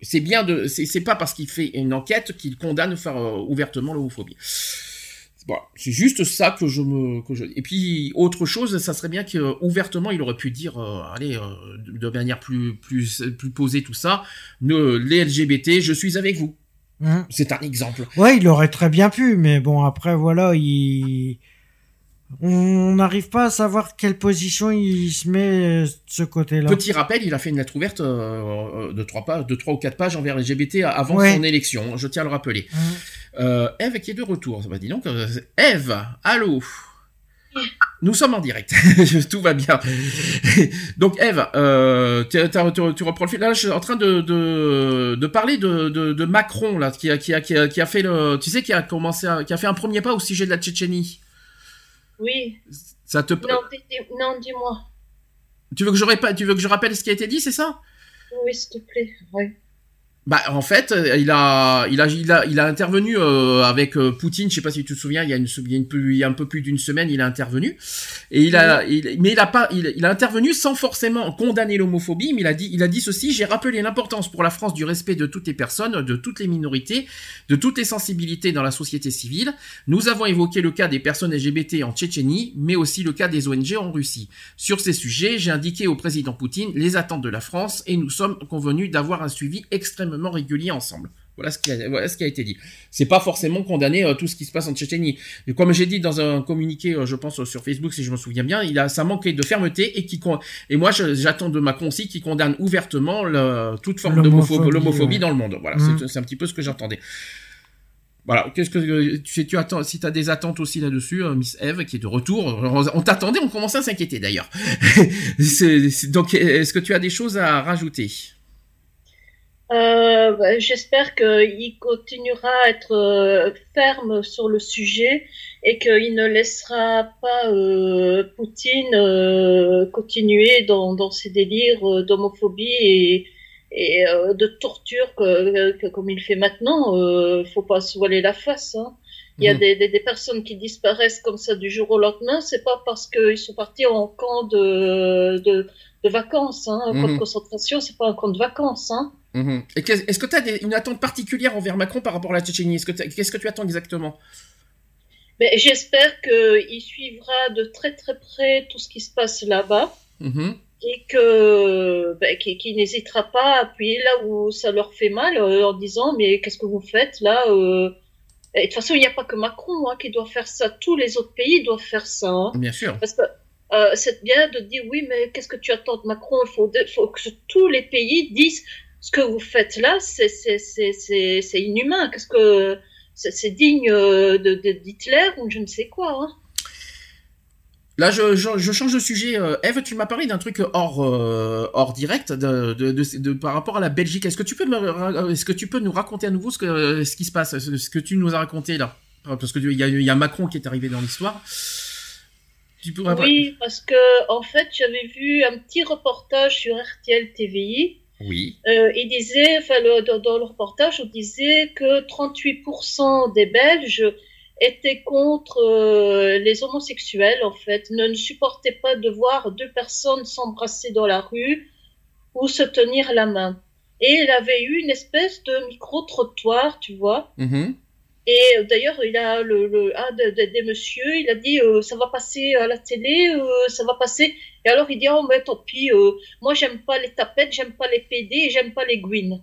C'est bien de, c'est pas parce qu'il fait une enquête qu'il condamne faire euh, ouvertement l'homophobie. Voilà, c'est juste ça que je me, que je. Et puis autre chose, ça serait bien qu'ouvertement il aurait pu dire, euh, allez, de, manière plus, plus, plus posée tout ça, ne, les LGBT, je suis avec vous. Mhm. C'est un exemple. Ouais, il aurait très bien pu, mais bon, après, voilà, il... On n'arrive pas à savoir quelle position il se met euh, de ce côté-là. Petit rappel, il a fait une lettre ouverte euh, euh, de trois pages, de trois ou quatre pages envers les LGBT avant Ouais. son élection. Je tiens à le rappeler. Euh, Eve qui est de retour. Bah, dis donc, euh, Eve, allô? Nous sommes en direct. (laughs) Tout va bien. donc Eve, euh, tu, t'as- tu- tu reprends le fil. Là, je suis en train de, de, de parler de, de, de Macron là, qui a, qui a, qui a, qui a fait le, tu sais, qui a commencé, à- qui a fait un premier pas au sujet de la Tchétchénie? Oui. Ça te, Non, non, dis-moi. tu veux que je répète, tu veux que je rappelle ce qui a été dit, c'est ça? Oui, s'il te plaît. Oui. Bah, en fait, euh, il a, il a, il a, il a intervenu euh, avec euh, Poutine. Je sais pas si tu te souviens, il y a une, il y a une peu- il y a un peu plus d'une semaine, il a intervenu. Et il a, il- mais il a pas, il, il a intervenu sans forcément condamner l'homophobie, mais il a dit, il a dit ceci. J'ai rappelé l'importance pour la France du respect de toutes les personnes, de toutes les minorités, de toutes les sensibilités dans la société civile. Nous avons évoqué le cas des personnes LGBT en Tchétchénie, mais aussi le cas des ONG en Russie. Sur ces sujets, j'ai indiqué au président Poutine les attentes de la France et nous sommes convenus d'avoir un suivi extrêmement régulier ensemble. Voilà ce qui a, voilà ce qui a été dit. C'est pas forcément condamner euh, tout ce qui se passe en Tchétchénie. Et comme j'ai dit dans un communiqué, euh, je pense euh, sur Facebook, si je me souviens bien, il a ça manquait de fermeté et qui et moi j'attends de Macron aussi qui condamne ouvertement le- toute forme d'homophobie ouais. dans le monde. Voilà, Mhm. c'est un petit peu ce que j'entendais. Voilà, qu'est-ce que tu tu attends, si tu as des attentes aussi là-dessus, euh, Miss Eve qui est de retour, on, t'attendait, on commençait à s'inquiéter d'ailleurs. (laughs) Donc, est-ce que tu as des choses à rajouter? Euh, bah, J'espère qu'il continuera à être euh, ferme sur le sujet et qu'il ne laissera pas euh, Poutine euh, continuer dans, dans ses délires euh, d'homophobie et, et euh, de torture que, que- comme il fait maintenant. Euh, faut pas se voiler la face. Hein. Il y a Mhm. des, des, des personnes qui disparaissent comme ça du jour au lendemain. C'est pas parce qu'ils sont partis en camp de, de, de vacances. Hein. Un camp Mhm. de concentration, c'est pas un camp de vacances. Hein. Mhm. Est-ce que tu as une attente particulière envers Macron par rapport à la Tchétchénie? Qu'est-ce que tu attends exactement? Mais j'espère qu'il suivra de très très près tout ce qui se passe là-bas Mhm. et que ben, qu'il n'hésitera pas à appuyer là où ça leur fait mal euh, en disant mais qu'est-ce que vous faites là euh... Et de toute façon, il n'y a pas que Macron hein, qui doit faire ça. Tous les autres pays doivent faire ça. hein. Bien sûr. Parce que euh, c'est bien de dire oui, mais qu'est-ce que tu attends de Macron? Il faut, faut que tous les pays disent ce que vous faites là, c'est inhumain. Qu'est-ce que c'est digne euh, de d'Hitler ou je ne sais quoi. Hein. Là, je, je, je change de sujet. Euh, Eve, tu m'as parlé d'un truc hors, euh, hors direct de, de, de, de- par rapport à la Belgique. Est-ce que tu peux me, ra- est-ce que tu peux nous raconter à nouveau ce que, ce qui se passe, ce, ce que tu nous as raconté là? Parce que il y a, il y a Macron qui est arrivé dans l'histoire. Pourrais Oui, parce que en fait, j'avais vu un petit reportage sur RTL TVI Oui. Euh, il disait, enfin, le- dans, dans le reportage, on disait que 38% des Belges étaient contre euh, les homosexuels, en fait, ne, ne supportaient pas de voir deux personnes s'embrasser dans la rue ou se tenir la main. Et il avait eu une espèce de micro-trottoir, tu vois. Mhm. Et euh, d'ailleurs, il a le, le un de- de- des messieurs, il a dit euh, ça va passer à la télé, euh, ça va passer. Et alors il dit oh mais tant pis, euh, moi j'aime pas les tapettes, j'aime pas les PD, et j'aime pas les gouines.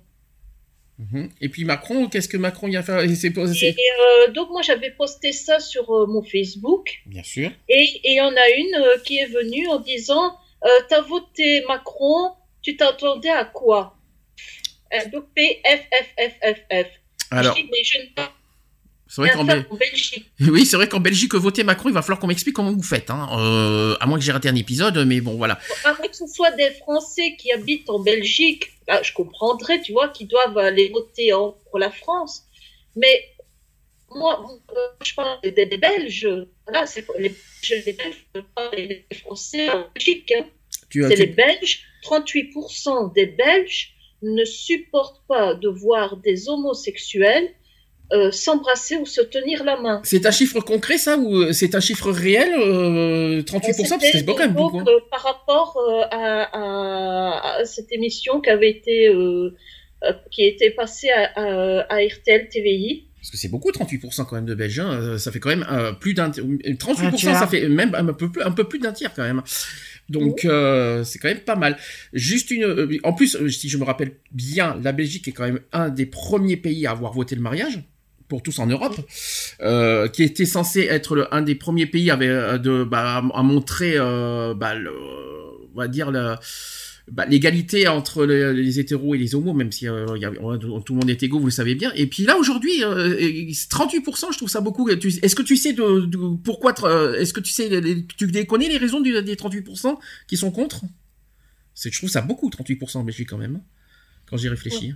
Mhm. Et puis Macron, qu'est-ce que Macron a fait? Et Et donc moi j'avais posté ça sur mon Facebook Bien sûr. et il y en a une qui est venue en disant t'as voté Macron, tu t'attendais à quoi Donc P F F F F F. Alors, je dis mais je ne c'est vrai qu'en Bel- Belgique. (laughs) Oui, c'est vrai qu'en Belgique, voter Macron, il va falloir qu'on m'explique comment vous faites. Hein. Euh, à moins que j'ai raté un épisode, mais bon, voilà. À moins que ce soit des Français qui habitent en Belgique, bah, je comprendrais, tu vois, qui doivent aller voter en- pour la France. Mais moi, euh, je parle des, des Belges. Voilà, c'est les, les Belges, pas les Français en Belgique. hein. C'est les Belges. 38% des Belges ne supportent pas de voir des homosexuels euh, s'embrasser ou se tenir la main. C'est un chiffre concret, ça, ou euh, c'est un chiffre réel euh, 38%, parce que c'est pas quand même beaucoup. hein. euh, par rapport euh, à, à- à cette émission qui avait été euh, euh, qui était passée à, à- à RTL TVI. Parce que c'est beaucoup, 38% quand même de Belges. hein. Euh, Ça fait quand même euh, plus d'un... 38%, Un tiers. ça fait même un peu, plus- un peu plus d'un tiers quand même. Donc euh, c'est quand même pas mal. Juste une... euh, En plus, euh, si je me rappelle bien, la Belgique est quand même un des premiers pays à avoir voté le mariage pour tous en Europe, euh, qui était censé être le, un des premiers pays avec, euh, de, bah, à montrer, euh, bah, le- on va dire, bah, l'égalité entre les, les hétéros et les homos, même si euh, il y a- tout le monde est égaux, vous le savez bien. Et puis là, aujourd'hui, euh, 38%, je trouve ça beaucoup. Est-ce que tu sais de, de- pourquoi, est-ce que tu sais, tu connais les raisons des 38% qui sont contre? Je trouve ça beaucoup, 38% en Belgique quand même, hein, quand j'y réfléchis.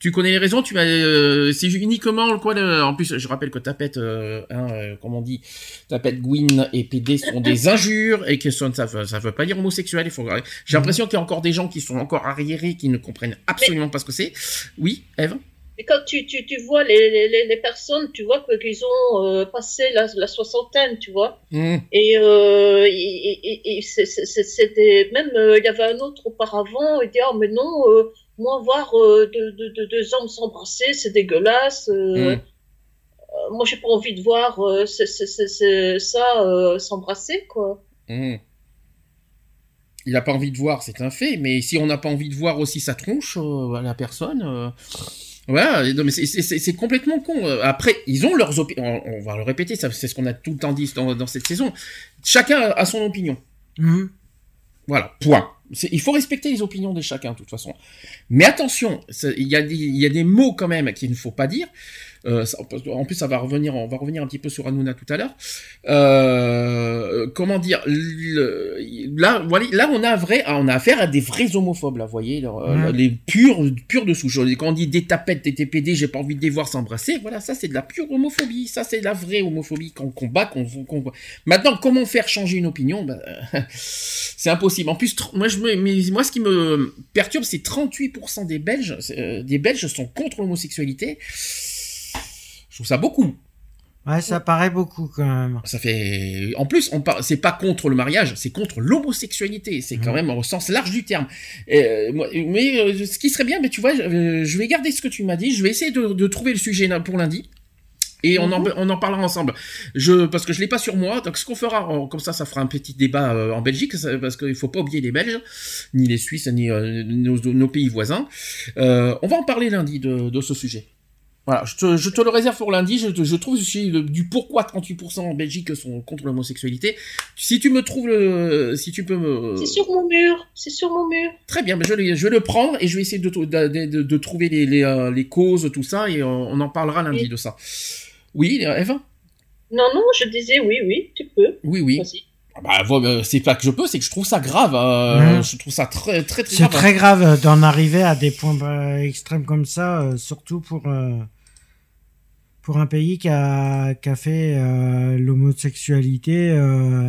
Tu connais les raisons, tu vas, euh, c'est uniquement quoi le- en plus je rappelle que tapette, euh, hein, euh, comme on dit, tapette, Gwyn et PD sont des (laughs) injures et que ça, ça, veut- ça veut pas dire homosexuel. Il faut, j'ai l'impression qu'il y a encore des gens qui sont encore arriérés, qui ne comprennent absolument pas ce que c'est. Oui, Eve? Et quand tu, tu, tu vois les, les, personnes, tu vois qu'ils ont euh, passé la, la soixantaine, tu vois. Mmh. Et, euh, et, et- et- c'est- même euh, il y avait un autre auparavant il dit ah mais non euh, moi voir euh, deux, deux, deux, deux hommes s'embrasser c'est dégueulasse euh, Mm. euh, moi j'ai pas envie de voir euh, ça euh, s'embrasser quoi Mmh. Il n'a pas envie de voir, c'est un fait, mais si on n'a pas envie de voir aussi sa tronche euh, à la personne, euh, voilà, non, mais c'est- complètement con. Après, ils ont leurs opinions, on, on va le répéter, c'est ce qu'on a tout le temps dit dans, dans cette saison. Chacun a son opinion. Mhm. Voilà, point. Il faut respecter les opinions de chacun, de toute façon. Mais attention, il y, a des- il y a des mots quand même qu'il ne faut pas dire. Euh, ça- en plus, ça va revenir, on va revenir un petit peu sur Hanouna tout à l'heure. Euh, comment dire le- Là, voilà, là, on a vrai, on a affaire à des vrais homophobes, là, vous voyez, euh, les purs, purs de souche. Quand on dit des tapettes, des TPD, j'ai pas envie de les voir s'embrasser. Voilà, ça, c'est de la pure homophobie. Ça, c'est de la vraie homophobie qu'on combat, qu'on qu'on- Maintenant, comment faire changer une opinion? Ben, (laughs) C'est impossible. En plus, moi, je me, mais moi, ce qui me perturbe, c'est 38% des Belges, euh, des Belges sont contre l'homosexualité. Trouve ça beaucoup. Ouais, ça paraît beaucoup quand même. Ça fait, en plus, on par... c'est pas contre le mariage, c'est contre l'homosexualité. C'est quand Mhm. même au sens large du terme. Euh, moi- mais euh, ce qui serait bien, mais tu vois, euh, je vais garder ce que tu m'as dit. Je vais essayer de, de trouver le sujet pour lundi. Et on, en, on en parlera ensemble. Je, parce que je l'ai pas sur moi. Donc ce qu'on fera, on- comme ça, ça fera un petit débat en Belgique, parce qu'il faut pas oublier les Belges, ni les Suisses, ni nos, nos pays voisins. On va en parler lundi de, de ce sujet. Voilà, je te, je te le réserve pour lundi. Je, je trouve aussi le- du pourquoi 38% en Belgique sont contre l'homosexualité. Si tu me trouves le, si tu peux me, c'est sur mon mur c'est sur mon mur Très bien, mais je, vais- je vais le prendre et je vais essayer de, de, de, de- de trouver les, les, euh, les causes, tout ça, et on en parlera lundi Oui. de ça. Oui, Eve non non je disais oui oui tu peux Oui, oui. Vas-y. Ah Bah, c'est pas que je peux, c'est que je trouve ça grave. euh. Je trouve ça très, très, très C'est grave. très grave euh, d'en arriver à des points extrêmes comme ça, euh, surtout pour euh, pour un pays qui a qui a fait euh, l'homosexualité euh,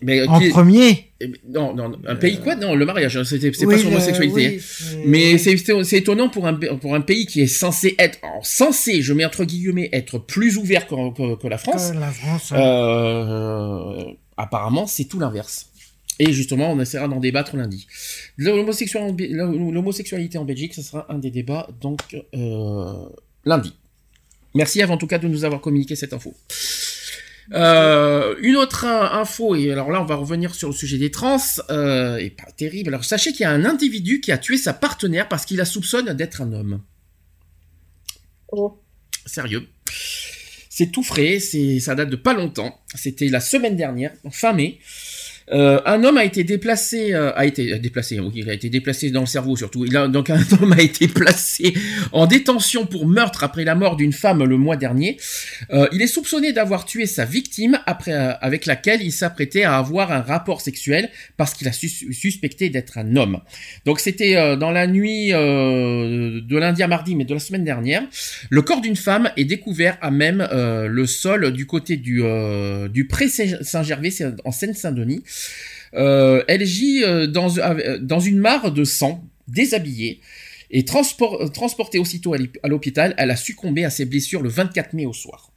Mais, En qui premier. non, non, un pays quoi? Non, le mariage, hein, c'était- c'est Oui, pas sur l'homosexualité. oui, hein. c'est- Mais c'est c'est- c'est étonnant pour un pour un pays qui est censé être alors, censé, je mets entre guillemets, être plus ouvert que, que- que la France. Que la France. hein. Euh, apparemment, c'est tout l'inverse. Et justement, on essaiera d'en débattre lundi. L'homosexualité l'homosexualité en Belgique, ce sera un des débats donc euh, lundi. Merci avant tout cas de nous avoir communiqué cette info. Euh, une autre info, et alors là on va revenir sur le sujet des trans, euh, et pas terrible. Alors sachez qu'il y a un individu qui a tué sa partenaire parce qu'il la soupçonne d'être un homme. Oh. Sérieux. C'est tout frais, c'est, ça date de pas longtemps. C'était la semaine dernière, fin mai. Euh, un homme a été déplacé, euh, a été déplacé, oui, il a été déplacé dans le cerveau surtout. Il a, donc un (laughs) homme a été placé en détention pour meurtre après la mort d'une femme le mois dernier. Euh, il est soupçonné d'avoir tué sa victime après, euh, avec laquelle il s'apprêtait à avoir un rapport sexuel parce qu'il a sus- suspecté d'être un homme. Donc c'était euh, dans la nuit euh, de lundi à mardi, mais de la semaine dernière. Le corps d'une femme est découvert à même euh, le sol du côté du, euh, du pré Saint-Gervais, c'est en Seine-Saint-Denis. Euh, elle gît euh, dans, euh, dans une mare de sang, déshabillée, et transpor- transportée aussitôt à l'hôpital. Elle a succombé à ses blessures le 24 mai au soir.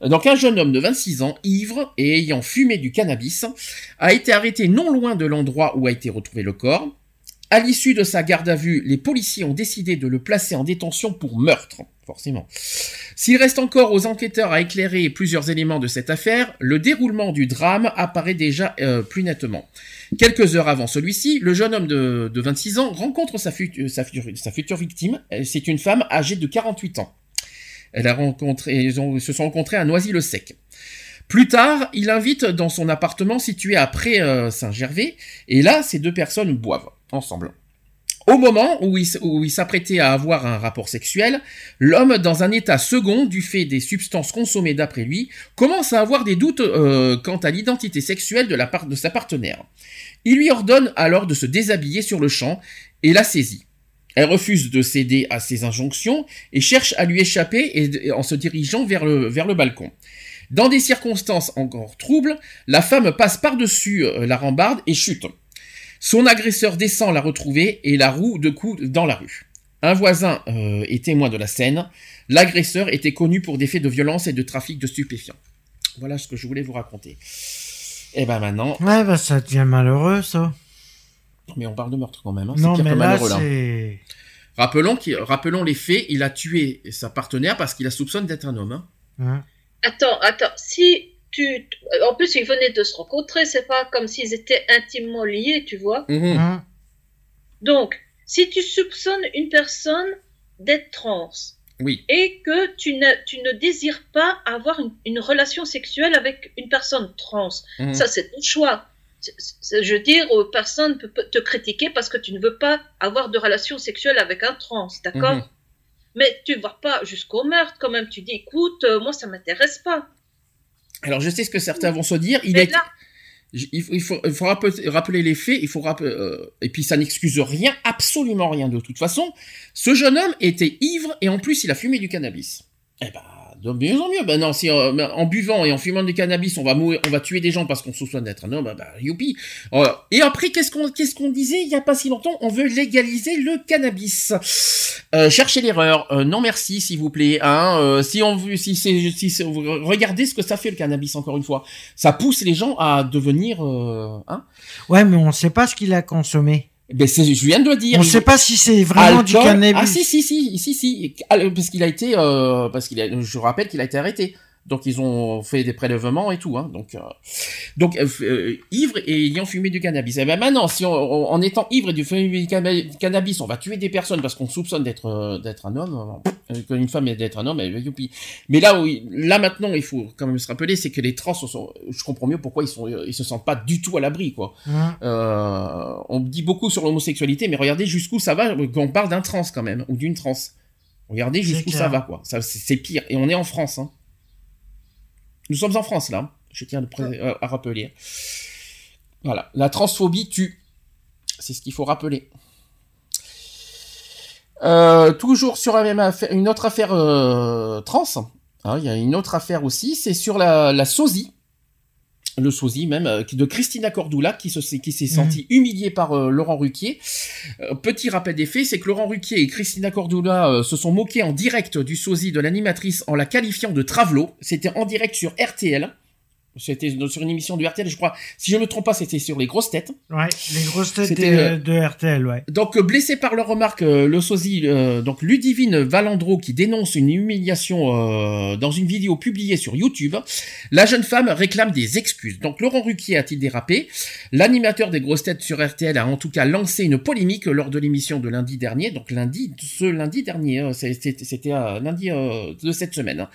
Donc un jeune homme de 26 ans, ivre et ayant fumé du cannabis, a été arrêté non loin de l'endroit où a été retrouvé le corps. À l'issue de sa garde à vue, les policiers ont décidé de le placer en détention pour meurtre, forcément. S'il reste encore aux enquêteurs à éclairer plusieurs éléments de cette affaire, le déroulement du drame apparaît déjà euh, plus nettement. Quelques heures avant celui-ci, le jeune homme de, de 26 ans rencontre sa, sa, future- sa future victime. Euh, C'est une femme âgée de 48 ans. Elle a rencontré, ils, ont- ils se sont rencontrés à Noisy-le-Sec. Plus tard, il invite dans son appartement situé après euh, Saint-Gervais, et là, ces deux personnes boivent Au moment où il, s'apprêtait à avoir un rapport sexuel, l'homme, dans un état second du fait des substances consommées d'après lui, commence à avoir des doutes euh, quant à l'identité sexuelle de sa partenaire. Il lui ordonne alors de se déshabiller sur le champ et la saisit. Elle refuse de céder à ses injonctions et cherche à lui échapper en se dirigeant vers le, vers le balcon. Dans des circonstances encore troubles, la femme passe par-dessus euh, la rambarde et chute. Son agresseur descend la retrouver et la roue de coups dans la rue. Un voisin euh, est témoin de la scène. L'agresseur était connu pour des faits de violence et de trafic de stupéfiants. Voilà ce que je voulais vous raconter. Et ben maintenant, Ouais, bah ça devient malheureux, ça. mais on parle de meurtre quand même. hein. non, c'est pire mais que là, malheureux là. c'est. Rappelons, qu'il- rappelons les faits, il a tué sa partenaire parce qu'il la soupçonne d'être un homme. hein. Hein. Attends, attends. Si tu. En plus, ils venaient de se rencontrer, c'est pas comme s'ils étaient intimement liés, tu vois. Mhm. Hein. Donc, si tu soupçonnes une personne d'être trans Oui. et que tu ne, tu ne désires pas avoir une, une relation sexuelle avec une personne trans, Mhm. ça c'est ton choix. Je veux dire, euh, personne ne peut te critiquer parce que tu ne veux pas avoir de relation sexuelle avec un trans, d'accord? Mais tu ne vas pas jusqu'au meurtre quand même. Tu dis, écoute, euh, moi ça m'intéresse pas. Alors je sais ce que certains vont se dire. Il est, là, Il faut, il faut, il faut rappeler, rappeler les faits, il faut rappeler, euh, et puis ça n'excuse rien, absolument rien de toute façon. Ce jeune homme était ivre et en plus il a fumé du cannabis. Eh ben, de mieux en mieux. Ben non, si euh, en buvant et en fumant du cannabis, on va mourir, on va tuer des gens parce qu'on soupçonne d'être un homme, bah, youpi. Euh, et après, qu'est-ce qu'on, qu'est-ce disait il y a pas si longtemps? On veut légaliser le cannabis. Euh, cherchez l'erreur. Non merci, s'il vous plaît. Hein, si on si c'est, si regardez ce que ça fait le cannabis encore une fois. Ça pousse les gens à devenir, hein. Ouais, mais on sait pas ce qu'il a consommé. Ben c'est, je viens de le dire. On Il- sait pas si c'est vraiment du Alcool- cannabis. Ah si si si si si Ah, parce qu'il a été euh, parce qu'il a je rappelle qu'il a été arrêté. Donc ils ont fait des prélèvements et tout hein. Donc euh, donc euh, euh, ivre et ayant fumé du cannabis. Et ben maintenant si on, on- en étant ivre et du fumé du canna- cannabis, on va tuer des personnes parce qu'on soupçonne d'être euh, d'être un homme, euh, qu'une femme est d'être un homme, et, youpi. Mais là où là maintenant il faut quand même se rappeler c'est que les trans sont je comprends mieux pourquoi ils sont ils se sentent pas du tout à l'abri quoi. Hein. Euh, on dit beaucoup sur l'homosexualité, mais regardez jusqu'où ça va quand on parle d'un trans quand même, ou d'une trans. Regardez jusqu'où ça va, quoi. Ça, c'est c'est pire. Et on est en France. Hein. Nous sommes en France, là. Je tiens à, euh, à rappeler. Voilà. La transphobie tue. C'est ce qu'il faut rappeler. Euh, toujours sur la même affaire, une autre affaire euh, trans. Hein, Il y a une autre affaire aussi, c'est sur la, la sosie. Le sosie même, euh, de Christina Cordula, qui se qui s'est Mhm. sentie humiliée par euh, Laurent Ruquier. Euh, petit rappel des faits, c'est que Laurent Ruquier et Christina Cordula euh, se sont moqués en direct du sosie de l'animatrice en la qualifiant de travelot. C'était en direct sur RTL. C'était sur une émission du RTL, je crois. Si je me trompe pas, c'était sur les grosses têtes. Ouais, les grosses têtes de, euh, de RTL, ouais. Donc euh, blessé par leur remarque, euh, le sosie, euh, donc Ludivine Valandro qui dénonce une humiliation euh, dans une vidéo publiée sur YouTube, la jeune femme réclame des excuses. Donc Laurent Ruquier a-t-il dérapé? L'animateur des grosses têtes sur RTL a en tout cas lancé une polémique lors de l'émission de lundi dernier, donc lundi, ce lundi dernier, c'était lundi euh, de cette semaine.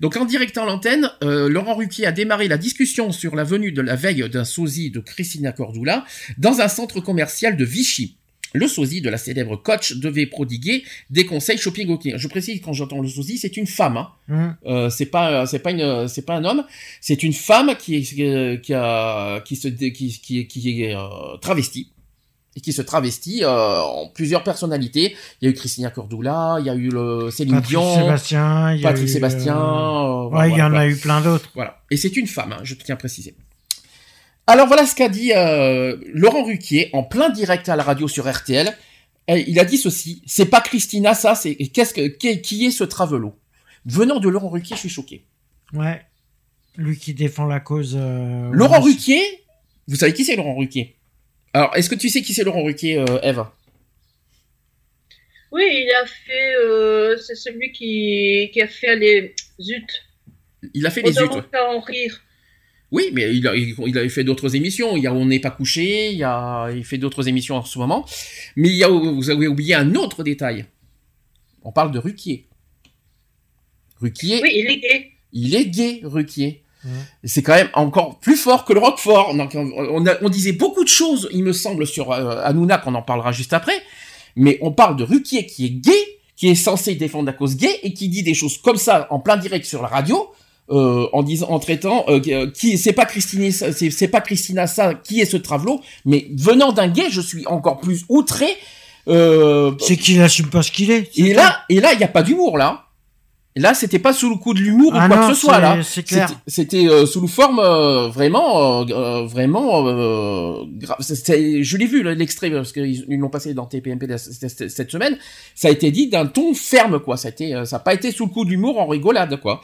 Donc en direct à l'antenne, Laurent Ruquier a démarré la discussion sur la venue de la veille d'un sosie de Christina Cordula dans un centre commercial de Vichy. Le sosie de la célèbre coach devait prodiguer des conseils shopping au client. Je précise quand j'entends le sosie, c'est une femme. Hein. Hum. Euh, c'est pas c'est pas une c'est pas un homme, c'est une femme qui est euh, qui a qui se qui qui, qui est euh, travestie et qui se travestit euh, en plusieurs personnalités. Il y a eu Christina Cordula, il y a eu le Céline Patrick Dion, Sébastien, il y a Patrick eu, Sébastien. euh, euh, Ouais, il y en voilà. a eu plein d'autres. Voilà. Et c'est une femme, hein, je tiens à préciser. Alors voilà ce qu'a dit euh, Laurent Ruquier en plein direct à la radio sur RTL. Et il a dit ceci c'est pas Christina, ça, c'est qu'est-ce que qui, qui est ce travelot? Venant de Laurent Ruquier, je suis choqué. Ouais. Lui qui défend la cause. euh, Laurent. Ruquier, vous savez qui c'est Laurent Ruquier? Alors, est-ce que tu sais qui c'est Laurent Ruquier, euh, Eve? Oui, il a fait. euh, c'est celui qui, qui a fait les. Zut. Il a fait les zut. ouais. en rire. Oui, mais il, a, il, fait d'autres émissions. Il y a On n'est pas couché, il, a, il fait d'autres émissions en ce moment. Mais il y a, vous avez oublié un autre détail. On parle de Ruquier. Ruquier, Oui, il est gay. il est gay, Ruquier. C'est quand même encore plus fort que le Roquefort. Donc, on, on a- on disait beaucoup de choses, il me semble, sur euh, Hanouna, qu'on en parlera juste après. Mais on parle de Ruquier qui est gay, qui est censé défendre la cause gay et qui dit des choses comme ça en plein direct sur la radio. euh, en disant, en traitant, euh, euh, qui c'est pas Christine, c'est pas Christina ça, qui est ce travelot, mais venant d'un gay, je suis encore plus outré. Euh, C'est qu'il assume pas ce qu'il est. et là, et là, il y a pas d'humour là. Là, c'était pas sous le coup de l'humour Ah ou quoi non, que ce soit là. C'était- euh, sous le forme euh, vraiment, euh, euh, vraiment euh, Je l'ai vu l'extrait parce qu'ils ils l'ont passé dans TPMP cette semaine. Ça a été dit d'un ton ferme quoi. Ça a été, euh, ça a pas été sous le coup de l'humour en rigolade quoi.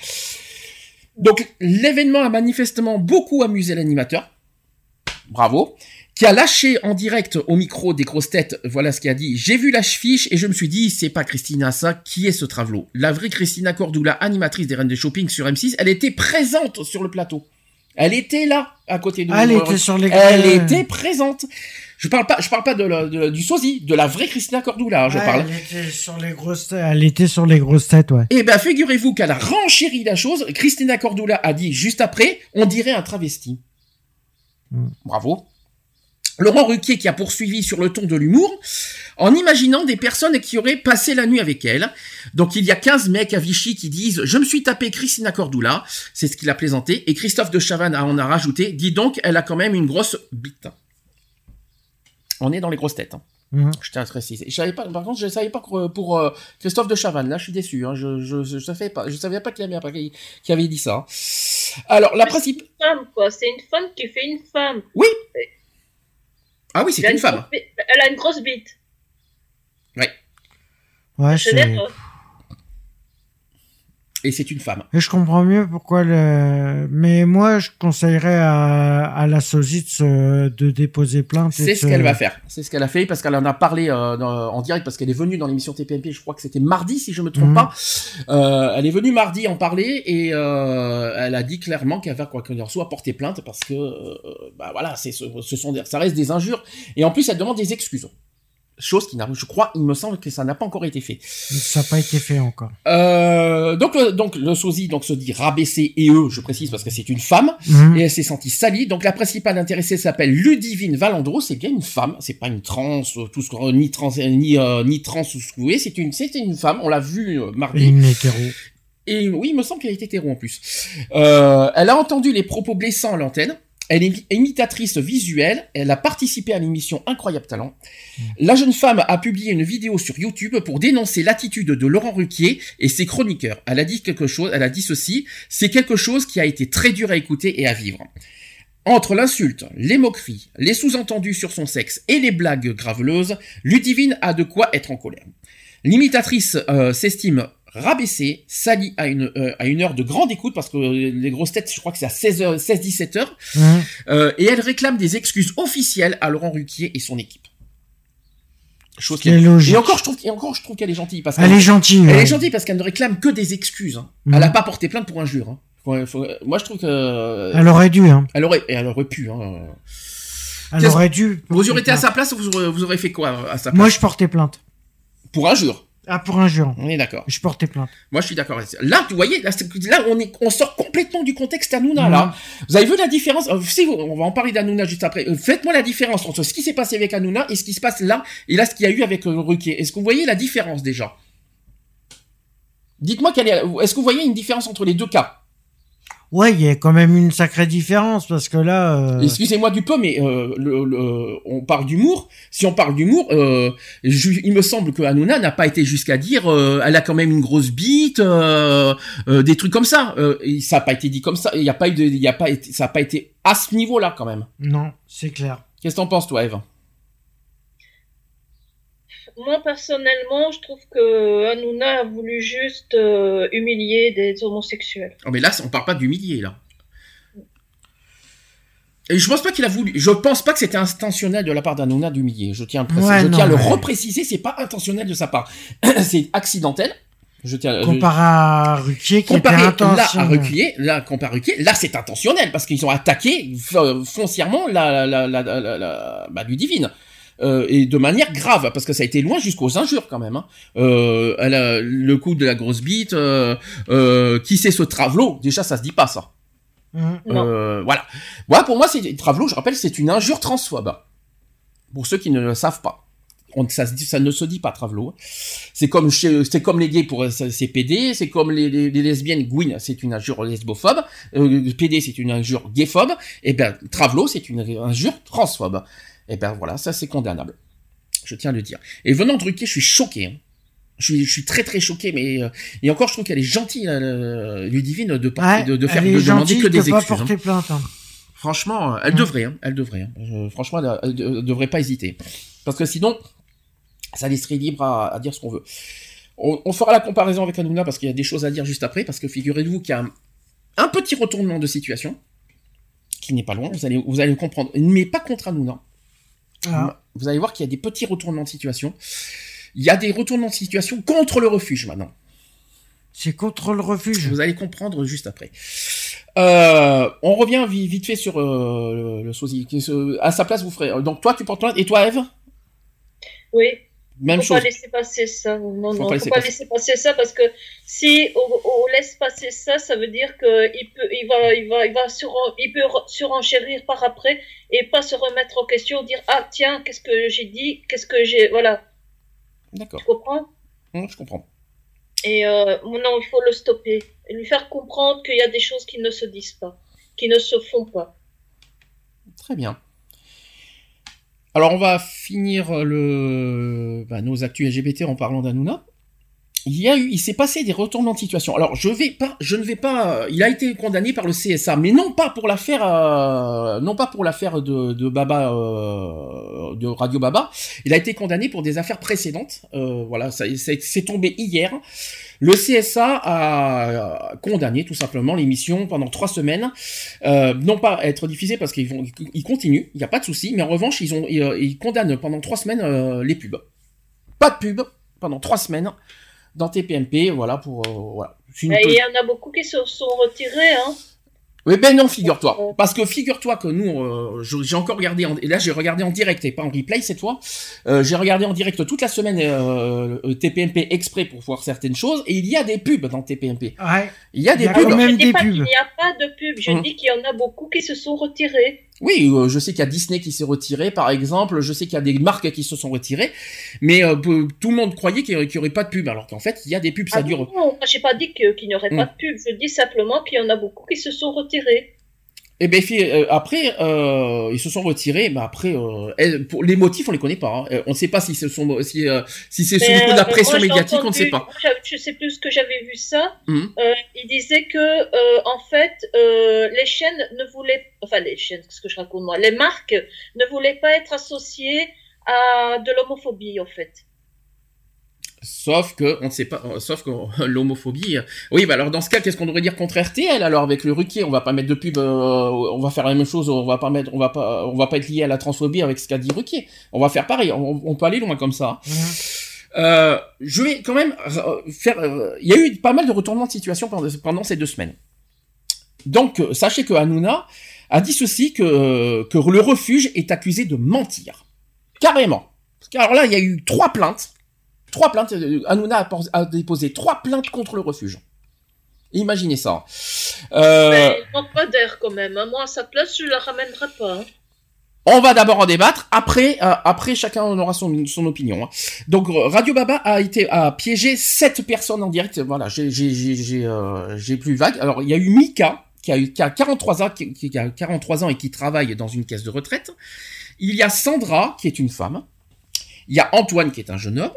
Donc l'événement a manifestement beaucoup amusé l'animateur. Bravo. Qui a lâché en direct au micro des grosses têtes, voilà ce qu'il a dit. J'ai vu la fiche et je me suis dit, c'est pas Christina ça, qui est ce travelot La vraie Christina Cordula, animatrice des Reines de Shopping sur M6, elle était présente sur le plateau. Elle était là, à côté de Ah, elle nous. était sur les. Elle était présente. Je parle pas, je parle pas de la- de- du sosie, de la vraie Christina Cordula, je Ouais, parle. Elle était sur les grosses têtes. Elle était sur les grosses têtes, ouais. Eh ben, figurez-vous qu'elle a renchéri la chose. Christina Cordula a dit juste après, on dirait un travesti. Mm. Bravo. Laurent Ruquier qui a poursuivi sur le ton de l'humour en imaginant des personnes qui auraient passé la nuit avec elle. Donc il y a 15 mecs à Vichy qui disent je me suis tapé Christina Cordula, c'est ce qu'il a plaisanté et Christophe de Chavannes en a rajouté dis donc elle a quand même une grosse bite. On est dans les grosses têtes. hein. Mhm. Je tiens à préciser. Je savais pas, par contre, je savais pas que pour euh, Christophe de Chavannes. Là, je suis déçu. Hein. Je, je, je, savais pas, je savais pas qu'il avait, avait dit ça. Alors, la principe. C'est une femme, quoi. C'est une femme qui fait une femme. Ah oui, c'est a une femme. Elle a une grosse bite. Ouais, Je c'est. Et c'est une femme. Et je comprends mieux pourquoi le. Mais moi, je conseillerais à, à la sosie de, se- de déposer plainte. C'est ce se- qu'elle va faire. C'est ce qu'elle a fait parce qu'elle en a parlé euh, dans- en direct parce qu'elle est venue dans l'émission TPMP. Je crois que c'était mardi si je me trompe Mhm. pas. Euh, elle est venue mardi en parler et euh, elle a dit clairement qu'elle va quoi qu'il en soit porter plainte parce que euh, bah voilà, c'est ce, ce sont des, ça reste des injures et en plus elle demande des excuses. Chose qui n'a, je crois, il me semble que ça n'a pas encore été fait. Ça n'a pas été fait encore. Euh, donc, le, donc le sosie donc se dit rabaissé et eux, je précise parce que c'est une femme Mhm. et elle s'est sentie salie. Donc la principale intéressée s'appelle Ludivine Valandro, c'est bien une femme, c'est pas une trans, euh, tout ce qu'on- ni trans, ni euh, ni trans ou ce c'est une c'était une femme, on l'a vu euh, mardi. une hétéro. Et oui, il me semble qu'elle était hétéro en plus. Euh, elle a entendu les propos blessants à l'antenne. Elle est imitatrice visuelle. Elle a participé à l'émission Incroyable Talent. La jeune femme a publié une vidéo sur YouTube pour dénoncer l'attitude de Laurent Ruquier et ses chroniqueurs. Elle a dit quelque chose. Elle a dit ceci. C'est quelque chose qui a été très dur à écouter et à vivre. Entre l'insulte, les moqueries, les sous-entendus sur son sexe et les blagues graveleuses, Ludivine a de quoi être en colère. L'imitatrice euh, s'estime rabaissée, salie à une, euh, à une heure de grande écoute, parce que euh, les grosses têtes, je crois que c'est à 16h, 16-17 heures, Hein. euh, et elle réclame des excuses officielles à Laurent Ruquier et son équipe. Chose qui est logique. Et encore, je trouve, et encore, je trouve qu'elle est gentille, parce Elle qu'elle- est gentille. elle ouais. est gentille parce qu'elle ne réclame que des excuses. hein. Mhm. Elle n'a pas porté plainte pour injure. Hein. Faut- faut- moi, je trouve que Elle aurait dû. Hein. elle aurait, et elle aurait pu. Hein. Elle aurait dû. Vous aurez été à sa place, vous aurez, vous aurez fait quoi à sa place? Moi, je portais plainte. Pour injure? Ah, pour injure. On est d'accord. Je portais plainte. Moi, je suis d'accord. Là, vous voyez, là, on est, on sort complètement du contexte Hanouna, Mhm. là. Vous avez vu la différence? Euh, Si vous- on va en parler d'Hanouna juste après. Euh, Faites-moi la différence entre ce qui s'est passé avec Hanouna et ce qui se passe là et là ce qu'il y a eu avec euh, Ruquier. Est-ce que vous voyez la différence déjà? Dites-moi quelle est. Est-ce que vous voyez une différence entre les deux cas? Ouais, il y a quand même une sacrée différence parce que là. euh, Excusez-moi du peu, mais euh, le, le- on parle d'humour. Si on parle d'humour, euh, il me semble que Hanouna n'a pas été jusqu'à dire euh, elle a quand même une grosse bite, euh, euh, des trucs comme ça. Euh, et ça n'a pas été dit comme ça. Il y a pas eu de, il y a pas été, ça n'a pas été à ce niveau-là quand même. Non, c'est clair. Qu'est-ce que t'en penses, toi, Eve? Moi, personnellement, je trouve que Hanouna a voulu juste euh, humilier des homosexuels. oh, Mais là, on parle pas d'humilier là. Et je pense pas qu'il a voulu. Je pense pas que c'était intentionnel de la part d'Hanouna d'humilier. Je tiens, à, préciser- Ouais, je non, tiens à le mais- repréciser. C'est pas intentionnel de sa part. (clears throat) c'est accidentel. Je tiens. Comparé à Ruquier qui était comparé là à. Ruquier, là comparé à Ruquier, là c'est intentionnel parce qu'ils ont attaqué foncièrement la la la la, la, la- bah, Ludivine. Euh, et de manière grave parce que ça a été loin jusqu'aux injures quand même. Hein. Euh, elle a le coup de la grosse bite, euh, euh, qui c'est ce travelot Déjà ça se dit pas ça. Non. Euh, voilà. Voilà pour moi c'est travelot. Je rappelle c'est une injure transphobe. Pour ceux qui ne le savent pas. On, ça, se dit- ça ne se dit pas travelot. C'est comme c'est comme les gays pour euh, c'est PD, c'est comme les, les, les lesbiennes Gwyn, c'est une injure lesbophobe, euh, PD c'est une injure gayphobe, et ben travelot c'est une injure transphobe. Et ben voilà, ça c'est condamnable. Je tiens à le dire. Et venant de Ruquier, je suis choqué. hein. Je suis, je suis très très choqué, mais euh, et encore je trouve qu'elle est gentille, euh, Ludivine, de, porter- Ouais, de, de faire de demander que de des pas excuses. hein. porter plainte. hein. Franchement, elle Ouais. devrait, hein, elle devrait. hein. Euh, franchement, elle, elle de- devrait pas hésiter. Parce que sinon, ça laisserait libre à, à dire ce qu'on veut. On, on fera la comparaison avec Hanouna parce qu'il y a des choses à dire juste après. Parce que figurez-vous qu'il y a un, un petit retournement de situation qui n'est pas loin. Vous allez, vous allez comprendre. Mais pas contre Hanouna. Ah. Vous allez voir qu'il y a des petits retournements de situation. Il y a des retournements de situation contre le refuge maintenant. C'est contre le refuge. Vous allez comprendre juste après. Euh, on revient vi- vite fait sur euh, le, le sosie. À sa place, vous ferez. Donc toi, tu portes plainte. Et toi, Eve Oui. Même faut chose. pas laisser passer ça. Non, Faut non, pas faut laisser pas passer. laisser passer ça parce que si on, on laisse passer ça, ça veut dire que il peut, il va, il va, il va il peut re- surenchérir par après et pas se remettre en question, dire ah tiens qu'est-ce que j'ai dit, qu'est-ce que j'ai, voilà, D'accord. tu comprends? Hum, je comprends. Et euh, non, il faut le stopper et lui faire comprendre qu'il y a des choses qui ne se disent pas, qui ne se font pas. Très bien. Alors on va finir le bah, nos actus LGBT en parlant d'Anouna. Il y a eu, il s'est passé des retournements de situation. Alors je vais pas, je ne vais pas. Il a été condamné par le CSA, mais non pas pour l'affaire, euh, non pas pour l'affaire de, de Baba, euh, de Radio Baba. Il a été condamné pour des affaires précédentes. Euh, voilà, ça, c'est tombé hier. Le CSA a condamné tout simplement l'émission pendant trois semaines euh, non pas être diffusée parce qu'ils vont, ils continuent, il n'y a pas de souci, mais en revanche ils ont, ils, euh, ils condamnent pendant trois semaines euh, les pubs. Pas de pub pendant trois semaines dans TPMP, voilà pour, euh, voilà. Une il y en a beaucoup qui se sont retirés, hein. Oui, ben non, figure-toi. Parce que figure-toi que nous, euh, je- j'ai encore regardé, en, et là j'ai regardé en direct et pas en replay cette fois. Euh, j'ai regardé en direct toute la semaine euh, euh, TPMP exprès pour voir certaines choses, et il y a des pubs dans TPMP. Ouais. Il y a des Il y a pubs. quand même Je dis des pas qu'il pubs. n'y a pas de pub, je Hum. dis qu'il y en a beaucoup qui se sont retirés. Oui, euh, je sais qu'il y a Disney qui s'est retiré, par exemple. Je sais qu'il y a des marques qui se sont retirées, mais euh, tout le monde croyait qu'il n'y aurait, pas de pub, alors qu'en fait, il y a des pubs, ça Ah dure. non, moi j'ai pas dit qu'il n'y aurait Hum. pas de pub, je dis simplement qu'il y en a beaucoup qui se sont retirés. Et ben fi- euh, après, euh, ils se sont retirés. Mais après, euh, pour les motifs, on les connaît pas. hein. Euh, On ne sait pas si ce sont, si, euh, si c'est sous le coup de la pression moi, médiatique, on ne sait pas. Je sais plus ce que j'avais vu ça. Euh, il disait que, euh, en fait, euh, les chaînes ne voulaient, enfin les chaînes, qu'est-ce que je raconte moi, les marques ne voulaient pas être associées à de l'homophobie, en fait. Sauf que on ne sait pas, euh, sauf que (laughs) l'homophobie. euh, Oui, bah alors dans ce cas, qu'est-ce qu'on devrait dire contre RTL alors avec le Ruquier? On va pas mettre de pub, euh, on va faire la même chose, on va pas mettre, on va pas, on va pas être lié à la transphobie avec ce qu'a dit Ruquier. On va faire pareil, on, on peut aller loin comme ça. Mhm. Euh, je vais quand même euh, faire. euh, Il y a eu pas mal de retournements de situation pendant, pendant ces deux semaines. Donc sachez que Hanouna a dit ceci que que le refuge est accusé de mentir, carrément. Parce que, Alors là, il y a eu trois plaintes. Trois plaintes. euh, Hanouna a, déposé trois plaintes contre le refuge. Imaginez ça. Euh, Mais il manque pas d'air quand même. hein. Moi, à sa place, je la ramènerai pas. hein. On va d'abord en débattre. Après, euh, après chacun en aura son, son opinion. hein. Donc Radio Baba a été a piégé sept personnes en direct. Voilà, j'ai j'ai j'ai j'ai euh, j'ai plus vague. Alors il y a eu Mika qui a eu qui a 43 ans qui, qui a 43 ans et qui travaille dans une caisse de retraite. Il y a Sandra qui est une femme. Il y a Antoine qui est un jeune homme.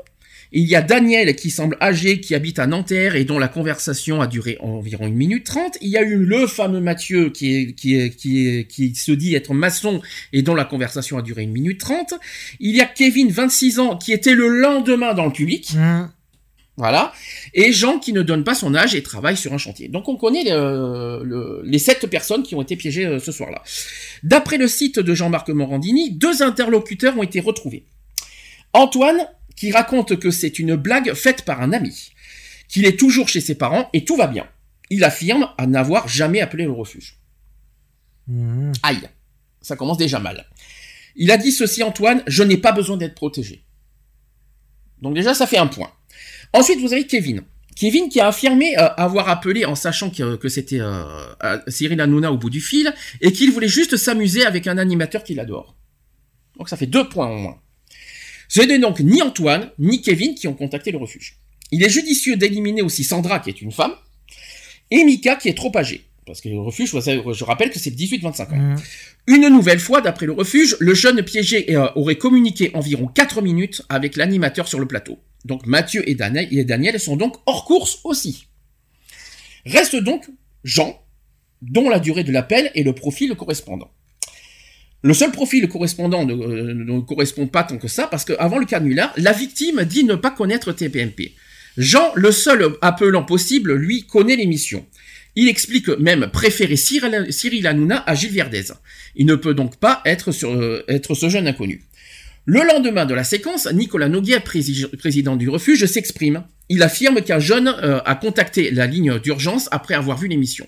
Il y a Daniel qui semble âgé, qui habite à Nanterre et dont la conversation a duré environ une minute trente. Il y a eu le fameux Mathieu qui est, qui est, qui est, qui se dit être maçon et dont la conversation a duré une minute trente. Il y a Kevin, 26 ans, qui était le lendemain dans le public. Mhm. Voilà. Et Jean qui ne donne pas son âge et travaille sur un chantier. Donc on connaît le- le- les sept personnes qui ont été piégées euh, ce soir-là. D'après le site de Jean-Marc Morandini, deux interlocuteurs ont été retrouvés. Antoine, qui raconte que c'est une blague faite par un ami, qu'il est toujours chez ses parents et tout va bien. Il affirme à n'avoir jamais appelé le refuge. Mhm. Aïe, ça commence déjà mal. Il a dit ceci, Antoine, je n'ai pas besoin d'être protégé. Donc déjà, ça fait un point. Ensuite, vous avez Kevin. Kevin qui a affirmé euh, avoir appelé en sachant que, que c'était euh, Cyril Hanouna au bout du fil et qu'il voulait juste s'amuser avec un animateur qu'il adore. Donc ça fait deux points en moins. Ce n'est donc ni Antoine ni Kevin qui ont contacté le refuge. Il est judicieux d'éliminer aussi Sandra qui est une femme et Mika qui est trop âgée. Parce que le refuge, je rappelle que c'est 18-25 ans. Mhm. Une nouvelle fois, d'après le refuge, le jeune piégé euh, aurait communiqué environ 4 minutes avec l'animateur sur le plateau. Donc Mathieu et Daniel, et Daniel sont donc hors course aussi. Reste donc Jean, dont la durée de l'appel et le profil correspondant. Le seul profil correspondant ne, euh, ne correspond pas tant que ça, parce qu'avant le canular, la victime dit ne pas connaître TPMP. Jean, le seul appelant possible, lui, connaît l'émission. Il explique même préférer Cyril, Hanouna à Gilles Verdez. Il ne peut donc pas être, euh, ce jeune inconnu. Le lendemain de la séquence, Nicolas Noguier, prési- président du refuge, s'exprime. Il affirme qu'un jeune euh, a contacté la ligne d'urgence après avoir vu l'émission.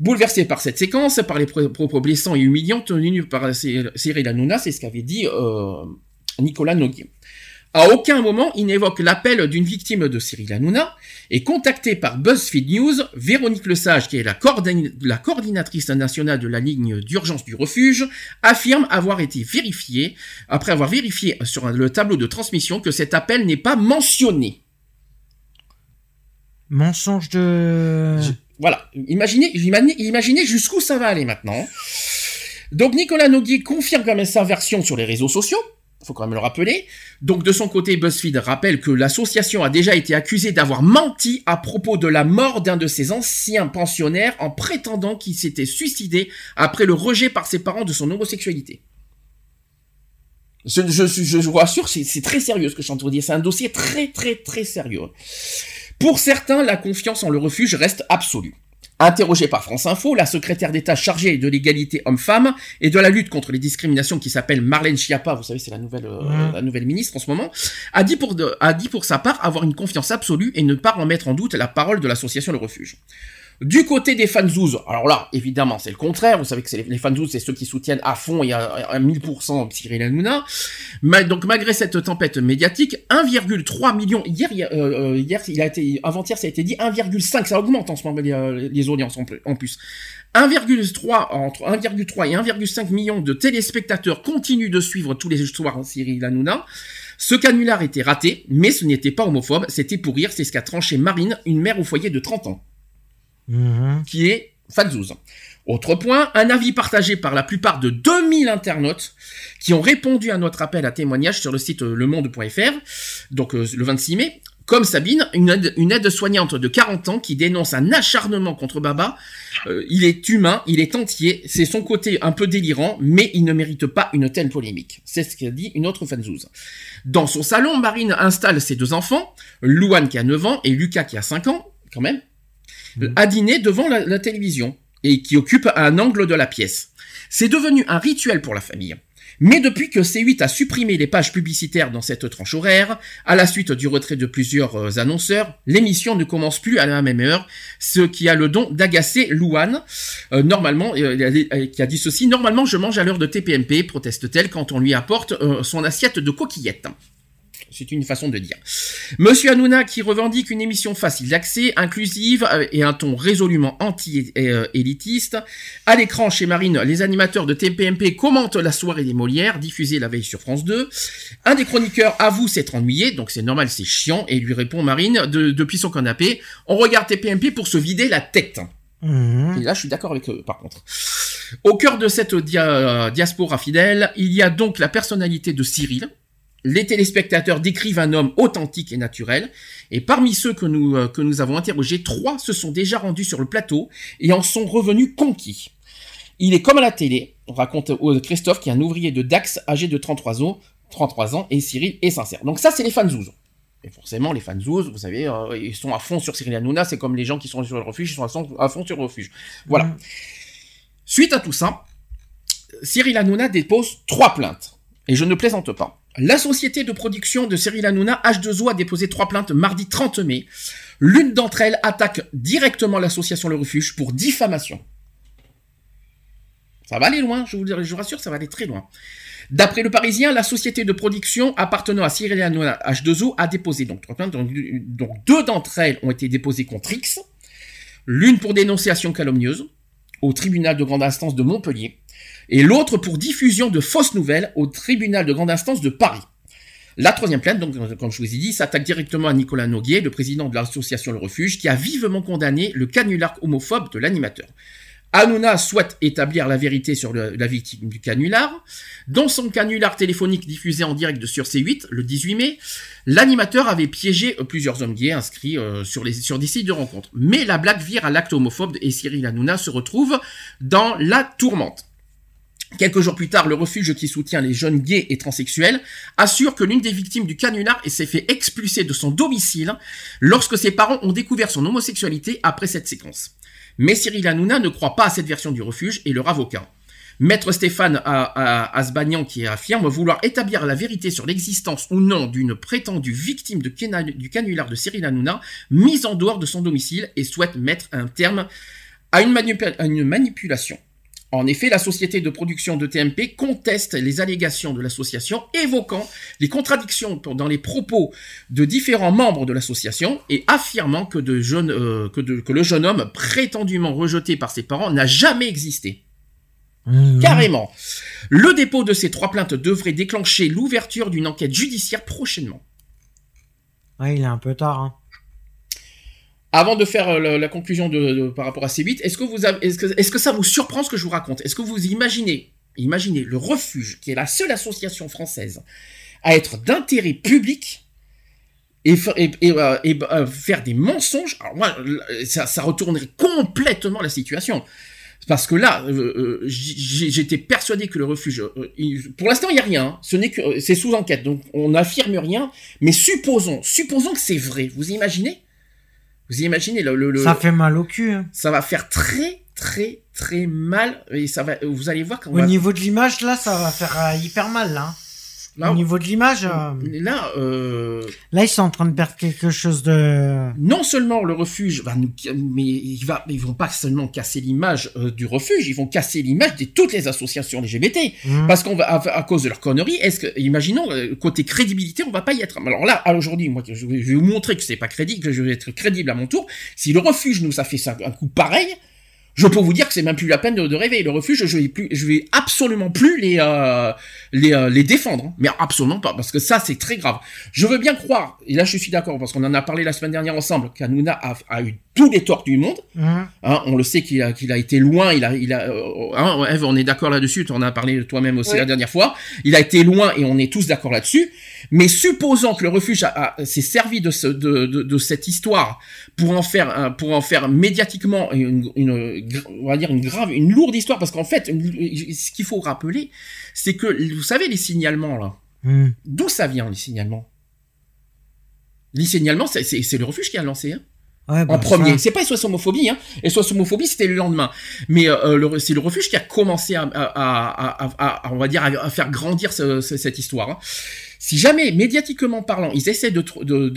Bouleversé par cette séquence, par les pro- propos blessants et humiliants tenus par Cy- Cyril Hanouna, c'est ce qu'avait dit euh, Nicolas Noguier. À aucun moment, il n'évoque l'appel d'une victime de Cyril Hanouna, et contacté par BuzzFeed News, Véronique Lesage, qui est la, coordin- la coordinatrice nationale de la ligne d'urgence du refuge, affirme avoir été vérifié, après avoir vérifié sur le tableau de transmission que cet appel n'est pas mentionné. Mensonge de. Je- Voilà, imaginez, imaginez, jusqu'où ça va aller maintenant. Donc Nicolas Noguier confirme quand même sa version sur les réseaux sociaux, faut quand même le rappeler. Donc de son côté, BuzzFeed rappelle que l'association a déjà été accusée d'avoir menti à propos de la mort d'un de ses anciens pensionnaires en prétendant qu'il s'était suicidé après le rejet par ses parents de son homosexualité. Je, je, je, vous rassure, c'est c'est très sérieux ce que je suis en train de dire. C'est un dossier très très très sérieux. Pour certains, la confiance en le refuge reste absolue. Interrogée par France Info, la secrétaire d'État chargée de l'égalité homme-femme et de la lutte contre les discriminations qui s'appelle Marlène Schiappa, vous savez c'est la nouvelle euh, la nouvelle ministre en ce moment, a dit pour de- a dit pour sa part avoir une confiance absolue et ne pas remettre en doute la parole de l'association Le Refuge. Du côté des fanzouz, alors là, évidemment, c'est le contraire. Vous savez que les, les fanzouz, c'est ceux qui soutiennent à fond et à, à 1000% Cyril Hanouna. Donc, malgré cette tempête médiatique, 1,3 million, hier, euh, euh, hier, il a été, avant-hier, ça a été dit 1,5, ça augmente en ce moment les, euh, audiences en plus. En plus. 1,3, entre 1,3 et 1,5 millions de téléspectateurs continuent de suivre tous les soirs Cyril Hanouna. Ce canular était raté, mais ce n'était pas homophobe, c'était pour rire, c'est ce qu'a tranché Marine, une mère au foyer de 30 ans Mhm. qui est Fanzouz. Autre point, un avis partagé par la plupart de 2000 internautes qui ont répondu à notre appel à témoignage sur le site euh, lemonde.fr, donc euh, le 26 mai, comme Sabine, une aide, une aide-soignante de 40 ans qui dénonce un acharnement contre Baba. Euh, il est humain, il est entier, c'est son côté un peu délirant, mais il ne mérite pas une telle polémique. C'est ce qu'a dit une autre fanzouze. Dans son salon, Marine installe ses deux enfants, Louane qui a 9 ans et Lucas qui a 5 ans, quand même, à dîner devant la, télévision et qui occupe un angle de la pièce. C'est devenu un rituel pour la famille. Mais depuis que C8 a supprimé les pages publicitaires dans cette tranche horaire, à la suite du retrait de plusieurs euh, annonceurs, l'émission ne commence plus à la même heure, ce qui a le don d'agacer Louane. Euh, normalement, euh, euh, qui a dit ceci, normalement je mange à l'heure de TPMP, proteste-t-elle quand on lui apporte euh, son assiette de coquillettes. C'est une façon de dire. Monsieur Hanouna qui revendique une émission facile d'accès, inclusive euh, et un ton résolument anti-élitiste. À l'écran chez Marine, les animateurs de TPMP commentent la soirée des Molières, diffusée la veille sur France 2. Un des chroniqueurs avoue s'être ennuyé, donc c'est normal, c'est chiant, et lui répond Marine de- depuis son canapé, on regarde TPMP pour se vider la tête. Mhm. Et là, je suis d'accord avec eux, par contre. Au cœur de cette dia- diaspora fidèle, il y a donc la personnalité de Cyril. Les téléspectateurs décrivent un homme authentique et naturel. Et parmi ceux que nous, euh, que nous avons interrogés, trois se sont déjà rendus sur le plateau et en sont revenus conquis. Il est comme à la télé, raconte euh, Christophe, qui est un ouvrier de Dax âgé de 33 ans, 33 ans, et Cyril est sincère. Donc ça, c'est les fans. Et forcément, les fans zouz, vous savez, euh, ils sont à fond sur Cyril Hanouna, c'est comme les gens qui sont sur le refuge, ils sont à fond, à fond sur le refuge. Voilà. Mhm. Suite à tout ça, Cyril Hanouna dépose trois plaintes. Et je ne plaisante pas. La société de production de Cyril Hanouna, H2O, a déposé trois plaintes mardi 30 mai. L'une d'entre elles attaque directement l'association Le Refuge pour diffamation. Ça va aller loin, je vous, je vous rassure, ça va aller très loin. D'après le Parisien, la société de production appartenant à Cyril Hanouna H2O a déposé donc deux d'entre elles ont été déposées contre X, l'une pour dénonciation calomnieuse au tribunal de grande instance de Montpellier et l'autre pour diffusion de fausses nouvelles au tribunal de grande instance de Paris. La troisième plainte, donc, comme je vous ai dit, s'attaque directement à Nicolas Noguier, le président de l'association Le Refuge, qui a vivement condamné le canular homophobe de l'animateur. Hanouna souhaite établir la vérité sur la victime du canular. Dans son canular téléphonique diffusé en direct sur C8 le 18 mai, l'animateur avait piégé euh, plusieurs hommes gays inscrits euh, sur, les, des sites de rencontres. Mais la blague vire à l'acte homophobe et Cyril Hanouna se retrouve dans la tourmente. Quelques jours plus tard, le refuge qui soutient les jeunes gays et transsexuels assure que l'une des victimes du canular s'est fait expulser de son domicile lorsque ses parents ont découvert son homosexualité après cette séquence. Mais Cyril Hanouna ne croit pas à cette version du refuge et leur avocat. Maître Stéphane Asbagnan qui affirme vouloir établir la vérité sur l'existence ou non d'une prétendue victime du canular de Cyril Hanouna mise en dehors de son domicile et souhaite mettre un terme à une manipulation. En effet, la société de production de TMP conteste les allégations de l'association, évoquant les contradictions dans les propos de différents membres de l'association et affirmant que, de jeunes, euh, que, de- que le jeune homme prétendument rejeté par ses parents n'a jamais existé. Mhm. Carrément. Le dépôt de ces trois plaintes devrait déclencher l'ouverture d'une enquête judiciaire prochainement. Ouais, il est un peu tard. Hein. Avant de faire euh, la, conclusion par rapport à ces 8, est-ce que, ça vous surprend ce que je vous raconte? Est-ce que vous imaginez, imaginez le refuge, qui est la seule association française à être d'intérêt public et, euh, euh, faire des mensonges? Alors moi, ça, retournerait complètement la situation. Parce que là, j'étais persuadé que le refuge, pour l'instant, il n'y a rien. hein. Ce n'est que, c'est sous enquête, donc on n'affirme rien. Mais supposons, supposons que c'est vrai. Vous imaginez? Vous imaginez le, le, le- Ça fait mal au cul. hein. ça va faire très très très mal et ça va. Vous allez voir quand Au va- niveau de l'image, là, ça va faire euh, hyper mal, là. Là, Au niveau de l'image, euh, là, euh, là, ils sont en train de perdre quelque chose de... non seulement le refuge va nous, mais il va, ils vont pas seulement casser l'image euh, du refuge, ils vont casser l'image de toutes les associations LGBT. Mhm. Parce qu'on va, à, à cause de leur connerie, est-ce que, imaginons, euh, côté crédibilité, on va pas y être. Alors là, aujourd'hui, moi, je vais, je vais vous montrer que c'est pas crédible, que je vais être crédible à mon tour. Si le refuge nous a fait ça, un coup pareil, je peux vous dire que c'est même plus la peine de, de rêver. Le refuge, je vais plus, je vais absolument plus les, euh, les, euh, les défendre. hein. Mais absolument pas, parce que ça, c'est très grave. Je veux bien croire, et là, je suis d'accord, parce qu'on en a parlé la semaine dernière ensemble, qu'Anouna a, a eu tous les torts du monde. Hein Hein, on le sait qu'il a, qu'il a été loin. Il a, il a. euh, hein, Eve, on est d'accord là-dessus. Tu en as parlé toi-même aussi Oui. la dernière fois. Il a été loin et on est tous d'accord là-dessus. Mais supposons que le refuge a- a- s'est servi de, ce, de, de, de cette histoire pour en faire, pour en faire médiatiquement une, une, on va dire une grave, une lourde histoire, parce qu'en fait, une- ce qu'il faut rappeler, c'est que vous savez les signalements là. Hum. D'où ça vient les signalements? Les signalements, c'est- c'est c'est le refuge qui a lancé. Hein Ouais, bah, en premier. ça. C'est pas SOS homophobie, hein. SOS homophobie, c'était le lendemain. Mais euh, le- c'est le refuge qui a commencé à, à, à, on va dire, à, faire grandir ce- ce- cette histoire. hein. Si jamais, médiatiquement parlant, ils essaient de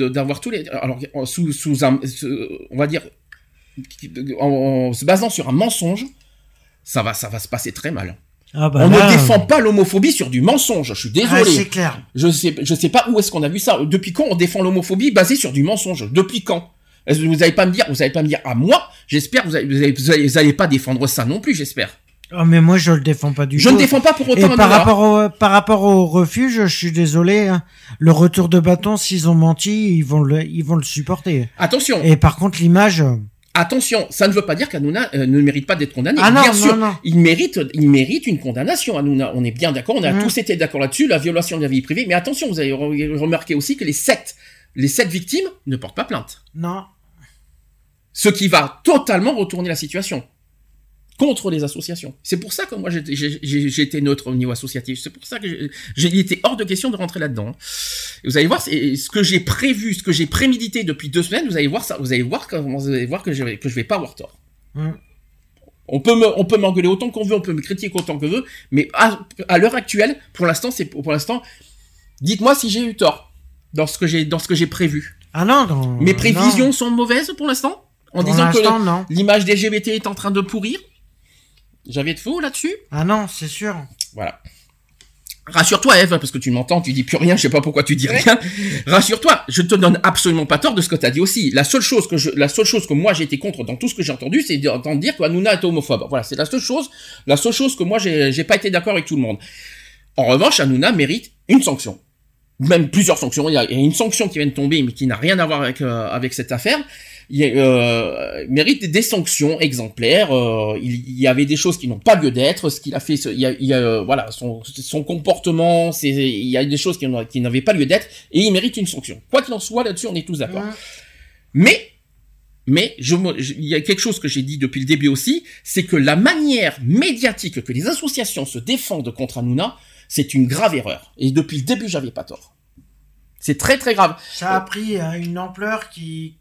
d'avoir tous les, alors sous, sous un, on va dire, en, en se basant sur un mensonge, ça va, ça va se passer très mal. Ah bah on là, ne défend pas l'homophobie sur du mensonge. Je suis Ah, désolé. c'est clair. Je sais, je sais pas où est-ce qu'on a vu ça. Depuis quand on défend l'homophobie basée sur du mensonge? Depuis quand? Vous allez pas me dire, vous allez pas me dire à moi J'espère vous allez, vous allez, vous allez- pas défendre ça non plus, j'espère. Ah, mais moi, je le défends pas du Je tout. ne défends pas pour Et autant. par Hanouna. rapport, au, par rapport au refuge, je suis désolé. hein. Le retour de bâton, s'ils ont menti, ils vont le, ils vont le supporter. Attention, Et par contre, l'image. euh, attention, ça ne veut pas dire qu'Anouna euh, ne mérite pas d'être condamné. Ah non, bien non, sûr, non. il mérite, il mérite une condamnation. Hanouna, on est bien d'accord, on a Mhm. tous été d'accord là-dessus, la violation de la vie privée. Mais attention, vous avez re- remarqué aussi que les sept, les sept victimes ne portent pas plainte. Non. Ce qui va totalement retourner la situation contre les associations. C'est pour ça que moi j'étais- été neutre au niveau associatif. C'est pour ça que j'ai- était hors de question de rentrer là-dedans. Vous allez voir ce que j'ai prévu, ce que j'ai prémédité depuis deux semaines. Vous allez voir ça. Vous allez voir comment vous allez voir que je vais, que je vais pas avoir tort. Hum. On peut me, on peut m'engueuler autant qu'on veut, on peut me critiquer autant qu'on veut, mais à, à l'heure actuelle, pour l'instant, c'est pour l'instant. Dites-moi si j'ai eu tort dans ce que j'ai dans ce que j'ai prévu. Ah non, non. Mes non. prévisions sont mauvaises pour l'instant, en Pour disant que l'image des LGBT est en train de pourrir. J'avais de faux là-dessus. Ah non, c'est sûr. Voilà. Rassure-toi, Eve, parce que tu m'entends, tu dis plus rien, je sais pas pourquoi tu dis rien. Rassure-toi, je te donne absolument pas tort de ce que tu as dit aussi. La seule chose que je, la seule chose que moi j'ai été contre dans tout ce que j'ai entendu, c'est d'entendre dire que Hanouna est homophobe. Voilà, c'est la seule chose, la seule chose que moi j'ai, j'ai pas été d'accord avec tout le monde. En revanche, Hanouna mérite une sanction. Même plusieurs sanctions. Il y a il y a une sanction qui vient de tomber, mais qui n'a rien à voir avec, euh, avec cette affaire. Il y a, euh, mérite des sanctions exemplaires. euh, il, y avait des choses qui n'ont pas lieu d'être. Ce qu'il a fait, ce- il y a, il y a, euh, voilà, son, son comportement, c'est, il y a des choses qui, n'avaient pas lieu d'être, et il mérite une sanction. Quoi qu'il en soit, là-dessus, on est tous d'accord. Mais, mais, je- il y a quelque chose que j'ai dit depuis le début aussi, c'est que la manière médiatique que les associations se défendent contre Hanouna, c'est une grave erreur. Et depuis le début, j'avais pas tort. C'est très très grave. Ça a pris euh, une ampleur qui.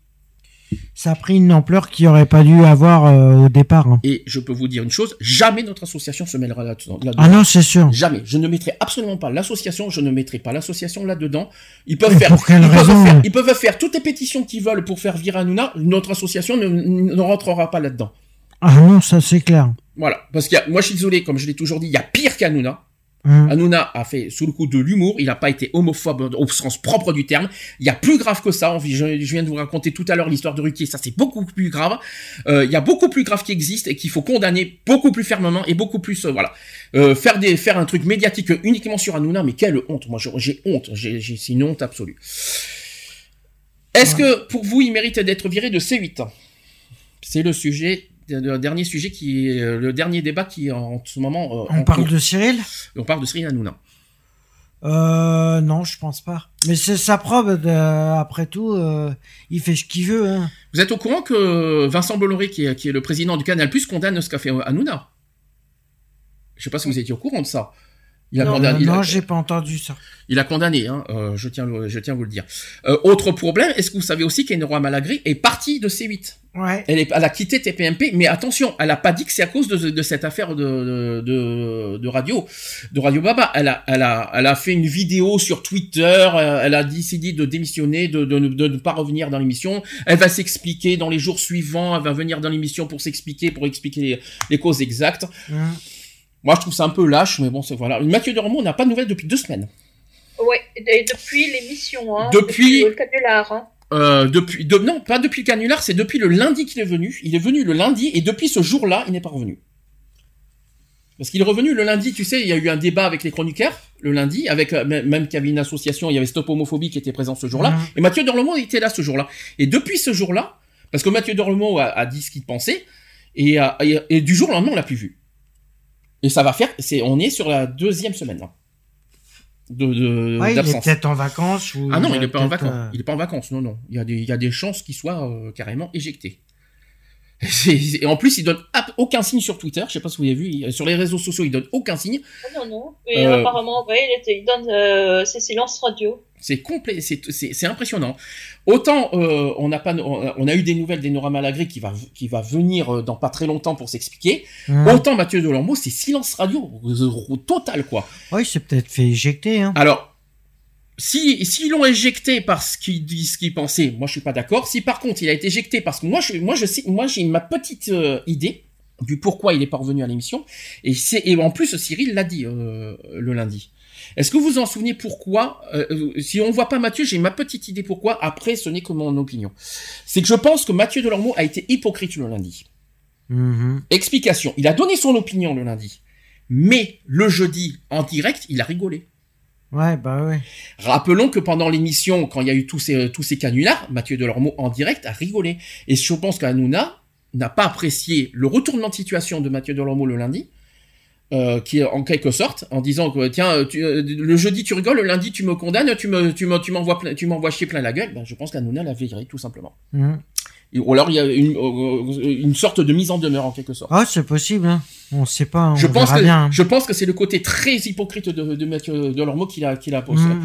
Ça a pris une ampleur qui aurait pas dû avoir euh, au départ. hein. Et je peux vous dire une chose, jamais notre association se mêlera là-dedans. Ah non, c'est sûr. Jamais. Je ne mettrai absolument pas l'association, je ne mettrai pas l'association là-dedans. Ils peuvent faire, pour quelle ils, peuvent raison faire ils peuvent faire toutes les pétitions qu'ils veulent pour faire virer Hanouna. Notre association ne, ne rentrera pas là-dedans. Ah non, ça c'est clair. Voilà. Parce a, moi je suis désolé, comme je l'ai toujours dit, il y a pire qu'Hanouna. Hum. Hanouna a fait sous le coup de l'humour, il n'a pas été homophobe au sens propre du terme. Il y a plus grave que ça. Vit- Je, je viens de vous raconter tout à l'heure l'histoire de Ruquier, ça c'est beaucoup plus grave. Euh, il y a beaucoup plus grave qui existe et qu'il faut condamner beaucoup plus fermement et beaucoup plus euh, voilà. Euh, faire des faire un truc médiatique uniquement sur Hanouna, mais quelle honte. Moi j'ai honte, c'est une honte absolue. Est-ce que pour vous il mérite d'être viré de C8 C'est le sujet le dernier sujet qui est euh, le dernier débat qui est en ce moment euh, On parle cours. de Cyril? On parle de Cyril Hanouna. Euh, non, je pense pas. Mais c'est sa preuve, de- après tout, euh, il fait ce qu'il veut. Hein. Vous êtes au courant que Vincent Bolloré, qui est, qui est le président du Canal+, condamne ce qu'a fait Hanouna? Je sais pas si vous étiez au courant de ça. Il a Non, condamné, non, j'ai pas entendu ça. il a condamné, hein, euh, je, tiens, je tiens à vous le dire. Euh, autre problème, est-ce que vous savez aussi qu'Enora Malagré est partie de C8 Ouais. elle, est, elle a quitté TPMP, mais attention, elle a pas dit que c'est à cause de, de cette affaire de, de, de radio, de Radio Baba. Elle a, elle a, elle a fait une vidéo sur Twitter. euh, Elle a décidé de démissionner, de, de, ne- de ne pas revenir dans l'émission. Elle va s'expliquer dans les jours suivants. Elle va venir dans l'émission pour s'expliquer, pour expliquer les, les causes exactes. Hum. Moi, je trouve ça un peu lâche, mais bon, c'est voilà. Mathieu Dormont n'a pas de nouvelles depuis deux semaines. Ouais, et depuis l'émission, hein. Depuis- le canular, hein. Euh, depuis, de, non, pas depuis le canular, c'est depuis le lundi qu'il est venu. Il est venu le lundi et depuis ce jour-là, il n'est pas revenu. Parce qu'il est revenu le lundi, tu sais, il y a eu un débat avec les chroniqueurs le lundi, avec euh, même qu'il y avait une association, il y avait Stop Homophobie qui était présent ce jour-là. Mhm. Et Mathieu Dorlemont était là ce jour-là. Et depuis ce jour-là, Parce que Mathieu Dorlemont a, a dit ce qu'il pensait, et, a- et, et du jour au lendemain, on l'a plus vu. Et ça va faire, c'est, on est sur la deuxième semaine là, de, de- Ouais, il est peut-être en vacances ou. Ah non, il est pas en vacances. euh, Il est pas en vacances, non, non. Il y a des, il y a des chances qu'il soit euh, carrément éjecté. C'est- Et en plus, il donne aucun signe sur Twitter. Je sais pas si vous avez vu. Sur les réseaux sociaux, il donne aucun signe. Ah non, non. Et Euh, apparemment, ouais, il, était, il donne euh, ses silences radio. C'est complet, c'est c'est- c'est impressionnant. Autant euh, on n'a pas, on a- a eu des nouvelles d'Enora Malagré qui va qui va venir euh, dans pas très longtemps pour s'expliquer. hum. Autant Mathieu Delormeau, c'est silence radio total quoi. Ouais, il s'est peut-être fait éjecter. Hein. Alors, si s'ils l'ont éjecté parce qu'il dit ce qu'il pensait, moi je suis pas d'accord. Si par contre il a été éjecté parce que moi je moi je sais moi j'ai ma petite euh, idée du pourquoi il est pas revenu à l'émission et c'est et en plus Cyril l'a dit euh, le lundi. Est-ce que vous vous en souvenez pourquoi euh, Si on voit pas Mathieu, j'ai ma petite idée pourquoi. Après, ce n'est que mon opinion. C'est que je pense que Mathieu Delormeau a été hypocrite le lundi. Mhm. Explication. Il a donné son opinion le lundi, mais le jeudi en direct, il a rigolé. Ouais, bah ouais. Rappelons que pendant l'émission, quand il y a eu tous ces, tous ces canulars, Mathieu Delormeau en direct a rigolé. Et je pense qu'Hanouna n'a pas apprécié le retournement de situation de Mathieu Delormeau le lundi, euh, qui en quelque sorte, en disant que tiens, tu- euh, le jeudi tu rigoles, le lundi tu me condamnes, tu me, tu me, tu m'envoies, plein- tu m'envoies chier plein la gueule. Ben, je pense qu'Hanouna l'a viré tout simplement. Mhm. Ou alors il y a une, euh, une sorte de mise en demeure en quelque sorte. Ah, c'est possible. Hein. On sait pas. On je pense verra que bien. je pense que c'est le côté très hypocrite de, de Mathieu Delormeau qu'il a qu'il a posé. Mhm,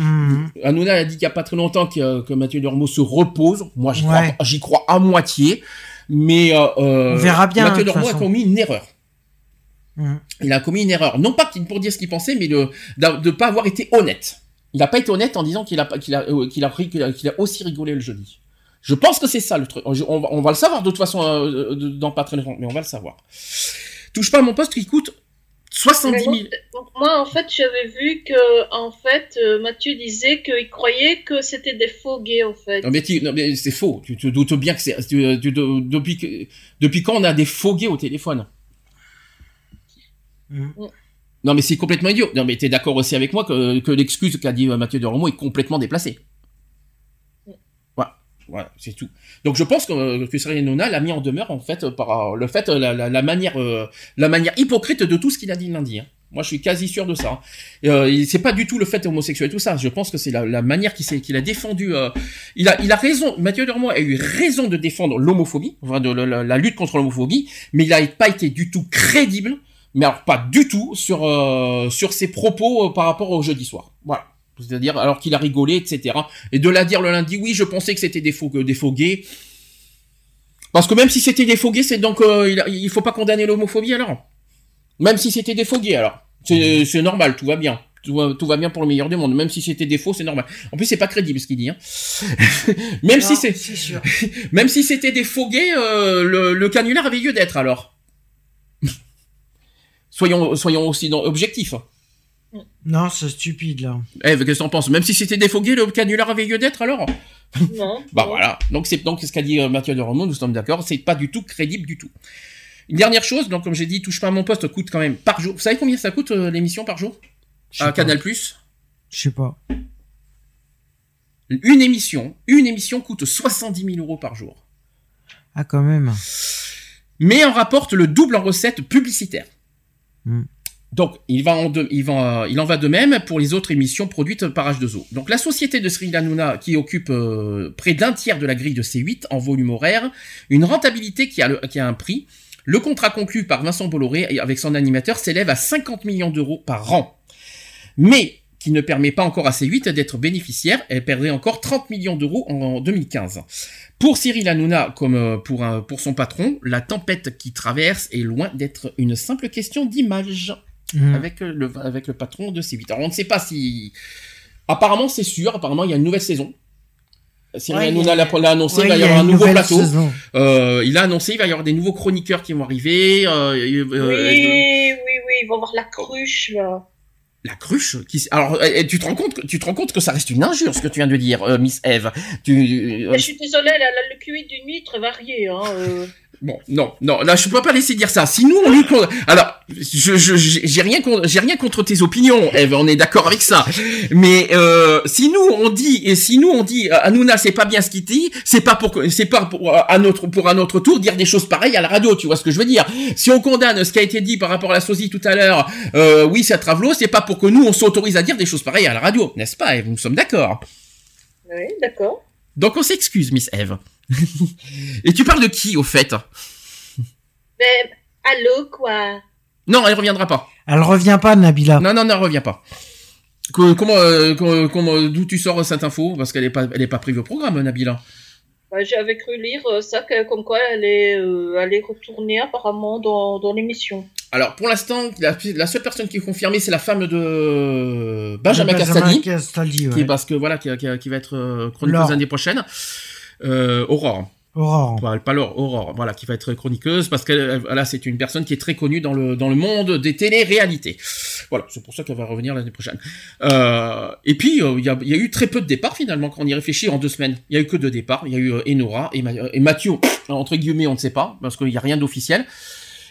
mhm. Hanouna a dit qu'il y a pas très longtemps que, que Mathieu Delormeau se repose. Moi, j'y crois, Ouais. crois à moitié. Mais euh, euh, On verra bien, Mathieu Delormeau a commis une erreur. Mhm. Il a commis une erreur. Non pas pour dire ce qu'il pensait, mais de de pas avoir été honnête. Il n'a pas été honnête en disant qu'il a pas- qu'il a euh, qu'il a, qu'il a qu'il a aussi rigolé le jeudi. Je pense que c'est ça le truc. On va, on va le savoir de toute façon euh, euh, dans pas très longtemps, mais on va le savoir. Touche pas à mon poste qui coûte 70 000. Mais moi, moi, en fait, j'avais vu que, en fait, euh, Mathieu disait qu'il croyait que c'était des faux gays, en fait. Non mais, tu- non, mais c'est faux. Tu te doutes bien que c'est tu- tu- de- depuis que- depuis quand on a des faux gays au téléphone? Mhm. Non mais c'est complètement idiot. Non mais t'es d'accord aussi avec moi que, que l'excuse qu'a dit Mathieu Delormeau est complètement déplacée. Voilà, c'est tout. Donc je pense que, euh, que Cyril l'a mis en demeure en fait euh, par euh, le fait la, la, la manière euh, la manière hypocrite de tout ce qu'il a dit lundi. hein. Moi je suis quasi sûr de ça. hein. Euh, c'est pas du tout le fait homosexuel tout ça. Je pense que c'est la, la manière qu'il qu'il a défendu. euh, il a il a raison. Mathieu Delormeau a eu raison de défendre l'homophobie, enfin de la, la- lutte contre l'homophobie, mais il a pas été du tout crédible. Mais alors pas du tout sur euh, sur ses propos par rapport au jeudi soir. Voilà. C'est-à-dire alors qu'il a rigolé, etc. Et de la dire le lundi, oui, je pensais que c'était des faux des faux gays. Parce que même si c'était des faux gays, c'est donc euh, il, a- il faut pas condamner l'homophobie alors. Même si c'était des faux gays alors. C'est c'est normal, tout va bien. Tout va, tout va bien pour le meilleur du monde. Même si c'était des faux, c'est normal. En plus, c'est pas crédible ce qu'il dit. Hein. (laughs) même si Non, c'est (laughs) même si c'était des faux gays, euh, le, le canular avait lieu d'être alors. (laughs) soyons soyons aussi dans- objectifs. Non, c'est stupide là. Eh, qu'est-ce que t'en penses? Même si c'était gays, le canular avait lieu d'être alors? Non. (laughs) Bah non. voilà. Donc c'est donc ce qu'a dit euh, Mathieu de Romont, nous sommes d'accord, c'est pas du tout crédible du tout. Une dernière chose, donc comme j'ai dit, touche pas à mon poste coûte quand même par jour. Vous savez combien ça coûte euh, l'émission par jour? À pas. Canal Plus? Je sais pas. Une émission, une émission coûte 70 000 euros par jour. Ah, quand même. mais en rapporte le double en recettes publicitaires. Hmm. Donc, il, en va, de même pour les autres émissions produites par H2O. Donc, la société de Cyril Hanouna, qui occupe euh, près d'un tiers de la grille de C8 en volume horaire, une rentabilité qui a, un prix. Le contrat conclu par Vincent Bolloré avec son animateur s'élève à 50 millions d'euros par an. Mais qui ne permet pas encore à C8 d'être bénéficiaire, elle perdrait encore 30 millions d'euros en 2015. Pour Cyril Hanouna, comme euh, pour son patron, la tempête qui traverse est loin d'être une simple question d'image Mhm. avec, euh, le, avec le patron de C8. Alors on ne sait pas si... Apparemment c'est sûr, apparemment il y a une nouvelle saison. Cyril Ouais, y a- l'a l'a annoncé, Ouais, il va y a avoir un nouveau plateau. Euh, il a annoncé, il va y avoir des nouveaux chroniqueurs qui vont arriver. euh, euh, Oui, euh, oui, oui, ils vont voir la cruche, là. la cruche qui alors tu te rends compte que tu te rends compte que ça reste une injure ce que tu viens de dire euh, Miss Eve tu euh, je suis désolée, la, la- le QI d'une huître est varié, hein. Bon, non, non, là je peux pas laisser dire ça. Si nous on lui con- alors, je, je, j'ai rien, con- j'ai rien contre tes opinions, Eve, on est d'accord avec ça. Mais euh, si nous on dit et si nous on dit Hanouna c'est pas bien ce qu'il dit, c'est pas pour c'est pas pour à notre pour à notre tour dire des choses pareilles à la radio. Tu vois ce que je veux dire Si on condamne ce qui a été dit par rapport à la sosie tout à l'heure, euh, oui c'est Travelo, c'est pas pour que nous on s'autorise à dire des choses pareilles à la radio, n'est-ce pas Eve? Nous sommes d'accord. Oui, d'accord. Donc on s'excuse, Miss Eve. Et tu parles de qui au fait? Mais allô, quoi? Non, elle reviendra pas. Elle revient pas, Nabila. Non, non, non, reviens pas. Que- comment, euh, comment, comment- d'où tu sors cette info? Parce qu'elle est pas, elle est pas prévue au programme, Nabila. Bah, J'avais cru lire euh, ça, que- comme quoi elle est, euh, elle est retournée apparemment dans, dans l'émission. Alors, pour l'instant, la, la seule personne qui est confirmée, c'est la femme de Benjamin, Castaldi, Castaldi, qui ouais. parce que voilà, qui, qui- qui va être euh, chroniqueuse l'année prochaine. Euh, Aurore. Aurore. Pas, pas Laure, Aurore, voilà, qui va être chroniqueuse parce que voilà, c'est une personne qui est très connue dans le dans le monde des télé-réalités. Voilà, c'est pour ça qu'elle va revenir l'année prochaine. Euh, et puis euh, il y, a, il y a eu très peu de départs finalement quand on y réfléchit en deux semaines. Il y a eu que deux départs. Il y a eu euh, Enora et, Ma- et Mathieu entre guillemets on ne sait pas parce qu'il y a rien d'officiel.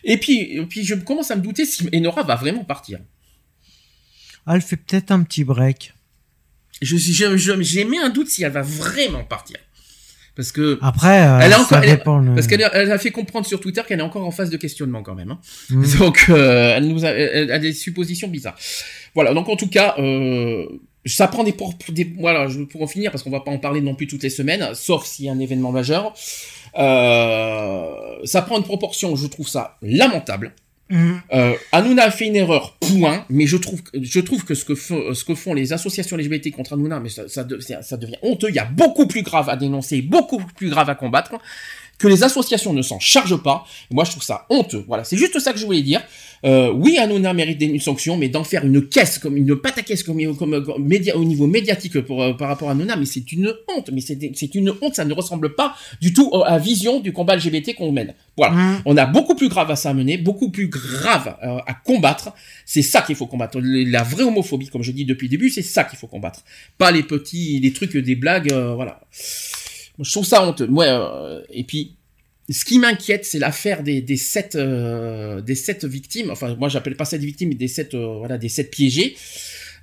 Et puis et puis je commence à me douter si Enora va vraiment partir. Ah, elle fait peut-être un petit break. Je je- je- j'ai mis un doute si elle va vraiment partir parce que Après, euh, Elle ça encore- elle est- dépend. le- Parce qu'elle a, elle a fait comprendre sur Twitter qu'elle est encore en phase de questionnement quand même. hein. Mm. (laughs) Donc euh, elle nous a, elle, a des suppositions bizarres. Voilà. Donc en tout cas, euh, ça prend des, por- des voilà. Je, pour en finir parce qu'on va pas en parler non plus toutes les semaines, sauf s'il y a un événement majeur. Euh, ça prend une proportion. Je trouve ça lamentable. Euh, Hanouna a fait une erreur, point. Mais je trouve, je trouve que ce que, ce que font les associations LGBT contre Hanouna, mais ça, ça devient honteux. Il y a beaucoup plus grave à dénoncer, beaucoup plus grave à combattre. Que les associations ne s'en chargent pas. Moi, je trouve ça honteux. Voilà, c'est juste ça que je voulais dire. Euh, oui, Hanouna mérite une sanction, mais d'en faire une caisse, comme une pâte à caisse, comme, comme, comme média, au niveau médiatique pour, euh, par rapport à Hanouna, mais c'est une honte. Mais c'est une honte. Ça ne ressemble pas du tout à la vision du combat LGBT qu'on mène. Voilà. Mm. On a beaucoup plus grave à ça mener, beaucoup plus grave euh, à combattre. C'est ça qu'il faut combattre. La vraie homophobie, comme je dis depuis le début, c'est ça qu'il faut combattre. Pas les petits, les trucs, des blagues, voilà. Moi, Je trouve ça honteux. Ouais, et puis, ce qui m'inquiète, c'est l'affaire des, des sept, euh, des sept victimes. Enfin, moi, j'appelle pas sept victimes, mais des sept, euh, voilà, des sept piégés,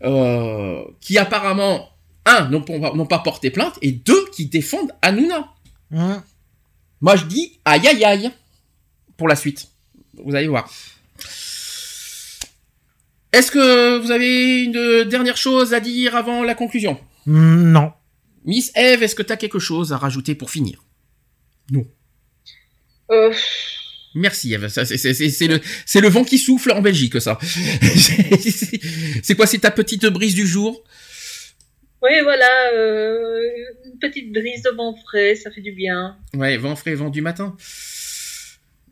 euh, qui apparemment, un, n'ont pas, n'ont pas porté plainte, et deux, qui défendent Hanouna. Mm. Moi, je dis aïe aïe aïe pour la suite. Vous allez voir. Est-ce que vous avez une dernière chose à dire avant la conclusion? Non. Miss Eve, est-ce que tu as quelque chose à rajouter pour finir? Euh, Merci c'est- le, vent qui souffle en Belgique ça. (laughs) c'est quoi, c'est ta petite brise du jour? Oui, voilà, euh, une petite brise de vent frais, ça fait du bien. Ouais, vent frais, vent du matin.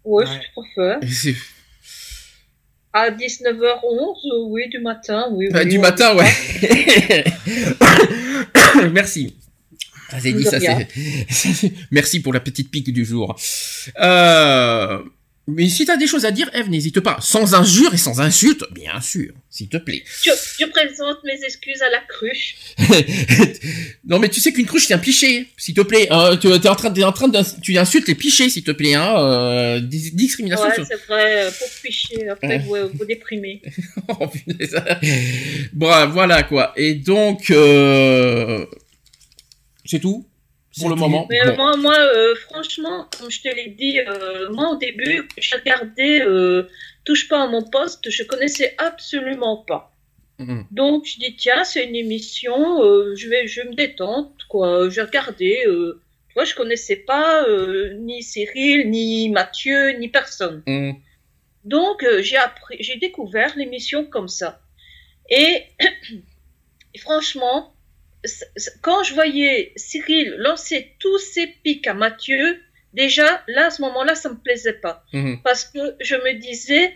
Ouais, Ouais. préfères. C'est- À 19h11, euh, oui, du matin, oui. Du matin, ouais. (laughs) Merci. Ah, ça, c'est... (laughs) Merci pour la petite pique du jour. Euh... Mais si t'as des choses à dire, Eve, n'hésite pas. Sans injure et sans insulte, bien sûr, s'il te plaît. Je, je présente mes excuses à la cruche. (laughs) non, mais tu sais qu'une cruche, c'est un piché, s'il te plaît. Hein, tu es en train, t'es en train d'ins- tu insultes les pichés, s'il te plaît. Hein, euh, dis- discrimination. Ouais, sur- c'est vrai, euh, pour ficher, après vous, vous déprimez. (laughs) Oh, bon, voilà quoi. Et donc, euh... c'est tout pour le moment. Mais Bon. moi, moi euh, franchement, comme je te l'ai dit, euh, moi au début, j'ai regardé euh, Touche pas à mon poste, je connaissais absolument pas. Donc je dis tiens, c'est une émission, euh, je vais, je vais me détendre quoi. J'ai regardé, euh, tu vois, je connaissais pas euh, ni Cyril, ni Mathieu, ni personne. Mhm. Donc euh, j'ai appris, j'ai découvert l'émission comme ça. Et, (clears throat) et franchement, quand je voyais Cyril lancer tous ses pics à Mathieu, déjà là à ce moment-là, ça me plaisait pas Mhm. parce que je me disais,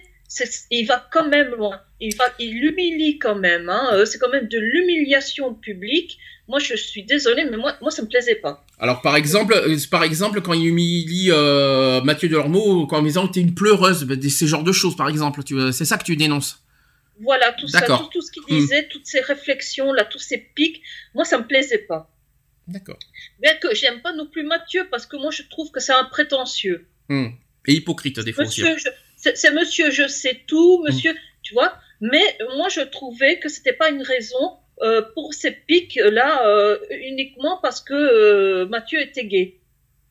il va quand même loin. Il va, il l'humilie quand même. Hein. Euh, C'est quand même de l'humiliation publique. Moi, je suis désolée, mais moi, moi, ça me plaisait pas. Alors par exemple, euh, par exemple, quand il humilie euh, Mathieu Delormeau, quand en disant que t'es une pleureuse, bah, ces genres de choses, par exemple, c'est ça que tu dénonces. Voilà, tout ça, tout, tout ce qu'il Hmm. disait, toutes ces réflexions là, tous ces pics, moi, ça me plaisait pas. D'accord. Bien que j'aime pas non plus Mathieu parce que moi, je trouve que c'est un prétentieux. Hmm. Et hypocrite des fois. Monsieur, c'est monsieur, je sais tout, monsieur, tu vois. Mais moi, je trouvais que c'était pas une raison euh, pour ces pics là euh, uniquement parce que euh, Mathieu était gay.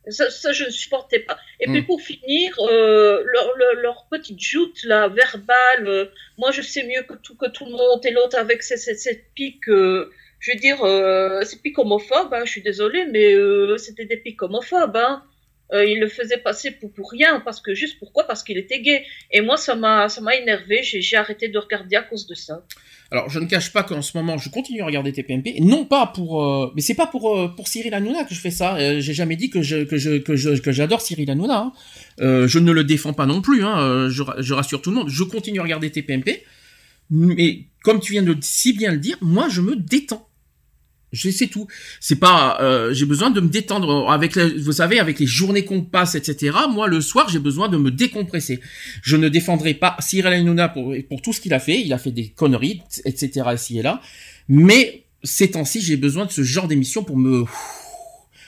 Ça, ça, je ne supportais pas. Et puis Mm. pour finir, euh, leur, leur, leur petite joute là, verbale, euh, moi je sais mieux que tout, que tout le monde, et l'autre avec ces, ces, ces pics, euh, je veux dire, euh, ces pics homophobes, hein, je suis désolée, mais euh, c'était des pics homophobes. Hein. Euh, il le faisait passer pour, rien, parce que juste pourquoi? Parce qu'il était gay. Et moi, ça m'a énervé, j'ai arrêté de regarder à cause de ça. Alors, je ne cache pas qu'en ce moment, je continue à regarder TPMP, non pas pour, euh, mais c'est pas pour euh, pour Cyril Hanouna que je fais ça. J'ai jamais dit que j'adore Cyril Hanouna. hein. Je ne le défends pas non plus. Hein. Je, je rassure tout le monde. Je continue à regarder TPMP, mais comme tu viens de si bien le dire, moi, je me détends. Je sais tout. C'est pas. euh, j'ai besoin de me détendre avec, la- vous savez, avec les journées qu'on passe, etc. Moi, le soir, j'ai besoin de me décompresser. Je ne défendrai pas Cyril Hanouna pour, pour tout ce qu'il a fait. Il a fait des conneries, etc. ici et là. Mais ces temps-ci, j'ai besoin de ce genre d'émission pour me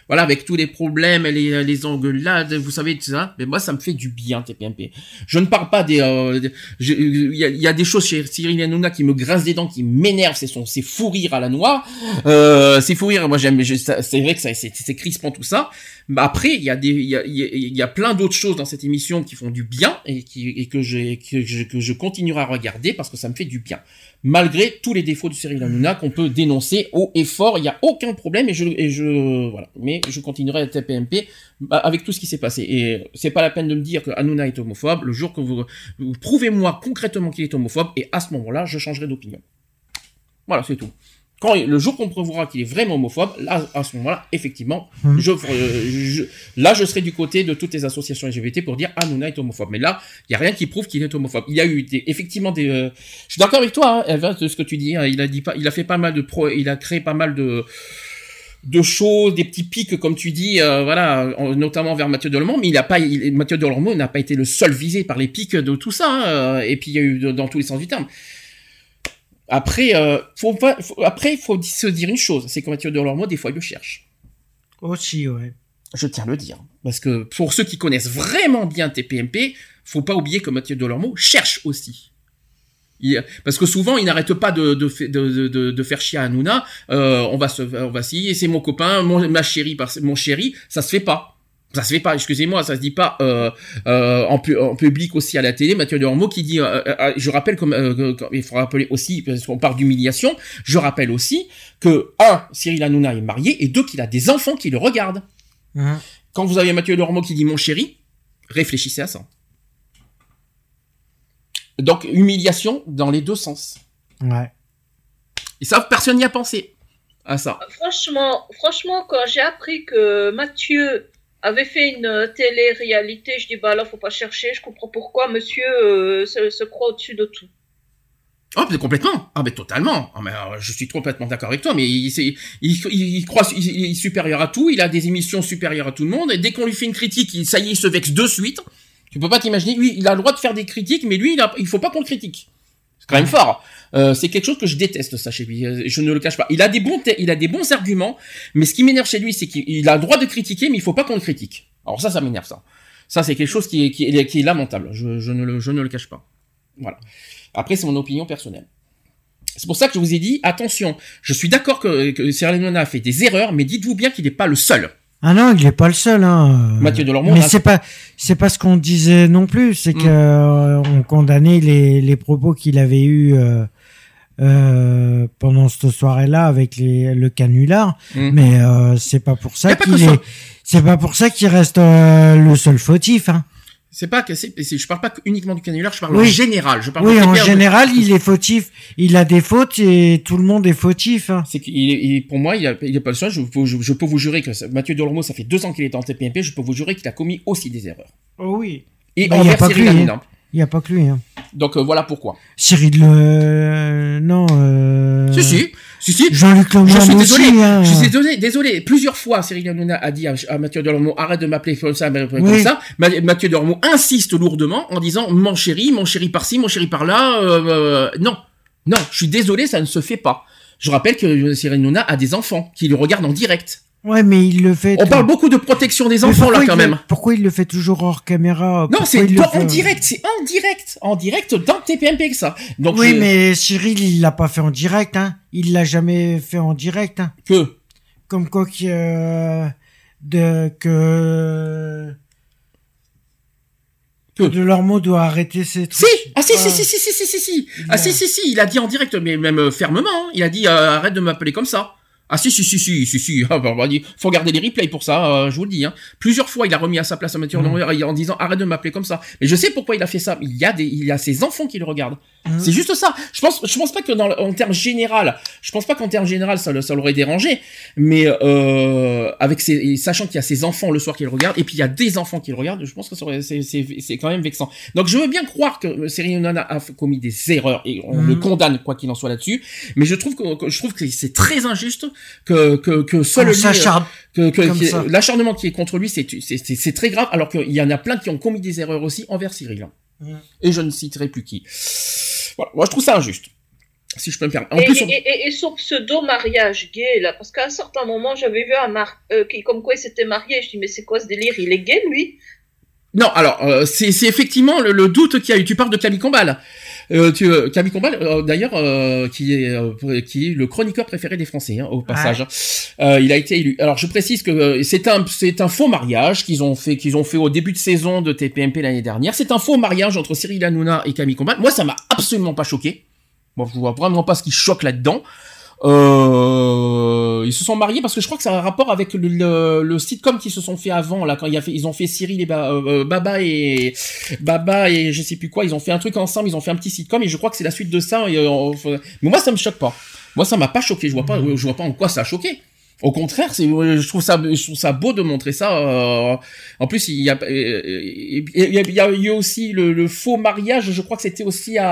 voilà, avec tous les problèmes les, les engueulades, vous savez, tout ça. Mais moi, ça me fait du bien, TPMP. Je ne parle pas des... euh, Il y, a, il y a des choses chez Cyril Hanouna qui me grincent des dents, qui m'énervent. C'est son, c'est fou rire à la noix. Euh, c'est fou rire. Moi, j'aime... C'est vrai que c'est, c'est crispant tout ça. Mais après, il y a des, il y a, y y a plein d'autres choses dans cette émission qui font du bien et qui et que je que je, que je continuerai à regarder parce que ça me fait du bien. Malgré tous les défauts de Cyril Hanouna qu'on peut dénoncer haut et fort, il n'y a aucun problème et je et je voilà. Mais je continuerai à TPMP bah, avec tout ce qui s'est passé. Et c'est pas la peine de me dire que Hanouna est homophobe. Le jour que vous, vous prouvez-moi concrètement qu'il est homophobe et à ce moment-là, je changerai d'opinion. Voilà, c'est tout. Quand le jour qu'on prouvera qu'il est vraiment homophobe, là, à ce moment-là, effectivement, Mhm. je, euh, je- là, je serai du côté de toutes les associations LGBT pour dire Hanouna est homophobe. Mais là, il y a rien qui prouve qu'il est homophobe. Il y a eu des- effectivement des. euh, Je suis d'accord avec toi, hein, de ce que tu dis. hein. Il a dit pas, il a fait pas mal de pro, il a créé pas mal de de choses, des petits pics, comme tu dis, euh, voilà, en- notamment vers Mathieu Delormeau, mais il a pas, il- Mathieu Delormeau n'a pas été le seul visé par les pics de tout ça, hein, euh, et puis il y a eu de- dans tous les sens du terme. Après, euh, faut pas, faut- après, il faut se dire une chose, c'est que Mathieu Delormeau, des fois, il le cherche. Aussi, ouais. Je tiens à le dire. Parce que pour ceux qui connaissent vraiment bien TPMP, faut pas oublier que Mathieu Delormeau cherche aussi. Il- parce que souvent, il n'arrête pas de, de, de, de, de- de faire chier à Hanouna. Euh, on va se, on va s'y, c'est mon copain, mon, ma chérie, mon chéri, ça se fait pas. Ça se fait pas, excusez-moi, ça se dit pas euh, euh, en, pu- en public aussi à la télé. Mathieu Delormeau qui dit, euh, euh, je rappelle comme euh, il faut rappeler aussi, parce qu'on parle d'humiliation, je rappelle aussi que un, Cyril Hanouna est marié et deux, qu'il a des enfants qui le regardent. Hein. Quand vous avez Mathieu Delormeau qui dit mon chéri, réfléchissez à ça. Donc humiliation dans les deux sens. Ouais. Et ça, personne n'y a pensé à ça. Franchement, franchement, quand j'ai appris que Mathieu avait fait une euh, télé-réalité, je dis bah là faut pas chercher, je comprends pourquoi Monsieur euh, se, croit au-dessus de tout. Oh, mais complètement. Ah, mais totalement. Ah, mais, euh, je suis complètement d'accord avec toi. Mais il, il, il, croit, il, est supérieur à tout. Il a des émissions supérieures à tout le monde. Et dès qu'on lui fait une critique, ça y est, il se vexe de suite. Tu peux pas t'imaginer. Lui, il a le droit de faire des critiques, mais lui, il, a, il faut pas qu'on le critique. C'est quand même fort. Euh, c'est quelque chose que je déteste ça chez lui. Euh, Je ne le cache pas. Il a des bons, il a des bons arguments, mais ce qui m'énerve chez lui, c'est qu'il il a le droit de critiquer, mais il faut pas qu'on le critique. Alors ça, ça m'énerve ça. Ça, c'est quelque chose qui est, qui est, qui est lamentable. Je, je, ne le, je ne le cache pas. Voilà. Après, c'est mon opinion personnelle. C'est pour ça que je vous ai dit, attention, je suis d'accord que, que Cyril Hanouna a fait des erreurs, mais dites-vous bien qu'il n'est pas le seul. Ah non, il est pas le seul. Hein. Mathieu Delormeau Mais c'est pas, c'est pas ce qu'on disait non plus. C'est Mm. que euh, on condamnait les, les propos qu'il avait eu euh, euh, pendant cette soirée-là avec les, le canular. Mm. Mais euh, c'est pas pour ça qu'il est. C'est pas pour ça qu'il reste euh, le seul fautif. Hein. C'est pas que c'est, je parle pas que uniquement du canular, je parle en Oui. général. Je parle Oui, en général, il est fautif. Il a des fautes et tout le monde est fautif. Hein. C'est qu'il pour moi, il, a, il est pas le seul. Je, peux- je, je peux vous jurer que ça- Mathieu Delormeau, ça fait deux ans qu'il est en TPMP. Je peux vous jurer qu'il a commis aussi des erreurs. Oh oui. Et Bah, y a envers Cyril lui, Hanouna. Il y a pas que lui. Hein. Donc euh, voilà pourquoi. Cyril le, non. Euh... Si si, si si. Jean-Luc Je suis aussi. désolé. hein. Je suis désolé, désolé. Plusieurs fois, Cyril Hanouna a dit à, à Mathieu Delormeau, arrête de m'appeler comme ça, comme Oui. ça. Ma- Mathieu Delormeau insiste lourdement en disant, mon chéri, mon chéri par-ci, mon chéri par-là. euh, euh, non, non, je suis désolé, ça ne se fait pas. Je rappelle que Cyril Hanouna a des enfants qui le regardent en direct. Ouais, mais il le fait. On parle beaucoup de protection des enfants là quand le- même. Pourquoi il le fait toujours hors caméra? Non, c'est fait- en direct, c'est en direct, en direct dans TPMP que ça. Donc Oui, je- mais Cyril, il l'a pas fait en direct, hein. Il l'a jamais fait en direct, hein. que Comme quoi que, euh, de, que, Que de Lormeau doit arrêter ses trucs. Si, ah si, si, si, si, si, si, si, si, Il ah si, si, si, il a dit en direct, mais même euh, fermement, hein. il a dit euh, arrête de m'appeler comme ça. Ah si, si, si, si, si, si, ah, bah, bah, faut garder les replays pour ça, euh, je vous le dis. Hein. Plusieurs fois, il a remis à sa place à Mathieu. Lambert en disant arrête de m'appeler comme ça. Mais je sais pourquoi il a fait ça. Il y a des, il y a ses enfants qui le regardent. Mhm. C'est juste ça. Je pense, je pense pas que dans, en termes général, je pense pas qu'en termes général ça, l'aurait dérangé, mais euh, avec ses, sachant qu'il y a ses enfants le soir qui le regardent, et puis il y a des enfants qui le regardent, je pense que c'est, quand même vexant. Donc je veux bien croire que Cyril Hanouna a commis des erreurs et on Mhm. le condamne quoi qu'il en soit là-dessus, mais je trouve que, je trouve que c'est très injuste que que, que seul lui, que, que- ça. l'acharnement qui est contre lui, c'est c'est très grave, alors qu'il y en a plein qui ont commis des erreurs aussi envers Cyril. Mhm. Et je ne citerai plus qui. Voilà, moi je trouve ça injuste. Si je peux me permettre. En et, plus, on- et, et- et son pseudo mariage gay là, parce qu'à un certain moment j'avais vu un mar euh, qui comme quoi il s'était marié. Je dis mais c'est quoi ce délire? Il est gay lui? Non, alors euh, c'est c'est effectivement le, le doute qu'il y a eu. Tu parles de Camille Combal. Euh, tu, euh, Camille Combal, euh, d'ailleurs, euh, qui est euh, qui est le chroniqueur préféré des Français, hein, au passage. Euh, il a été élu. Alors je précise que euh, c'est un c'est un faux mariage qu'ils ont fait qu'ils ont fait au début de saison de TPMP l'année dernière. C'est un faux mariage entre Cyril Hanouna et Camille Combal. Moi, ça m'a absolument pas choqué. Moi, je vois vraiment pas ce qui choque là-dedans. Euh, ils se sont mariés parce que je crois que ça a un rapport avec le, le, le sitcom qu'ils se sont fait avant là quand il a fait, ils ont fait Cyril et Ba- euh, Baba et Baba et je sais plus quoi ils ont fait un truc ensemble ils ont fait un petit sitcom et je crois que c'est la suite de ça euh, mais moi ça me choque pas moi ça m'a pas choqué je vois pas je vois pas en quoi ça a choqué au contraire, c'est, je trouve ça, je trouve ça beau de montrer ça. euh, en plus, il y a, euh, il y a, il y a eu aussi le, le faux mariage. Je crois que c'était aussi à,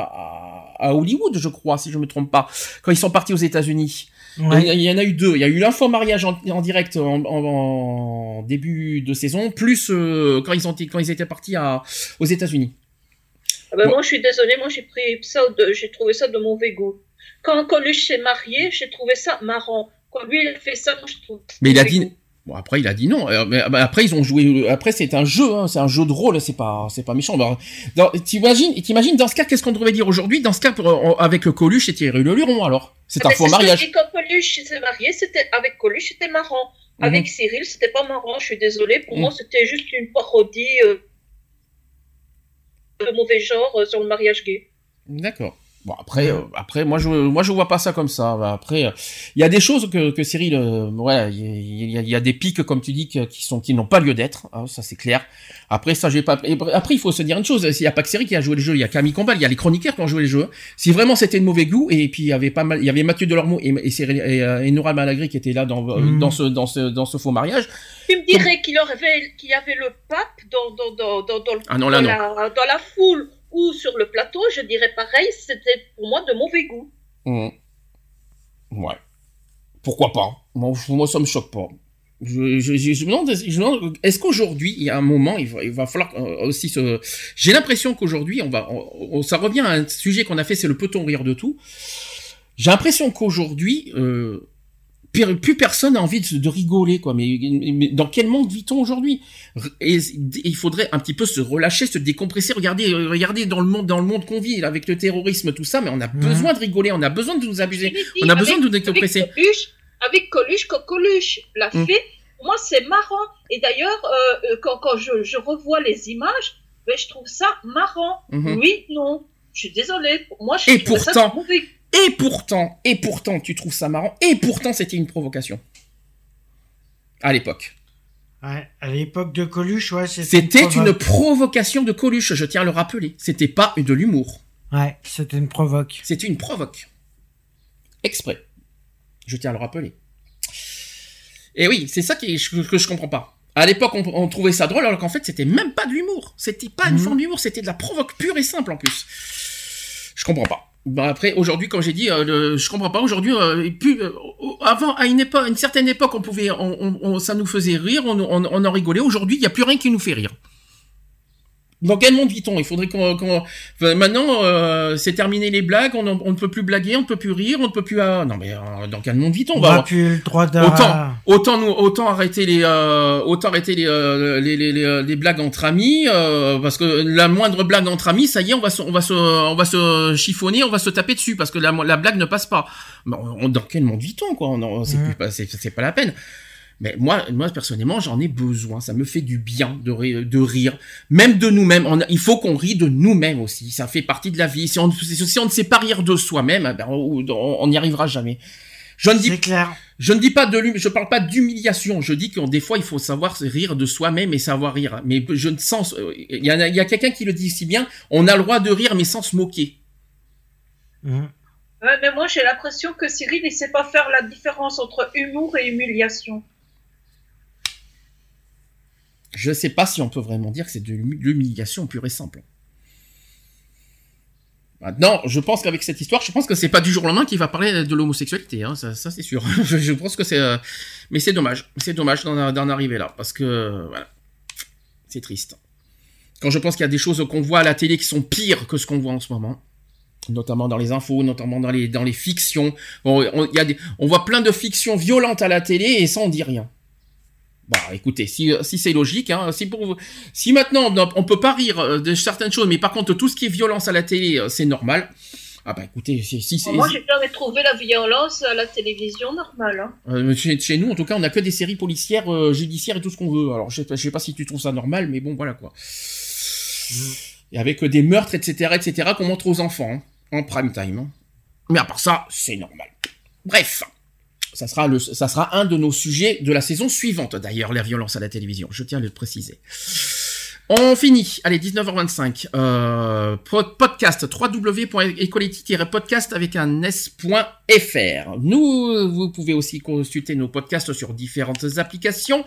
à, à Hollywood, je crois, si je me trompe pas, quand ils sont partis aux États-Unis. Ouais. Il, y en a eu deux. Il y a eu l'info mariage en, en direct en, en- en début de saison, plus euh, quand ils ont été- quand ils étaient partis à, aux États-Unis. Ah ben. Moi je suis désolée, moi j'ai pris ça, de- j'ai trouvé ça de mauvais goût. Quand Coluche s'est marié, j'ai trouvé ça marrant. Quand lui il a fait ça, moi je trouve. Mais il a dit. goût. Bon après il a dit non. Euh, mais, bah, après ils ont joué. Après c'est un jeu, hein, c'est un jeu de rôle. C'est pas, c'est pas méchant. T'imagines, t'imagines dans ce cas qu'est-ce qu'on devrait dire aujourd'hui Dans ce cas pour, euh, avec Coluche et Thierry Le Luron alors? C'est Ah un ben, faux que mariage. dis, Quand Coluche s'est marié, c'était avec Coluche, c'était marrant. Mhm. Avec Cyril, c'était pas marrant. Je suis désolée. Pour Mhm. moi, c'était juste une parodie euh, de mauvais genre euh, sur le mariage gay. D'accord. Bon après, euh, après moi je moi je vois pas ça comme ça. Après, euh, il y a des choses que, que Cyril, euh, ouais, il y, a- il y a des pics comme tu dis qui sont qui n'ont pas lieu d'être. hein, ça c'est clair. Après ça j'ai pas. après il faut se dire une chose. S'il y a pas que Cyril qui a joué le jeu, il y a Camille Combal, il y a les chroniqueurs qui ont joué le jeu. Si vraiment c'était de mauvais goût et puis il y avait pas mal, il y avait Mathieu Delormeau et, et, Cyril, et, euh, et Nora Malagry qui étaient là dans Mhm. dans ce dans ce dans ce faux mariage. Tu me dirais qu'il aurait qu'il y avait le pape dans, dans, dans, dans, dans, le- Ah non là dans non. la, dans la foule ou sur le plateau, je dirais pareil, c'était pour moi de mauvais goût. Mhm. Ouais. Pourquoi pas? Moi, moi, ça me choque pas. Je, me demande, est-ce qu'aujourd'hui, il y a un moment, il va, falloir euh, aussi. J'ai l'impression qu'aujourd'hui, on va, ça revient à un sujet qu'on a fait, c'est le peut-on rire de tout. J'ai l'impression qu'aujourd'hui, euh, plus personne n'a envie de, de rigoler, quoi. Mais, mais dans quel monde vit-on aujourd'hui? Et il faudrait un petit peu se relâcher, se décompresser. Regardez, regardez dans le monde, dans le monde qu'on vit, avec le terrorisme, tout ça. Mais on a besoin de rigoler, on a besoin de nous abuser. On a besoin de nous décompresser. Avec Coluche, avec Coluche, quand Coluche l'a Mm. fait, moi c'est marrant. Et d'ailleurs, euh, quand, quand je, je revois les images, ben, je trouve ça marrant. Mhm. Oui, non. Je suis désolée. Moi, je Et trouve ça pourtant- mauvais. Et pourtant, et pourtant, tu trouves ça marrant. Et pourtant, c'était une provocation. À l'époque. Ouais, à l'époque de Coluche, ouais, c'était. C'était une provoque. provocation de Coluche, je tiens à le rappeler. C'était pas de l'humour. Ouais, c'était une provoque. C'était une provoque. Exprès. Je tiens à le rappeler. Et oui, c'est ça qui que je comprends pas. À l'époque, on, on trouvait ça drôle, alors qu'en fait, c'était même pas de l'humour. C'était pas une Mhm. forme d'humour, c'était de la provoque pure et simple en plus. Je comprends pas. Bah après, aujourd'hui, comme j'ai dit, euh, je comprends pas. Aujourd'hui, euh, euh, avant, à une époque, une certaine époque, on pouvait, on, ça nous faisait rire, on, on, on en rigolait. Aujourd'hui, il y a plus rien qui nous fait rire. Dans quel monde vit-on? Il faudrait qu'on, enfin, maintenant, euh, c'est terminé les blagues, on, on ne peut plus blaguer, on ne peut plus rire, on ne peut plus. ah, non mais euh, dans quel monde vit-on? On va n'a plus le droit de. Autant, autant nous, autant arrêter les, euh, autant arrêter les, euh, les, les, les, euh, les blagues entre amis, euh, parce que la moindre blague entre amis, ça y est, on va se, on va se, on va se chiffonner, on va se taper dessus, parce que la, la blague ne passe pas. On- dans quel monde vit-on quoi? C'est plus pas, pas la peine. Mais moi, moi personnellement, j'en ai besoin. Ça me fait du bien de rire, de rire. même de nous-mêmes. Il faut qu'on rie de nous-mêmes aussi. Ça fait partie de la vie. Si on, si on ne sait pas rire de soi-même, eh ben, on n'y arrivera jamais. Je ne dis C'est clair. je ne dis pas de l'hum- je parle pas d'humiliation. Je dis que des fois il faut savoir rire de soi-même et savoir rire. Mais je ne sens, euh, il y a, il y a quelqu'un qui le dit si bien. On a le droit de rire mais sans se moquer. Mhm. Ouais, mais moi j'ai l'impression que Cyril il sait pas faire la différence entre humour et humiliation. Je sais pas si on peut vraiment dire que c'est de l'humi- l'humiliation pure et simple. Maintenant, je pense qu'avec cette histoire, je pense que c'est pas du jour au lendemain qu'il va parler de l'homosexualité, hein, ça, ça c'est sûr. (laughs) je, pense que c'est, euh, mais c'est dommage, c'est dommage d'en, arriver là, parce que voilà, c'est triste. Quand je pense qu'il y a des choses qu'on voit à la télé qui sont pires que ce qu'on voit en ce moment, notamment dans les infos, notamment dans les dans les fictions, on, on- y a des, on voit plein de fictions violentes à la télé et ça on dit rien. Bah écoutez, si, si c'est logique, hein, si pour vous, si maintenant on, peut pas rire euh, de certaines choses, mais par contre tout ce qui est violence à la télé, euh, c'est normal. Ah bah écoutez, si, si c'est Moi j'ai jamais trouvé la violence à la télévision normale. Hein. euh, chez, chez nous en tout cas, on a que des séries policières, euh, judiciaires et tout ce qu'on veut. Alors je sais, pas- je sais pas si tu trouves ça normal, mais bon voilà quoi. Et avec euh, des meurtres, etc., etc., qu'on montre aux enfants hein, en prime time. hein. Mais à part ça, c'est normal. Bref. Ça sera, le, ça sera un de nos sujets de la saison suivante, d'ailleurs, la violence à la télévision. Je tiens à le préciser. On finit. Allez, 19h25. Euh, pod- podcast www.equality-podcast avec un s.fr. Nous, vous pouvez aussi consulter nos podcasts sur différentes applications.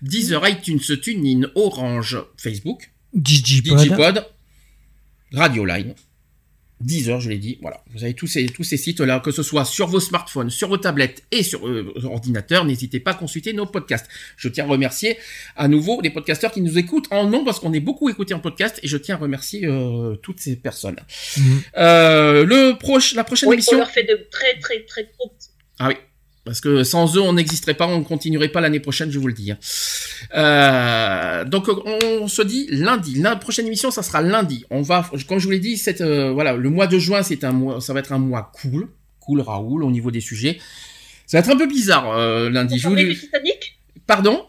Deezer, iTunes, TuneIn, Orange, Facebook, Digipod. Digipod, Radioline, Deezer, je l'ai dit. Voilà, vous avez tous ces tous ces sites là, que ce soit sur vos smartphones, sur vos tablettes et sur euh, vos ordinateurs. N'hésitez pas à consulter nos podcasts. Je tiens à remercier à nouveau les podcasteurs qui nous écoutent en nom parce qu'on est beaucoup écoutés en podcast et je tiens à remercier euh, toutes ces personnes. Mhm. Euh, le proche, la prochaine Oui, on émission. leur fait de très très très gros. Ah oui. Parce que sans eux, on n'existerait pas, on ne continuerait pas l'année prochaine, je vous le dis. hein. Euh, donc, on se dit lundi. La prochaine émission, ça sera lundi. On va, comme je vous l'ai dit, cette, euh, voilà, le mois de juin, c'est un mois, ça va être un mois cool, cool Raoul au niveau des sujets. Ça va être un peu bizarre euh, lundi. On Je vous Pardon?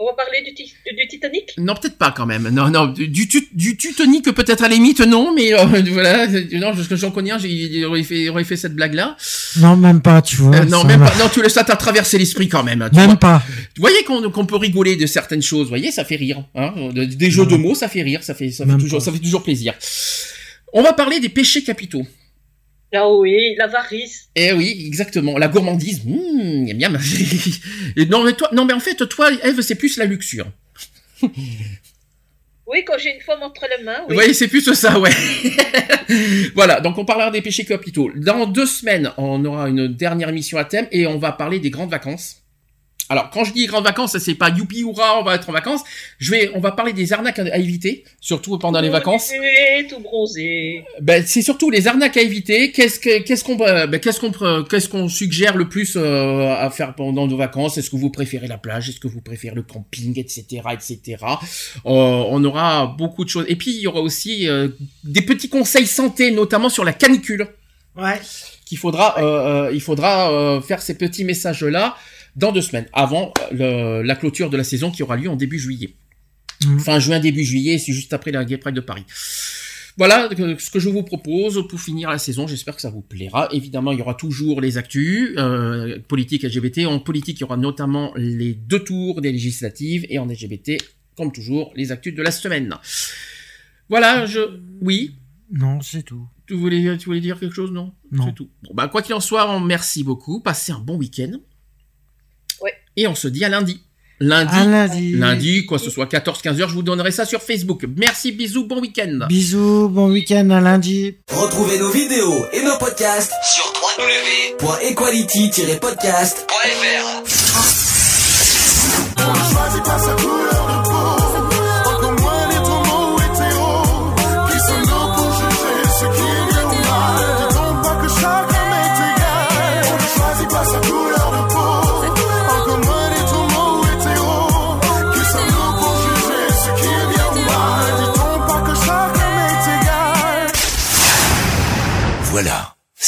On va parler du, ti- du Titanic? Non, peut-être pas quand même. Non, non, du, du, tut- du tutonique peut-être à la limite, non, mais euh, (laughs) voilà. Non, parce que j'en connais un, j'ai- il aurait fait, il aurait fait cette blague-là. Non, même pas, tu vois. Euh, non, même va. pas. Non, tu le ça t'a traversé l'esprit quand même. tu vois. Même pas. Vous voyez qu'on peut rigoler de certaines choses, vous voyez, ça fait rire. Hein De- des jeux de mots, ça fait rire, ça fait, ça fait toujours, pas. ça fait toujours plaisir. On va parler des péchés capitaux. Ah oui, l'avarice. Eh oui, exactement. La gourmandise, mmh, miam, miam. Et non mais toi, non mais en fait, toi, Eve, c'est plus la luxure. (laughs) Oui, quand j'ai une femme entre les mains, oui. Voyez, c'est plus ça, ouais. (laughs) voilà, donc on parlera des péchés capitaux. Dans deux semaines, on aura une dernière émission à thème et on va parler des grandes vacances. Alors, quand je dis grandes vacances, c'est pas youpi hurrah, on va être en vacances. Je vais, on va parler des arnaques à éviter, surtout pendant les vacances. Et tout bronzé. Ben, c'est surtout les arnaques à éviter. Qu'est-ce que, qu'est-ce qu'on, euh, ben, qu'est-ce qu'on, qu'est-ce qu'on suggère le plus euh, à faire pendant nos vacances? Est-ce que vous préférez la plage? Est-ce que vous préférez le camping, etc., etc. Euh, on aura beaucoup de choses. Et puis il y aura aussi euh, des petits conseils santé, notamment sur la canicule, Ouais. qu'il faudra, euh, euh, il faudra euh, faire ces petits messages là dans deux semaines, avant euh, le- la clôture de la saison qui aura lieu en début juillet. Mhm. Fin juin, début juillet, c'est juste après la Gay Pride de Paris. Voilà euh, ce que je vous propose pour finir la saison. J'espère que ça vous plaira. Évidemment, il y aura toujours les actus euh, politiques LGBT. En politique, il y aura notamment les deux tours des législatives et en LGBT, comme toujours, les actus de la semaine. Voilà, je oui? Non, c'est tout. Tu voulais, tu voulais dire quelque chose, non? Non. C'est tout. Bon, bah, quoi qu'il en soit, on- merci beaucoup. Passez un bon week-end. Et on se dit à lundi. Lundi. À lundi. Lundi, quoi que ce soit 14-15 heures, je vous donnerai ça sur Facebook. Merci, bisous, bon week-end. Bisous, bon week-end à lundi. Retrouvez nos vidéos et nos podcasts Sur www.equality-podcast.fr.